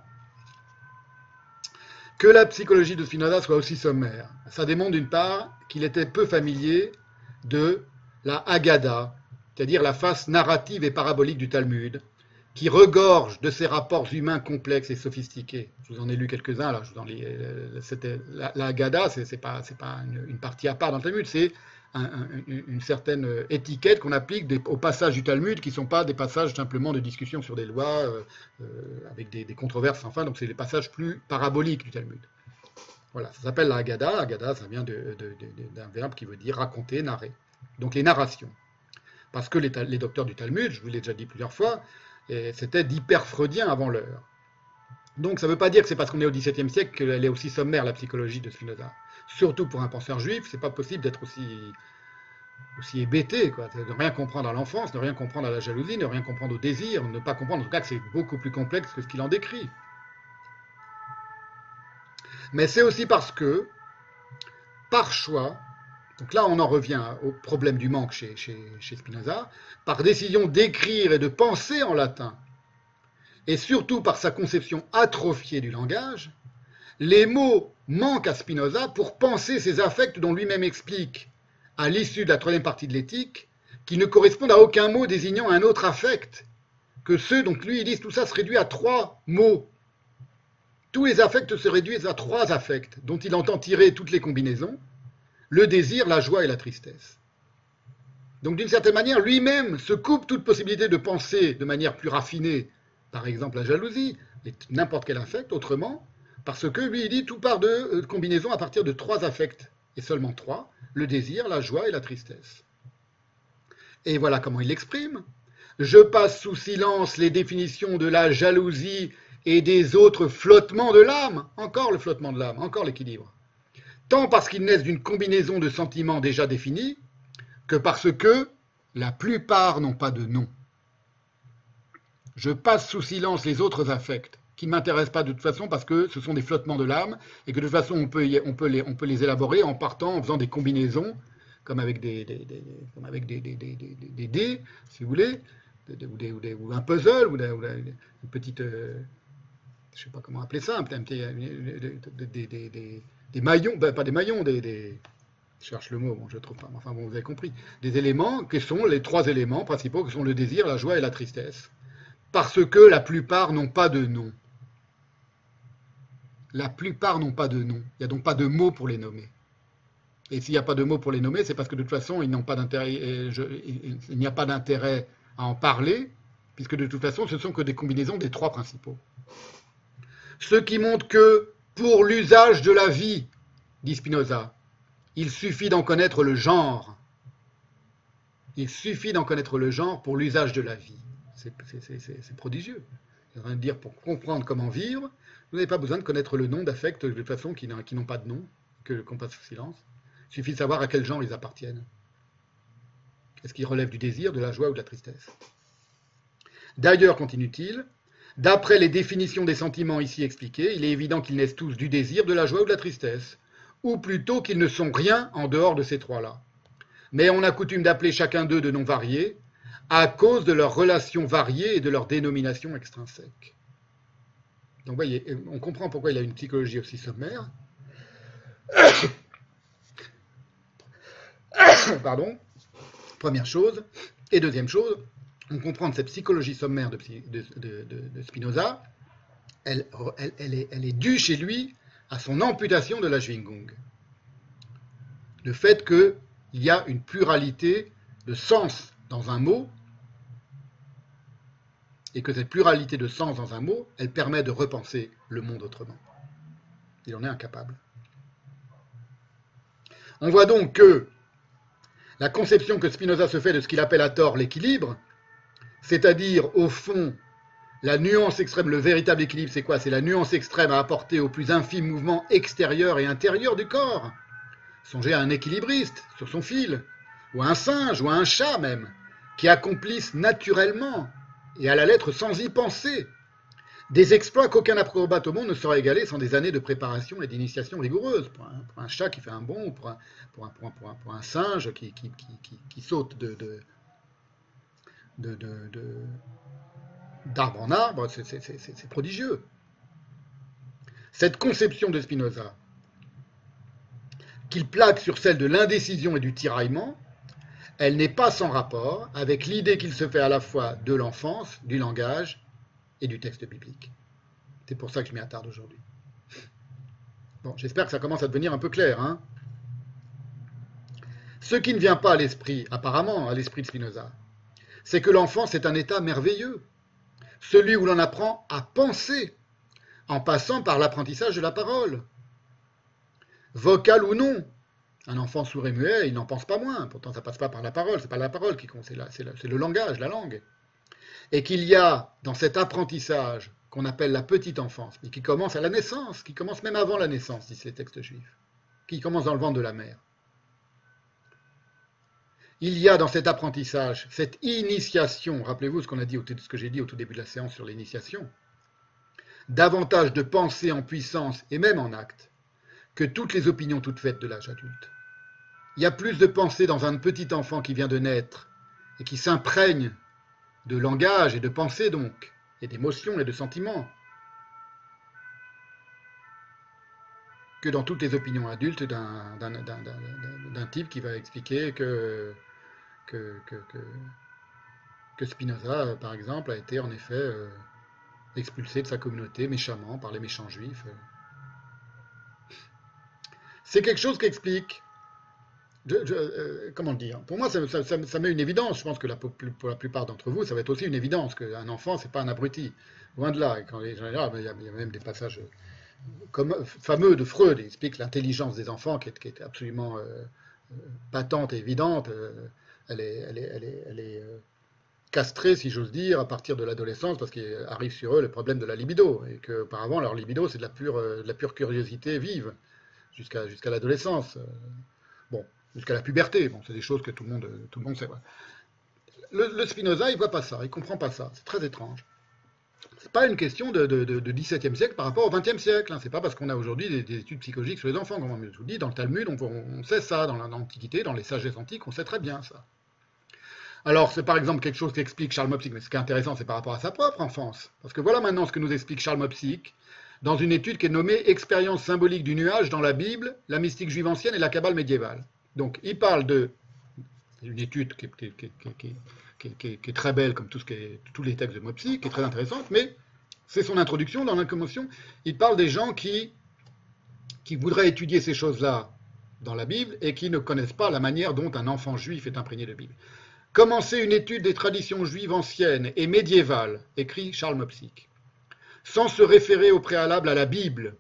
Que la psychologie de Spinoza soit aussi sommaire, ça démontre d'une part qu'il était peu familier de la Haggadah, c'est-à-dire la face narrative et parabolique du Talmud, qui regorge de ces rapports humains complexes et sophistiqués. Je vous en ai lu quelques-uns, là, je vous en lis, euh, la, la Haggadah, c'est pas, pas une, partie à part dans le Talmud, c'est une certaine étiquette qu'on applique aux passages du Talmud qui ne sont pas des passages simplement de discussion sur des lois avec des, controverses enfin, donc c'est des passages plus paraboliques du Talmud. Voilà, ça s'appelle la Haggadah. Haggadah, ça vient d'un verbe qui veut dire raconter, narrer. Donc les narrations. Parce que les, les docteurs du Talmud, je vous l'ai déjà dit plusieurs fois, c'était d'hyper-freudien avant l'heure. Donc ça ne veut pas dire que c'est parce qu'on est au XVIIe siècle qu'elle est aussi sommaire, la psychologie de Spinoza. Surtout pour un penseur juif, c'est pas possible d'être aussi, aussi hébété, quoi. de rien comprendre à l'enfance, de rien comprendre à la jalousie, de rien comprendre au désir, ne pas comprendre en tout cas que c'est beaucoup plus complexe que ce qu'il en décrit. Mais c'est aussi parce que, par choix, donc là on en revient au problème du manque chez, chez Spinoza, par décision d'écrire et de penser en latin, et surtout par sa conception atrophiée du langage, les mots manquent à Spinoza pour penser ces affects dont lui-même explique, à l'issue de la troisième partie de l'éthique, qui ne correspondent à aucun mot désignant un autre affect, que ceux dont lui il dit tout ça se réduit à trois mots. Tous les affects se réduisent à trois affects, dont il entend tirer toutes les combinaisons, le désir, la joie et la tristesse. Donc d'une certaine manière, lui-même se coupe toute possibilité de penser de manière plus raffinée par exemple la jalousie, n'importe quel affect, autrement, parce que lui, il dit tout part de euh, combinaison à partir de trois affects, et seulement trois, le désir, la joie et la tristesse. Et voilà comment il l'exprime. Je passe sous silence les définitions de la jalousie et des autres flottements de l'âme, encore le flottement de l'âme, encore l'équilibre, tant parce qu'ils naissent d'une combinaison de sentiments déjà définis, que parce que la plupart n'ont pas de nom je passe sous silence les autres affects qui ne m'intéressent pas de toute façon parce que ce sont des flottements de l'âme et que de toute façon on peut, on peut, les, on peut les élaborer en partant, en faisant des combinaisons, comme avec des, des, comme avec des, dés, si vous voulez, ou, un puzzle, ou, une petite, euh, je ne sais pas comment appeler ça, un petit, des, maillons, ben, pas des maillons, des, je cherche le mot, bon, je ne trouve pas, enfin bon, vous avez compris, des éléments qui sont les trois éléments principaux, qui sont le désir, la joie et la tristesse parce que la plupart n'ont pas de nom. La plupart n'ont pas de nom. Il n'y a donc pas de mots pour les nommer. Et s'il n'y a pas de mots pour les nommer, c'est parce que de toute façon, ils n'ont pas d'intérêt, il n'y a pas d'intérêt à en parler, puisque de toute façon, ce ne sont que des combinaisons des trois principaux. Ce qui montre que, pour l'usage de la vie, dit Spinoza, il suffit d'en connaître le genre. Il suffit d'en connaître le genre pour l'usage de la vie. C'est prodigieux. C'est rien de dire pour comprendre comment vivre, vous n'avez pas besoin de connaître le nom d'affects de façon qui n'ont pas de nom, qu'on passe sous silence. Il suffit de savoir à quel genre ils appartiennent. Est-ce qu'ils relèvent du désir, de la joie ou de la tristesse? D'ailleurs, continue-t-il, d'après les définitions des sentiments ici expliquées, il est évident qu'ils naissent tous du désir, de la joie ou de la tristesse, ou plutôt qu'ils ne sont rien en dehors de ces trois-là. Mais on a coutume d'appeler chacun d'eux de noms variés, à cause de leurs relations variées et de leurs dénominations extrinsèques. Donc, voyez, on comprend pourquoi il a une psychologie aussi sommaire. Pardon. Première chose. Et deuxième chose, on comprend que cette psychologie sommaire de, Spinoza, elle, est, elle, est, due chez lui à son amputation de la Schwingung. Le fait qu'il y a une pluralité de sens dans un mot et que cette pluralité de sens dans un mot, elle permet de repenser le monde autrement. Il en est incapable. On voit donc que la conception que Spinoza se fait de ce qu'il appelle à tort l'équilibre, c'est-à-dire au fond la nuance extrême, le véritable équilibre, c'est quoi? C'est la nuance extrême à apporter au plus infime mouvement extérieur et intérieur du corps. Songez à un équilibriste sur son fil, ou à un singe, ou à un chat même, qui accomplissent naturellement et à la lettre sans y penser. Des exploits qu'aucun acrobate au monde ne sera égalé sans des années de préparation et d'initiation rigoureuse. Pour un, chat qui fait un bond, pour un, singe qui, qui, saute de, d'arbre en arbre, c'est prodigieux. Cette conception de Spinoza, qu'il plaque sur celle de l'indécision et du tiraillement, elle n'est pas sans rapport avec l'idée qu'il se fait à la fois de l'enfance, du langage et du texte biblique. C'est pour ça que je m'y attarde aujourd'hui. Bon, j'espère que ça commence à devenir un peu clair. Hein Ce qui ne vient pas à l'esprit, apparemment, à l'esprit de Spinoza, c'est que l'enfance est un état merveilleux, celui où l'on apprend à penser, en passant par l'apprentissage de la parole. Vocal ou non, un enfant sourd et muet, il n'en pense pas moins. Pourtant, ça passe pas par la parole. C'est pas la parole qui compte, c'est le langage, la langue. Et qu'il y a dans cet apprentissage qu'on appelle la petite enfance, mais qui commence à la naissance, qui commence même avant la naissance, disent les textes juifs, qui commence dans le ventre de la mère. Il y a dans cet apprentissage, cette initiation, rappelez-vous ce qu'on a dit, ce que j'ai dit au tout début de la séance sur l'initiation, davantage de pensée en puissance et même en acte que toutes les opinions toutes faites de l'âge adulte. Il y a plus de pensée dans un petit enfant qui vient de naître et qui s'imprègne de langage et de pensée donc, et d'émotions et de sentiments, que dans toutes les opinions adultes d'un type qui va expliquer que, Spinoza, par exemple, a été en effet euh, expulsé de sa communauté méchamment par les méchants juifs. C'est quelque chose qui explique euh, comment dire Pour moi, ça, met une évidence. Je pense que pour la plupart d'entre vous, ça va être aussi une évidence qu'un enfant, c'est pas un abruti. Loin de là. Quand ah, il, y a, même des passages fameux de Freud. Il explique l'intelligence des enfants qui est, absolument euh, patente et évidente. Euh, elle est, elle est, castrée, si j'ose dire, à partir de l'adolescence, parce qu'il arrive sur eux le problème de la libido, et qu'auparavant, leur libido, c'est de, la pure, de la pure curiosité vive, jusqu'à jusqu'à l'adolescence. Bon, jusqu'à la puberté. Bon, c'est des choses que tout le monde, tout le monde sait. Le, Spinoza, il voit pas ça, il comprend pas ça. C'est très étrange. C'est pas une question de, de, 17e siècle par rapport au 20e siècle. Hein. C'est pas parce qu'on a aujourd'hui des, études psychologiques sur les enfants, comme on vous dit, dans le Talmud, on, sait ça, dans l'Antiquité, dans les sagesses antiques, on sait très bien ça. Alors, c'est par exemple quelque chose qu'explique Charles Mopsic, mais ce qui est intéressant, c'est par rapport à sa propre enfance. Parce que voilà maintenant ce que nous explique Charles Mopsic dans une étude qui est nommée Expérience symbolique du nuage dans la Bible, la mystique juive ancienne et la cabale médiévale. Donc, il parle de une étude qui, est très belle, comme tout ce tous les textes de Mopsy, qui est très intéressante, mais c'est son introduction dans l'incommotion. Il parle des gens qui, qui voudraient étudier ces choses-là dans la Bible et qui ne connaissent pas la manière dont un enfant juif est imprégné de Bible. Commencer une étude des traditions juives anciennes et médiévales, écrit Charles Mopsic, sans se référer au préalable à la Bible,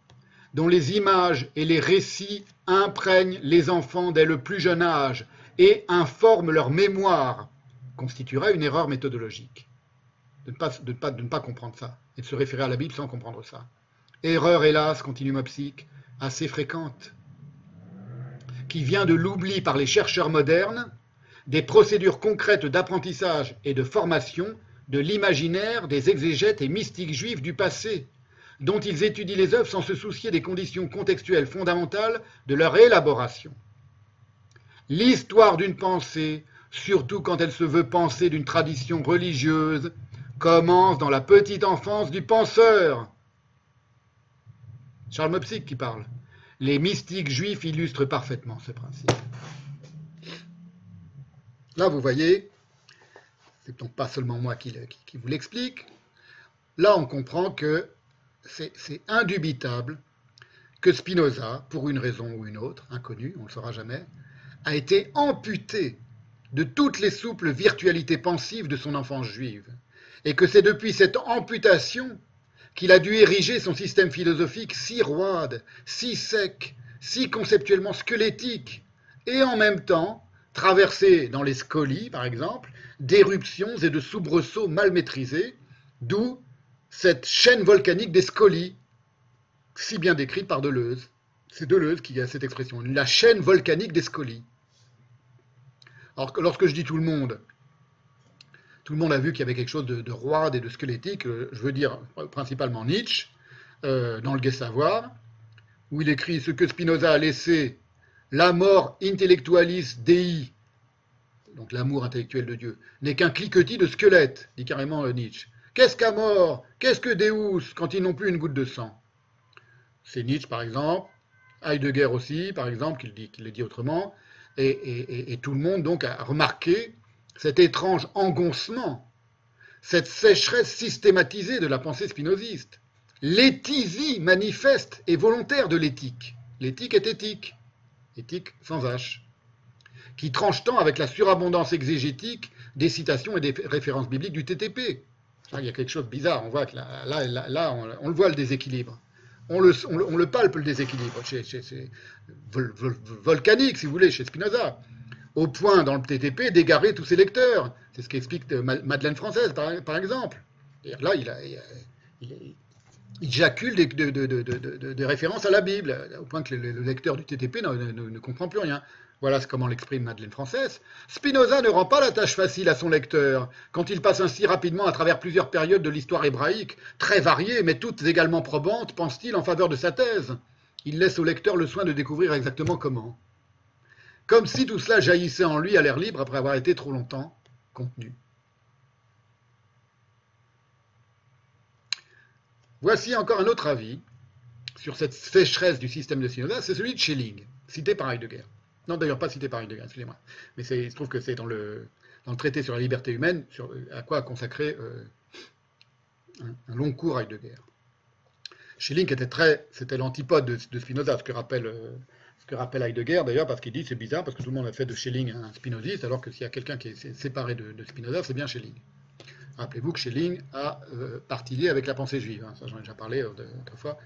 dont les images et les récits imprègnent les enfants dès le plus jeune âge et informent leur mémoire, constituera une erreur méthodologique. De ne, pas, de, ne pas, comprendre ça et de se référer à la Bible sans comprendre ça. Erreur, hélas, continue Mopsic, assez fréquente, qui vient de l'oubli par les chercheurs modernes des procédures concrètes d'apprentissage et de formation de l'imaginaire des exégètes et mystiques juifs du passé, dont ils étudient les œuvres sans se soucier des conditions contextuelles fondamentales de leur élaboration. L'histoire d'une pensée, surtout quand elle se veut penser d'une tradition religieuse, commence dans la petite enfance du penseur. Charles Mopsic qui parle. Les mystiques juifs illustrent parfaitement ce principe. Là, vous voyez, c'est donc pas seulement moi qui vous l'explique. Là, on comprend que c'est indubitable que Spinoza, pour une raison ou une autre, inconnue, on ne le saura jamais, a été amputé de toutes les souples virtualités pensives de son enfance juive, et que c'est depuis cette amputation qu'il a dû ériger son système philosophique si roide, si sec, si conceptuellement squelettique, et en même temps traverser dans les scolies, par exemple, d'éruptions et de soubresauts mal maîtrisés, d'où cette chaîne volcanique des scolies, si bien décrite par Deleuze. C'est Deleuze qui a cette expression, la chaîne volcanique des scolies. Alors que lorsque je dis tout le monde, tout le monde a vu qu'il y avait quelque chose de, roide et de squelettique, euh, je veux dire principalement Nietzsche, euh, dans le Gai Savoir, où il écrit ce que Spinoza a laissé, la mort intellectualis dei, donc l'amour intellectuel de Dieu, n'est qu'un cliquetis de squelettes, dit carrément euh, Nietzsche. Qu'est-ce qu'à mort? Qu'est-ce que Deus quand ils n'ont plus une goutte de sang? C'est Nietzsche, par exemple, Heidegger aussi, par exemple, qui le dit, dit autrement, et, tout le monde donc a remarqué cet étrange engoncement, cette sécheresse systématisée de la pensée spinoziste, l'étisie manifeste et volontaire de l'éthique. L'éthique est éthique, éthique sans H, qui tranche tant avec la surabondance exégétique des citations et des références bibliques du TTP. Il y a quelque chose de bizarre, on voit que là, là, on, le voit le déséquilibre. On le, on le, palpe le déséquilibre, c'est volcanique si vous voulez, chez Spinoza, au point dans le TTP d'égarer tous ses lecteurs. C'est ce qu'explique euh, Madeleine Française par, exemple. Là, il, a, il, jacule des, de, références à la Bible, au point que le, lecteur du TTP ne comprend plus rien. Voilà comment l'exprime Madeleine Française. Spinoza ne rend pas la tâche facile à son lecteur quand il passe ainsi rapidement à travers plusieurs périodes de l'histoire hébraïque, très variées mais toutes également probantes, pense-t-il, en faveur de sa thèse. Il laisse au lecteur le soin de découvrir exactement comment. Comme si tout cela jaillissait en lui à l'air libre après avoir été trop longtemps contenu. Voici encore un autre avis sur cette sécheresse du système de Spinoza, c'est celui de Schelling, cité par Heidegger. Non, d'ailleurs, pas cité par Heidegger, excusez-moi. Mais il se trouve que c'est dans le, traité sur la liberté humaine, sur, à quoi a consacré euh, un, long cours Heidegger. Schelling était très, c'était l'antipode de, Spinoza, ce que rappelle, euh, ce que rappelle Heidegger d'ailleurs, parce qu'il dit c'est bizarre, parce que tout le monde a fait de Schelling un spinoziste, alors que s'il y a quelqu'un qui est séparé de, Spinoza, c'est bien Schelling. Rappelez-vous que Schelling a euh, partillé avec la pensée juive, hein. ça j'en ai déjà parlé autrefois,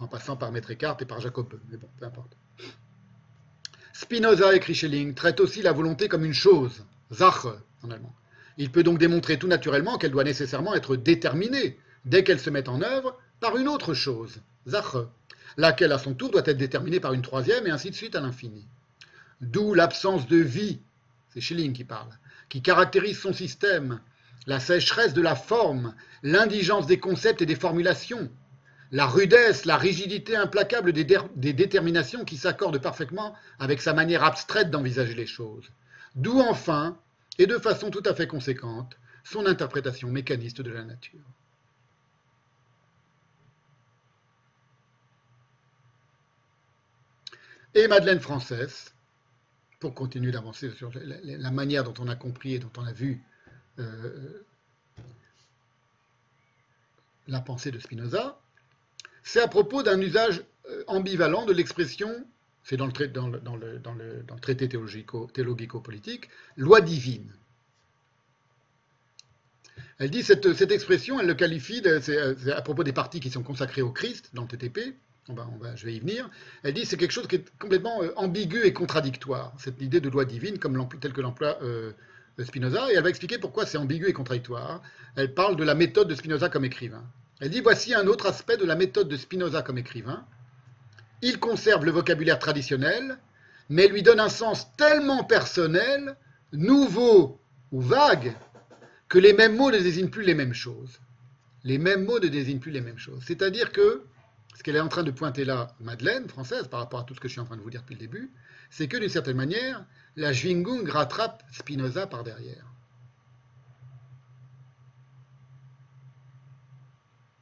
en passant par Maître Eckhart et par Jacob mais bon, peu importe. Spinoza, écrit Schelling, traite aussi la volonté comme une chose, Sache en allemand. Il peut donc démontrer tout naturellement qu'elle doit nécessairement être déterminée dès qu'elle se met en œuvre par une autre chose, Sache, laquelle à son tour doit être déterminée par une troisième et ainsi de suite à l'infini. D'où l'absence de vie, c'est Schelling qui parle, qui caractérise son système, la sécheresse de la forme, l'indigence des concepts et des formulations, la rudesse, la rigidité implacable des, déterminations qui s'accordent parfaitement avec sa manière abstraite d'envisager les choses. D'où enfin, et de façon tout à fait conséquente, son interprétation mécaniste de la nature. Et Madeleine Française, pour continuer d'avancer sur la, manière dont on a compris et dont on a vu euh, la pensée de Spinoza, c'est à propos d'un usage euh, ambivalent de l'expression, c'est dans le, traité théologico-politique, loi divine. Elle dit cette, expression, elle le qualifie, à propos des parties qui sont consacrées au Christ dans le TTP, on va, je vais y venir, elle dit c'est quelque chose qui est complètement euh, ambigu et contradictoire, cette idée de loi divine comme telle que l'emploie euh, Spinoza, et elle va expliquer pourquoi c'est ambigu et contradictoire. Elle parle de la méthode de Spinoza comme écrivain. Elle dit voici un autre aspect de la méthode de Spinoza comme écrivain. Il conserve le vocabulaire traditionnel, mais lui donne un sens tellement personnel, nouveau ou vague, que les mêmes mots ne désignent plus les mêmes choses. Les mêmes mots ne désignent plus les mêmes choses. C'est-à-dire que, ce qu'elle est en train de pointer là, Madeleine, française, par rapport à tout ce que je suis en train de vous dire depuis le début, c'est que d'une certaine manière, la Schwingung rattrape Spinoza par derrière.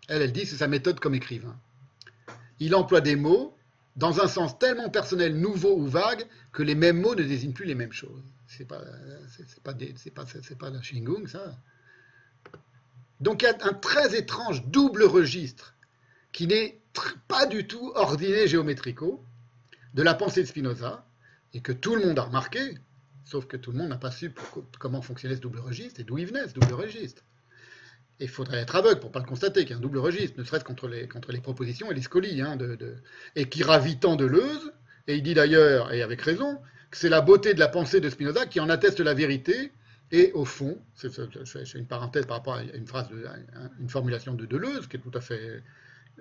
Elle, elle dit, c'est sa méthode comme écrivain. Il emploie des mots dans un sens tellement personnel, nouveau ou vague, que les mêmes mots ne désignent plus les mêmes choses. C'est pas, c'est pas, pas, la Shingung, ça. Donc il y a un très étrange double registre qui n'est pas du tout ordiné géométrico de la pensée de Spinoza et que tout le monde a remarqué, sauf que tout le monde n'a pas su comment fonctionnait ce double registre et d'où il venait ce double registre. Il faudrait être aveugle pour ne pas le constater, qu'il y a un double registre, ne serait-ce qu'entre les, les propositions et les scolies, hein, de, et qui ravit tant Deleuze, et il dit d'ailleurs, et avec raison, que c'est la beauté de la pensée de Spinoza qui en atteste la vérité, et au fond, c'est une parenthèse par rapport à une phrase, une formulation de Deleuze, qui est tout à fait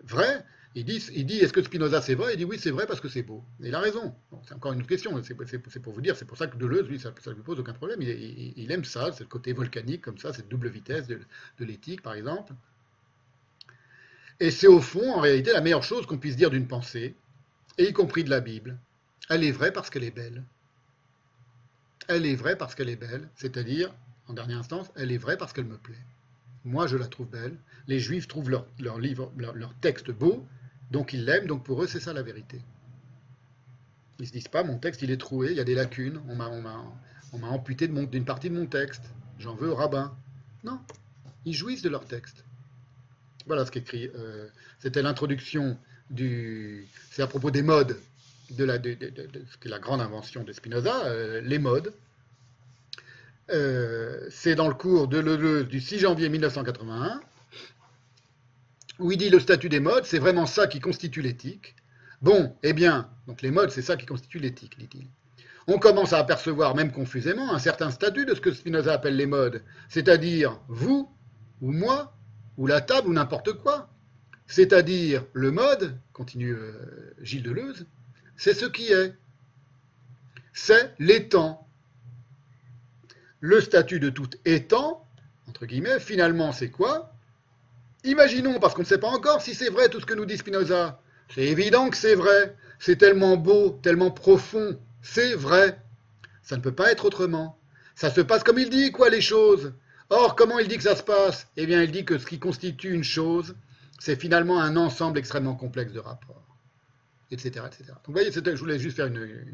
vraie, il dit, il dit est-ce que Spinoza c'est vrai? Il dit oui, c'est vrai parce que c'est beau. Et il a raison. c'est encore une autre question. C'est pour vous dire, c'est pour ça que Deleuze, lui, ça ne lui pose aucun problème. Il, aime ça, le côté volcanique comme ça, cette double vitesse de, l'éthique, par exemple. Et c'est au fond, en réalité, la meilleure chose qu'on puisse dire d'une pensée, et y compris de la Bible. Elle est vraie parce qu'elle est belle. Elle est vraie parce qu'elle est belle, c'est-à-dire, en dernière instance, elle est vraie parce qu'elle me plaît. Moi, je la trouve belle. Les Juifs trouvent leur, livre, leur texte beau, donc ils l'aiment, donc pour eux, c'est ça la vérité. Ils se disent pas, mon texte, il est troué, il y a des lacunes, on m'a amputé d'une partie de mon texte, j'en veux au rabbin. Non, ils jouissent de leur texte. Voilà ce qu'écrit. Euh, c'était l'introduction du. C'est à propos des modes. de, la, grande invention de Spinoza, euh, les modes. Euh, c'est dans le cours de Deleuze du 6 janvier 1981, où il dit le statut des modes, c'est vraiment ça qui constitue l'éthique. Bon, eh bien, donc les modes, c'est ça qui constitue l'éthique, dit-il. On commence à apercevoir, même confusément, un certain statut de ce que Spinoza appelle les modes, c'est-à-dire vous, ou moi, ou la table, ou n'importe quoi. C'est-à-dire le mode, continue euh, Gilles Deleuze, c'est ce qui est. C'est l'étant. Le statut de tout étant, entre guillemets, finalement, c'est quoi? Imaginons, parce qu'on ne sait pas encore si c'est vrai tout ce que nous dit Spinoza. C'est évident que c'est vrai. C'est tellement beau, tellement profond. C'est vrai. Ça ne peut pas être autrement. Ça se passe comme il dit, quoi, les choses. Or, comment il dit que ça se passe? Eh bien, il dit que ce qui constitue une chose, c'est finalement un ensemble extrêmement complexe de rapports etc. etc. Donc vous voyez, je voulais juste faire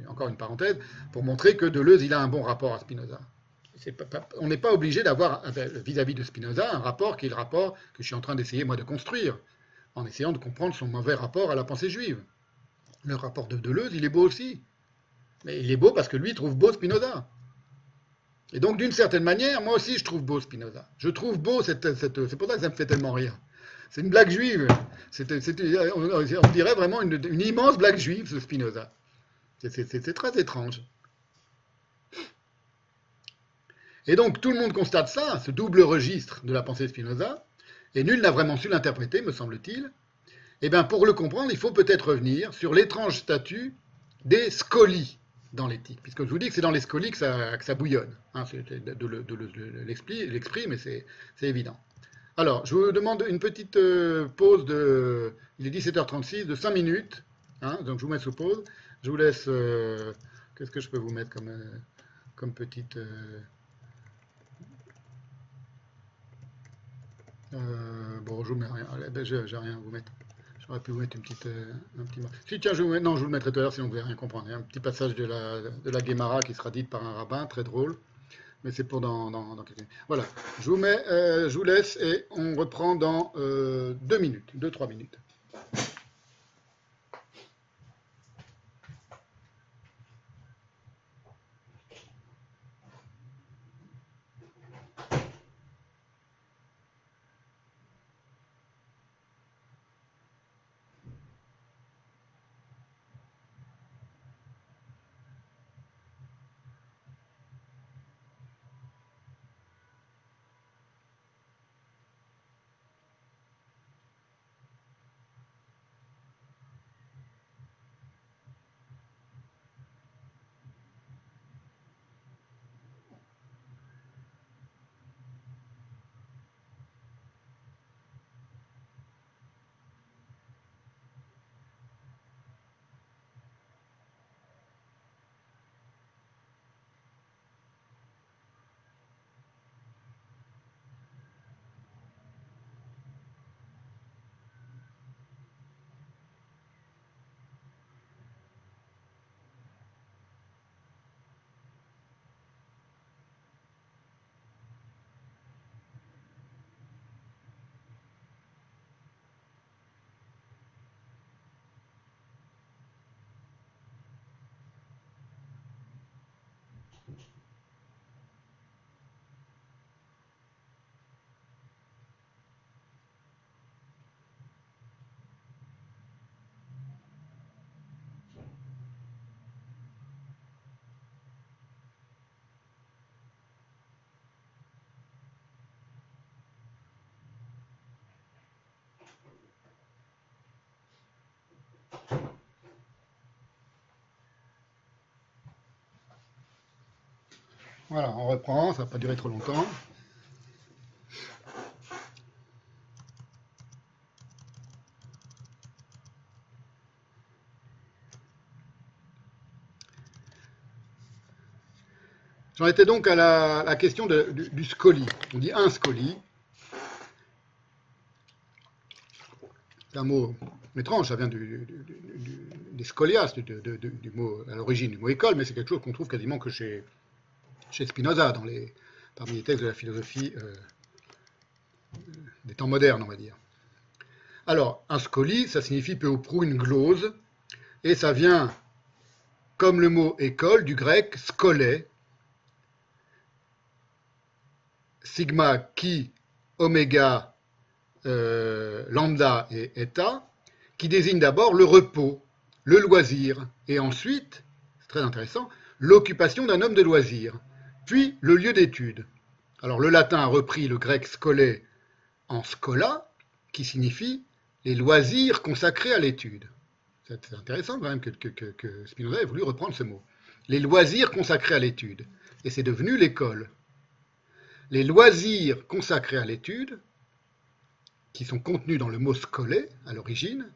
encore une parenthèse pour montrer que Deleuze, il a un bon rapport à Spinoza. On n'est pas obligé d'avoir vis-à-vis de Spinoza un rapport qui est le rapport que je suis en train d'essayer moi de construire, en essayant de comprendre son mauvais rapport à la pensée juive. Le rapport de Deleuze, il est beau aussi. Mais il est beau parce que lui trouve beau Spinoza. Et donc, d'une certaine manière, moi aussi, je trouve beau Spinoza. Je trouve beau cette, c'est pour ça que ça me fait tellement rire. C'est une blague juive. on, dirait vraiment une, immense blague juive, ce Spinoza. C'est très étrange. Et donc tout le monde constate ça, ce double registre de la pensée de Spinoza, et nul n'a vraiment su l'interpréter, me semble-t-il. Eh bien, pour le comprendre, il faut peut-être revenir sur l'étrange statut des scolies dans l'éthique, puisque je vous dis que c'est dans les scolies que ça, bouillonne. Hein, de, l'exprimer, mais c'est évident. Alors, je vous demande une petite euh, pause de. Il est 17h36, de 5 minutes. Hein, donc, je vous mets sous pause. Je vous laisse. Euh, qu'est-ce que je peux vous mettre comme, euh, comme petite. Bon, je vous mets rien. Ben, j'ai rien à vous mettre. J'aurais pu vous mettre une petite, un petit. Si, tiens, je vous non, je vous le mettrai tout à l'heure, sinon vous pouvez rien comprendre. Il y a un petit passage de la, de la Guémara qui sera dite par un rabbin, très drôle mais c'est pour dans, dans, minutes. Voilà, je vous, mets, euh, je vous laisse et on reprend dans euh, deux minutes, deux, trois minutes. Voilà, on reprend, ça ne va pas durer trop longtemps. J'en étais donc à la, question du, scoli. On dit un scoli. C'est un mot étrange, ça vient des scolias, du, mot à l'origine du mot école, mais c'est quelque chose qu'on trouve quasiment que chez, chez Spinoza, parmi les textes de la philosophie euh, des temps modernes, on va dire. Alors, un scoli, ça signifie peu ou prou une glose, et ça vient comme le mot école du grec skolé, sigma, qui, oméga, euh, lambda et eta, qui désigne d'abord le repos, le loisir, et ensuite, c'est très intéressant, l'occupation d'un homme de loisir, puis le lieu d'étude. Alors le latin a repris le grec scolé en scola, qui signifie les loisirs consacrés à l'étude. C'est intéressant quand même que, que, Spinoza ait voulu reprendre ce mot. Les loisirs consacrés à l'étude. Et c'est devenu l'école. Les loisirs consacrés à l'étude, qui sont contenus dans le mot scolé à l'origine,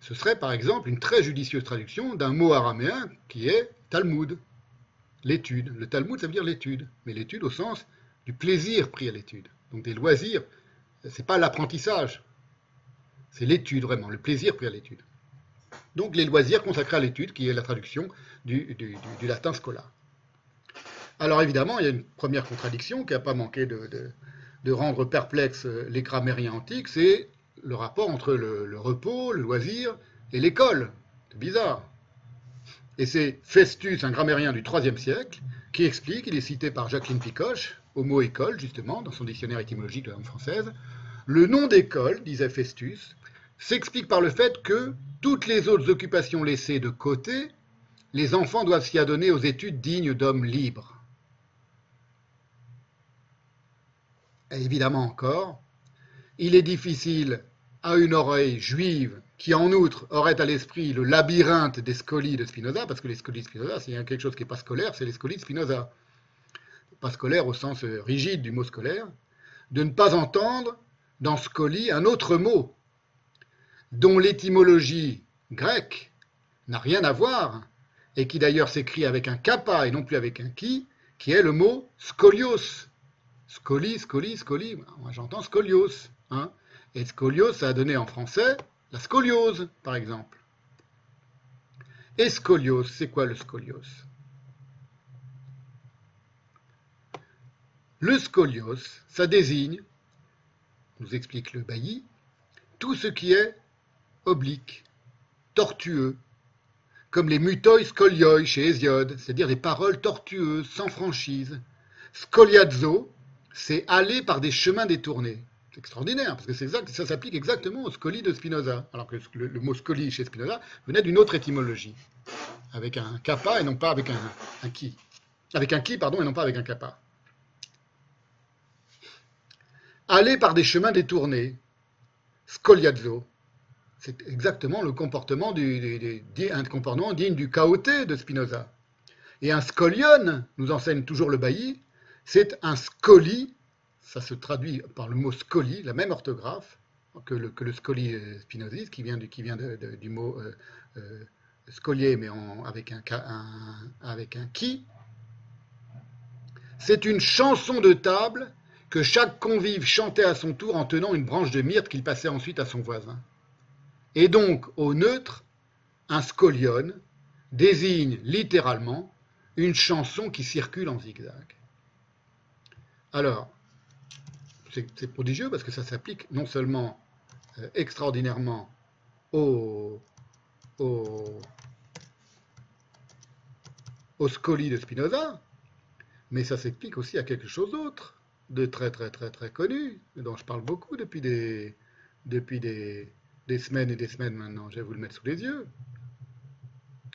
ce serait par exemple une très judicieuse traduction d'un mot araméen qui est Talmud, l'étude. Le Talmud, ça veut dire l'étude, mais l'étude au sens du plaisir pris à l'étude. Donc des loisirs, c'est pas l'apprentissage, c'est l'étude vraiment, le plaisir pris à l'étude. Donc les loisirs consacrés à l'étude, qui est la traduction du, latin scola. Alors évidemment, il y a une première contradiction qui n'a pas manqué de, rendre perplexes les grammairiens antiques, c'est le rapport entre le, repos, le loisir et l'école. C'est bizarre. Et c'est Festus, un grammairien du IIIe siècle, qui explique, il est cité par Jacqueline Picoche, au mot école, justement, dans son dictionnaire étymologique de la langue française, le nom d'école, disait Festus, s'explique par le fait que toutes les autres occupations laissées de côté, les enfants doivent s'y adonner aux études dignes d'hommes libres. Et évidemment encore, il est difficile à une oreille juive qui en outre aurait à l'esprit le labyrinthe des scolies de Spinoza, parce que les scolies de Spinoza, s'il y a quelque chose qui n'est pas scolaire, c'est les scolies de Spinoza. Pas scolaire au sens rigide du mot scolaire, de ne pas entendre dans scolie un autre mot, dont l'étymologie grecque n'a rien à voir, et qui d'ailleurs s'écrit avec un kappa et non plus avec un qui, qui est le mot scolios. Scoli, scoli, scoli, moi j'entends scolios. Hein et scolios, ça a donné en français la scoliose, par exemple. Et scolios, c'est quoi le scolios Le scolios, ça désigne, nous explique le bailli, tout ce qui est oblique, tortueux, comme les mutoi scolioi chez Hésiode, c'est-à-dire des paroles tortueuses, sans franchise. Scoliazzo, c'est aller par des chemins détournés. Extraordinaire, parce que ça s'applique exactement au scoli de Spinoza, alors que le, mot scoli chez Spinoza venait d'une autre étymologie, avec un kappa et non pas avec un, qui. Avec un qui, pardon, et non pas avec un kappa. Aller par des chemins détournés, scoliazzo, c'est exactement le comportement du, comportement digne du chaoté de Spinoza. Et un scolion, nous enseigne toujours le bailli, c'est un scoli, ça se traduit par le mot scoli, la même orthographe que le, que le scoli spinoziste, qui vient du, qui vient du mot euh, euh, scolier, mais avec, un, avec un qui. C'est une chanson de table que chaque convive chantait à son tour en tenant une branche de myrte qu'il passait ensuite à son voisin. Et donc, au neutre, un scolion désigne littéralement une chanson qui circule en zigzag. Alors, c'est prodigieux parce que ça s'applique non seulement euh, extraordinairement au, au, au scoli de Spinoza, mais ça s'explique aussi à quelque chose d'autre, de très très très très connu, dont je parle beaucoup depuis des, depuis des, des semaines et des semaines maintenant. Je vais vous le mettre sous les yeux.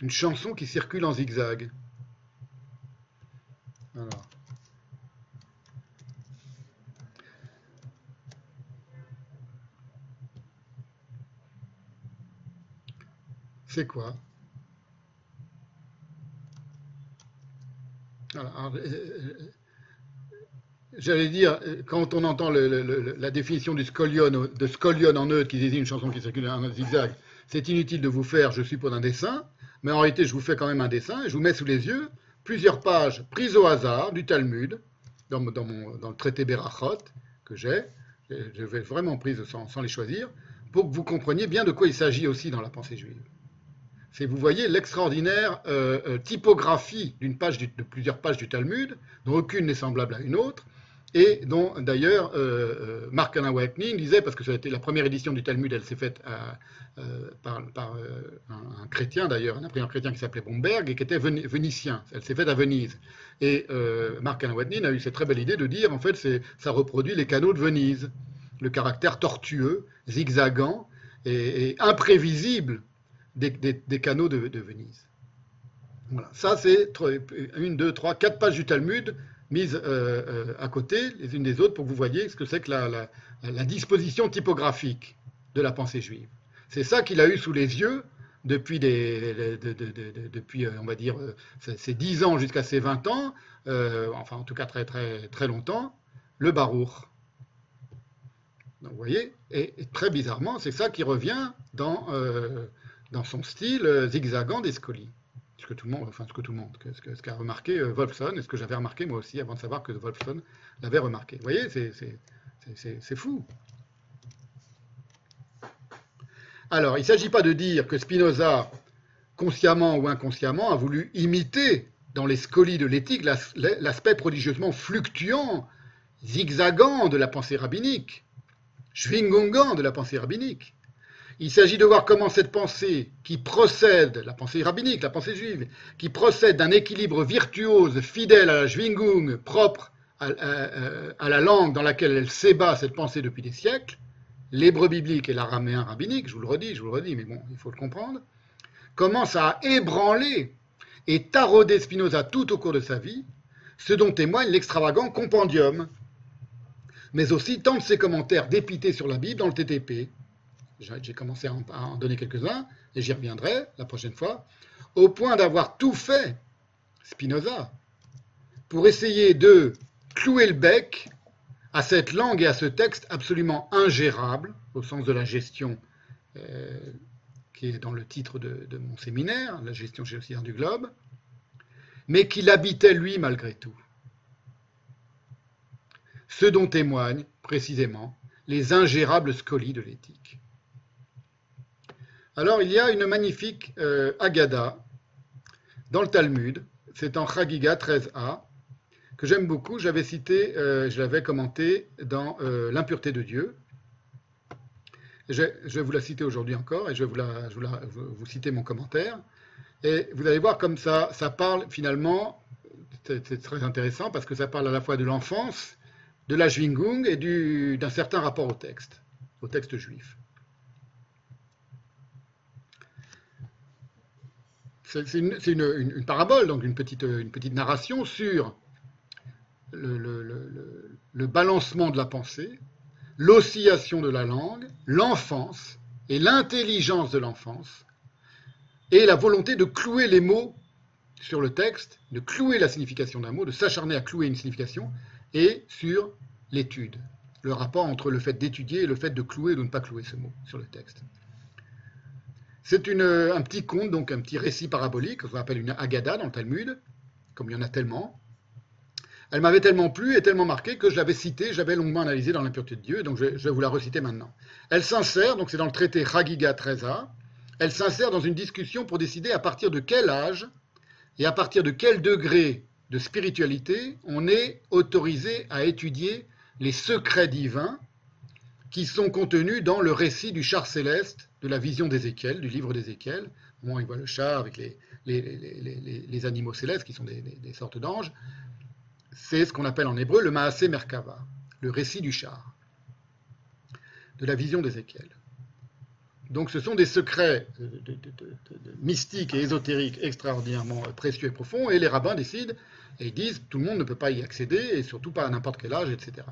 Une chanson qui circule en zigzag. Alors. C'est quoi alors, euh, euh, J'allais dire, quand on entend la définition du scolion, de scolion en neutre qui désigne une chanson qui circule en zigzag, c'est inutile de vous faire, je suppose, un dessin, mais en réalité, je vous fais quand même un dessin et je vous mets sous les yeux plusieurs pages prises au hasard du Talmud, dans, le traité Berachot que j'ai, je vais vraiment prises sans, les choisir, pour que vous compreniez bien de quoi il s'agit aussi dans la pensée juive. C'est, vous voyez, l'extraordinaire euh, euh, typographie d'une page de plusieurs pages du Talmud, dont aucune n'est semblable à une autre, et dont d'ailleurs euh, Mark Alain disait, parce que ça a été la première édition du Talmud, elle s'est faite par, un, chrétien d'ailleurs, un imprimeur chrétien qui s'appelait Bomberg et qui était vénitien, elle s'est faite à Venise. Et Mark Alain a eu cette très belle idée de dire, en fait, ça reproduit les canaux de Venise, le caractère tortueux, zigzagant et, imprévisible des, canaux de Venise. Voilà. Ça, c'est une, deux, trois, quatre pages du Talmud mises euh, euh, à côté, les unes des autres, pour que vous voyez ce que c'est que la, disposition typographique de la pensée juive. C'est ça qu'il a eu sous les yeux depuis, des, depuis euh, on va dire, ses 10 ans jusqu'à ses 20 ans, enfin en tout cas très, très, très longtemps, le Baruch. Donc, vous voyez, et, très bizarrement, c'est ça qui revient dans, dans son style zigzagant des scolies ce que tout le monde, enfin ce que tout le monde, ce qu'a remarqué euh, Wolfson, et ce que j'avais remarqué moi aussi avant de savoir que Wolfson l'avait remarqué. Vous voyez, c'est fou. Alors, il ne s'agit pas de dire que Spinoza, consciemment ou inconsciemment, a voulu imiter dans les scolies de l'éthique l'aspect prodigieusement fluctuant, zigzagant de la pensée rabbinique, schwingungant de la pensée rabbinique. Il s'agit de voir comment cette pensée, qui procède, la pensée rabbinique, la pensée juive, qui procède d'un équilibre virtuose, fidèle à la Schwingung, propre à, la langue dans laquelle elle s'ébat cette pensée depuis des siècles, l'hébreu biblique et l'araméen rabbinique, je vous le redis, je vous le redis, mais bon, il faut le comprendre, commence à ébranler et tarauder Spinoza tout au cours de sa vie, ce dont témoigne l'extravagant compendium, mais aussi tant de ses commentaires dépités sur la Bible dans le TTP, j'ai commencé à en, donner quelques-uns, et j'y reviendrai la prochaine fois, au point d'avoir tout fait, Spinoza, pour essayer de clouer le bec à cette langue et à ce texte absolument ingérable, au sens de la gestion euh, qui est dans le titre de, mon séminaire, la gestion géocidaire du globe, mais qu'il habitait lui malgré tout. Ce dont témoignent précisément les ingérables scolies de l'éthique. Alors, il y a une magnifique euh, Agada dans le Talmud, c'est en Chagiga 13a, que j'aime beaucoup. J'avais cité, euh, je l'avais commenté dans euh, L'impureté de Dieu. Je, vais vous la citer aujourd'hui encore et je vais vous, vous, citer mon commentaire. Et vous allez voir comme ça, ça parle finalement, c'est très intéressant parce que ça parle à la fois de l'enfance, de la Schwingung et d'un certain rapport au texte, au texte juif. C'est une, parabole, donc une petite, narration sur le, balancement de la pensée, l'oscillation de la langue, l'enfance et l'intelligence de l'enfance, et la volonté de clouer les mots sur le texte, de clouer la signification d'un mot, de s'acharner à clouer une signification, et sur l'étude, le rapport entre le fait d'étudier et le fait de clouer ou de ne pas clouer ce mot sur le texte. C'est un petit conte, donc un petit récit parabolique, qu'on appelle une Agada dans le Talmud, comme il y en a tellement. Elle m'avait tellement plu et tellement marqué que je l'avais citée, j'avais longuement analysé dans l'impureté de Dieu, donc je, vais vous la reciter maintenant. Elle s'insère, donc c'est dans le traité Chagiga 13a, elle s'insère dans une discussion pour décider à partir de quel âge et à partir de quel degré de spiritualité on est autorisé à étudier les secrets divins qui sont contenus dans le récit du char céleste de la vision d'Ézéchiel, du livre d'Ézéchiel, où on voit le char avec les, animaux célestes qui sont des, sortes d'anges. C'est ce qu'on appelle en hébreu le Maasé Merkava, le récit du char, de la vision d'Ézéchiel. Donc ce sont des secrets mystiques et ésotériques extraordinairement précieux et profonds, et les rabbins décident et ils disent tout le monde ne peut pas y accéder, et surtout pas à n'importe quel âge, etc.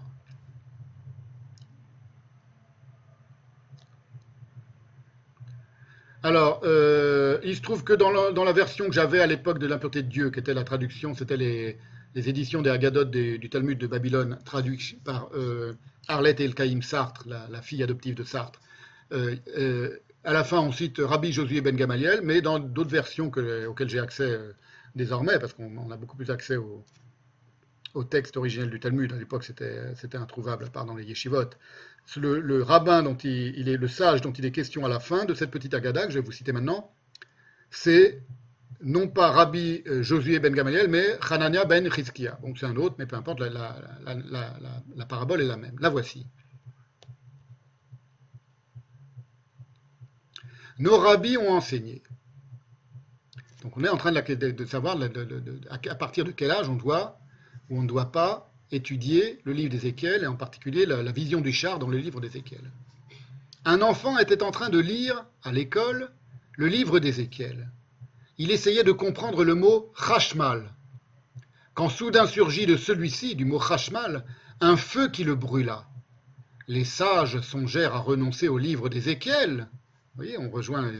Alors, euh, il se trouve que dans la, version que j'avais à l'époque de l'impureté de Dieu, qui était la traduction, c'était les, éditions des Haggadot du Talmud de Babylone, traduites par euh, Arlette Elkaïm Sartre, la, fille adoptive de Sartre. Euh, à la fin, on cite Rabbi Josué Ben Gamaliel, mais dans d'autres versions auxquelles j'ai accès désormais, parce qu'on a beaucoup plus accès au, au texte originel du Talmud. À l'époque, c'était introuvable, à dans les yeshivot le, rabbin dont il, est le sage dont il est question à la fin de cette petite agada que je vais vous citer maintenant, c'est non pas Rabbi euh, Josué ben Gamaliel, mais Hanania ben Chizkia. Donc c'est un autre, mais peu importe, la, parabole est la même. La voici. Nos rabbis ont enseigné. Donc on est en train de, savoir à partir de quel âge on doit ou on ne doit pas étudier le livre d'Ézéchiel, et en particulier la, vision du char dans le livre d'Ézéchiel. Un enfant était en train de lire à l'école le livre d'Ézéchiel il essayait de comprendre le mot Chashmal, quand soudain surgit de celui-ci, du mot Chashmal, un feu qui le brûla. Les sages songèrent à renoncer au livre d'Ézéchiel. Vous voyez, on rejoint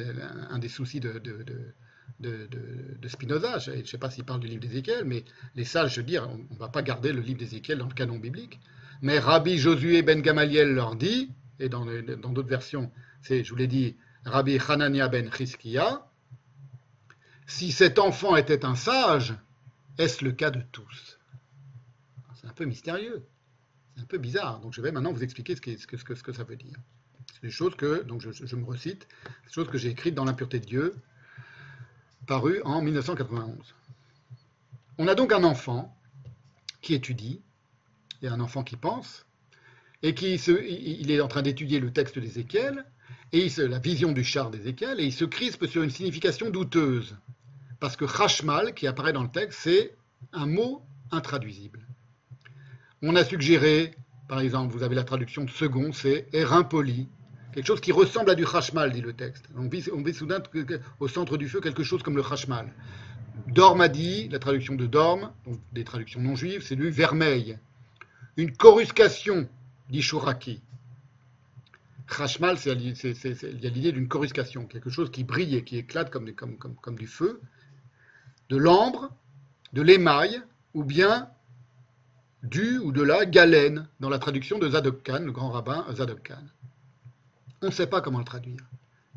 un des soucis de, Spinoza. Je ne sais pas s'il parle du livre d'Ézéchiel, mais les sages se dirent on ne va pas garder le livre d'Ézéchiel dans le canon biblique. Mais Rabbi Josué ben Gamaliel leur dit, et dans d'autres versions, c'est, je vous l'ai dit, Rabbi Hanania ben Chizkiya, si cet enfant était un sage, est-ce le cas de tous? C'est un peu mystérieux, c'est un peu bizarre. Donc je vais maintenant vous expliquer ce que, ce que, ça veut dire. C'est des choses que, donc je, me recite, des choses que j'ai écrites dans l'impureté de Dieu, paru en 1991. On a donc un enfant qui étudie, et un enfant qui pense, et qui il est en train d'étudier le texte d'Ézéchiel, et la vision du char d'Ézéchiel, et il se crispe sur une signification douteuse. Parce que Chashmal, qui apparaît dans le texte, c'est un mot intraduisible. On a suggéré, par exemple, vous avez la traduction de second, c'est Erimpoli, quelque chose qui ressemble à du Chashmal, dit le texte. On vit, soudain au centre du feu quelque chose comme le Chashmal. Dormadi, la traduction de Dorm, des traductions non juives, c'est du vermeil. Une coruscation, dit Shuraki. Chashmal, il y a l'idée d'une coruscation, quelque chose qui brille et qui éclate comme du feu de l'ambre, de l'émail, ou bien du ou de la galène, dans la traduction de Zadok Khan, le grand rabbin Zadok Khan. On ne sait pas comment le traduire.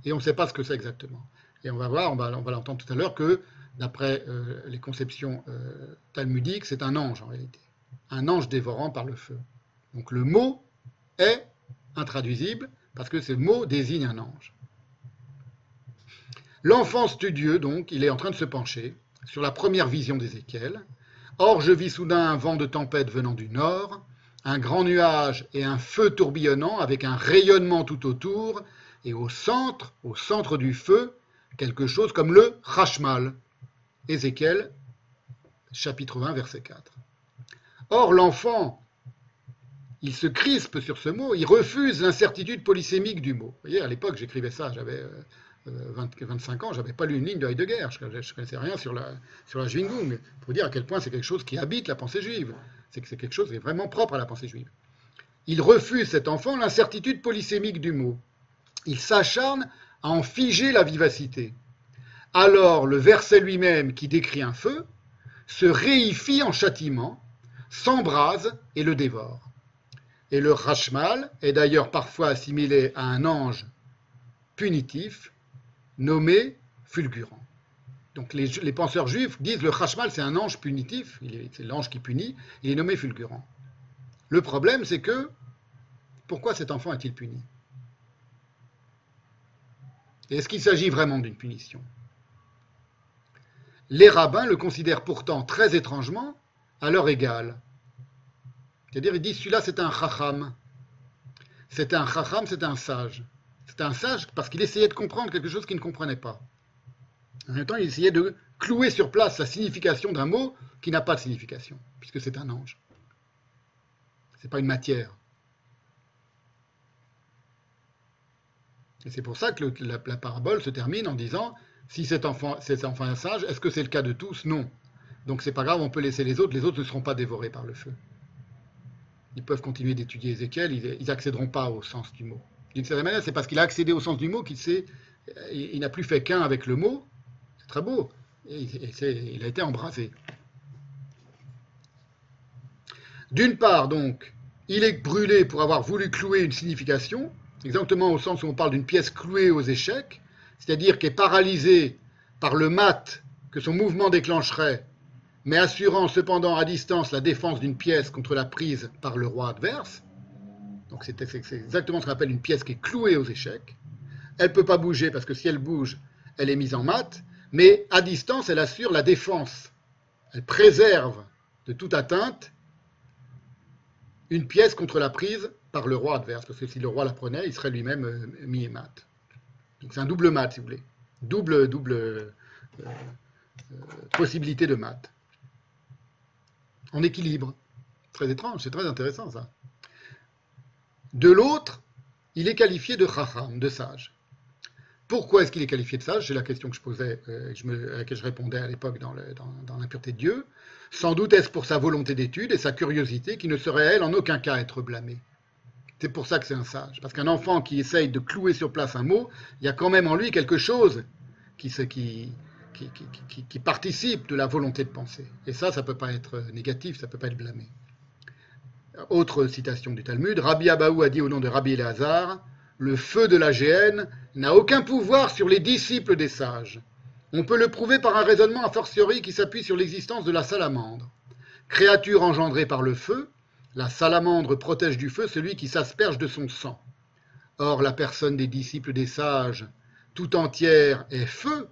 Et on ne sait pas ce que c'est exactement. Et on va voir, on va, l'entendre tout à l'heure, que d'après euh, les conceptions euh, talmudiques, c'est un ange en réalité. Un ange dévorant par le feu. Donc le mot est intraduisible parce que ce mot désigne un ange. L'enfant studieux, donc, il est en train de se pencher sur la première vision d'Ézéchiel. Or, je vis soudain un vent de tempête venant du nord, un grand nuage et un feu tourbillonnant avec un rayonnement tout autour, et au centre, au centre du feu, quelque chose comme le Rachmal. Ézéchiel, chapitre 20, verset 4. Or, l'enfant, il se crispe sur ce mot, il refuse l'incertitude polysémique du mot. Vous voyez, à l'époque, j'écrivais ça, j'avais euh, 25 euh, ans, je n'avais pas lu une ligne de Heidegger, je ne connaissais rien sur la, sur la Schwingung, pour dire à quel point c'est quelque chose qui habite la pensée juive, c'est que c'est quelque chose qui est vraiment propre à la pensée juive. Il refuse, cet enfant, l'incertitude polysémique du mot. Il s'acharne à en figer la vivacité. Alors le verset lui-même, qui décrit un feu, se réifie en châtiment, s'embrase et le dévore. Et le rachmal est d'ailleurs parfois assimilé à un ange punitif nommé fulgurant. Donc les, penseurs juifs disent le Chashmal c'est un ange punitif, c'est l'ange qui punit, il est nommé fulgurant. Le problème c'est que pourquoi cet enfant est-il puni? Est-ce qu'il s'agit vraiment d'une punition? Les rabbins le considèrent pourtant très étrangement à leur égal. C'est-à-dire ils disent celui-là c'est un chacham. C'est un chacham, c'est un sage. C'est un sage parce qu'il essayait de comprendre quelque chose qu'il ne comprenait pas. En même temps, il essayait de clouer sur place la signification d'un mot qui n'a pas de signification, puisque c'est un ange. Ce n'est pas une matière. Et c'est pour ça que la, parabole se termine en disant si cet enfant, cet enfant est un sage, est-ce que c'est le cas de tous? Non. Donc c'est pas grave, on peut laisser les autres, les autres ne seront pas dévorés par le feu. Ils peuvent continuer d'étudier Ézéchiel, ils n'accéderont pas au sens du mot. D'une certaine manière, c'est parce qu'il a accédé au sens du mot qu'il il, n'a plus fait qu'un avec le mot. Très beau. Et, il a été embrasé. D'une part, donc, il est brûlé pour avoir voulu clouer une signification, exactement au sens où on parle d'une pièce clouée aux échecs, c'est-à-dire qui est paralysée par le mat que son mouvement déclencherait, mais assurant cependant à distance la défense d'une pièce contre la prise par le roi adverse. Donc c'est exactement ce qu'on appelle une pièce qui est clouée aux échecs. Elle ne peut pas bouger parce que si elle bouge, elle est mise en mat, mais à distance, elle assure la défense. Elle préserve de toute atteinte une pièce contre la prise par le roi adverse, parce que si le roi la prenait, il serait lui-même euh, mis et mat. Donc c'est un double mat, si vous voulez. Double, double euh, euh, possibilité de mat. En équilibre. Très étrange, c'est très intéressant ça. De l'autre, il est qualifié de chacham, de sage. Pourquoi est-ce qu'il est qualifié de sage C'est la question que je posais, à laquelle je répondais à l'époque dans, dans l'impureté de Dieu. Sans doute est-ce pour sa volonté d'étude et sa curiosité qui ne serait, elle, en aucun cas être blâmée. C'est pour ça que c'est un sage. Parce qu'un enfant qui essaye de clouer sur place un mot, il y a quand même en lui quelque chose qui, qui, participe de la volonté de penser. Et ça, ça ne peut pas être négatif, ça ne peut pas être blâmé. Autre citation du Talmud, Rabbi Abaou a dit au nom de Rabbi Eleazar, le feu de la géhenne n'a aucun pouvoir sur les disciples des sages. On peut le prouver par un raisonnement a fortiori qui s'appuie sur l'existence de la salamandre. Créature engendrée par le feu, la salamandre protège du feu celui qui s'asperge de son sang. Or, la personne des disciples des sages, tout entière, est feu,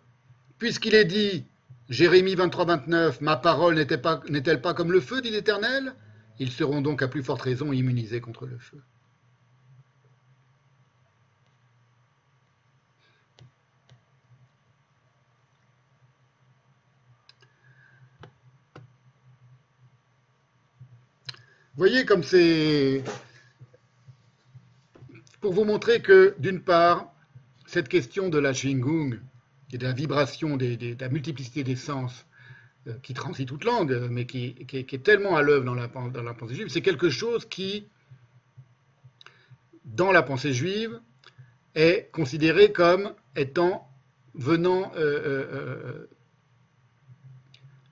puisqu'il est dit, Jérémie 23-29, Ma parole n'est-elle pas comme le feu, dit l'Éternel? Ils seront donc à plus forte raison immunisés contre le feu. Voyez comme c'est... Pour vous montrer que, d'une part, cette question de la Shingung et de la vibration, de la multiplicité des sens euh, qui transite toute langue, mais qui, est tellement à l'œuvre dans la, pensée juive, c'est quelque chose qui, dans la pensée juive, est considéré comme étant venant euh, euh,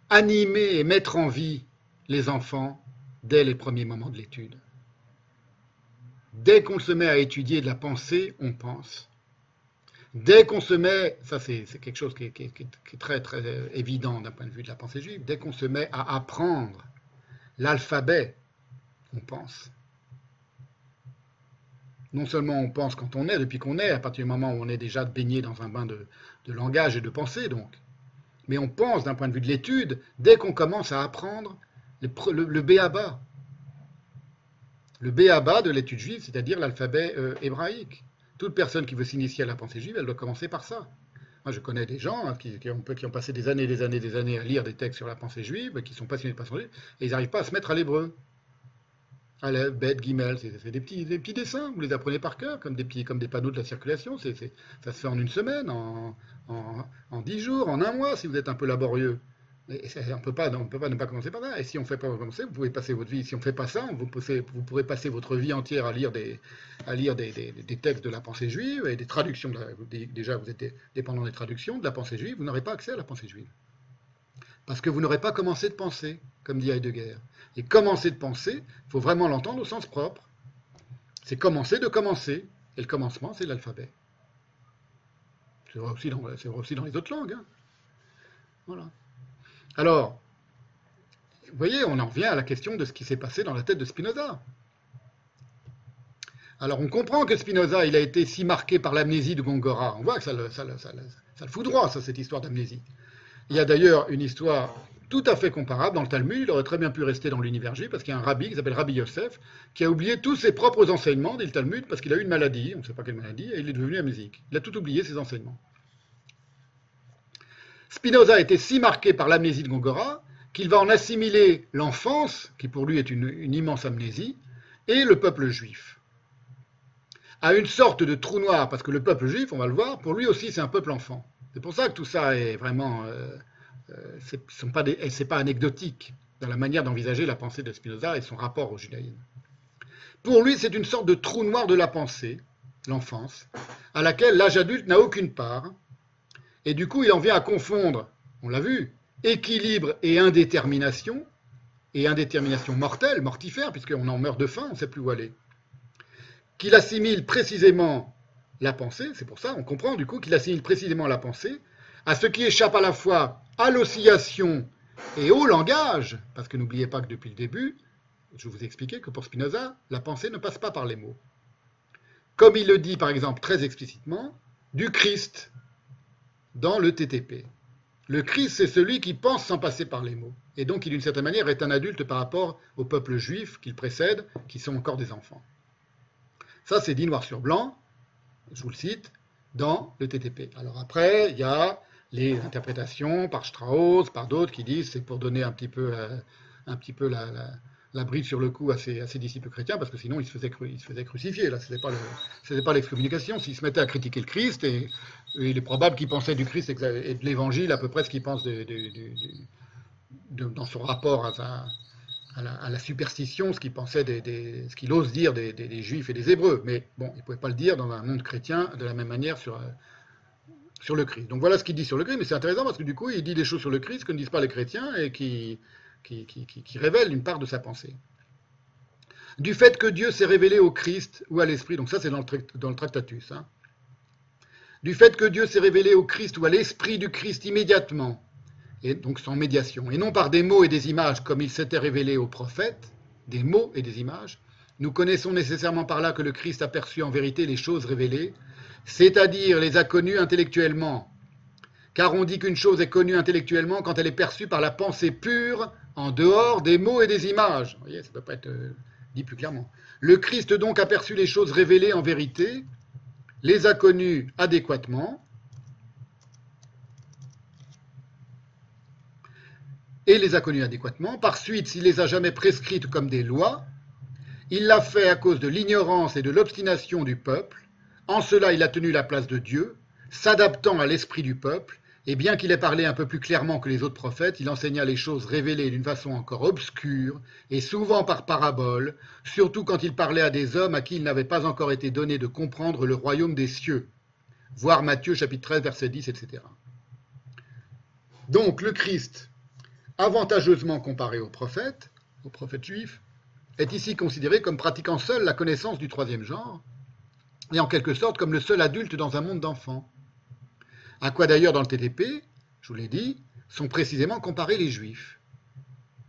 animer et mettre en vie les enfants dès les premiers moments de l'étude. Dès qu'on se met à étudier de la pensée, on pense. Dès qu'on se met, ça c'est quelque chose qui est, très très évident d'un point de vue de la pensée juive, dès qu'on se met à apprendre l'alphabet, on pense. Non seulement on pense quand on est, depuis qu'on est, à partir du moment où on est déjà baigné dans un bain de, de langage et de pensée, donc, mais on pense d'un point de vue de l'étude dès qu'on commence à apprendre le, le. Le béaba de l'étude juive, c'est-à-dire l'alphabet euh, hébraïque. Toute personne qui veut s'initier à la pensée juive, elle doit commencer par ça. Moi, je connais des gens hein, qui, ont, passé des années, des années, des années à lire des textes sur la pensée juive, qui sont passionnés de pensée juive, et ils n'arrivent pas à se mettre à l'hébreu. Aleph, Bet, Gimel, c'est des petits, des petits dessins, vous les apprenez par cœur, comme des, petits, comme des panneaux de la circulation. ça se fait en une semaine, en dix jours, en un mois, si vous êtes un peu laborieux on ne peut pas ne pas commencer par ça. Et si on ne fait pas commencer, vous pouvez passer votre vie. Si on ne fait pas ça, vous, pourrez passer votre vie entière à lire, des, à lire des, textes de la pensée juive et des traductions. déjà, vous êtes dépendant des traductions de la pensée juive. Vous n'aurez pas accès à la pensée juive. Parce que vous n'aurez pas commencé de penser, comme dit Heidegger. Et commencer de penser, il faut vraiment l'entendre au sens propre. C'est commencer de commencer. Et le commencement, c'est l'alphabet. C'est vrai, aussi dans les autres langues. Hein. Voilà. Alors, vous voyez, on en revient à la question de ce qui s'est passé dans la tête de Spinoza. Alors, on comprend que Spinoza, il a été si marqué par l'amnésie de Gongora. On voit que ça le, ça, fout droit, ça, cette histoire d'amnésie. Il y a d'ailleurs une histoire tout à fait comparable dans le Talmud. Il aurait très bien pu rester dans l'univers parce qu'il y a un rabbi qui s'appelle Rabbi Yosef qui a oublié tous ses propres enseignements, dit le Talmud, parce qu'il a eu une maladie, on ne sait pas quelle maladie, et il est devenu amnésique. Il a tout oublié, ses enseignements. Spinoza a été si marqué par l'amnésie de Gongora qu'il va en assimiler l'enfance, qui pour lui est une, immense amnésie, et le peuple juif. À une sorte de trou noir, parce que le peuple juif, on va le voir, pour lui aussi c'est un peuple enfant. C'est pour ça que tout ça est vraiment. Euh, euh pas, pas, anecdotique dans la manière d'envisager la pensée de Spinoza et son rapport au judaïsme. Pour lui, c'est une sorte de trou noir de la pensée, l'enfance, à laquelle l'âge adulte n'a aucune part, et du coup, il en vient à confondre, on l'a vu, équilibre et indétermination, et indétermination mortelle, mortifère, puisqu'on en meurt de faim, on ne sait plus où aller. Qu'il assimile précisément la pensée, c'est pour ça, on comprend du coup qu'il assimile précisément la pensée à ce qui échappe à la fois à l'oscillation et au langage, parce que n'oubliez pas que depuis le début, je vous ai expliqué que pour Spinoza, la pensée ne passe pas par les mots. Comme il le dit par exemple très explicitement, du Christ, dans le TTP. Le Christ, c'est celui qui pense sans passer par les mots. Et donc, qui d'une certaine manière est un adulte par rapport au peuple juif qu'il précède, qui sont encore des enfants. Ça, c'est dit noir sur blanc, je vous le cite, dans le TTP. Alors après, il y a les interprétations par Strauss, par d'autres qui disent c'est pour donner un petit peu, un petit peu la, bride sur le cou à ses, disciples chrétiens, parce que sinon ils se faisaient, ils se faisaient crucifier. Là, ce n'était pas l'excommunication. S'ils se mettaient à critiquer le Christ, et, il est probable qu'ils pensaient du Christ et de l'Évangile à peu près ce qu'ils pensent dans son rapport à, la, superstition, ce qu'il pensait, ce qu'il ose dire des, Juifs et des Hébreux. Mais bon, il ne pouvait pas le dire dans un monde chrétien de la même manière sur, sur le Christ. Donc voilà ce qu'il dit sur le Christ, mais c'est intéressant parce que du coup, il dit des choses sur le Christ que ne disent pas les chrétiens et qui, qui, révèlent une part de sa pensée. Du fait que Dieu s'est révélé au Christ ou à l'Esprit, donc ça c'est dans le, dans le Tractatus, hein. du fait que Dieu s'est révélé au Christ ou à l'Esprit du Christ immédiatement, et donc sans médiation, et non par des mots et des images comme il s'était révélé aux prophètes, des mots et des images, nous connaissons nécessairement par là que le Christ a perçu en vérité les choses révélées, c'est-à-dire les a connues intellectuellement. Car on dit qu'une chose est connue intellectuellement quand elle est perçue par la pensée pure, en dehors des mots et des images. Vous voyez, ça ne peut pas être euh, dit plus clairement. Le Christ donc a perçu les choses révélées en vérité, les a connues adéquatement, et les a connues adéquatement. Par suite, s'il les a jamais prescrites comme des lois, il l'a fait à cause de l'ignorance et de l'obstination du peuple. En cela, il a tenu la place de Dieu, s'adaptant à l'esprit du peuple, et bien qu'il ait parlé un peu plus clairement que les autres prophètes, il enseigna les choses révélées d'une façon encore obscure, et souvent par parabole, surtout quand il parlait à des hommes à qui il n'avait pas encore été donné de comprendre le royaume des cieux. Voir Matthieu chapitre 13, verset 10, etc. Donc le Christ avantageusement comparé aux prophètes, aux prophètes juifs, est ici considéré comme pratiquant seul la connaissance du troisième genre, et en quelque sorte comme le seul adulte dans un monde d'enfants. À quoi d'ailleurs dans le TTP, je vous l'ai dit, sont précisément comparés les juifs.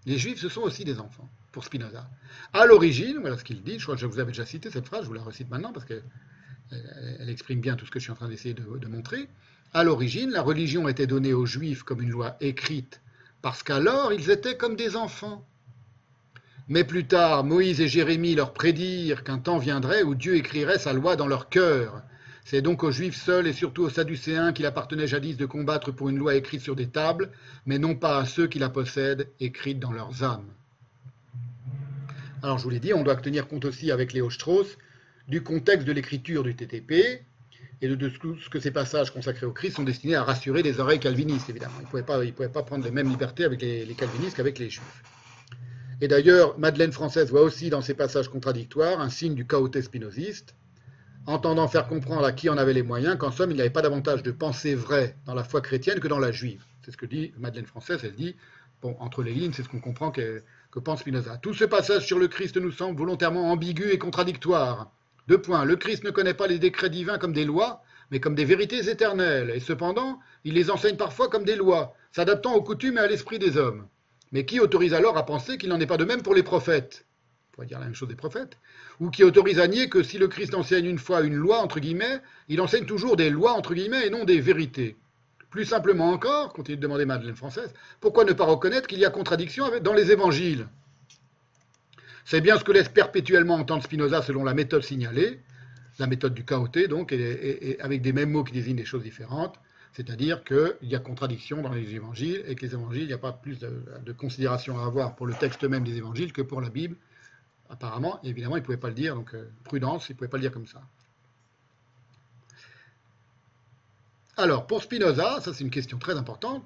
Les juifs, ce sont aussi des enfants, pour Spinoza. À l'origine, voilà ce qu'il dit, je crois que je vous avais déjà cité cette phrase, je vous la recite maintenant parce qu'elle exprime bien tout ce que je suis en train d'essayer de, de montrer. À l'origine, la religion était donnée aux juifs comme une loi écrite parce qu'alors ils étaient comme des enfants. Mais plus tard, Moïse et Jérémie leur prédirent qu'un temps viendrait où Dieu écrirait sa loi dans leur cœur. C'est donc aux Juifs seuls et surtout aux Sadducéens qu'il appartenait jadis de combattre pour une loi écrite sur des tables, mais non pas à ceux qui la possèdent écrite dans leurs âmes. Alors je vous l'ai dit, on doit tenir compte aussi avec Léo Strauss du contexte de l'écriture du TTP, et de, ce que ces passages consacrés au Christ sont destinés à rassurer les oreilles calvinistes, évidemment. Ils ne pouvaient, pas prendre les mêmes libertés avec les, calvinistes qu'avec les juifs. Et d'ailleurs, Madeleine française voit aussi dans ces passages contradictoires un signe du chaoté spinoziste, entendant faire comprendre à qui en avait les moyens qu'en somme, il n'y avait pas davantage de pensée vraie dans la foi chrétienne que dans la juive. C'est ce que dit Madeleine française, elle dit, bon, entre les lignes, c'est ce qu'on comprend que, que pense Spinoza. Tout ce passage sur le Christ nous semble volontairement ambigu et contradictoire deux points. Le Christ ne connaît pas les décrets divins comme des lois, mais comme des vérités éternelles. Et cependant, il les enseigne parfois comme des lois, s'adaptant aux coutumes et à l'esprit des hommes. Mais qui autorise alors à penser qu'il n'en est pas de même pour les prophètes? On pourrait dire la même chose des prophètes. Ou qui autorise à nier que si le Christ enseigne une fois une loi, entre guillemets, il enseigne toujours des lois, entre guillemets, et non des vérités. Plus simplement encore, continue de demander Madeleine Française, pourquoi ne pas reconnaître qu'il y a contradiction dans les évangiles? C'est bien ce que laisse perpétuellement entendre Spinoza selon la méthode signalée, la méthode du chaoté, donc, et, avec des mêmes mots qui désignent des choses différentes, c'est-à-dire qu'il y a contradiction dans les évangiles et que les évangiles, il n'y a pas plus de, considération à avoir pour le texte même des évangiles que pour la Bible. Apparemment, évidemment, il ne pouvait pas le dire, donc euh, prudence, il ne pouvait pas le dire comme ça. Alors, pour Spinoza, ça c'est une question très importante,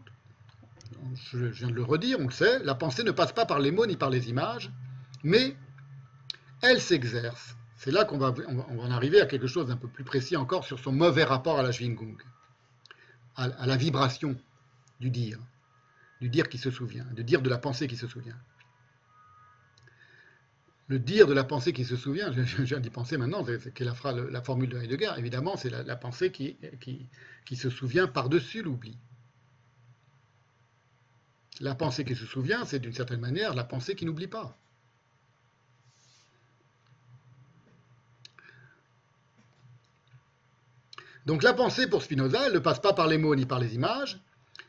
je viens de le redire, on le sait, la pensée ne passe pas par les mots ni par les images, mais elle s'exerce. C'est là qu'on va, en arriver à quelque chose d'un peu plus précis encore sur son mauvais rapport à la Schwingung, à, à la vibration du dire, du dire qui se souvient, du dire de la pensée qui se souvient. Le dire de la pensée qui se souvient, je, viens d'y penser maintenant, c'est la, la, formule de Heidegger, évidemment, c'est la, pensée qui, qui se souvient par-dessus l'oubli. La pensée qui se souvient, c'est d'une certaine manière la pensée qui n'oublie pas. Donc la pensée pour Spinoza, elle ne passe pas par les mots ni par les images,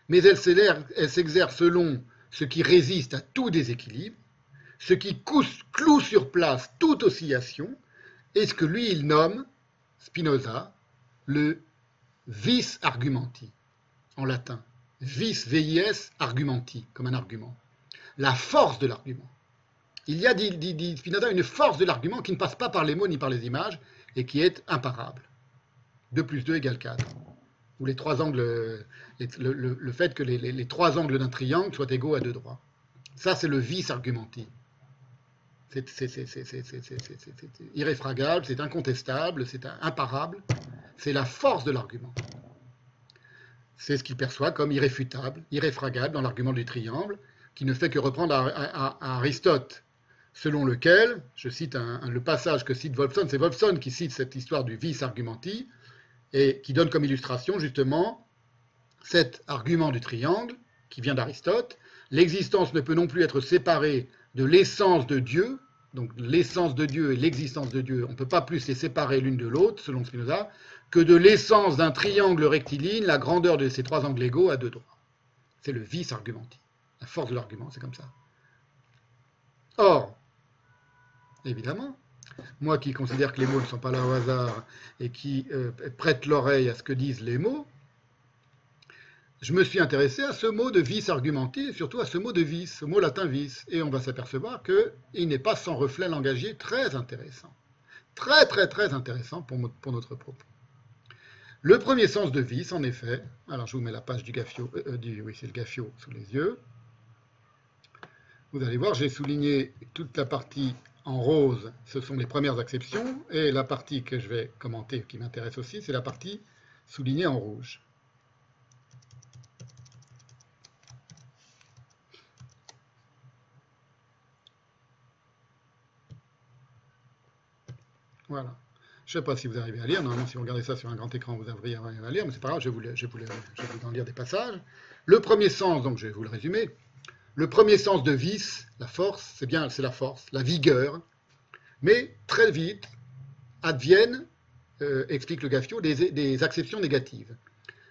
mais elle s'exerce selon ce qui résiste à tout déséquilibre, ce qui cloue sur place toute oscillation, et ce que lui il nomme, Spinoza, le vis argumenti, en latin. Vis, V-I-S, argumenti, comme un argument. La force de l'argument. Il y a, dit, Spinoza, une force de l'argument qui ne passe pas par les mots ni par les images et qui est imparable. 2 plus 2 égale 4. Ou les trois angles, le, fait que les, les trois angles d'un triangle soient égaux à deux droits. Ça, c'est le vis argumenti. C'est irréfragable, c'est incontestable, c'est imparable. C'est la force de l'argument. C'est ce qu'il perçoit comme irréfutable, irréfragable dans l'argument du triangle, qui ne fait que reprendre à, Aristote, selon lequel, je cite le passage que cite Wolfson, c'est Wolfson qui cite cette histoire du vis argumenti, et qui donne comme illustration justement cet argument du triangle, qui vient d'Aristote. L'existence ne peut non plus être séparée de l'essence de Dieu, donc l'essence de Dieu et l'existence de Dieu, on ne peut pas plus les séparer l'une de l'autre, selon Spinoza, que de l'essence d'un triangle rectiligne, la grandeur de ces trois angles égaux à deux droits. C'est le vice argumenti. La force de l'argument, c'est comme ça. Or, évidemment, moi qui considère que les mots ne sont pas là au hasard et qui euh, prête l'oreille à ce que disent les mots, je me suis intéressé à ce mot de vice argumenté, et surtout à ce mot de vice, ce mot latin vice, et on va s'apercevoir qu'il n'est pas sans reflet langagier très intéressant. Très très très intéressant pour, notre propos. Le premier sens de vice, en effet, alors je vous mets la page du Gaffio, euh, euh, du, oui c'est le Gaffio sous les yeux. Vous allez voir, j'ai souligné toute la partie en rose, ce sont les premières acceptions, et la partie que je vais commenter, qui m'intéresse aussi, c'est la partie soulignée en rouge. Voilà. Je ne sais pas si vous arrivez à lire. Normalement, si vous regardez ça sur un grand écran, vous arrivez à lire, mais c'est pas grave, je vais vous, en lire des passages. Le premier sens, donc je vais vous le résumer. Le premier sens de vice, la force, c'est bien, c'est la force, la vigueur. Mais très vite adviennent, euh, explique le Gaffio, des, acceptions négatives.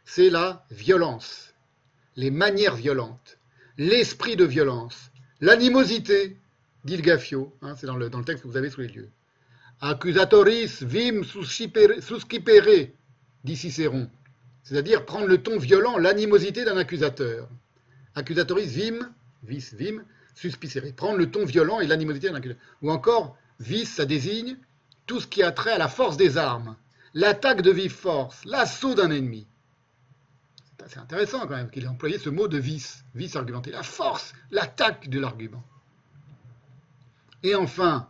C'est la violence, les manières violentes, l'esprit de violence, l'animosité, dit le Gaffio, hein, c'est dans le, dans le texte que vous avez sous les yeux. Accusatoris vim suscipere, dit Cicéron, c'est-à-dire prendre le ton violent, l'animosité d'un accusateur. Accusatoris vim, vis vim, suspicere, prendre le ton violent et l'animosité d'un accusateur. Ou encore, vis, ça désigne tout ce qui a trait à la force des armes, l'attaque de vive force, l'assaut d'un ennemi. C'est intéressant quand même qu'il ait employé ce mot de vis, vis argumenté, la force, l'attaque de l'argument. Et enfin,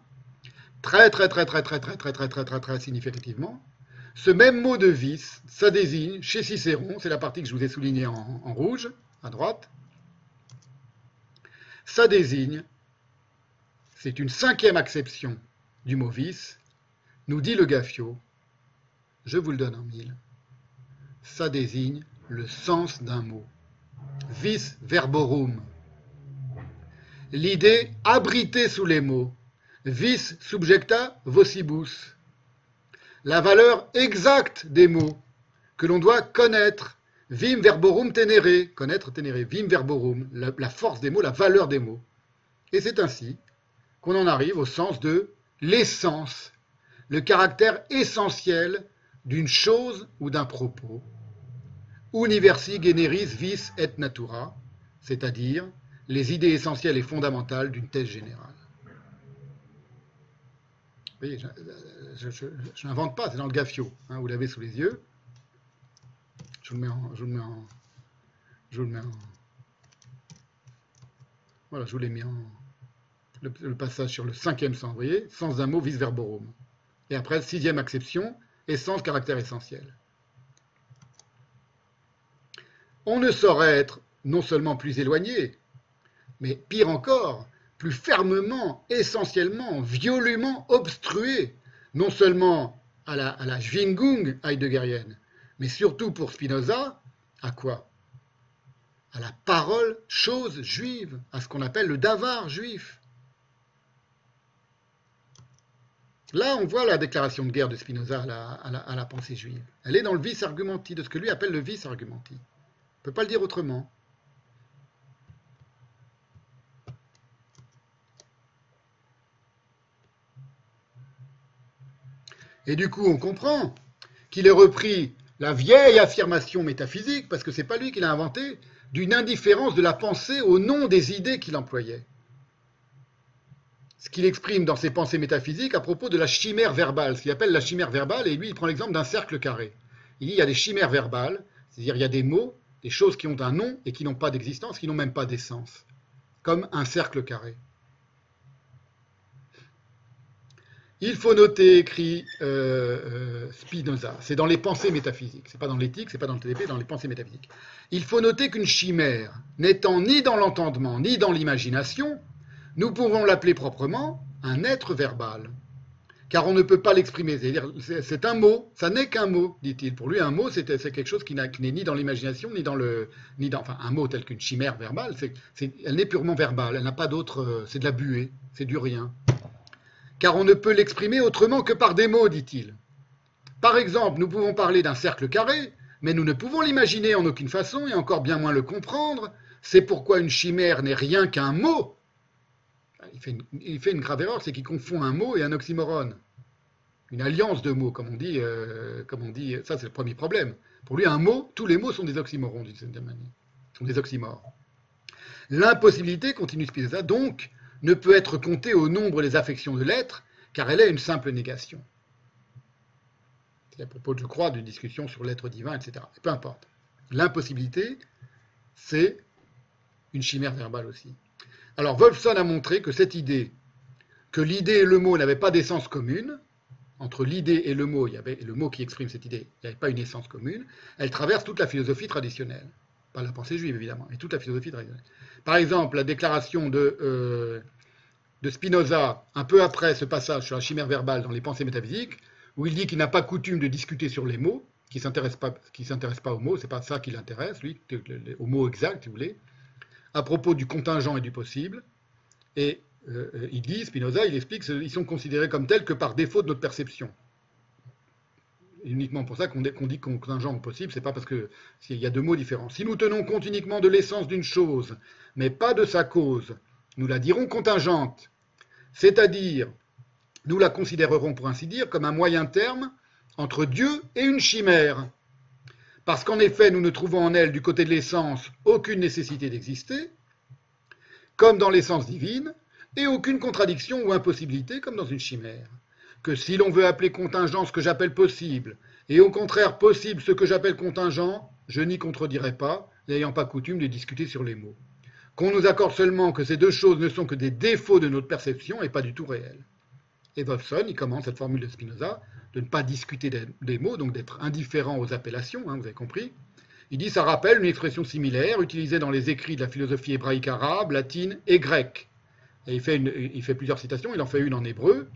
très très très très très très très très très très très significativement, ce même mot de vice, ça désigne, chez Cicéron, c'est la partie que je vous ai soulignée en, rouge, à droite, ça désigne, c'est une cinquième acception du mot vice, nous dit le Gaffio, je vous le donne en mille, ça désigne le sens d'un mot. Vis verborum. L'idée abritée sous les mots, vis subjecta vocibus. La valeur exacte des mots que l'on doit connaître. Vim verborum tenere, connaître tenere, vim verborum, la, force des mots, la valeur des mots. Et c'est ainsi qu'on en arrive au sens de l'essence, le caractère essentiel d'une chose ou d'un propos. Universi generis vis et natura, c'est-à-dire les idées essentielles et fondamentales d'une thèse générale. Je n'invente pas, c'est dans le Gaffio. Hein, vous l'avez sous les yeux. Je vous le mets en. Je le mets en. Je le mets en. Voilà, je vous l'ai mis en. Le, passage sur le cinquième sens, vous voyez, sens mot, vis verborum. Et après, sixième acception, essence, caractère essentiel. On ne saurait être non seulement plus éloigné, mais pire encore, plus fermement, essentiellement, violemment obstrué, non seulement à la, à la Schwingung heideggerienne, mais surtout pour Spinoza, à quoi? À la parole chose juive, à ce qu'on appelle le davar juif. Là, on voit la déclaration de guerre de Spinoza à la, à la pensée juive. Elle est dans le vice argumenti, de ce que lui appelle le vice argumenti. peut pas le dire autrement. Et du coup, on comprend qu'il ait repris la vieille affirmation métaphysique, parce que ce n'est pas lui qui l'a inventé, d'une indifférence de la pensée au nom des idées qu'il employait. Ce qu'il exprime dans ses pensées métaphysiques à propos de la chimère verbale, ce qu'il appelle la chimère verbale, et lui, il prend l'exemple d'un cercle carré. Il dit il y a des chimères verbales, c'est-à-dire il y a des mots, des choses qui ont un nom et qui n'ont pas d'existence, qui n'ont même pas d'essence, comme un cercle carré. Il faut noter, écrit euh, euh, Spinoza, c'est dans les pensées métaphysiques, c'est pas dans l'éthique, c'est pas dans le TDP, dans les pensées métaphysiques. Il faut noter qu'une chimère, n'étant ni dans l'entendement ni dans l'imagination, nous pouvons l'appeler proprement un être verbal. Car on ne peut pas l'exprimer. C'est un mot, ça n'est qu'un mot, dit-il. Pour lui, un mot, c'est quelque chose qui n'est ni dans l'imagination, ni dans le. Ni dans, enfin, un mot tel qu'une chimère verbale, elle n'est purement verbale, elle n'a pas d'autre. Euh, c'est de la buée, c'est du rien car on ne peut l'exprimer autrement que par des mots, dit-il. Par exemple, nous pouvons parler d'un cercle carré, mais nous ne pouvons l'imaginer en aucune façon et encore bien moins le comprendre. C'est pourquoi une chimère n'est rien qu'un mot. Il fait, une, grave erreur, c'est qu'il confond un mot et un oxymorone. Une alliance de mots, comme on dit. Euh, comme on dit ça, c'est le premier problème. Pour lui, un mot, tous les mots sont des oxymorons, d'une certaine manière. sont des oxymores. L'impossibilité, continue Spinoza, donc, ne peut être comptée au nombre des affections de l'être, car elle est une simple négation. C'est à propos, je crois, d'une discussion sur l'être divin, etc. peu importe. L'impossibilité, c'est une chimère verbale aussi. Alors Wolfson a montré que cette idée, que l'idée et le mot n'avaient pas d'essence commune, entre l'idée et le mot, il y avait le mot qui exprime cette idée, il n'y avait pas une essence commune, elle traverse toute la philosophie traditionnelle. Pas la pensée juive, évidemment, mais toute la philosophie traditionnelle. Par exemple, la déclaration de, euh, de Spinoza, un peu après ce passage sur la chimère verbale dans les pensées métaphysiques, où il dit qu'il n'a pas coutume de discuter sur les mots, qu'il ne s'intéresse pas, aux mots, c'est pas ça qui l'intéresse, lui, aux mots exacts, si vous voulez, à propos du contingent et du possible. Et euh, il dit, Spinoza, il explique qu'ils sont considérés comme tels que par défaut de notre perception. Uniquement pour ça qu'on dit contingent possible, c'est pas parce qu'il y a deux mots différents. Si nous tenons compte uniquement de l'essence d'une chose, mais pas de sa cause, nous la dirons contingente, c'est-à-dire nous la considérerons pour ainsi dire comme un moyen terme entre Dieu et une chimère. Parce qu'en effet, nous ne trouvons en elle, du côté de l'essence, aucune nécessité d'exister, comme dans l'essence divine, et aucune contradiction ou impossibilité, comme dans une chimère. Que si l'on veut appeler contingent ce que j'appelle possible, et au contraire possible ce que j'appelle contingent, je n'y contredirai pas, n'ayant pas coutume de discuter sur les mots qu'on nous accorde seulement que ces deux choses ne sont que des défauts de notre perception et pas du tout réels. Et Wolfson, il commence cette formule de Spinoza de ne pas discuter des, mots, donc d'être indifférent aux appellations, hein, vous avez compris. Il dit ça rappelle une expression similaire utilisée dans les écrits de la philosophie hébraïque arabe, latine et grecque. Et il fait, il fait plusieurs citations, il en fait une en hébreu,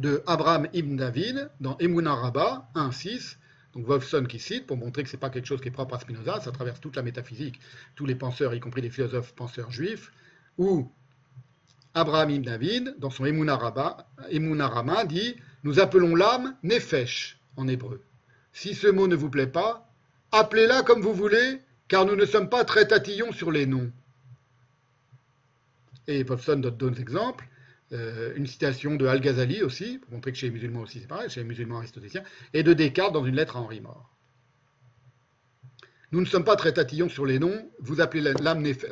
de Abraham ibn David, dans Emunah Rabbah 1.6, donc Wolfson qui cite, pour montrer que ce n'est pas quelque chose qui est propre à Spinoza, ça traverse toute la métaphysique, tous les penseurs, y compris les philosophes penseurs juifs, où Abraham ibn David, dans son Emunah dit Nous appelons l'âme Nefesh en hébreu. Si ce mot ne vous plaît pas, appelez-la comme vous voulez, car nous ne sommes pas très tatillons sur les noms. Et Wolfson donne d'autres exemples. Euh, une citation de Al-Ghazali aussi, pour montrer que chez les musulmans aussi c'est pareil, chez les musulmans aristotéliens, et de Descartes dans une lettre à Henri Mort. Nous ne sommes pas très tatillons sur les noms, vous appelez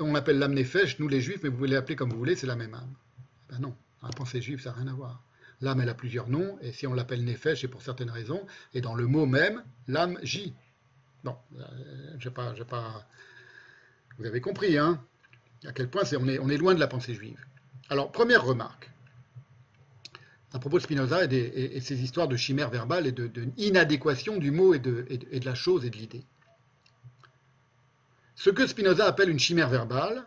on l'appelle l'âme Nefesh, nous les juifs, mais vous pouvez l'appeler comme vous voulez, c'est la même âme. Ben non, la pensée juive, ça n'a rien à voir. L'âme, elle a plusieurs noms, et si on l'appelle Nefesh, c'est pour certaines raisons, et dans le mot même, l'âme J. Bon, euh, j'ai pas, pas... Vous avez compris, hein À quel point on est loin de la pensée juive. Alors, première remarque, à propos de Spinoza et, ses histoires de chimère verbale et de, inadéquation du mot et de, la chose et de l'idée. Ce que Spinoza appelle une chimère verbale,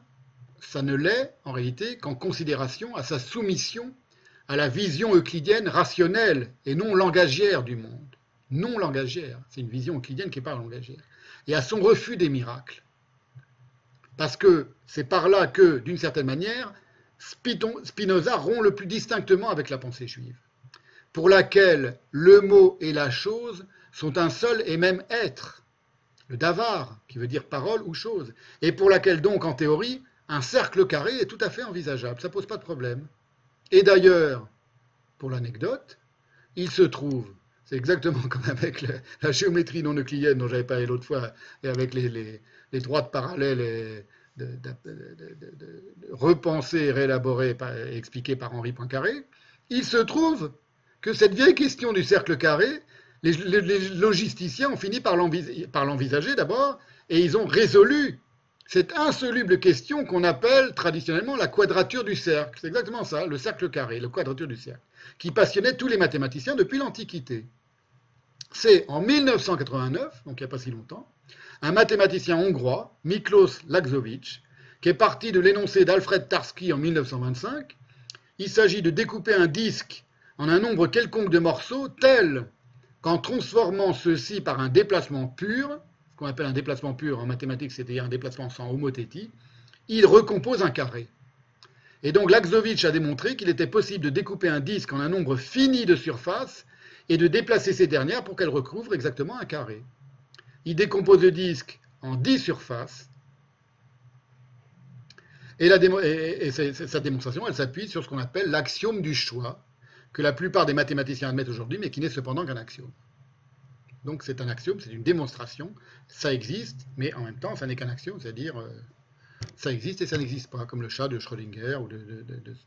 ça ne l'est en réalité qu'en considération à sa soumission à la vision euclidienne rationnelle et non langagière du monde. Non langagière, c'est une vision euclidienne qui n'est pas langagière. Et à son refus des miracles. Parce que c'est par là que, d'une certaine manière, Spinoza rompt le plus distinctement avec la pensée juive, pour laquelle le mot et la chose sont un seul et même être. le davar, qui veut dire parole ou chose, et pour laquelle donc, en théorie, un cercle carré est tout à fait envisageable, ça pose pas de problème. Et d'ailleurs, pour l'anecdote, il se trouve, c'est exactement comme avec la, géométrie non euclidienne dont j'avais parlé l'autre fois, et avec les, droites parallèles et de, repenser, et réélaborer, et expliquées par Henri Poincaré, il se trouve que cette vieille question du cercle carré, les, logisticiens ont fini par l'envisager d'abord, et ils ont résolu cette insoluble question qu'on appelle traditionnellement la quadrature du cercle. C'est exactement ça, le cercle carré, la quadrature du cercle, qui passionnait tous les mathématiciens depuis l'Antiquité. C'est en 1989, donc il n'y a pas si longtemps, un mathématicien hongrois, Miklos Lagzovich, qui est parti de l'énoncé d'Alfred Tarski en 1925. Il s'agit de découper un disque en un nombre quelconque de morceaux tel qu'en transformant ceux-ci par un déplacement pur, ce qu'on appelle un déplacement pur en mathématiques, c'est-à-dire un déplacement sans homothétie, il recompose un carré. Et donc Laxovitch a démontré qu'il était possible de découper un disque en un nombre fini de surfaces et de déplacer ces dernières pour qu'elles recouvrent exactement un carré. Il décompose le disque en 10 surfaces et, sa démonstration, elle s'appuie sur ce qu'on appelle l'axiome du choix, que la plupart des mathématiciens admettent aujourd'hui, mais qui n'est cependant qu'un axiome. Donc c'est un axiome, c'est une démonstration, ça existe, mais en même temps, ça n'est qu'un axiome, c'est-à-dire euh, ça existe et ça n'existe pas, comme le chat de Schrödinger ou de,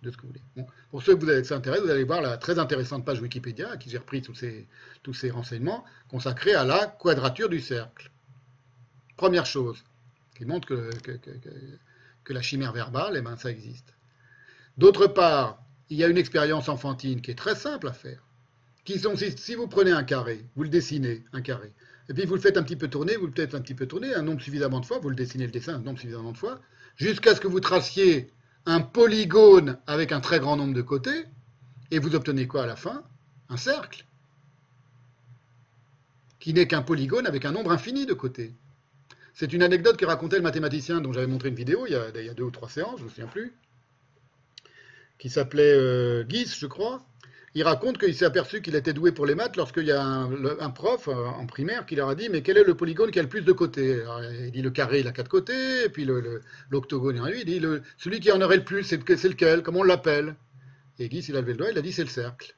ce que vous voulez. pour ceux que vous s'intéressent, vous allez voir la très intéressante page Wikipédia, qui j'ai repris tous ces, tous ces renseignements, consacrés à la quadrature du cercle. Première chose, qui montre que, que, la chimère verbale, eh ben, ça existe. D'autre part, il y a une expérience enfantine qui est très simple à faire. Qui sont, si, vous prenez un carré, vous le dessinez, un carré, et puis vous le faites un petit peu tourner, vous le faites un petit peu tourner, un nombre suffisamment de fois, vous le dessinez le dessin un nombre suffisamment de fois, jusqu'à ce que vous traciez un polygone avec un très grand nombre de côtés, et vous obtenez quoi à la fin? Un cercle, qui n'est qu'un polygone avec un nombre infini de côtés. C'est une anecdote que racontait le mathématicien dont j'avais montré une vidéo il y, a, deux ou trois séances, je ne me souviens plus, qui s'appelait euh, je crois. Il raconte qu'il s'est aperçu qu'il était doué pour les maths lorsqu'il y a un, prof euh, en primaire qui leur a dit Mais quel est le polygone qui a le plus de côtés? Il dit Le carré, il a quatre côtés, et puis l'octogone, il, il dit le, Celui qui en aurait le plus, c'est lequel? Comment on l'appelle? Et Guy, il a levé le doigt, il a dit C'est le cercle.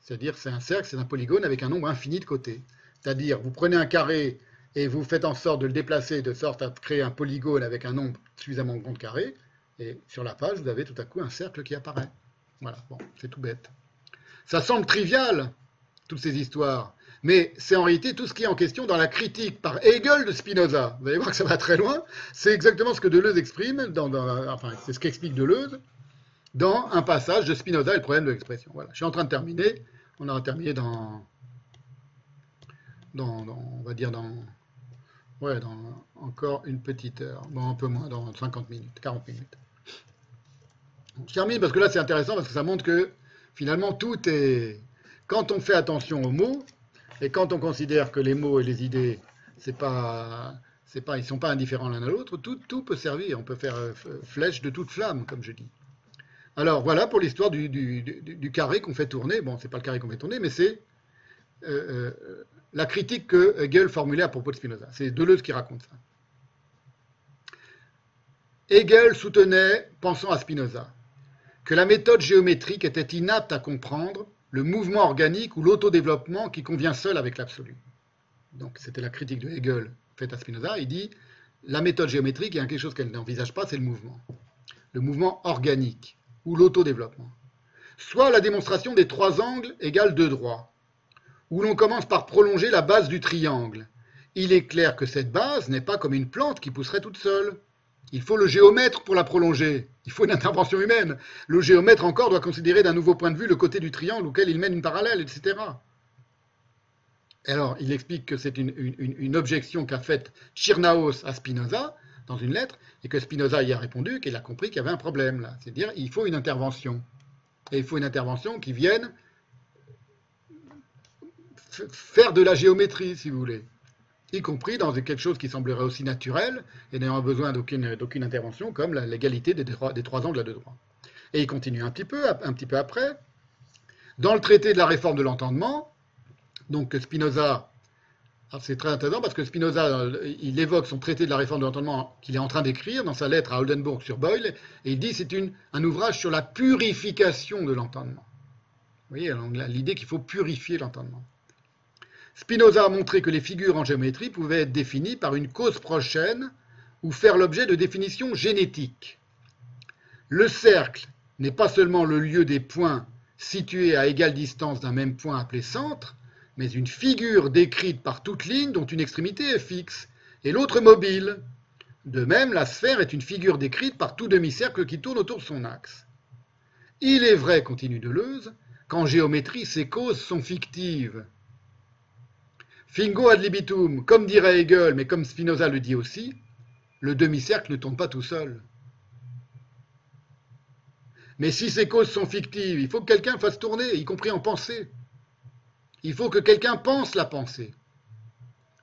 C'est-à-dire, c'est un cercle, c'est un polygone avec un nombre infini de côtés. C'est-à-dire, vous prenez un carré et vous faites en sorte de le déplacer de sorte à créer un polygone avec un nombre suffisamment grand de carrés. Et sur la page, vous avez tout à coup un cercle qui apparaît. Voilà, bon, c'est tout bête. Ça semble trivial, toutes ces histoires, mais c'est en réalité tout ce qui est en question dans la critique par Hegel de Spinoza. Vous allez voir que ça va très loin. C'est exactement ce que Deleuze exprime, dans, enfin, c'est ce qu'explique Deleuze dans un passage de Spinoza et le problème de l'expression. Voilà, je suis en train de terminer. On aura terminé dans, dans, on va dire dans, ouais, dans encore une petite heure. Bon, un peu moins, dans 50 minutes, 40 minutes. Je termine parce que là c'est intéressant parce que ça montre que finalement tout est. Quand on fait attention aux mots et quand on considère que les mots et les idées, pas, pas, ils sont pas indifférents l'un à l'autre, tout, tout, peut servir. On peut faire euh, flèche de toute flamme, comme je dis. Alors voilà pour l'histoire du, du, carré qu'on fait tourner. Bon, c'est pas le carré qu'on fait tourner, mais c'est euh, euh, la critique que Hegel formulait à propos de Spinoza. C'est Deleuze qui raconte ça. Hegel soutenait, pensant à Spinoza, que la méthode géométrique était inapte à comprendre le mouvement organique ou l'autodéveloppement qui convient seul avec l'absolu. Donc c'était la critique de Hegel faite à Spinoza. Il dit la méthode géométrique, il y a quelque chose qu'elle n'envisage pas, c'est le mouvement. Le mouvement organique ou l'autodéveloppement. Soit la démonstration des trois angles égale deux droits, où l'on commence par prolonger la base du triangle. Il est clair que cette base n'est pas comme une plante qui pousserait toute seule. Il faut le géomètre pour la prolonger. Il faut une intervention humaine. Le géomètre encore doit considérer d'un nouveau point de vue le côté du triangle auquel il mène une parallèle, etc. alors, il explique que c'est une, objection qu'a faite Chirnaos à Spinoza dans une lettre, et que Spinoza y a répondu qu'il a compris qu'il y avait un problème là. C'est-à-dire, il faut une intervention. Et il faut une intervention qui vienne faire de la géométrie, si vous voulez y compris dans quelque chose qui semblerait aussi naturel et n'ayant besoin d'aucune intervention, comme l'égalité des, trois angles à deux droits. Et il continue un petit peu, un petit peu après. Dans le traité de la réforme de l'entendement, donc Spinoza c'est très intéressant parce que Spinoza, il évoque son traité de la réforme de l'entendement qu'il est en train d'écrire dans sa lettre à Oldenburg sur Boyle, et il dit c'est un ouvrage sur la purification de l'entendement. Vous voyez, l'idée qu'il faut purifier l'entendement. Spinoza a montré que les figures en géométrie pouvaient être définies par une cause prochaine ou faire l'objet de définitions génétiques. Le cercle n'est pas seulement le lieu des points situés à égale distance d'un même point appelé centre, mais une figure décrite par toute ligne dont une extrémité est fixe et l'autre mobile. De même, la sphère est une figure décrite par tout demi-cercle qui tourne autour de son axe. Il est vrai, continue Deleuze, qu'en géométrie, ces causes sont fictives. Fingo ad libitum, comme dirait Hegel, mais comme Spinoza le dit aussi, le demi-cercle ne tourne pas tout seul. Mais si ces causes sont fictives, il faut que quelqu'un fasse tourner, y compris en pensée. Il faut que quelqu'un pense la pensée.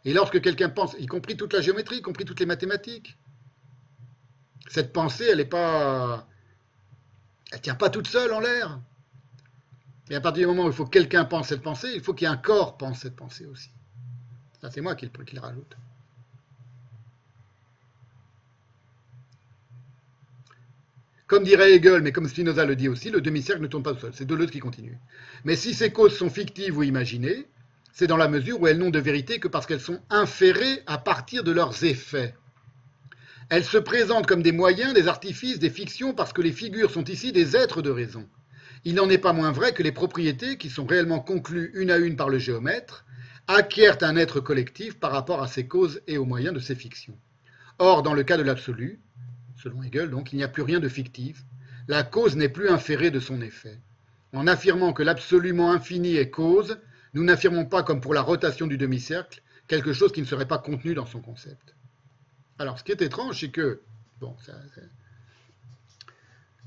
Et lorsque quelqu'un pense, y compris toute la géométrie, y compris toutes les mathématiques, cette pensée, elle n'est pas. Elle tient pas toute seule en l'air. Et à partir du moment où il faut que quelqu'un pense cette pensée, il faut qu'il y ait un corps pense cette pensée aussi. Ça, c'est moi qui le rajoute. Comme dirait Hegel, mais comme Spinoza le dit aussi, le demi-cercle ne tourne pas tout seul. C'est Deleuze qui continue. Mais si ces causes sont fictives ou imaginées, c'est dans la mesure où elles n'ont de vérité que parce qu'elles sont inférées à partir de leurs effets. Elles se présentent comme des moyens, des artifices, des fictions, parce que les figures sont ici des êtres de raison. Il n'en est pas moins vrai que les propriétés, qui sont réellement conclues une à une par le géomètre, acquièrent un être collectif par rapport à ces causes et aux moyens de ces fictions. Or, dans le cas de l'absolu, selon Hegel, donc il n'y a plus rien de fictif. La cause n'est plus inférée de son effet. En affirmant que l'absolument infini est cause, nous n'affirmons pas, comme pour la rotation du demi-cercle, quelque chose qui ne serait pas contenu dans son concept. Alors, ce qui est étrange, c'est que, bon,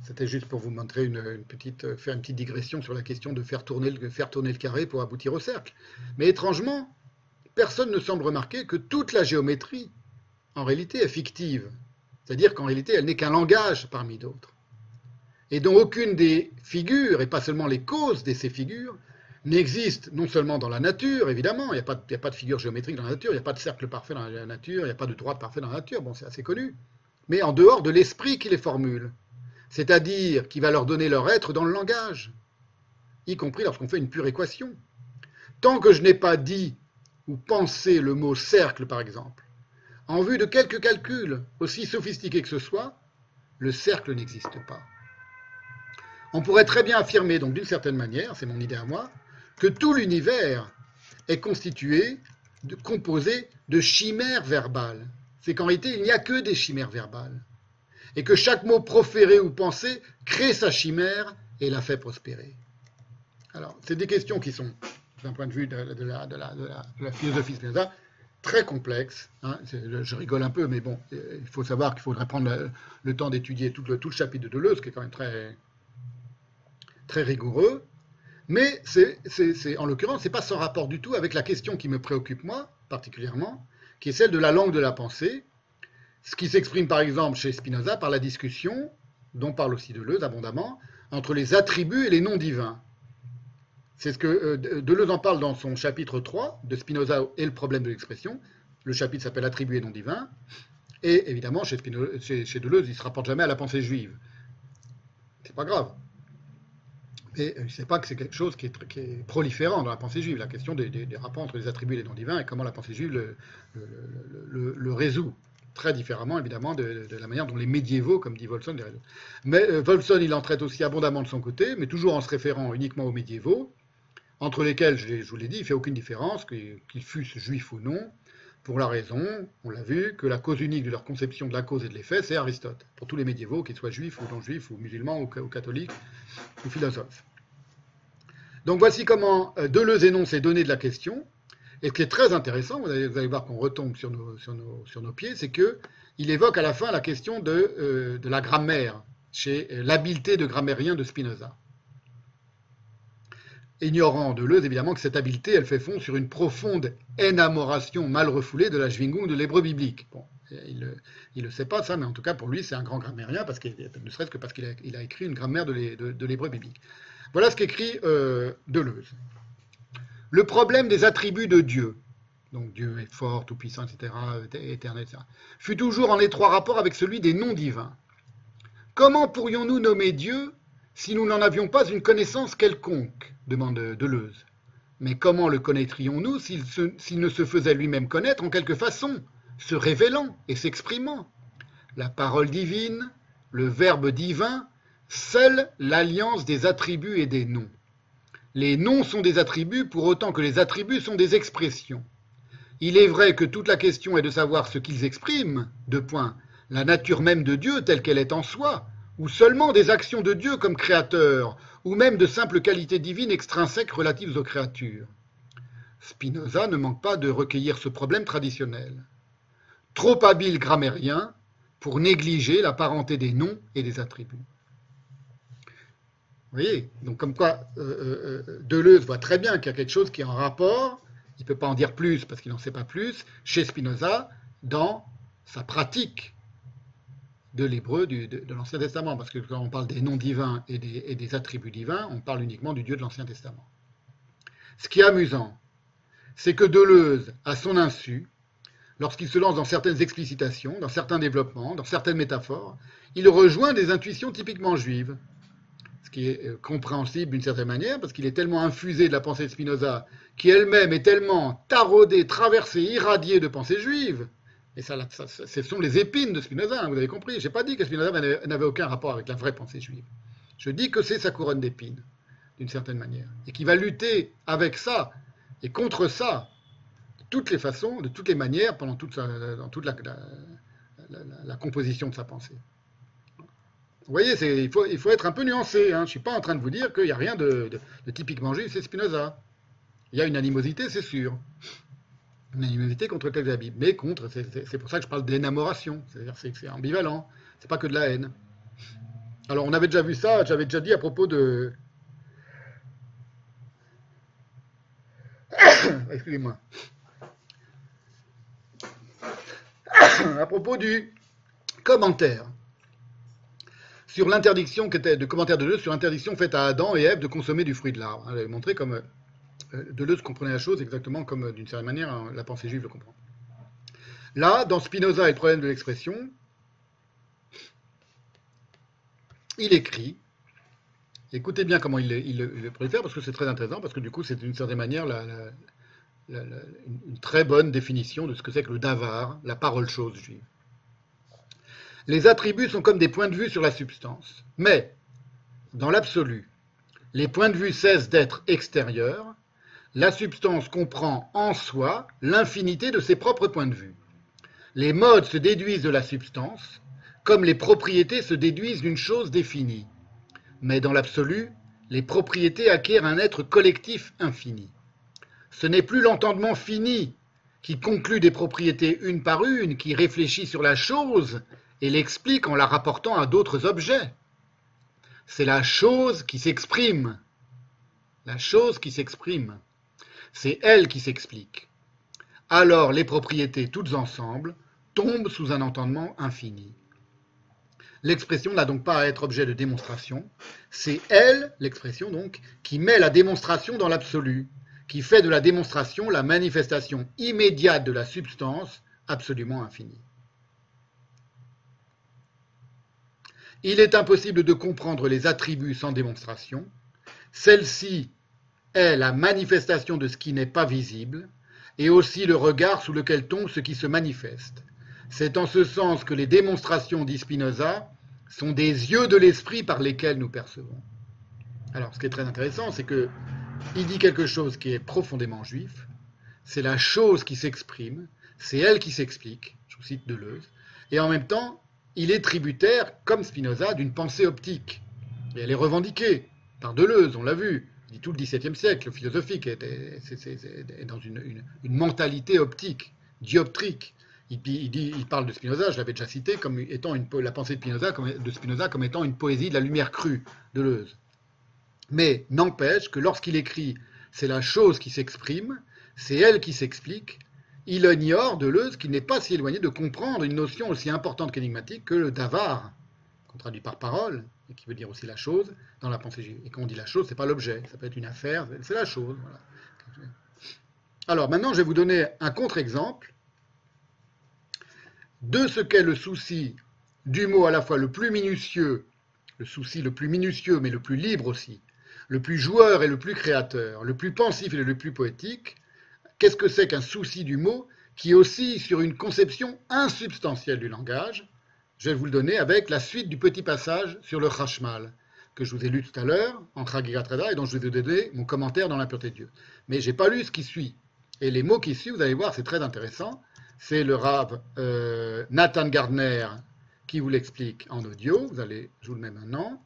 c'était juste pour vous montrer une, petite, faire une petite digression sur la question de faire tourner, le, carré pour aboutir au cercle. Mais étrangement, personne ne semble remarquer que toute la géométrie, en réalité, est fictive. C'est-à-dire qu'en réalité, elle n'est qu'un langage parmi d'autres. Et dont aucune des figures, et pas seulement les causes de ces figures, n'existe non seulement dans la nature, évidemment, il n'y a, a, pas de figure géométrique dans la nature, il n'y a pas de cercle parfait dans la nature, il n'y a pas de droite parfait dans la nature, bon, c'est assez connu, mais en dehors de l'esprit qui les formule, c'est-à-dire qui va leur donner leur être dans le langage, y compris lorsqu'on fait une pure équation. Tant que je n'ai pas dit ou pensé le mot cercle, par exemple, en vue de quelques calculs, aussi sophistiqués que ce soit, le cercle n'existe pas. On pourrait très bien affirmer, donc d'une certaine manière, c'est mon idée à moi, que tout l'univers est constitué, composé de chimères verbales. C'est qu'en réalité, il n'y a que des chimères verbales. Et que chaque mot proféré ou pensé crée sa chimère et la fait prospérer. Alors, c'est des questions qui sont, d'un point de vue de, la, de la, philosophie Spinoza, très complexe. Hein. je rigole un peu, mais bon, il faut savoir qu'il faudrait prendre le, temps d'étudier tout le, tout le, chapitre de Deleuze, qui est quand même très, très rigoureux. Mais c'est, en l'occurrence, ce n'est pas sans rapport du tout avec la question qui me préoccupe moi, particulièrement, qui est celle de la langue de la pensée, ce qui s'exprime par exemple chez Spinoza par la discussion, dont parle aussi Deleuze abondamment, entre les attributs et les noms divins. C'est ce que euh, Deleuze en parle dans son chapitre 3 de Spinoza et le problème de l'expression. Le chapitre s'appelle Attribué non divin. Et évidemment, chez, Deleuze, il ne se rapporte jamais à la pensée juive. C'est pas grave. Mais je ne sais pas que c'est quelque chose qui est, proliférant dans la pensée juive, la question des, rapports entre les attributs et les noms divins et comment la pensée juive le, résout. Très différemment, évidemment, de, la manière dont les médiévaux, comme dit Volson, les. Mais euh, Volson, il en traite aussi abondamment de son côté, mais toujours en se référant uniquement aux médiévaux entre lesquels, je vous l'ai dit, il ne fait aucune différence, qu'ils fussent juifs ou non, pour la raison, on l'a vu, que la cause unique de leur conception de la cause et de l'effet, c'est Aristote, pour tous les médiévaux, qu'ils soient juifs ou non-juifs, ou musulmans, ou, catholiques, ou philosophes. Donc voici comment euh, Deleuze énonce ces données de la question, et ce qui est très intéressant, vous allez, voir qu'on retombe sur nos, pieds, c'est qu'il évoque à la fin la question de, euh, la grammaire, chez euh, l'habileté de grammairien de Spinoza ignorant de Deleuze évidemment que cette habileté, elle fait fond sur une profonde énamoration mal refoulée de la Schwingung de l'hébreu biblique. Bon, il ne le sait pas ça, mais en tout cas pour lui c'est un grand grammairien, parce qu'il, ne serait-ce que parce qu'il a, écrit une grammaire de, l'hébreu biblique. Voilà ce qu'écrit euh, Deleuze. Le problème des attributs de Dieu, donc Dieu est fort, tout-puissant, etc., éternel, etc., fut toujours en étroit rapport avec celui des noms divins. Comment pourrions-nous nommer Dieu si nous n'en avions pas une connaissance quelconque demande Deleuze. Mais comment le connaîtrions-nous s'il ne se faisait lui-même connaître en quelque façon, se révélant et s'exprimant? La parole divine, le Verbe divin, scelle l'alliance des attributs et des noms. Les noms sont des attributs pour autant que les attributs sont des expressions. Il est vrai que toute la question est de savoir ce qu'ils expriment, de point, la nature même de Dieu telle qu'elle est en soi, ou seulement des actions de Dieu comme créateur, ou même de simples qualités divines extrinsèques relatives aux créatures. Spinoza ne manque pas de recueillir ce problème traditionnel. Trop habile grammairien pour négliger la parenté des noms et des attributs. Vous voyez Donc comme quoi euh, euh, euh, Deleuze voit très bien qu'il y a quelque chose qui est en rapport, il ne peut pas en dire plus parce qu'il n'en sait pas plus, chez Spinoza, dans sa pratique de l'hébreu de, l'Ancien Testament, parce que quand on parle des noms divins et des, attributs divins, on parle uniquement du Dieu de l'Ancien Testament. Ce qui est amusant, c'est que Deleuze, à son insu, lorsqu'il se lance dans certaines explicitations, dans certains développements, dans certaines métaphores, il rejoint des intuitions typiquement juives, ce qui est euh, compréhensible d'une certaine manière, parce qu'il est tellement infusé de la pensée de Spinoza, qui elle-même est tellement taraudée, traversée, irradiée de pensée juive, et ça, ce sont les épines de Spinoza, hein, vous avez compris. Je n'ai pas dit que Spinoza n'avait aucun rapport avec la vraie pensée juive. Je dis que c'est sa couronne d'épines, d'une certaine manière. Et qu'il va lutter avec ça et contre ça, de toutes les façons, de toutes les manières, pendant toute dans toute la, composition de sa pensée. Vous voyez, il faut, être un peu nuancé. Hein. Je ne suis pas en train de vous dire qu'il n'y a rien de, typiquement juif, c'est Spinoza. Il y a une animosité, c'est sûr une animosité contre Bible, mais contre, c'est pour ça que je parle d'énamoration, c'est-à-dire c'est ambivalent, c'est pas que de la haine. Alors on avait déjà vu ça, j'avais déjà dit à propos de... Excusez-moi. à propos du commentaire sur l'interdiction de commentaire de Dieu sur l'interdiction faite à Adam et Ève de consommer du fruit de l'arbre. J'avais montré comme euh, Deleuze comprenait la chose exactement comme, euh, d'une certaine manière, hein, la pensée juive le comprend. Là, dans Spinoza et le problème de l'expression, il écrit, écoutez bien comment il, le faire, parce que c'est très intéressant, parce que du coup, c'est d'une certaine manière une très bonne définition de ce que c'est que le davar, la parole chose juive. Les attributs sont comme des points de vue sur la substance, mais, dans l'absolu, les points de vue cessent d'être extérieurs la substance comprend en soi l'infinité de ses propres points de vue. Les modes se déduisent de la substance, comme les propriétés se déduisent d'une chose définie. Mais dans l'absolu, les propriétés acquièrent un être collectif infini. Ce n'est plus l'entendement fini qui conclut des propriétés une par une, qui réfléchit sur la chose et l'explique en la rapportant à d'autres objets. C'est la chose qui s'exprime. La chose qui s'exprime c'est elle qui s'explique. Alors les propriétés toutes ensemble tombent sous un entendement infini. L'expression n'a donc pas à être objet de démonstration, c'est elle, l'expression donc, qui met la démonstration dans l'absolu, qui fait de la démonstration la manifestation immédiate de la substance absolument infinie. Il est impossible de comprendre les attributs sans démonstration. Celle-ci est la manifestation de ce qui n'est pas visible, et aussi le regard sous lequel tombe ce qui se manifeste. C'est en ce sens que les démonstrations, dit Spinoza, sont des yeux de l'esprit par lesquels nous percevons. Alors, ce qui est très intéressant, c'est que il dit quelque chose qui est profondément juif. C'est la chose qui s'exprime, c'est elle qui s'explique. Je vous cite Deleuze. Et en même temps, il est tributaire, comme Spinoza, d'une pensée optique. Et elle est revendiquée par Deleuze, on l'a vu dit tout le XVIIe siècle philosophique, est, dans une, mentalité optique, dioptrique. Il, parle de Spinoza, je l'avais déjà cité, comme étant une, la pensée de Spinoza, comme, de Spinoza comme étant une poésie de la lumière crue, de Deleuze. Mais n'empêche que lorsqu'il écrit c'est la chose qui s'exprime, c'est elle qui s'explique, il ignore Deleuze qu'il n'est pas si éloigné de comprendre une notion aussi importante qu'énigmatique que le davar, qu'on traduit par parole, et qui veut dire aussi la chose, dans la pensée juive. Et quand on dit la chose, c'est pas l'objet, ça peut être une affaire, c'est la chose. Alors maintenant, je vais vous donner un contre-exemple de ce qu'est le souci du mot à la fois le plus minutieux, le souci le plus minutieux mais le plus libre aussi, le plus joueur et le plus créateur, le plus pensif et le plus poétique. Qu'est-ce que c'est qu'un souci du mot qui oscille sur une conception insubstantielle du langage? Je vais vous le donner avec la suite du petit passage sur le Chashmal que je vous ai lu tout à l'heure en Tragigatrada et dont je vous ai donné mon commentaire dans l'impureté de Dieu. Mais je n'ai pas lu ce qui suit. Et les mots qui suivent, vous allez voir, c'est très intéressant. C'est le Rav euh, Nathan Gardner qui vous l'explique en audio. Vous allez, je vous le mets maintenant.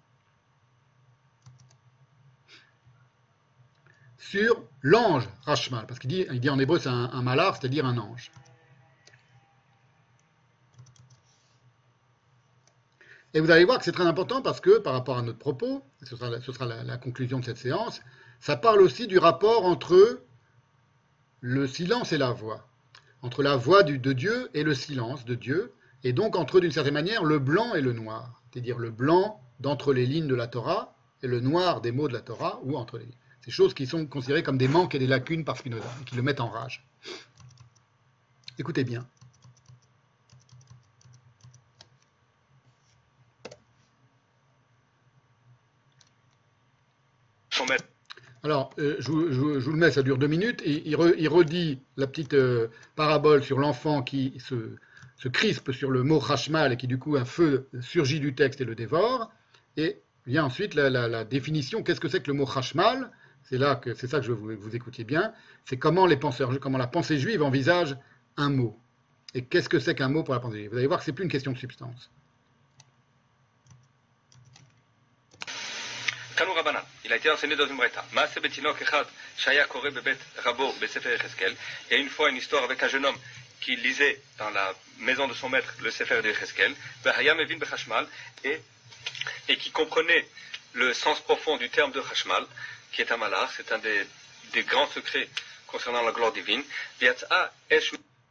Sur l'ange Rashmal, parce qu'il dit, il dit en hébreu c'est un, un malar, c'est-à-dire un ange. Et vous allez voir que c'est très important parce que par rapport à notre propos, ce sera, la, conclusion de cette séance, ça parle aussi du rapport entre le silence et la voix, entre la voix du, de Dieu et le silence de Dieu, et donc entre, d'une certaine manière, le blanc et le noir, c'est-à-dire le blanc d'entre les lignes de la Torah et le noir des mots de la Torah, ou entre les lignes. Ces choses qui sont considérées comme des manques et des lacunes par Spinoza, et qui le mettent en rage. Écoutez bien. Alors, euh, je, je, je, vous le mets, ça dure deux minutes, et il, re, il redit la petite euh, parabole sur l'enfant qui se, se, crispe sur le mot Rashmal et qui, du coup, un feu surgit du texte et le dévore. Et vient ensuite la, la, la définition qu'est-ce que c'est que le mot Rashmal C'est là que c'est ça que je veux que vous écoutiez bien. C'est comment les penseurs, comment la pensée juive envisage un mot. Et qu'est-ce que c'est qu'un mot pour la pensée juive? Vous allez voir que c'est plus une question de substance. Echad, Shaya Kore Bebet Rabo Besefer Echeskel. Il y a une fois une histoire avec un jeune homme qui lisait dans la maison de son maître le Sefer de Echeskel, Behayam Evin Bechashmal, et, et qui comprenait le sens profond du terme de Chashmal, qui est un malach, c'est un des, grands secrets concernant la gloire divine.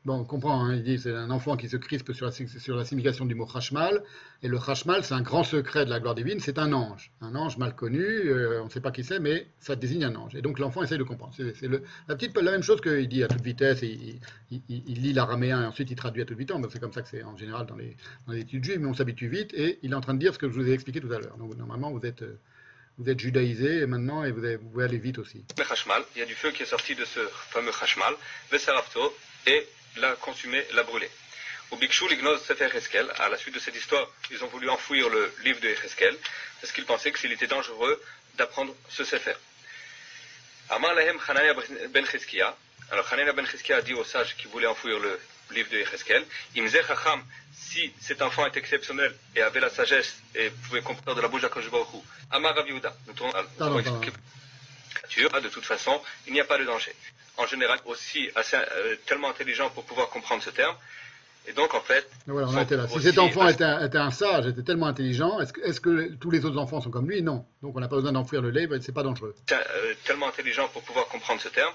Bon, on comprend, hein, il dit c'est un enfant qui se crispe sur la, sur la signification du mot Hashmal, et le Hashmal, c'est un grand secret de la gloire divine, c'est un ange, un ange mal connu, euh, on ne sait pas qui c'est, mais ça désigne un ange. Et donc l'enfant essaie de comprendre. C'est la, petite, la même chose qu'il dit à toute vitesse, il, lit l'araméen et ensuite il traduit à toute vitesse, c'est comme ça que c'est en général dans les, dans les études juives, mais on s'habitue vite, et il est en train de dire ce que je vous ai expliqué tout à l'heure. Donc normalement, vous êtes... vous êtes judaïsé maintenant et vous, avez, pouvez aller vite aussi. Le il y a du feu qui est sorti de ce fameux Hashmal, le Sarafto, et l'a consumé, l'a brûlé. Au Bikshu, l'Ignoz Sefer Heskel, à la suite de cette histoire, ils ont voulu enfouir le livre de Heskel, parce qu'ils pensaient qu'il était dangereux d'apprendre ce Sefer. Hanania ben alors Hanania ben Cheskia a dit aux sages qui voulaient enfouir le livre de Heskel, Imze Chacham, si cet enfant est exceptionnel et avait la sagesse et pouvait comprendre de la bouche d'Akosh Baruch Amar Raviuda, nous tournons de toute façon, il n'y a pas de danger. En général, aussi assez, euh, tellement intelligent pour pouvoir comprendre ce terme. Et donc, en fait. Voilà, on était là. Si cet enfant était un, était un, sage, était tellement intelligent, est-ce que, est que, tous les autres enfants sont comme lui? Non. Donc, on n'a pas besoin d'enfouir le lait, c'est pas dangereux. Euh, tellement intelligent pour pouvoir comprendre ce terme.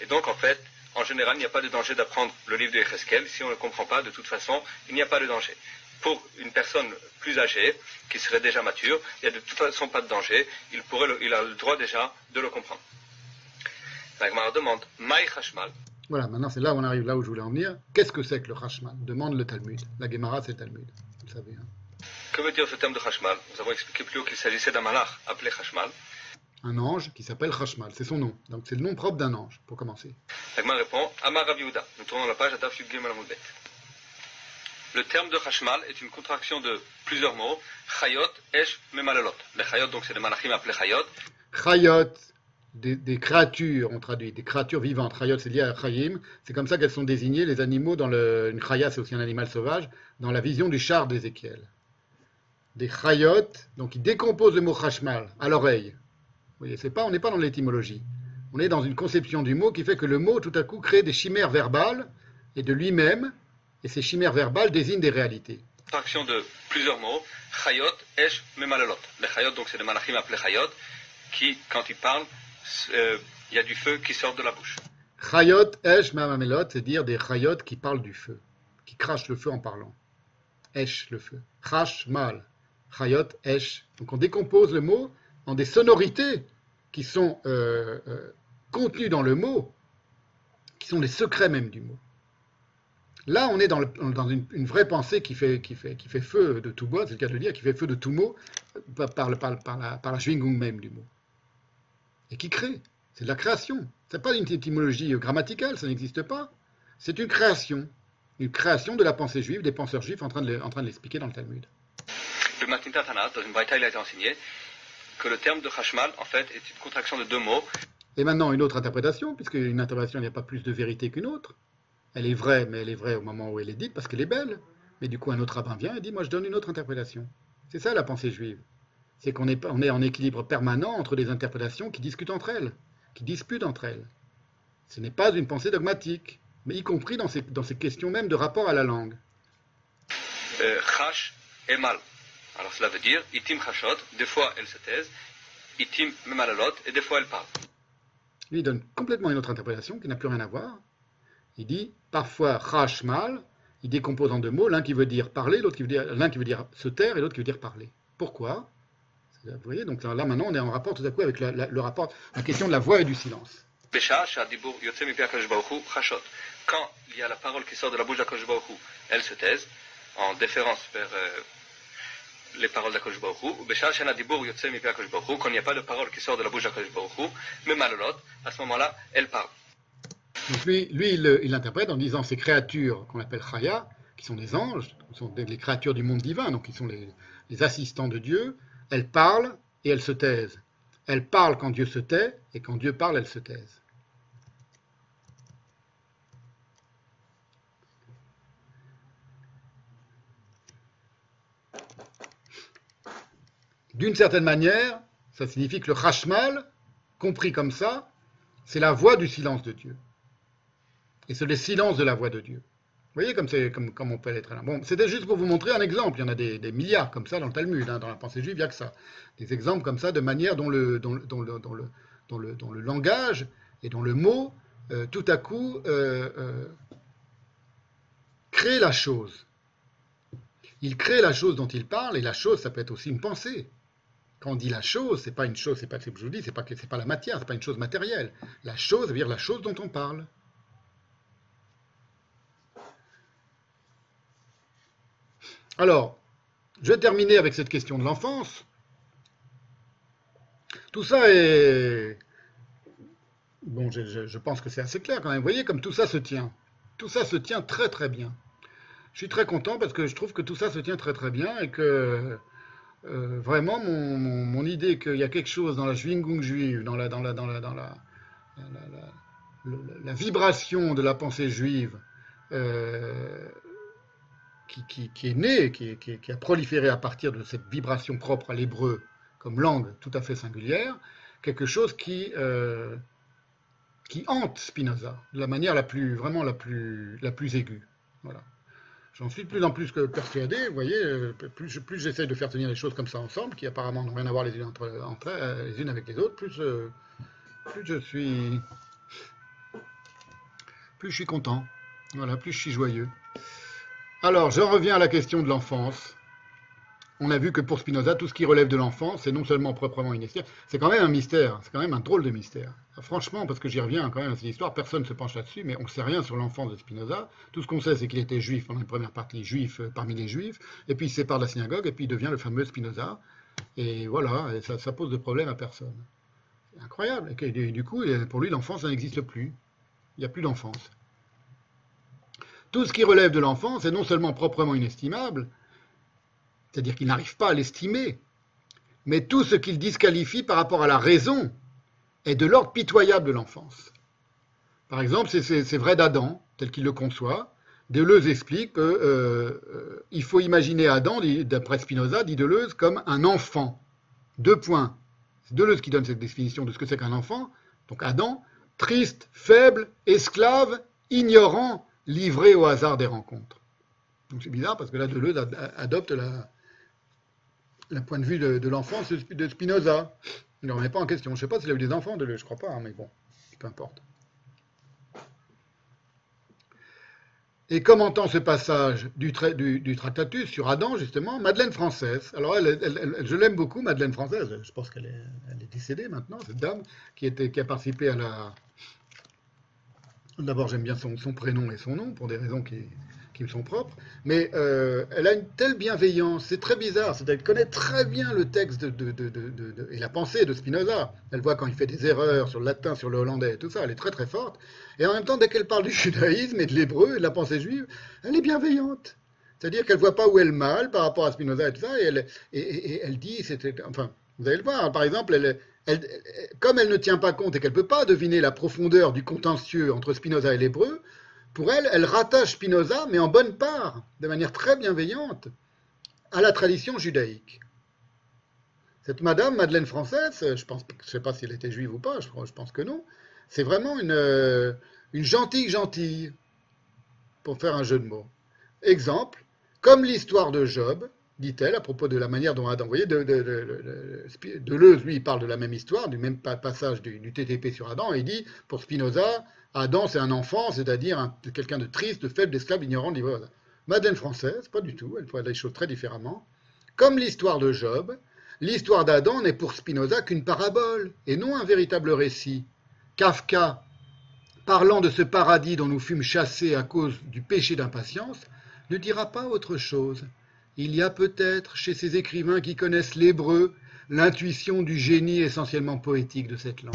Et donc, en fait, en général, il n'y a pas de danger d'apprendre le livre de Echeskel. Si on ne le comprend pas, de toute façon, il n'y a pas de danger. Pour une personne plus âgée, qui serait déjà mature, il n'y a de toute façon pas de danger. Il, pourrait le, il a le droit déjà de le comprendre. La Gemara demande Maï Hashmal. Voilà, maintenant c'est là où on arrive, là où je voulais en venir. Qu'est-ce que c'est que le Hashmal Demande le Talmud. La Gemara, c'est le Talmud. Vous savez. Hein. Que veut dire ce terme de Hashmal Nous avons expliqué plus haut qu'il s'agissait d'un malach appelé Hashmal. Un ange qui s'appelle Hashmal, c'est son nom. Donc c'est le nom propre d'un ange, pour commencer. La Gemara répond Amar Raviuda. Nous tournons la page à Taf Yud Gimel Amudbet. Le terme de Hashmal est une contraction de plusieurs mots. Chayot, Esh, Memalalot. Les Chayot, donc c'est des malachim appelés Chayot. Chayot, des, des, créatures, on traduit, des créatures vivantes. Chayot, c'est lié à Chayim. C'est comme ça qu'elles sont désignées, les animaux, dans le. Une Chaya, c'est aussi un animal sauvage, dans la vision du char d'Ézéchiel. Des Chayot, donc ils décomposent le mot Hashmal à l'oreille. Vous voyez, pas, on n'est pas dans l'étymologie. On est dans une conception du mot qui fait que le mot, tout à coup, crée des chimères verbales, et de lui-même, et ces chimères verbales désignent des réalités. Contraction de plusieurs mots. Chayot, Esh, Memalalot. Les Chayot, donc c'est des malachim appelés Chayot, qui, quand ils parlent, il euh, y a du feu qui sort de la bouche. Chayot, Esh, Mamamelot, c'est dire des Chayot qui parlent du feu, qui crachent le feu en parlant. Esh, le feu. Chash, mal. Chayot, Esh. Donc on décompose le mot en des sonorités qui sont euh, euh, contenues dans le mot qui sont les secrets même du mot. Là, on est dans, une, vraie pensée qui fait, feu de tout bois, c'est le cas de dire, qui fait feu de tout mot par, la, par même du mot. Et qui crée. C'est de la création. Ce n'est pas une étymologie grammaticale, ça n'existe pas. C'est une création. Une création de la pensée juive, des penseurs juifs en train de l'expliquer dans le Talmud. Le Matinta dans une il a été enseigné que le terme de Hashmal, en fait, est une contraction de deux mots. Et maintenant, une autre interprétation, puisque une interprétation, n'y a pas plus de vérité qu'une autre. Elle est vraie, mais elle est vraie au moment où elle est dite, parce qu'elle est belle. Mais du coup, un autre rabbin vient et dit, moi, je donne une autre interprétation. C'est ça la pensée juive. C'est qu'on est, on est en équilibre permanent entre des interprétations qui discutent entre elles, qui disputent entre elles. Ce n'est pas une pensée dogmatique, mais y compris dans ces, dans ces questions même de rapport à la langue. Euh, et mal. Alors cela veut dire, itim chashot, des fois elle se taise, itim memalalot, et des fois elle parle. Lui donne complètement une autre interprétation qui n'a plus rien à voir. Il dit parfois chash mal, il décompose en deux mots, l'un qui veut dire parler, l'autre qui veut dire l'un qui veut dire se taire et l'autre qui veut dire parler. Pourquoi? Vous voyez, donc là maintenant on est en rapport tout à coup avec le rapport, la question de la voix et du silence. Quand il y a la parole qui sort de la bouche d'Akash elle se taise, en déférence vers euh, les paroles d'Akash Baruch Baruch quand il n'y a pas de parole qui sort de la bouche Baruch mais Malolot, à ce moment-là, elle parle. Donc lui, lui il, il l'interprète en disant ces créatures qu'on appelle Chaya, qui sont des anges, qui sont les créatures du monde divin, donc qui sont les, les assistants de Dieu, elles parlent et elles se taisent. Elles parlent quand Dieu se tait, et quand Dieu parle, elles se taisent. D'une certaine manière, ça signifie que le Rashmal, compris comme ça, c'est la voix du silence de Dieu. Et c'est le silence de la voix de Dieu. Vous voyez comme, on peut être là. Bon, c'était juste pour vous montrer un exemple. Il y en a des, milliards comme ça dans le Talmud, hein, dans la pensée juive, il n'y a que ça. Des exemples comme ça de manière dont le, langage et dont le mot, euh, tout à coup, euh, euh, crée la chose. Il crée la chose dont il parle, et la chose, ça peut être aussi une pensée. On dit la chose, c'est pas une chose, c'est pas ce que je vous dis, c'est pas pas la matière, c'est pas une chose matérielle. La chose, veut dire la chose dont on parle. Alors, je vais terminer avec cette question de l'enfance. Tout ça est... Bon, je pense que c'est assez clair quand même. Vous voyez comme tout ça se tient. Tout ça se tient très très bien. Je suis très content parce que je trouve que tout ça se tient très très bien et que euh, vraiment, mon, idée qu'il y a quelque chose dans la Schwingung juive, dans la, vibration de la pensée juive, euh, qui, est née, qui, a proliféré à partir de cette vibration propre à l'hébreu comme langue tout à fait singulière, quelque chose qui, euh, hante Spinoza de la manière vraiment la plus, la plus aiguë. Voilà. J'en suis de plus en plus persuadé, vous voyez, euh, plus, j'essaie de faire tenir les choses comme ça ensemble, qui apparemment n'ont rien à voir les unes, entre, euh, les unes avec les autres, plus, euh, plus je suis plus je suis content, voilà, plus je suis joyeux. Alors, je reviens à la question de l'enfance on a vu que pour Spinoza, tout ce qui relève de l'enfant, c'est non seulement proprement une c'est quand même un mystère, c'est quand même un drôle de mystère. Franchement, parce que j'y reviens quand même à cette histoire, personne ne se penche là-dessus, mais on ne sait rien sur l'enfance de Spinoza. Tout ce qu'on sait, c'est qu'il était juif pendant une première partie, juif euh, parmi les juifs, et puis il sépare la synagogue, et puis il devient le fameux Spinoza. Et voilà, ça, pose de problème à personne. C'est incroyable. Et, du coup, pour lui, l'enfance, ça n'existe plus. Il n'y a plus d'enfance. Tout ce qui relève de l'enfance est non seulement proprement inestimable, c'est-à-dire qu'il n'arrive pas à l'estimer, mais tout ce qu'il disqualifie par rapport à la raison est de l'ordre pitoyable de l'enfance. Par exemple, c'est vrai d'Adam, tel qu'il le conçoit. Deleuze explique qu'il euh, euh, faut imaginer Adam, d'après Spinoza, dit Deleuze, comme un enfant. Deux points. C'est Deleuze qui donne cette définition de ce que c'est qu'un enfant. Donc Adam, triste, faible, esclave, ignorant, livré au hasard des rencontres. Donc c'est bizarre parce que là, Deleuze adopte la, le point de vue de, l'enfance de Spinoza. Il ne remet pas en question. Je ne sais pas s'il a eu des enfants, de je ne crois pas, hein, mais bon, peu importe. Et commentant ce passage du, Tractatus sur Adam, justement, Madeleine Française. Alors, elle, je l'aime beaucoup, Madeleine Française. Je pense qu'elle est, décédée maintenant, cette dame, qui, a participé à la, D'abord, j'aime bien son, prénom et son nom pour des raisons qui, qui me sont propres, mais euh, elle a une telle bienveillance, c'est très bizarre, c'est qu'elle connaît très bien le texte et la pensée de Spinoza. Elle voit quand il fait des erreurs sur le latin, sur le hollandais tout ça, elle est très très forte. Et en même temps, dès qu'elle parle du judaïsme et de l'hébreu et de la pensée juive, elle est bienveillante. C'est-à-dire qu'elle voit pas où est le mal par rapport à Spinoza et tout ça, et elle, elle dit, enfin, vous allez le voir, par exemple, elle, elle, comme elle ne tient pas compte et qu'elle ne peut pas deviner la profondeur du contentieux entre Spinoza et l'hébreu, pour elle, elle rattache Spinoza, mais en bonne part, de manière très bienveillante, à la tradition judaïque. Cette madame, Madeleine Française, je ne sais pas si elle était juive ou pas, je, pense que non, c'est vraiment une, une gentille gentille, pour faire un jeu de mots. Exemple, comme l'histoire de Job, dit-elle, à propos de la manière dont Adam, vous voyez, de, Deleuze, lui, parle de la même histoire, du même passage du, TTP sur Adam, et il dit, pour Spinoza, Adam, c'est un enfant, c'est-à-dire quelqu'un de triste, de faible, d'esclave, ignorant, de libre. Française, pas du tout, elle voit les choses très différemment. Comme l'histoire de Job, l'histoire d'Adam n'est pour Spinoza qu'une parabole, et non un véritable récit. Kafka, parlant de ce paradis dont nous fûmes chassés à cause du péché d'impatience, ne dira pas autre chose. Il y a peut-être chez ces écrivains qui connaissent l'hébreu l'intuition du génie essentiellement poétique de cette langue.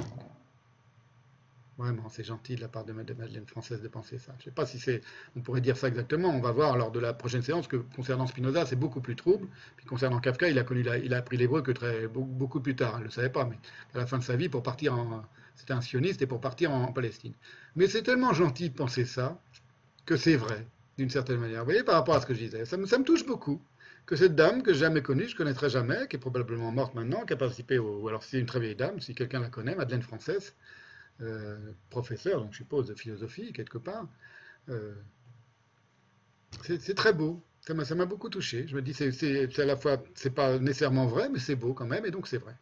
Vraiment, c'est gentil de la part de Madeleine Française de penser ça. Je ne sais pas si c'est, on pourrait dire ça exactement. On va voir lors de la prochaine séance que concernant Spinoza, c'est beaucoup plus trouble. Puis concernant Kafka, il a connu, il a appris l'hébreu que très beaucoup plus tard. Il ne le savait pas, mais à la fin de sa vie, pour partir en, c'était un sioniste et pour partir en, Palestine. Mais c'est tellement gentil de penser ça que c'est vrai d'une certaine manière. Vous voyez, par rapport à ce que je disais, ça me, touche beaucoup que cette dame que je n'ai jamais connue, je connaîtrai jamais, qui est probablement morte maintenant, qui a participé au, alors c'est une très vieille dame, si quelqu'un la connaît, Madeleine Française, euh, professeur, donc je suppose, de philosophie, quelque part. Euh, c'est très beau. Ça m'a beaucoup touché. Je me dis, c'est à la fois, c'est pas nécessairement vrai, mais c'est beau quand même, et donc c'est vrai.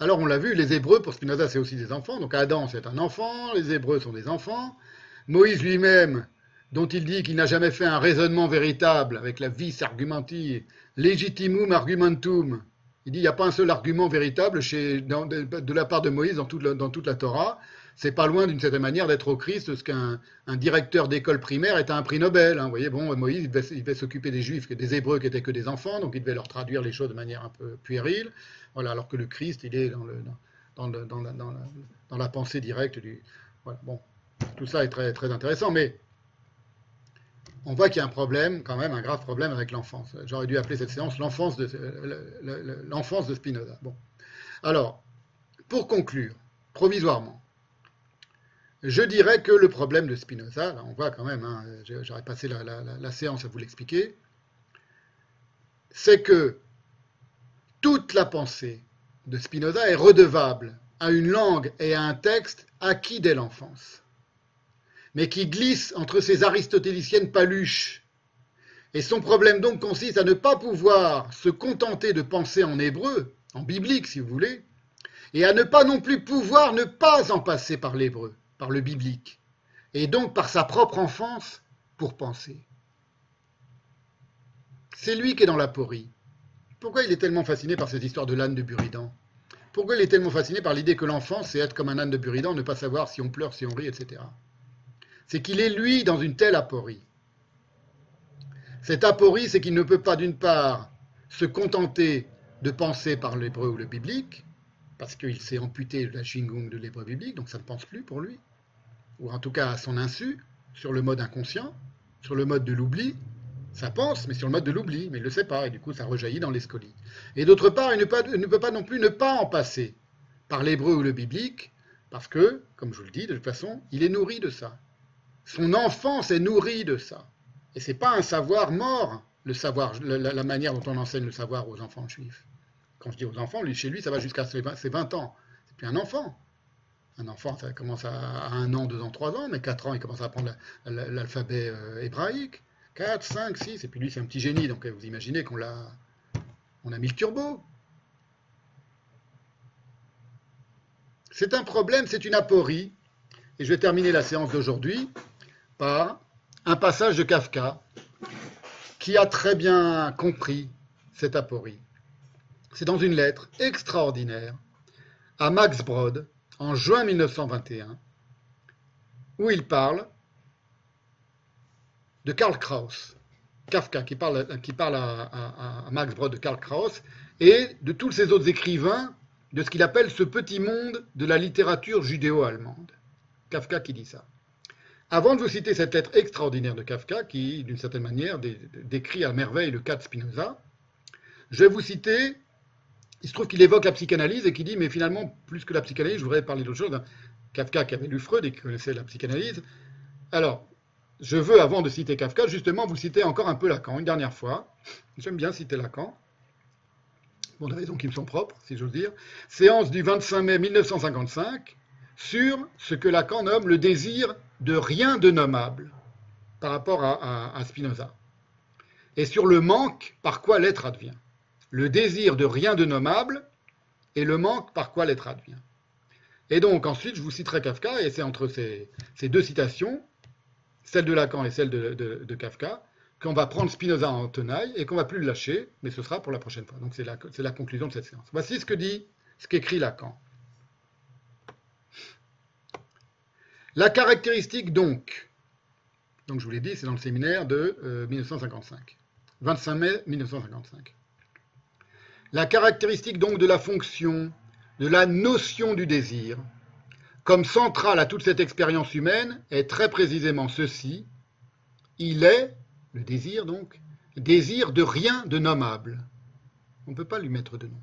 Alors on l'a vu, les Hébreux, pour Spinoza, c'est aussi des enfants. Donc Adam, c'est un enfant, les Hébreux sont des enfants. Moïse lui-même, dont il dit qu'il n'a jamais fait un raisonnement véritable avec la vis argumenti, legitimum argumentum, il dit il n'y a pas un seul argument véritable chez, de, la part de Moïse dans toute, la, dans toute la Torah. C'est pas loin d'une certaine manière d'être au Christ ce qu'un directeur d'école primaire est un prix Nobel. Hein. Vous voyez, bon, Moïse, il devait, s'occuper des Juifs, des Hébreux qui étaient que des enfants, donc il devait leur traduire les choses de manière un peu puérile. Voilà, alors que le Christ, il est dans, le, dans, la, pensée directe du. Bon, tout ça est très, très intéressant, mais on voit qu'il y a un problème, quand même, un grave problème avec l'enfance. J'aurais dû appeler cette séance l'enfance de, Spinoza. Alors, pour conclure, provisoirement, je dirais que le problème de Spinoza, là on voit quand même, hein, j'aurais passé la, séance à vous l'expliquer, c'est que toute la pensée de Spinoza est redevable à une langue et à un texte acquis dès l'enfance mais qui glisse entre ces aristotéliciennes paluches. Et son problème donc consiste à ne pas pouvoir se contenter de penser en hébreu, en biblique si vous voulez, et à ne pas non plus pouvoir ne pas en passer par l'hébreu, par le biblique, et donc par sa propre enfance pour penser. C'est lui qui est dans la porie. Pourquoi il est tellement fasciné par cette histoire de l'âne de Buridan? Pourquoi il est tellement fasciné par l'idée que l'enfance, c'est être comme un âne de Buridan, ne pas savoir si on pleure, si on rit, etc c'est qu'il est lui dans une telle aporie. Cette aporie, c'est qu'il ne peut pas d'une part se contenter de penser par l'hébreu ou le biblique, parce qu'il s'est amputé de la shingung de l'hébreu biblique, donc ça ne pense plus pour lui, ou en tout cas à son insu, sur le mode inconscient, sur le mode de l'oubli, ça pense, mais sur le mode de l'oubli, mais il ne le sait pas, et du coup ça rejaillit dans l'escolie. Et d'autre part, il ne peut, ne peut pas non plus ne pas en passer par l'hébreu ou le biblique, parce que, comme je vous le dis, de toute façon, il est nourri de ça. Son enfance est nourrie de ça. Et ce n'est pas un savoir mort, le savoir, la, manière dont on enseigne le savoir aux enfants juifs. Quand je dis aux enfants, chez lui, ça va jusqu'à ses 20 ans. C'est plus un enfant. Un enfant, ça commence à, un an, deux ans, trois ans, mais quatre ans, il commence à apprendre l'alphabet euh, hébraïque. Quatre, cinq, six, et puis lui, c'est un petit génie, donc vous imaginez qu'on l'a, on a mis le turbo. C'est un problème, c'est une aporie, et je vais terminer la séance d'aujourd'hui par un passage de Kafka qui a très bien compris cette aporie. C'est dans une lettre extraordinaire à Max Brod en juin 1921 où il parle de Karl Kraus, Kafka, qui parle, à, Max Brod de Karl Kraus, et de tous ces autres écrivains de ce qu'il appelle ce petit monde de la littérature judéo-allemande. Kafka qui dit ça. Avant de vous citer cette lettre extraordinaire de Kafka, qui, d'une certaine manière, décrit à merveille le cas de Spinoza, je vais vous citer, il se trouve qu'il évoque la psychanalyse et qui dit, mais finalement, plus que la psychanalyse, je voudrais parler d'autre chose. Kafka qui avait lu Freud et qui connaissait la psychanalyse. Alors, je veux, avant de citer Kafka, justement vous citer encore un peu Lacan, une dernière fois. J'aime bien citer Lacan. Pour des raisons qui me sont propres, si j'ose dire. Séance du 25 mai 1955 sur ce que Lacan nomme le désir de rien de nommable par rapport à, Spinoza. Et sur le manque par quoi l'être advient. Le désir de rien de nommable et le manque par quoi l'être advient. Et donc ensuite, je vous citerai Kafka, et c'est entre ces, deux citations, celle de Lacan et celle de, Kafka, qu'on va prendre Spinoza en tenaille et qu'on va plus le lâcher, mais ce sera pour la prochaine fois. Donc c'est la, la, conclusion de cette séance. Voici ce que dit, ce qu'écrit Lacan. La caractéristique donc, donc je vous l'ai dit, c'est dans le séminaire de 1955, 25 mai 1955. La caractéristique donc de la fonction de la notion du désir, comme centrale à toute cette expérience humaine, est très précisément ceci. Il est, le désir donc, désir de rien de nommable. On ne peut pas lui mettre de nom.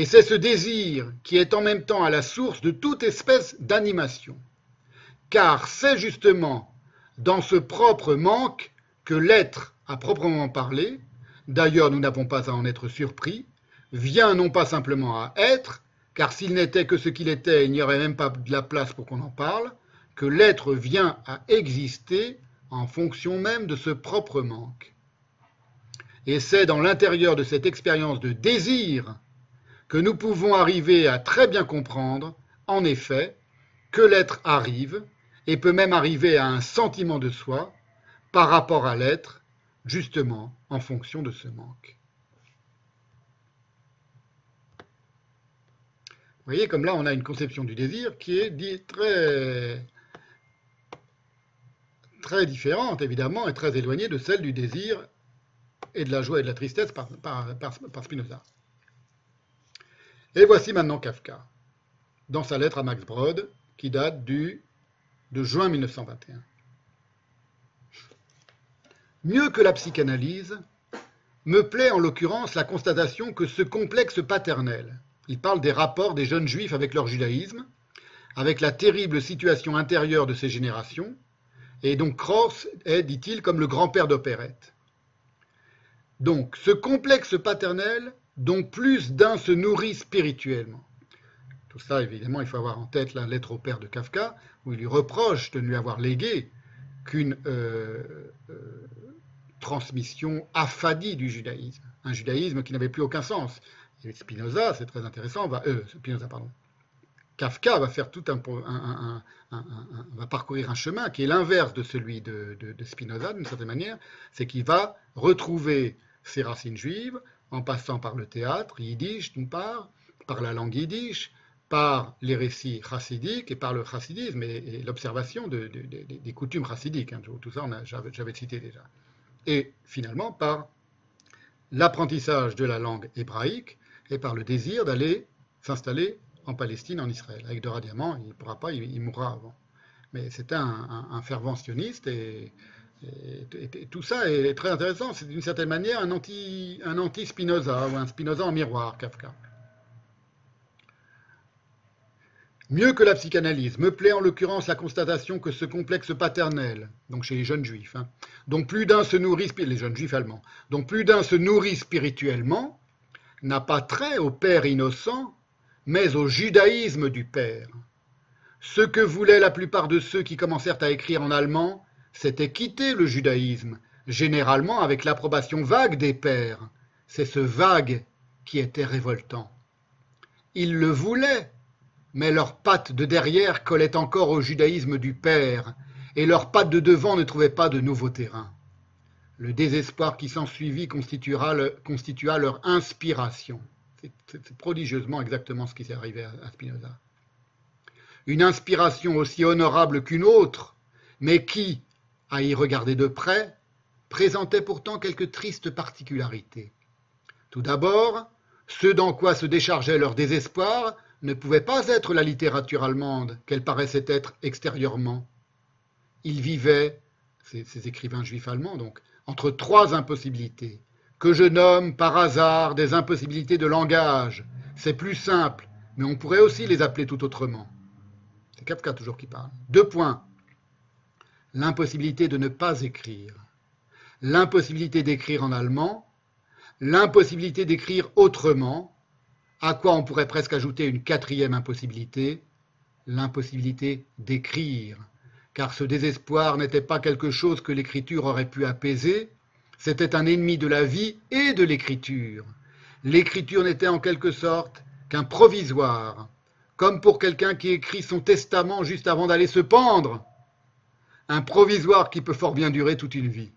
Et c'est ce désir qui est en même temps à la source de toute espèce d'animation. Car c'est justement dans ce propre manque que l'être, à proprement parler, d'ailleurs nous n'avons pas à en être surpris, vient non pas simplement à être, car s'il n'était que ce qu'il était, il n'y aurait même pas de la place pour qu'on en parle, que l'être vient à exister en fonction même de ce propre manque. Et c'est dans l'intérieur de cette expérience de désir que nous pouvons arriver à très bien comprendre, en effet, que l'être arrive, et peut même arriver à un sentiment de soi, par rapport à l'être, justement en fonction de ce manque. Vous voyez, comme là, on a une conception du désir qui est très, très différente, évidemment, et très éloignée de celle du désir et de la joie et de la tristesse par, Spinoza. Et voici maintenant Kafka, dans sa lettre à Max Brod, qui date du, de juin 1921. Mieux que la psychanalyse, me plaît en l'occurrence la constatation que ce complexe paternel, il parle des rapports des jeunes juifs avec leur judaïsme, avec la terrible situation intérieure de ces générations, et donc Cross est, dit-il, comme le grand-père d'opérette. Donc, ce complexe paternel dont plus d'un se nourrit spirituellement. Tout ça, évidemment, il faut avoir en tête la lettre au père de Kafka, où il lui reproche de ne lui avoir légué qu'une euh, euh, transmission affadie du judaïsme, un judaïsme qui n'avait plus aucun sens, et Spinoza, c'est très intéressant, euh, Spinoza, pardon. Kafka va faire tout un, va parcourir un chemin qui est l'inverse de celui de, Spinoza d'une certaine manière, c'est qu'il va retrouver ses racines juives en passant par le théâtre yiddish d'une part, par la langue yiddish, par les récits chassidiques et par le chassidisme et, l'observation des coutumes chassidiques. Hein, tout ça, j'avais cité déjà. Et finalement par l'apprentissage de la langue hébraïque et par le désir d'aller s'installer en Palestine, en Israël. Avec Dora Diamant, il ne pourra pas, il, mourra avant. Mais c'était un, fervent sioniste et, tout ça est très intéressant. C'est d'une certaine manière un anti, un anti Spinoza ou un Spinoza en miroir, Kafka. Mieux que la psychanalyse, me plaît en l'occurrence la constatation que ce complexe paternel, donc chez les jeunes juifs, hein, dont plus d'un se nourrit, les jeunes juifs allemands, dont plus d'un se nourrit spirituellement, n'a pas trait au Père innocent, mais au judaïsme du Père. Ce que voulaient la plupart de ceux qui commencèrent à écrire en allemand, c'était quitter le judaïsme, généralement avec l'approbation vague des pères. C'est ce vague qui était révoltant. Ils le voulaient, mais leurs pattes de derrière collaient encore au judaïsme du Père, et leurs pattes de devant ne trouvaient pas de nouveau terrain. Le désespoir qui s'ensuivit constitua, leur inspiration. C'est prodigieusement exactement ce qui s'est arrivé à Spinoza. une inspiration aussi honorable qu'une autre, mais qui, à y regarder de près, présentait pourtant quelques tristes particularités. Tout d'abord, ce dans quoi se déchargeait leur désespoir ne pouvait pas être la littérature allemande qu'elle paraissait être extérieurement. Ils vivaient, ces, écrivains juifs allemands donc, entre trois impossibilités, que je nomme par hasard des impossibilités de langage. C'est plus simple, mais on pourrait aussi les appeler tout autrement. C'est Kafka toujours qui parle. Deux points. L'impossibilité de ne pas écrire. L'impossibilité d'écrire en allemand. L'impossibilité d'écrire autrement. À quoi on pourrait presque ajouter une quatrième impossibilité. L'impossibilité d'écrire. Car ce désespoir n'était pas quelque chose que l'écriture aurait pu apaiser, c'était un ennemi de la vie et de l'écriture. L'écriture n'était en quelque sorte qu'un provisoire, comme pour quelqu'un qui écrit son testament juste avant d'aller se pendre. Un provisoire qui peut fort bien durer toute une vie.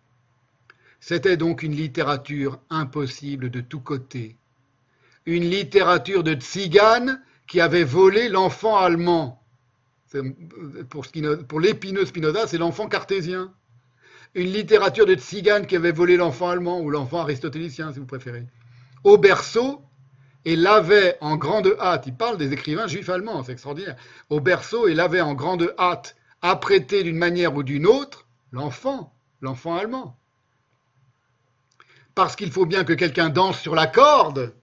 C'était donc une littérature impossible de tous côtés. Une littérature de tzigane qui avait volé l'enfant allemand. Pour, pour l'épineux Spinoza, c'est l'enfant cartésien. Une littérature de tzigane qui avait volé l'enfant allemand, ou l'enfant aristotélicien, si vous préférez. Au berceau, et l'avait en grande hâte, il parle des écrivains juifs allemands, c'est extraordinaire, au berceau et l'avait en grande hâte apprêté d'une manière ou d'une autre l'enfant, l'enfant allemand. Parce qu'il faut bien que quelqu'un danse sur la corde,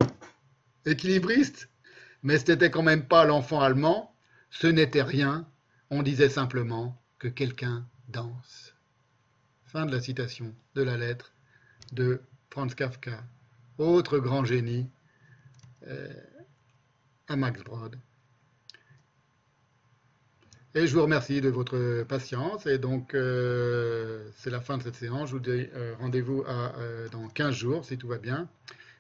équilibriste, mais ce n'était quand même pas l'enfant allemand, ce n'était rien, on disait simplement que quelqu'un danse. Fin de la citation de la lettre de Franz Kafka, autre grand génie euh, à Max Brod. Et je vous remercie de votre patience. Et donc, euh, c'est la fin de cette séance. Je vous dis euh, rendez-vous dans 15 jours, si tout va bien.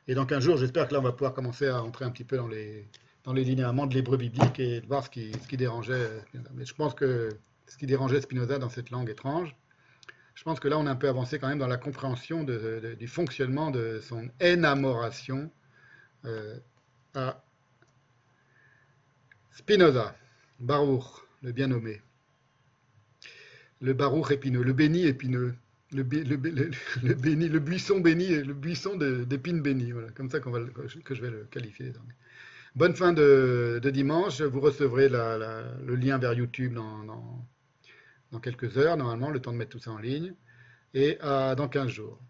Et dans 15 jours, j'espère que là, on va pouvoir commencer à rentrer un petit peu dans les, dans les linéaments de l'hébreu biblique et de voir ce qui, ce qui dérangeait Mais je pense que ce qui dérangeait Spinoza dans cette langue étrange, je pense que là, on a un peu avancé quand même dans la compréhension du fonctionnement de son énamoration à Spinoza, Baruch, le bien nommé. Le Baruch épineux, le béni épineux, le, béni, le buisson béni, le buisson d'épines bénies. Voilà, comme ça que je vais le qualifier. Bonne fin de, dimanche. Vous recevrez le lien vers YouTube dans, quelques heures, normalement, le temps de mettre tout ça en ligne. Et dans 15 jours.